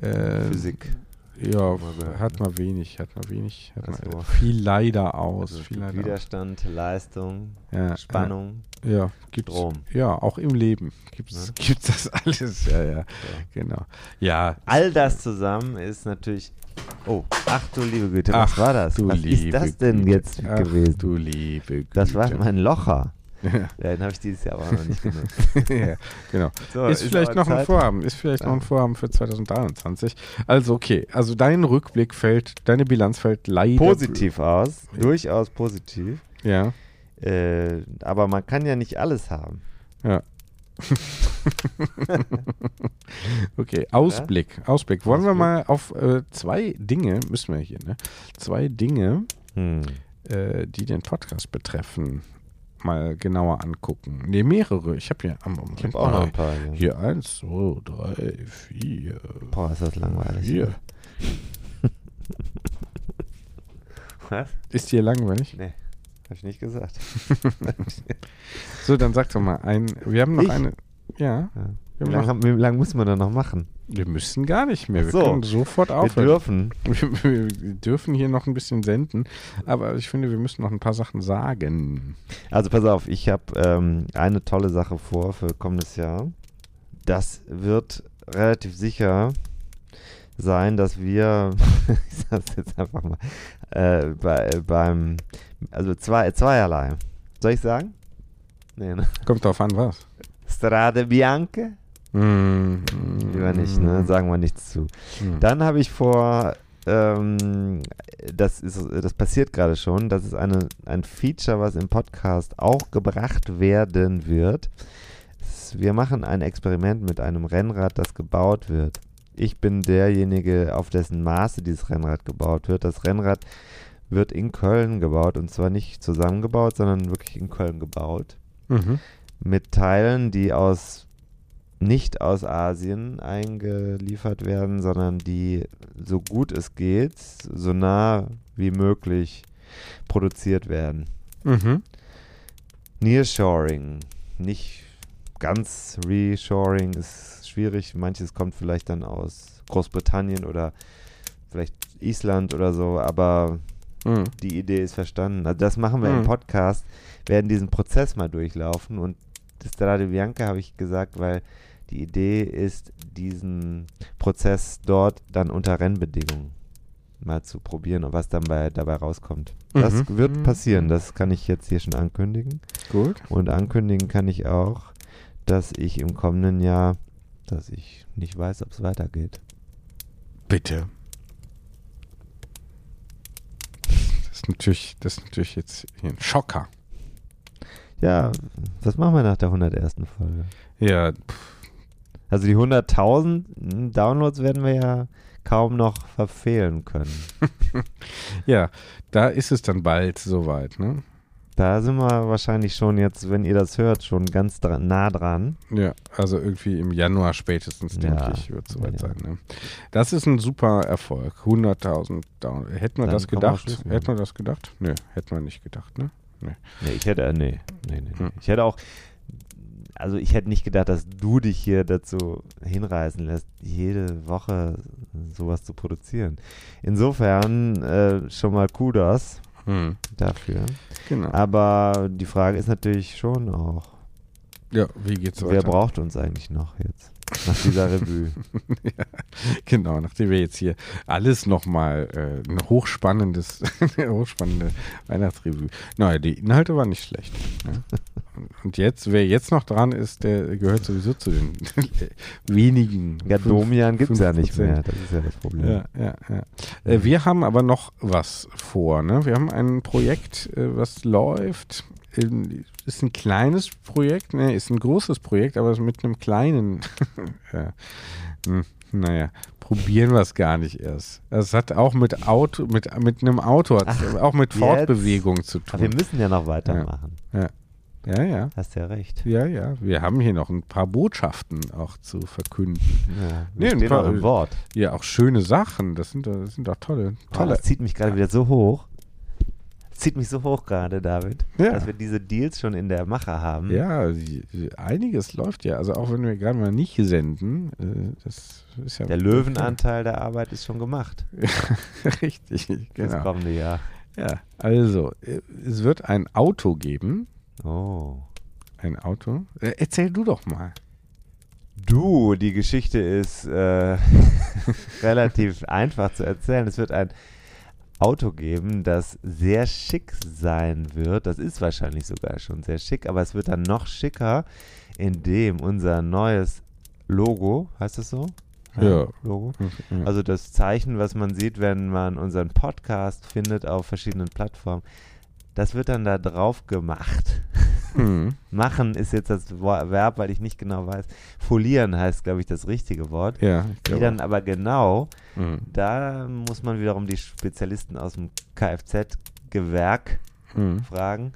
Äh, Physik. Ja, hat ne? man wenig, hat man wenig, hat Ach man so. viel leider aus, Also es viel gibt leider aus. Widerstand, Leistung, Ja, Spannung. Ja, gibt's, Strom. Ja, auch im Leben gibt's, Ne? gibt's das alles. Ja, ja, genau. Ja, All das zusammen ist natürlich. Oh, ach du liebe Güte, was Ach, war das? du was ist das denn jetzt Ach, gewesen? du liebe Güte. Das war mein Locher. Ja. Ja, den habe ich dieses Jahr aber noch nicht genutzt. ja, genau. So, ist, ist vielleicht noch ein Zeit. Vorhaben, ist vielleicht noch ein Ja. Vorhaben für 2023. Also okay, also dein Rückblick fällt, deine Bilanz fällt leider Positiv aus, durchaus positiv. Ja, Äh, aber man kann ja nicht alles haben. ja. okay, Ausblick, Ausblick. Wollen wir Ausblick. mal auf äh, zwei Dinge, müssen wir hier, ne? Zwei Dinge, Hm. äh, die den Podcast betreffen, mal genauer angucken. Ne, mehrere. Ich habe hier am Moment Ich habe auch noch ein paar. Hier. Hier eins, zwei, drei, vier, Boah, ist das langweilig. vier. Was? Ist dir langweilig? Nee, habe ich nicht gesagt. So, dann sag doch mal ein. Wir haben noch Ich? eine. Ja. Ja. Wie lange lang muss man da noch machen? Wir müssen gar nicht mehr. Wir so. können sofort Wir aufhören. dürfen. Wir, wir dürfen hier noch ein bisschen senden, aber ich finde, wir müssen noch ein paar Sachen sagen. Also pass auf, ich habe ähm, eine tolle Sache vor für kommendes Jahr. Das wird relativ sicher sein, dass wir, ich sag's jetzt einfach mal, äh, bei, beim, also zwei, zweierlei. Soll ich sagen? Nee, ne? Kommt drauf an, was? Strade Bianche? Mm, Lieber nicht, ne? Sagen wir nichts zu. Mm. Dann habe ich vor, ähm, das, ist, das passiert gerade schon, das ist eine, ein Feature, was im Podcast auch gebracht werden wird. Wir machen ein Experiment mit einem Rennrad, das gebaut wird. Ich bin derjenige, auf dessen Maße dieses Rennrad gebaut wird. Das Rennrad wird in Köln gebaut und zwar nicht zusammengebaut, sondern wirklich in Köln gebaut. Mhm. Mit Teilen, die aus nicht aus Asien eingeliefert werden, sondern die so gut es geht, so nah wie möglich produziert werden. Mhm. Nearshoring, nicht ganz Reshoring ist schwierig. Manches kommt vielleicht dann aus Großbritannien oder vielleicht Island oder so, aber Mhm. die Idee ist verstanden. Also das machen wir Mhm. im Podcast, werden diesen Prozess mal durchlaufen und das Strade Bianca habe ich gesagt, weil die Idee ist, diesen Prozess dort dann unter Rennbedingungen mal zu probieren und was dann bei, dabei rauskommt. Das Mhm. wird passieren, das kann ich jetzt hier schon ankündigen. Gut. Und ankündigen kann ich auch, dass ich im kommenden Jahr, dass ich nicht weiß, ob es weitergeht. Bitte. Das ist natürlich, das ist natürlich jetzt hier ein Schocker. Ja, was machen wir nach der 101. Folge? Ja, Also die 100.000 Downloads werden wir ja kaum noch verfehlen können. ja, da ist es dann bald soweit, ne? Da sind wir wahrscheinlich schon jetzt, wenn ihr das hört, schon ganz dra nah dran. Ja, also irgendwie im Januar spätestens, denke Ja. ich, wird es soweit Ja. sein. Ne? Das ist ein super Erfolg. 100.000 Downloads. Hätten wir Dann das gedacht? Hätten wir das gedacht? Nö, hätten wir nicht gedacht, ne? Nee. Nee, ich hätte, äh, nee, nee, nee. Hm. Ich hätte auch, also ich hätte nicht gedacht, dass du dich hier dazu hinreißen lässt, jede Woche sowas zu produzieren. Insofern äh, schon mal Kudos Hm. dafür. Genau. Aber die Frage ist natürlich schon auch, Ja, wie geht's weiter? wer braucht uns eigentlich noch jetzt? Nach dieser Revue. ja, genau, nachdem wir jetzt hier alles nochmal äh, ein hochspannendes, eine hochspannende Weihnachtsrevue. Naja, die Inhalte waren nicht schlecht. Ne? Und jetzt, wer jetzt noch dran ist, der gehört sowieso zu den wenigen. Ja, fünf- Domian gibt es ja nicht 5%. mehr. Das ist ja das Problem. Ja, ja, ja. Äh, wir haben aber noch was vor. Ne? Wir haben ein Projekt, äh, was läuft. Ist ein kleines Projekt, ne? ist ein großes Projekt, aber mit einem kleinen. ja. hm, naja, probieren wir es gar nicht erst. Es hat auch mit Auto, mit, mit einem Auto, Ach, auch mit jetzt? Fortbewegung zu tun. Aber wir müssen ja noch weitermachen. Ja. Ja, ja. Hast ja recht. Ja, ja. Wir haben hier noch ein paar Botschaften auch zu verkünden. Ja, Nee, ein paar- Wort. Ja, auch schöne Sachen. Das sind, doch- das sind doch tolle, tolle. das zieht mich gerade wieder so hoch. Das zieht mich so hoch gerade, David, Ja. dass wir diese Deals schon in der Mache haben. Ja, einiges läuft ja. Also auch wenn wir gerade mal nicht senden, äh, das ist ja. Der Löwenanteil der Arbeit ist schon gemacht. Richtig, Das genau. kommende Jahr. Ja, also, äh, es wird ein Auto geben. Oh. Ein Auto. Äh, erzähl du doch mal. Du, die Geschichte ist äh, relativ einfach zu erzählen. Es wird ein Auto geben, das sehr schick sein wird. Das ist wahrscheinlich sogar schon sehr schick, aber es wird dann noch schicker, indem unser neues Logo, heißt es so? Ja. Logo. Also das Zeichen, was man sieht, wenn man unseren Podcast findet auf verschiedenen Plattformen, das wird dann da drauf gemacht. Hm. Machen ist jetzt das Verb, weil ich nicht genau weiß. Folieren heißt, glaube ich, das richtige Wort. Ja, Die dann aber genau, Mhm. da muss man wiederum die Spezialisten aus dem Kfz-Gewerk Mhm. fragen.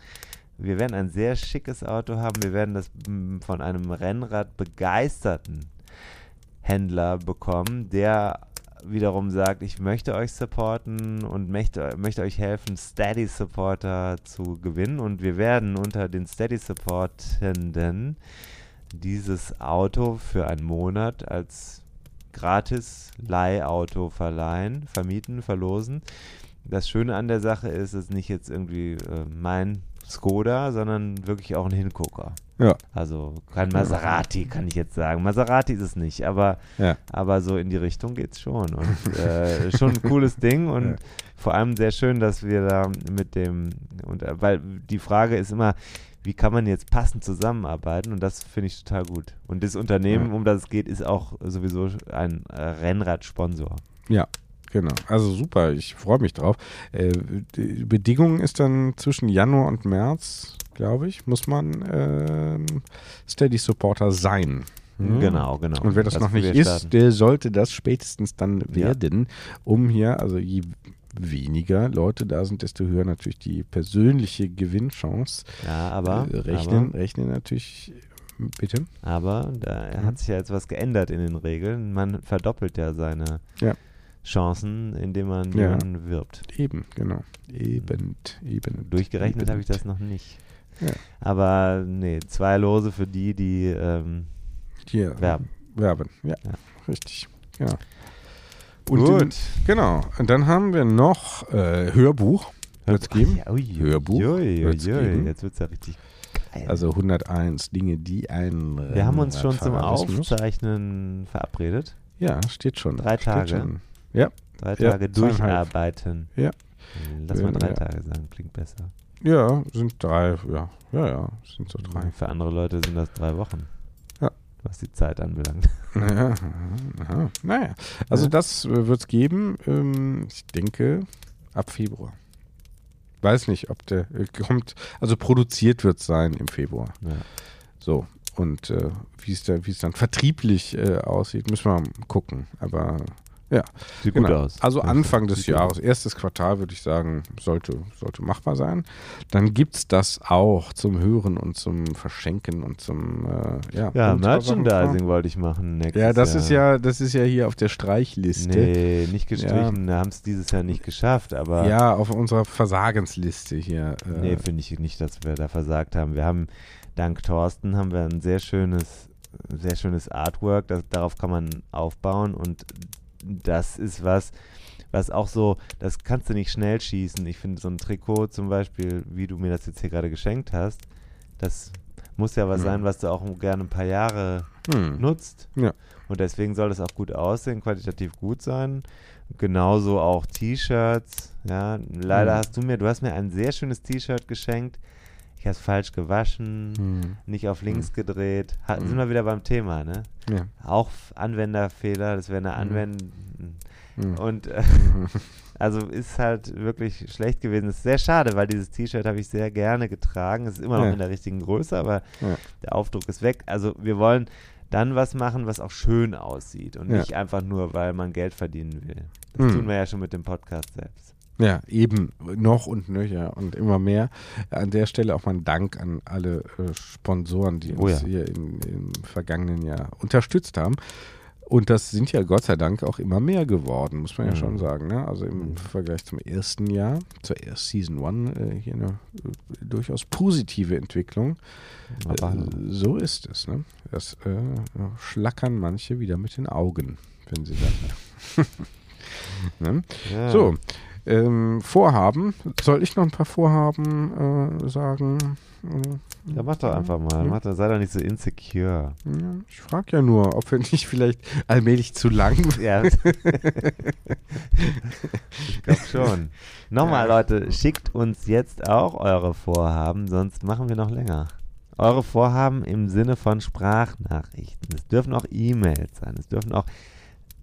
Wir werden ein sehr schickes Auto haben. Wir werden das mm, von einem Rennrad begeisterten Händler bekommen, der wiederum sagt, ich möchte euch supporten und möchte, möchte euch helfen, Steady Supporter zu gewinnen. Und wir werden unter den Steady Supportenden dieses Auto für einen Monat als gratis Leihauto verleihen, vermieten, verlosen. Das Schöne an der Sache ist, es ist nicht jetzt irgendwie äh, mein Skoda, sondern wirklich auch ein Hingucker. Ja. Also kein Maserati, kann ich jetzt sagen. Maserati ist es nicht, aber, Ja. aber so in die Richtung geht es schon. Und äh, schon ein cooles Ding und Ja. vor allem sehr schön, dass wir da mit dem, und, äh, weil die Frage ist immer, wie kann man jetzt passend zusammenarbeiten? Und das finde ich total gut. Und das Unternehmen, um das es geht, ist auch sowieso ein äh, Rennradsponsor. Ja, genau. Also super, ich freue mich drauf. Äh, die Bedingung ist dann zwischen Januar und März, glaube ich, muss man ähm, Steady Supporter sein. Hm? Genau, genau. Und wer das, Das noch nicht ist, starten. der sollte das spätestens dann Ja. werden, um hier, also je weniger Leute da sind, desto höher natürlich die persönliche Gewinnchance. Ja, aber, Äh, rechnen, aber rechnen natürlich, bitte. Aber da Mhm. hat sich ja jetzt was geändert in den Regeln. Man verdoppelt ja seine Ja. Chancen, indem man Ja. wirbt. Eben, genau. Eben, eben. Durchgerechnet habe ich das noch nicht. Ja. Aber nee, zwei Lose für die, die ähm, Hier, werben. Werben, ja, Ja. richtig. Genau. Und Gut. Den, genau. Und dann haben wir noch äh, Hörbuch. Wird es geben? Ach ja, ui, Hörbuch ui, wird's ui, geben. Jetzt wird es ja richtig geil. Also 101 Dinge, die ein Wir haben uns schon zum. Aufzeichnen verabredet. Ja, steht schon. Drei Tage. Schon. Ja, Drei Ja, Tage zweieinhalb. durcharbeiten. Ja. Lass mal Ja, drei ja. Tage sagen, klingt besser. Ja, sind drei. Ja, ja, ja, sind so drei. Für andere Leute sind das drei Wochen. Ja. Was die Zeit anbelangt. Ja, aha. Naja, also Ja. das äh, wird es geben. Ähm, ich denke ab Februar. Weiß nicht, ob der äh, kommt. Also produziert wird sein im Februar. Ja. So. Und äh, wie es da, es dann vertrieblich äh, aussieht, müssen wir gucken. Aber ja, Sieht genau. gut aus. Also Ja, Anfang des Jahres, erstes Quartal, würde ich sagen, sollte, sollte machbar sein. Dann gibt es das auch zum Hören und zum Verschenken und zum äh, ja, Ja, Merchandising wollte ich machen Ja, das Jahr. ist ja, das ist ja hier auf der Streichliste. Nee, nicht gestrichen. Wir haben es dieses Jahr nicht geschafft, aber. Ja, auf unserer Versagensliste hier. Äh, Nee, finde ich nicht, dass wir da versagt haben. Wir haben, dank Thorsten, haben wir ein sehr schönes, sehr schönes Artwork. Das, darauf kann man aufbauen und das ist was, was auch so, das kannst du nicht schnell schießen. Ich finde so ein Trikot zum Beispiel, wie du mir das jetzt hier gerade geschenkt hast, das muss ja was Mhm. sein, was du auch gerne ein paar Jahre Hm. nutzt. Ja. Und deswegen soll das auch gut aussehen, qualitativ gut sein. Genauso auch T-Shirts. Ja, leider Mhm. hast du mir, du hast mir ein sehr schönes T-Shirt geschenkt. Ich habe es falsch gewaschen, Hm. nicht auf links gedreht. Ha, Mhm. Sind wir wieder beim Thema, ne? Ja. Auch Anwenderfehler, das wäre eine Anwenden. Mhm. Und äh, also ist halt wirklich schlecht gewesen. Das ist sehr schade, weil dieses T-Shirt habe ich sehr gerne getragen. Es ist immer noch Ja. in der richtigen Größe, aber Ja. der Aufdruck ist weg. Also wir wollen dann was machen, was auch schön aussieht und nicht einfach nur, weil man Geld verdienen will. Das tun wir ja schon mit dem Podcast selbst. Ja, eben noch und nöcher und immer mehr. An der Stelle auch mal ein Dank an alle äh, Sponsoren, die Oh uns ja. hier in, im vergangenen Jahr unterstützt haben. Und das sind ja Gott sei Dank auch immer mehr geworden, muss man ja Mhm. schon sagen. Ne? Also im Mhm. Vergleich zum ersten Jahr, zur ersten Season One, äh, hier eine äh, durchaus positive Entwicklung. Aber Äh, so ist es. Ne? Das äh, schlackern manche wieder mit den Augen, wenn sie dann. ne? ja. So, ähm, Vorhaben. Soll ich noch ein paar Vorhaben äh, sagen? Äh, Ja, mach doch einfach mal. Ja. Mach doch, sei doch nicht so insecure. Ja, ich frage ja nur, ob wir nicht vielleicht allmählich zu lang Ja. ich glaube schon. Nochmal, Leute, schickt uns jetzt auch eure Vorhaben, sonst machen wir noch länger. Eure Vorhaben im Sinne von Sprachnachrichten. Es dürfen auch E-Mails sein. Es dürfen auch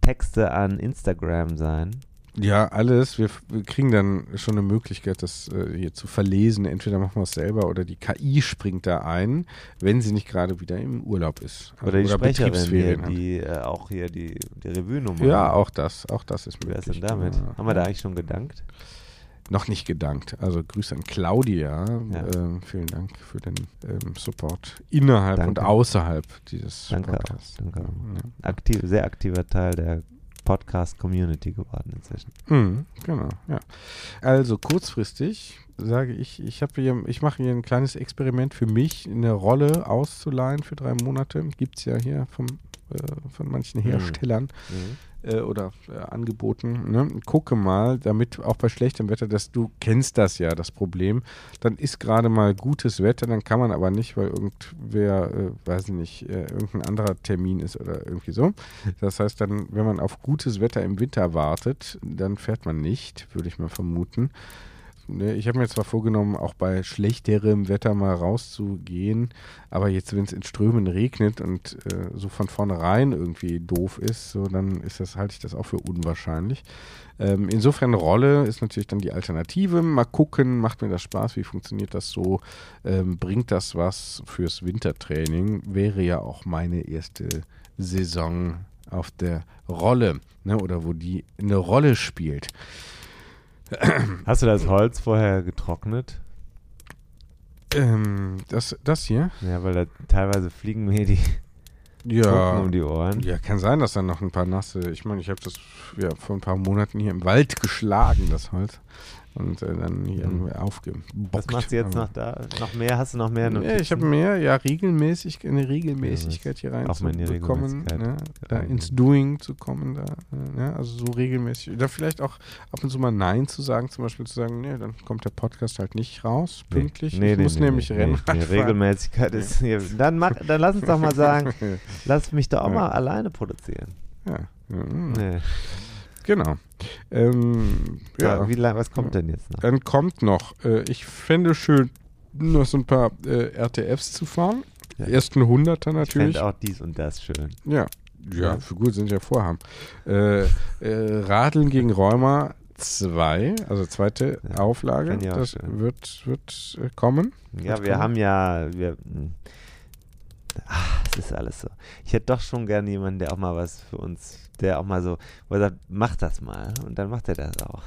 Texte an Instagram sein. Ja, alles. Wir, wir kriegen dann schon eine Möglichkeit, das äh, hier zu verlesen. Entweder machen wir es selber oder die KI springt da ein, wenn sie nicht gerade wieder im Urlaub ist. Also Oder die Sprecherin hier, Betriebsferien hat. die äh, auch hier die, die Revue-Nummer. Ja, auch das. Auch das ist Wer möglich. ist denn damit? Ja. Haben wir da eigentlich schon gedankt? Noch nicht gedankt. Also Grüße an Claudia. Ja. Ähm, vielen Dank für den ähm, Support innerhalb und Danke. außerhalb dieses Danke auch, Podcasts. danke auch. Ja. Aktiv, sehr aktiver Teil der Podcast-Community geworden inzwischen. Mhm, genau, ja. Also kurzfristig sage ich, ich hier, ich mache hier ein kleines Experiment für mich, eine Rolle auszuleihen für drei Monate. Gibt es ja hier vom äh, von manchen Herstellern mhm. Äh, oder äh, Angeboten. Ne? Gucke mal, damit auch bei schlechtem Wetter, dass du kennst das ja, das Problem. Dann ist gerade mal gutes Wetter, dann kann man aber nicht, weil irgendwer, äh, weiß ich nicht, äh, irgendein anderer Termin ist oder irgendwie so. Das heißt dann, wenn man auf gutes Wetter im Winter wartet, dann fährt man nicht, würde ich mal vermuten. Ne, ich habe mir zwar vorgenommen, auch bei schlechterem Wetter mal rauszugehen, aber jetzt, wenn es in Strömen regnet und äh, so von vornherein irgendwie doof ist, so dann ist das, halte ich das auch für unwahrscheinlich. Ähm, insofern Rolle ist natürlich dann die Alternative. Mal gucken, macht mir das Spaß, wie funktioniert das so? Ähm, bringt das was fürs Wintertraining? Wäre ja auch meine erste Saison auf der Rolle, ne, oder wo die eine Rolle spielt. Hast du das Holz vorher getrocknet? Ähm, das, das hier? Ja, weil da teilweise fliegen mir die ja, um die Ohren. Ja, kann sein, dass da noch ein paar nasse. Ich meine, ich habe das ja, vor ein paar Monaten hier im Wald geschlagen, das Holz und äh, dann hier mhm. aufgebockt. Was machst du jetzt noch da? Noch mehr? Hast du noch mehr Notizen? Ja, ich habe mehr, ja, regelmäßig, eine Regelmäßigkeit hier rein auch zu bekommen, ne, da ins Doing zu kommen, da, ne, also so regelmäßig. Da vielleicht auch ab und zu mal Nein zu sagen, zum Beispiel zu sagen, nee, dann kommt der Podcast halt nicht raus, pünktlich. Nee, nee, ich muss nee, nämlich nee, rennen. Nee, Regelmäßigkeit ist hier. Dann, mach, dann lass uns doch mal sagen, lass mich doch auch mal alleine produzieren. Ja. Nee. Genau. Ähm, ja. ja. Wie lang, was kommt denn jetzt noch? Dann kommt noch, äh, ich fände schön, noch so ein paar äh, RTFs zu fahren. Ja. Ersten 100er natürlich. Ich auch dies und das schön. Ja. Ja, für gut sind ja Vorhaben. Äh, äh, Radeln gegen Rheuma 2, also zweite Auflage. Das schön. wird, wird äh, kommen. Ja, wird wir kommen. haben ja, wir, hm. ach, es ist alles so. Ich hätte doch schon gerne jemanden, der auch mal was für uns der auch mal so, wo er sagt, mach das mal. Und dann macht er das auch.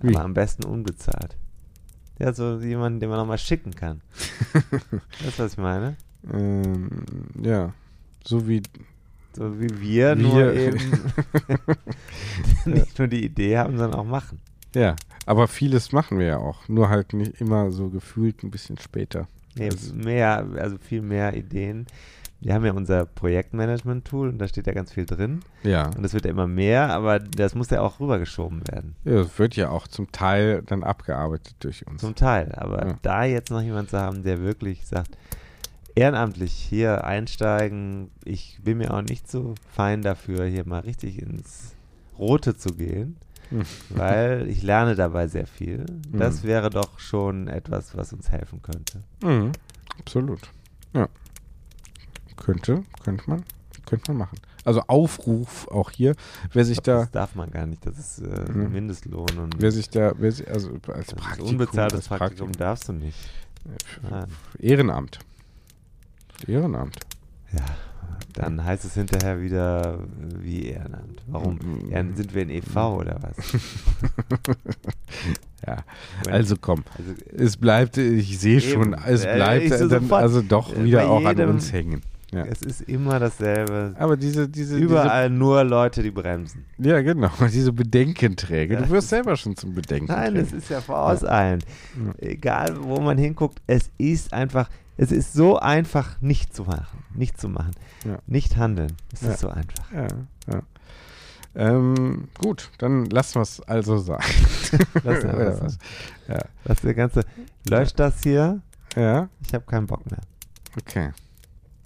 Wie? Aber am besten unbezahlt. Ja, so jemanden, den man noch mal schicken kann. weißt du, was ich meine? Ähm, ja. So wie. So wie wir, wir. nur eben nicht nur die Idee haben, sondern auch machen. Ja, aber vieles machen wir ja auch. Nur halt nicht immer so gefühlt ein bisschen später. Nee, also, mehr, also viel mehr Ideen wir haben ja unser Projektmanagement-Tool und da steht ja ganz viel drin. Ja. Und es wird ja immer mehr, aber das muss ja auch rübergeschoben werden. Ja, es wird ja auch zum Teil dann abgearbeitet durch uns. Zum Teil, aber ja. da jetzt noch jemand zu haben, der wirklich sagt, ehrenamtlich hier einsteigen, ich bin mir auch nicht so fein dafür, hier mal richtig ins Rote zu gehen, weil ich lerne dabei sehr viel. Das mhm. wäre doch schon etwas, was uns helfen könnte. Mhm. Absolut. Ja. Könnte, könnte man, könnte man machen. Also Aufruf auch hier, wer sich glaub, da. Das darf man gar nicht, das ist äh, ein Mindestlohn. Und wer sich da, wer sich, also als Praktikum. Unbezahltes Praktikum, Praktikum darfst du nicht. Nein. Ehrenamt. Ehrenamt. Ja, dann heißt es hinterher wieder wie Ehrenamt. Warum? Ja, sind wir in e.V. oder was? ja, also komm. Also, es bleibt, ich sehe schon, es bleibt äh, dann also doch wieder auch an uns hängen. Ja. Es ist immer dasselbe. Aber diese, diese überall diese, nur Leute, die bremsen. Ja, genau. Diese Bedenkenträger. Du wirst selber schon zum Bedenkenträger. Nein, es ist ja vorauseilend. Ja. Egal, wo man hinguckt, es ist einfach. Es ist so einfach, nicht zu machen. Nicht zu machen. Ja. Nicht handeln. Es ist so einfach. Ja, ja. Ähm, gut, dann lassen wir es also sein. Lass, ja, ja. Lass der ganze. Löscht das hier. Ja. Ich habe keinen Bock mehr. Okay.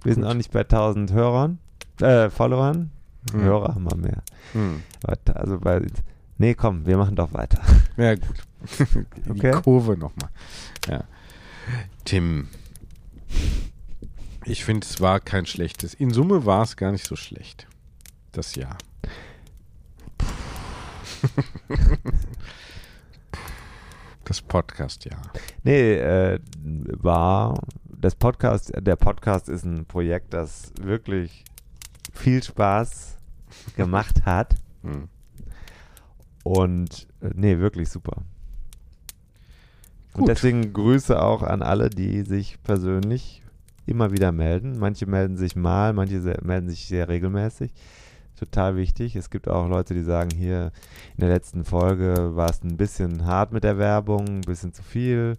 Wir sind auch nicht bei 1000 Hörern, äh, Followern. Hm. Hörer haben wir mehr. Hm. Also bei, nee, komm, wir machen doch weiter. Ja, gut. Die okay. Kurve nochmal. Ja. Tim, ich finde, es war kein schlechtes. In Summe war es gar nicht so schlecht. Das Jahr. das Podcast-Jahr. Nee, äh, war das Podcast, der Podcast ist ein Projekt, das wirklich viel Spaß gemacht hat. Hm. Und äh, nee, wirklich super. Gut. Und deswegen Grüße auch an alle, die sich persönlich immer wieder melden. Manche melden sich mal, manche melden sich sehr regelmäßig. Total wichtig. Es gibt auch Leute, die sagen, hier in der letzten Folge war es ein bisschen hart mit der Werbung, ein bisschen zu viel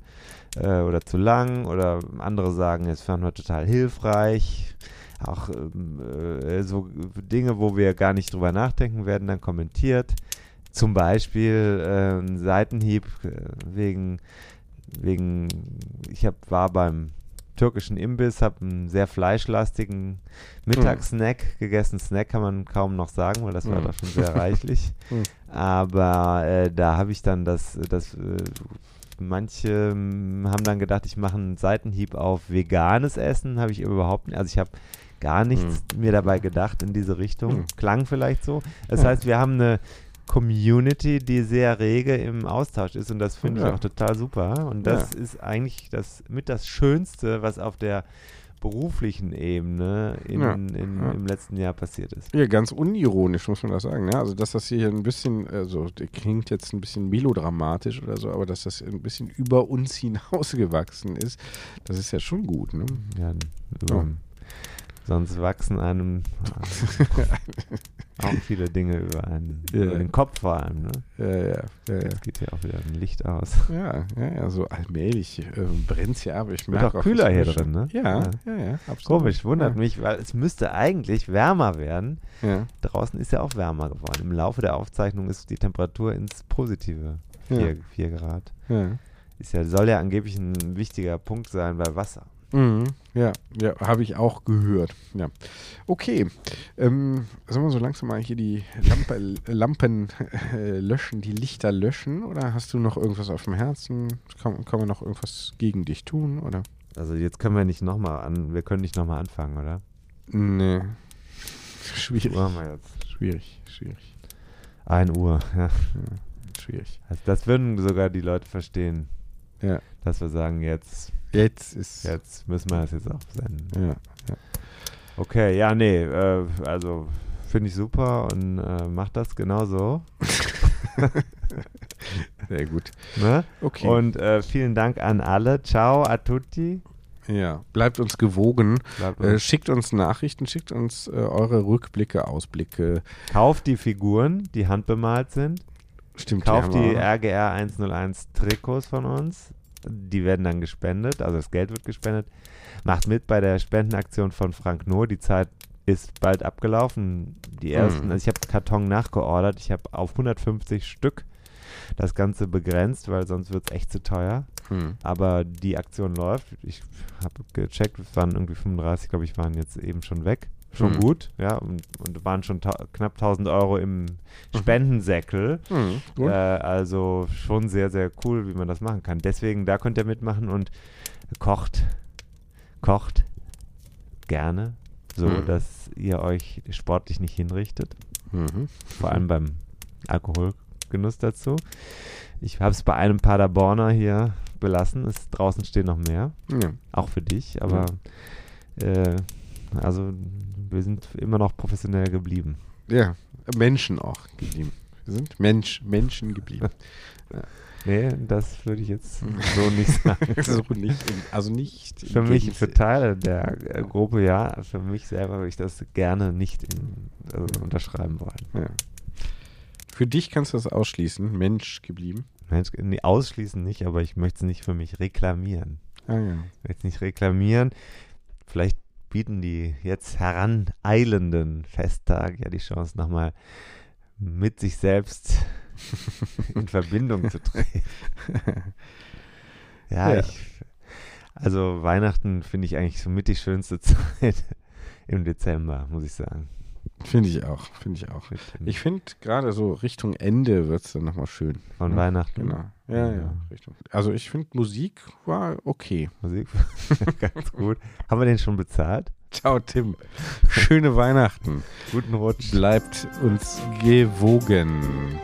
äh, oder zu lang. Oder andere sagen, es fanden wir total hilfreich. auch ähm, äh, so Dinge, wo wir gar nicht drüber nachdenken, werden dann kommentiert. Zum Beispiel äh, ein Seitenhieb äh, wegen, wegen ich hab, war beim türkischen Imbiss, habe einen sehr fleischlastigen Mittagssnack mhm. gegessen. Snack kann man kaum noch sagen, weil das war mhm. doch schon sehr reichlich. Mhm. Aber äh, da habe ich dann das, das äh, manche haben dann gedacht, ich mache einen Seitenhieb auf veganes Essen, habe ich überhaupt nicht. Also ich habe gar nichts mhm. mir dabei gedacht in diese Richtung. Mhm. Klang vielleicht so. Das heißt, wir haben eine Community, die sehr rege im Austausch ist und das finde ja. ich auch total super. Und das ja. ist eigentlich das mit das Schönste, was auf der beruflichen Ebene in, ja, in, ja. im letzten Jahr passiert ist. Ja, ganz unironisch muss man das sagen. Ne? Also, dass das hier ein bisschen, also klingt jetzt ein bisschen melodramatisch oder so, aber dass das ein bisschen über uns hinausgewachsen ist, das ist ja schon gut. Ne? Ja, über, Sonst wachsen einem auch viele Dinge über einen, ja. über den Kopf vor allem. Ne? Ja, ja, ja, ja. geht ja auch wieder ein Licht aus. Ja, ja, ja so allmählich äh, brennt es ja, aber ich merke auch kühler hier drin, ne? Ja, ja, ja, absolut. Komisch, wundert mich, weil es müsste eigentlich wärmer werden. Draußen ist ja auch wärmer geworden. Im Laufe der Aufzeichnung ist die Temperatur ins Positive 4 Grad. Ja. Ist ja, soll ja angeblich ein wichtiger Punkt sein bei Wasser. Mhm. Ja, ja, habe ich auch gehört. Ja. Okay. Ähm, sollen wir so langsam mal hier die Lampe, Lampen äh, löschen, die Lichter löschen? Oder hast du noch irgendwas auf dem Herzen? Kann, kann man noch irgendwas gegen dich tun? Oder? Also jetzt können wir nicht nochmal an, wir können nicht nochmal anfangen, oder? Nee. Schwierig. Haben wir jetzt. Schwierig, schwierig. 1 Uhr, ja. ja. Schwierig. Also das würden sogar die Leute verstehen. Ja. Dass wir sagen, jetzt Jetzt ist. Jetzt müssen wir das jetzt auch senden. Ja. ja. Okay, ja, nee, äh, also finde ich super und äh, macht das genauso. Sehr gut. Ne? Okay. Und äh, vielen Dank an alle. Ciao a tutti. Ja, bleibt uns gewogen. Bleibt uns. Äh, schickt uns Nachrichten, schickt uns äh, eure Rückblicke, Ausblicke. Kauft die Figuren, die handbemalt sind. Stimmt. Kauft die, die RGR 101 Trikots von uns. Die werden dann gespendet, also das Geld wird gespendet. Macht mit bei der Spendenaktion von Frank Nohr. Die Zeit ist bald abgelaufen. Die ersten, mhm. also ich habe Karton nachgeordert. Ich habe auf 150 Stück das Ganze begrenzt, weil sonst wird es echt zu teuer. Mhm. Aber die Aktion läuft. Ich habe gecheckt, es waren irgendwie 35, glaube ich, waren jetzt eben schon weg schon mhm. gut, ja, und, und waren schon knapp 1000 Euro im mhm. Spendensäckel. Mhm. Äh, also schon sehr, sehr cool, wie man das machen kann. Deswegen, da könnt ihr mitmachen und kocht, kocht gerne, so mhm. dass ihr euch sportlich nicht hinrichtet. Mhm. Vor allem beim Alkoholgenuss dazu. Ich habe es bei einem Paderborner hier belassen. Es, draußen stehen noch mehr. Auch für dich, aber äh, also wir sind immer noch professionell geblieben. Ja, Menschen auch geblieben. Wir sind Mensch, Menschen geblieben. ja. Nee, das würde ich jetzt so nicht sagen. so nicht, also nicht. Für mich, für Teile der äh, Gruppe ja, für mich selber würde ich das gerne nicht in, also unterschreiben wollen. Ja. Für dich kannst du das ausschließen, Mensch geblieben. Mensch, nee, ausschließen nicht, aber ich möchte es nicht für mich reklamieren. Ah, ja. Ich möchte es nicht reklamieren. Vielleicht bieten die jetzt heraneilenden Festtage ja die Chance, nochmal mit sich selbst in Verbindung zu treten. ja, ja, ich, also Weihnachten finde ich eigentlich somit die schönste Zeit im Dezember, muss ich sagen. Finde ich auch, finde ich auch. Ich finde gerade so Richtung Ende wird es dann nochmal schön. Von ja, Weihnachten. Genau. Ja, ja. Richtung. Also ich finde Musik war okay. Musik ganz gut. Haben wir den schon bezahlt? Ciao, Tim. Schöne Weihnachten. Guten Rutsch. Bleibt uns gewogen.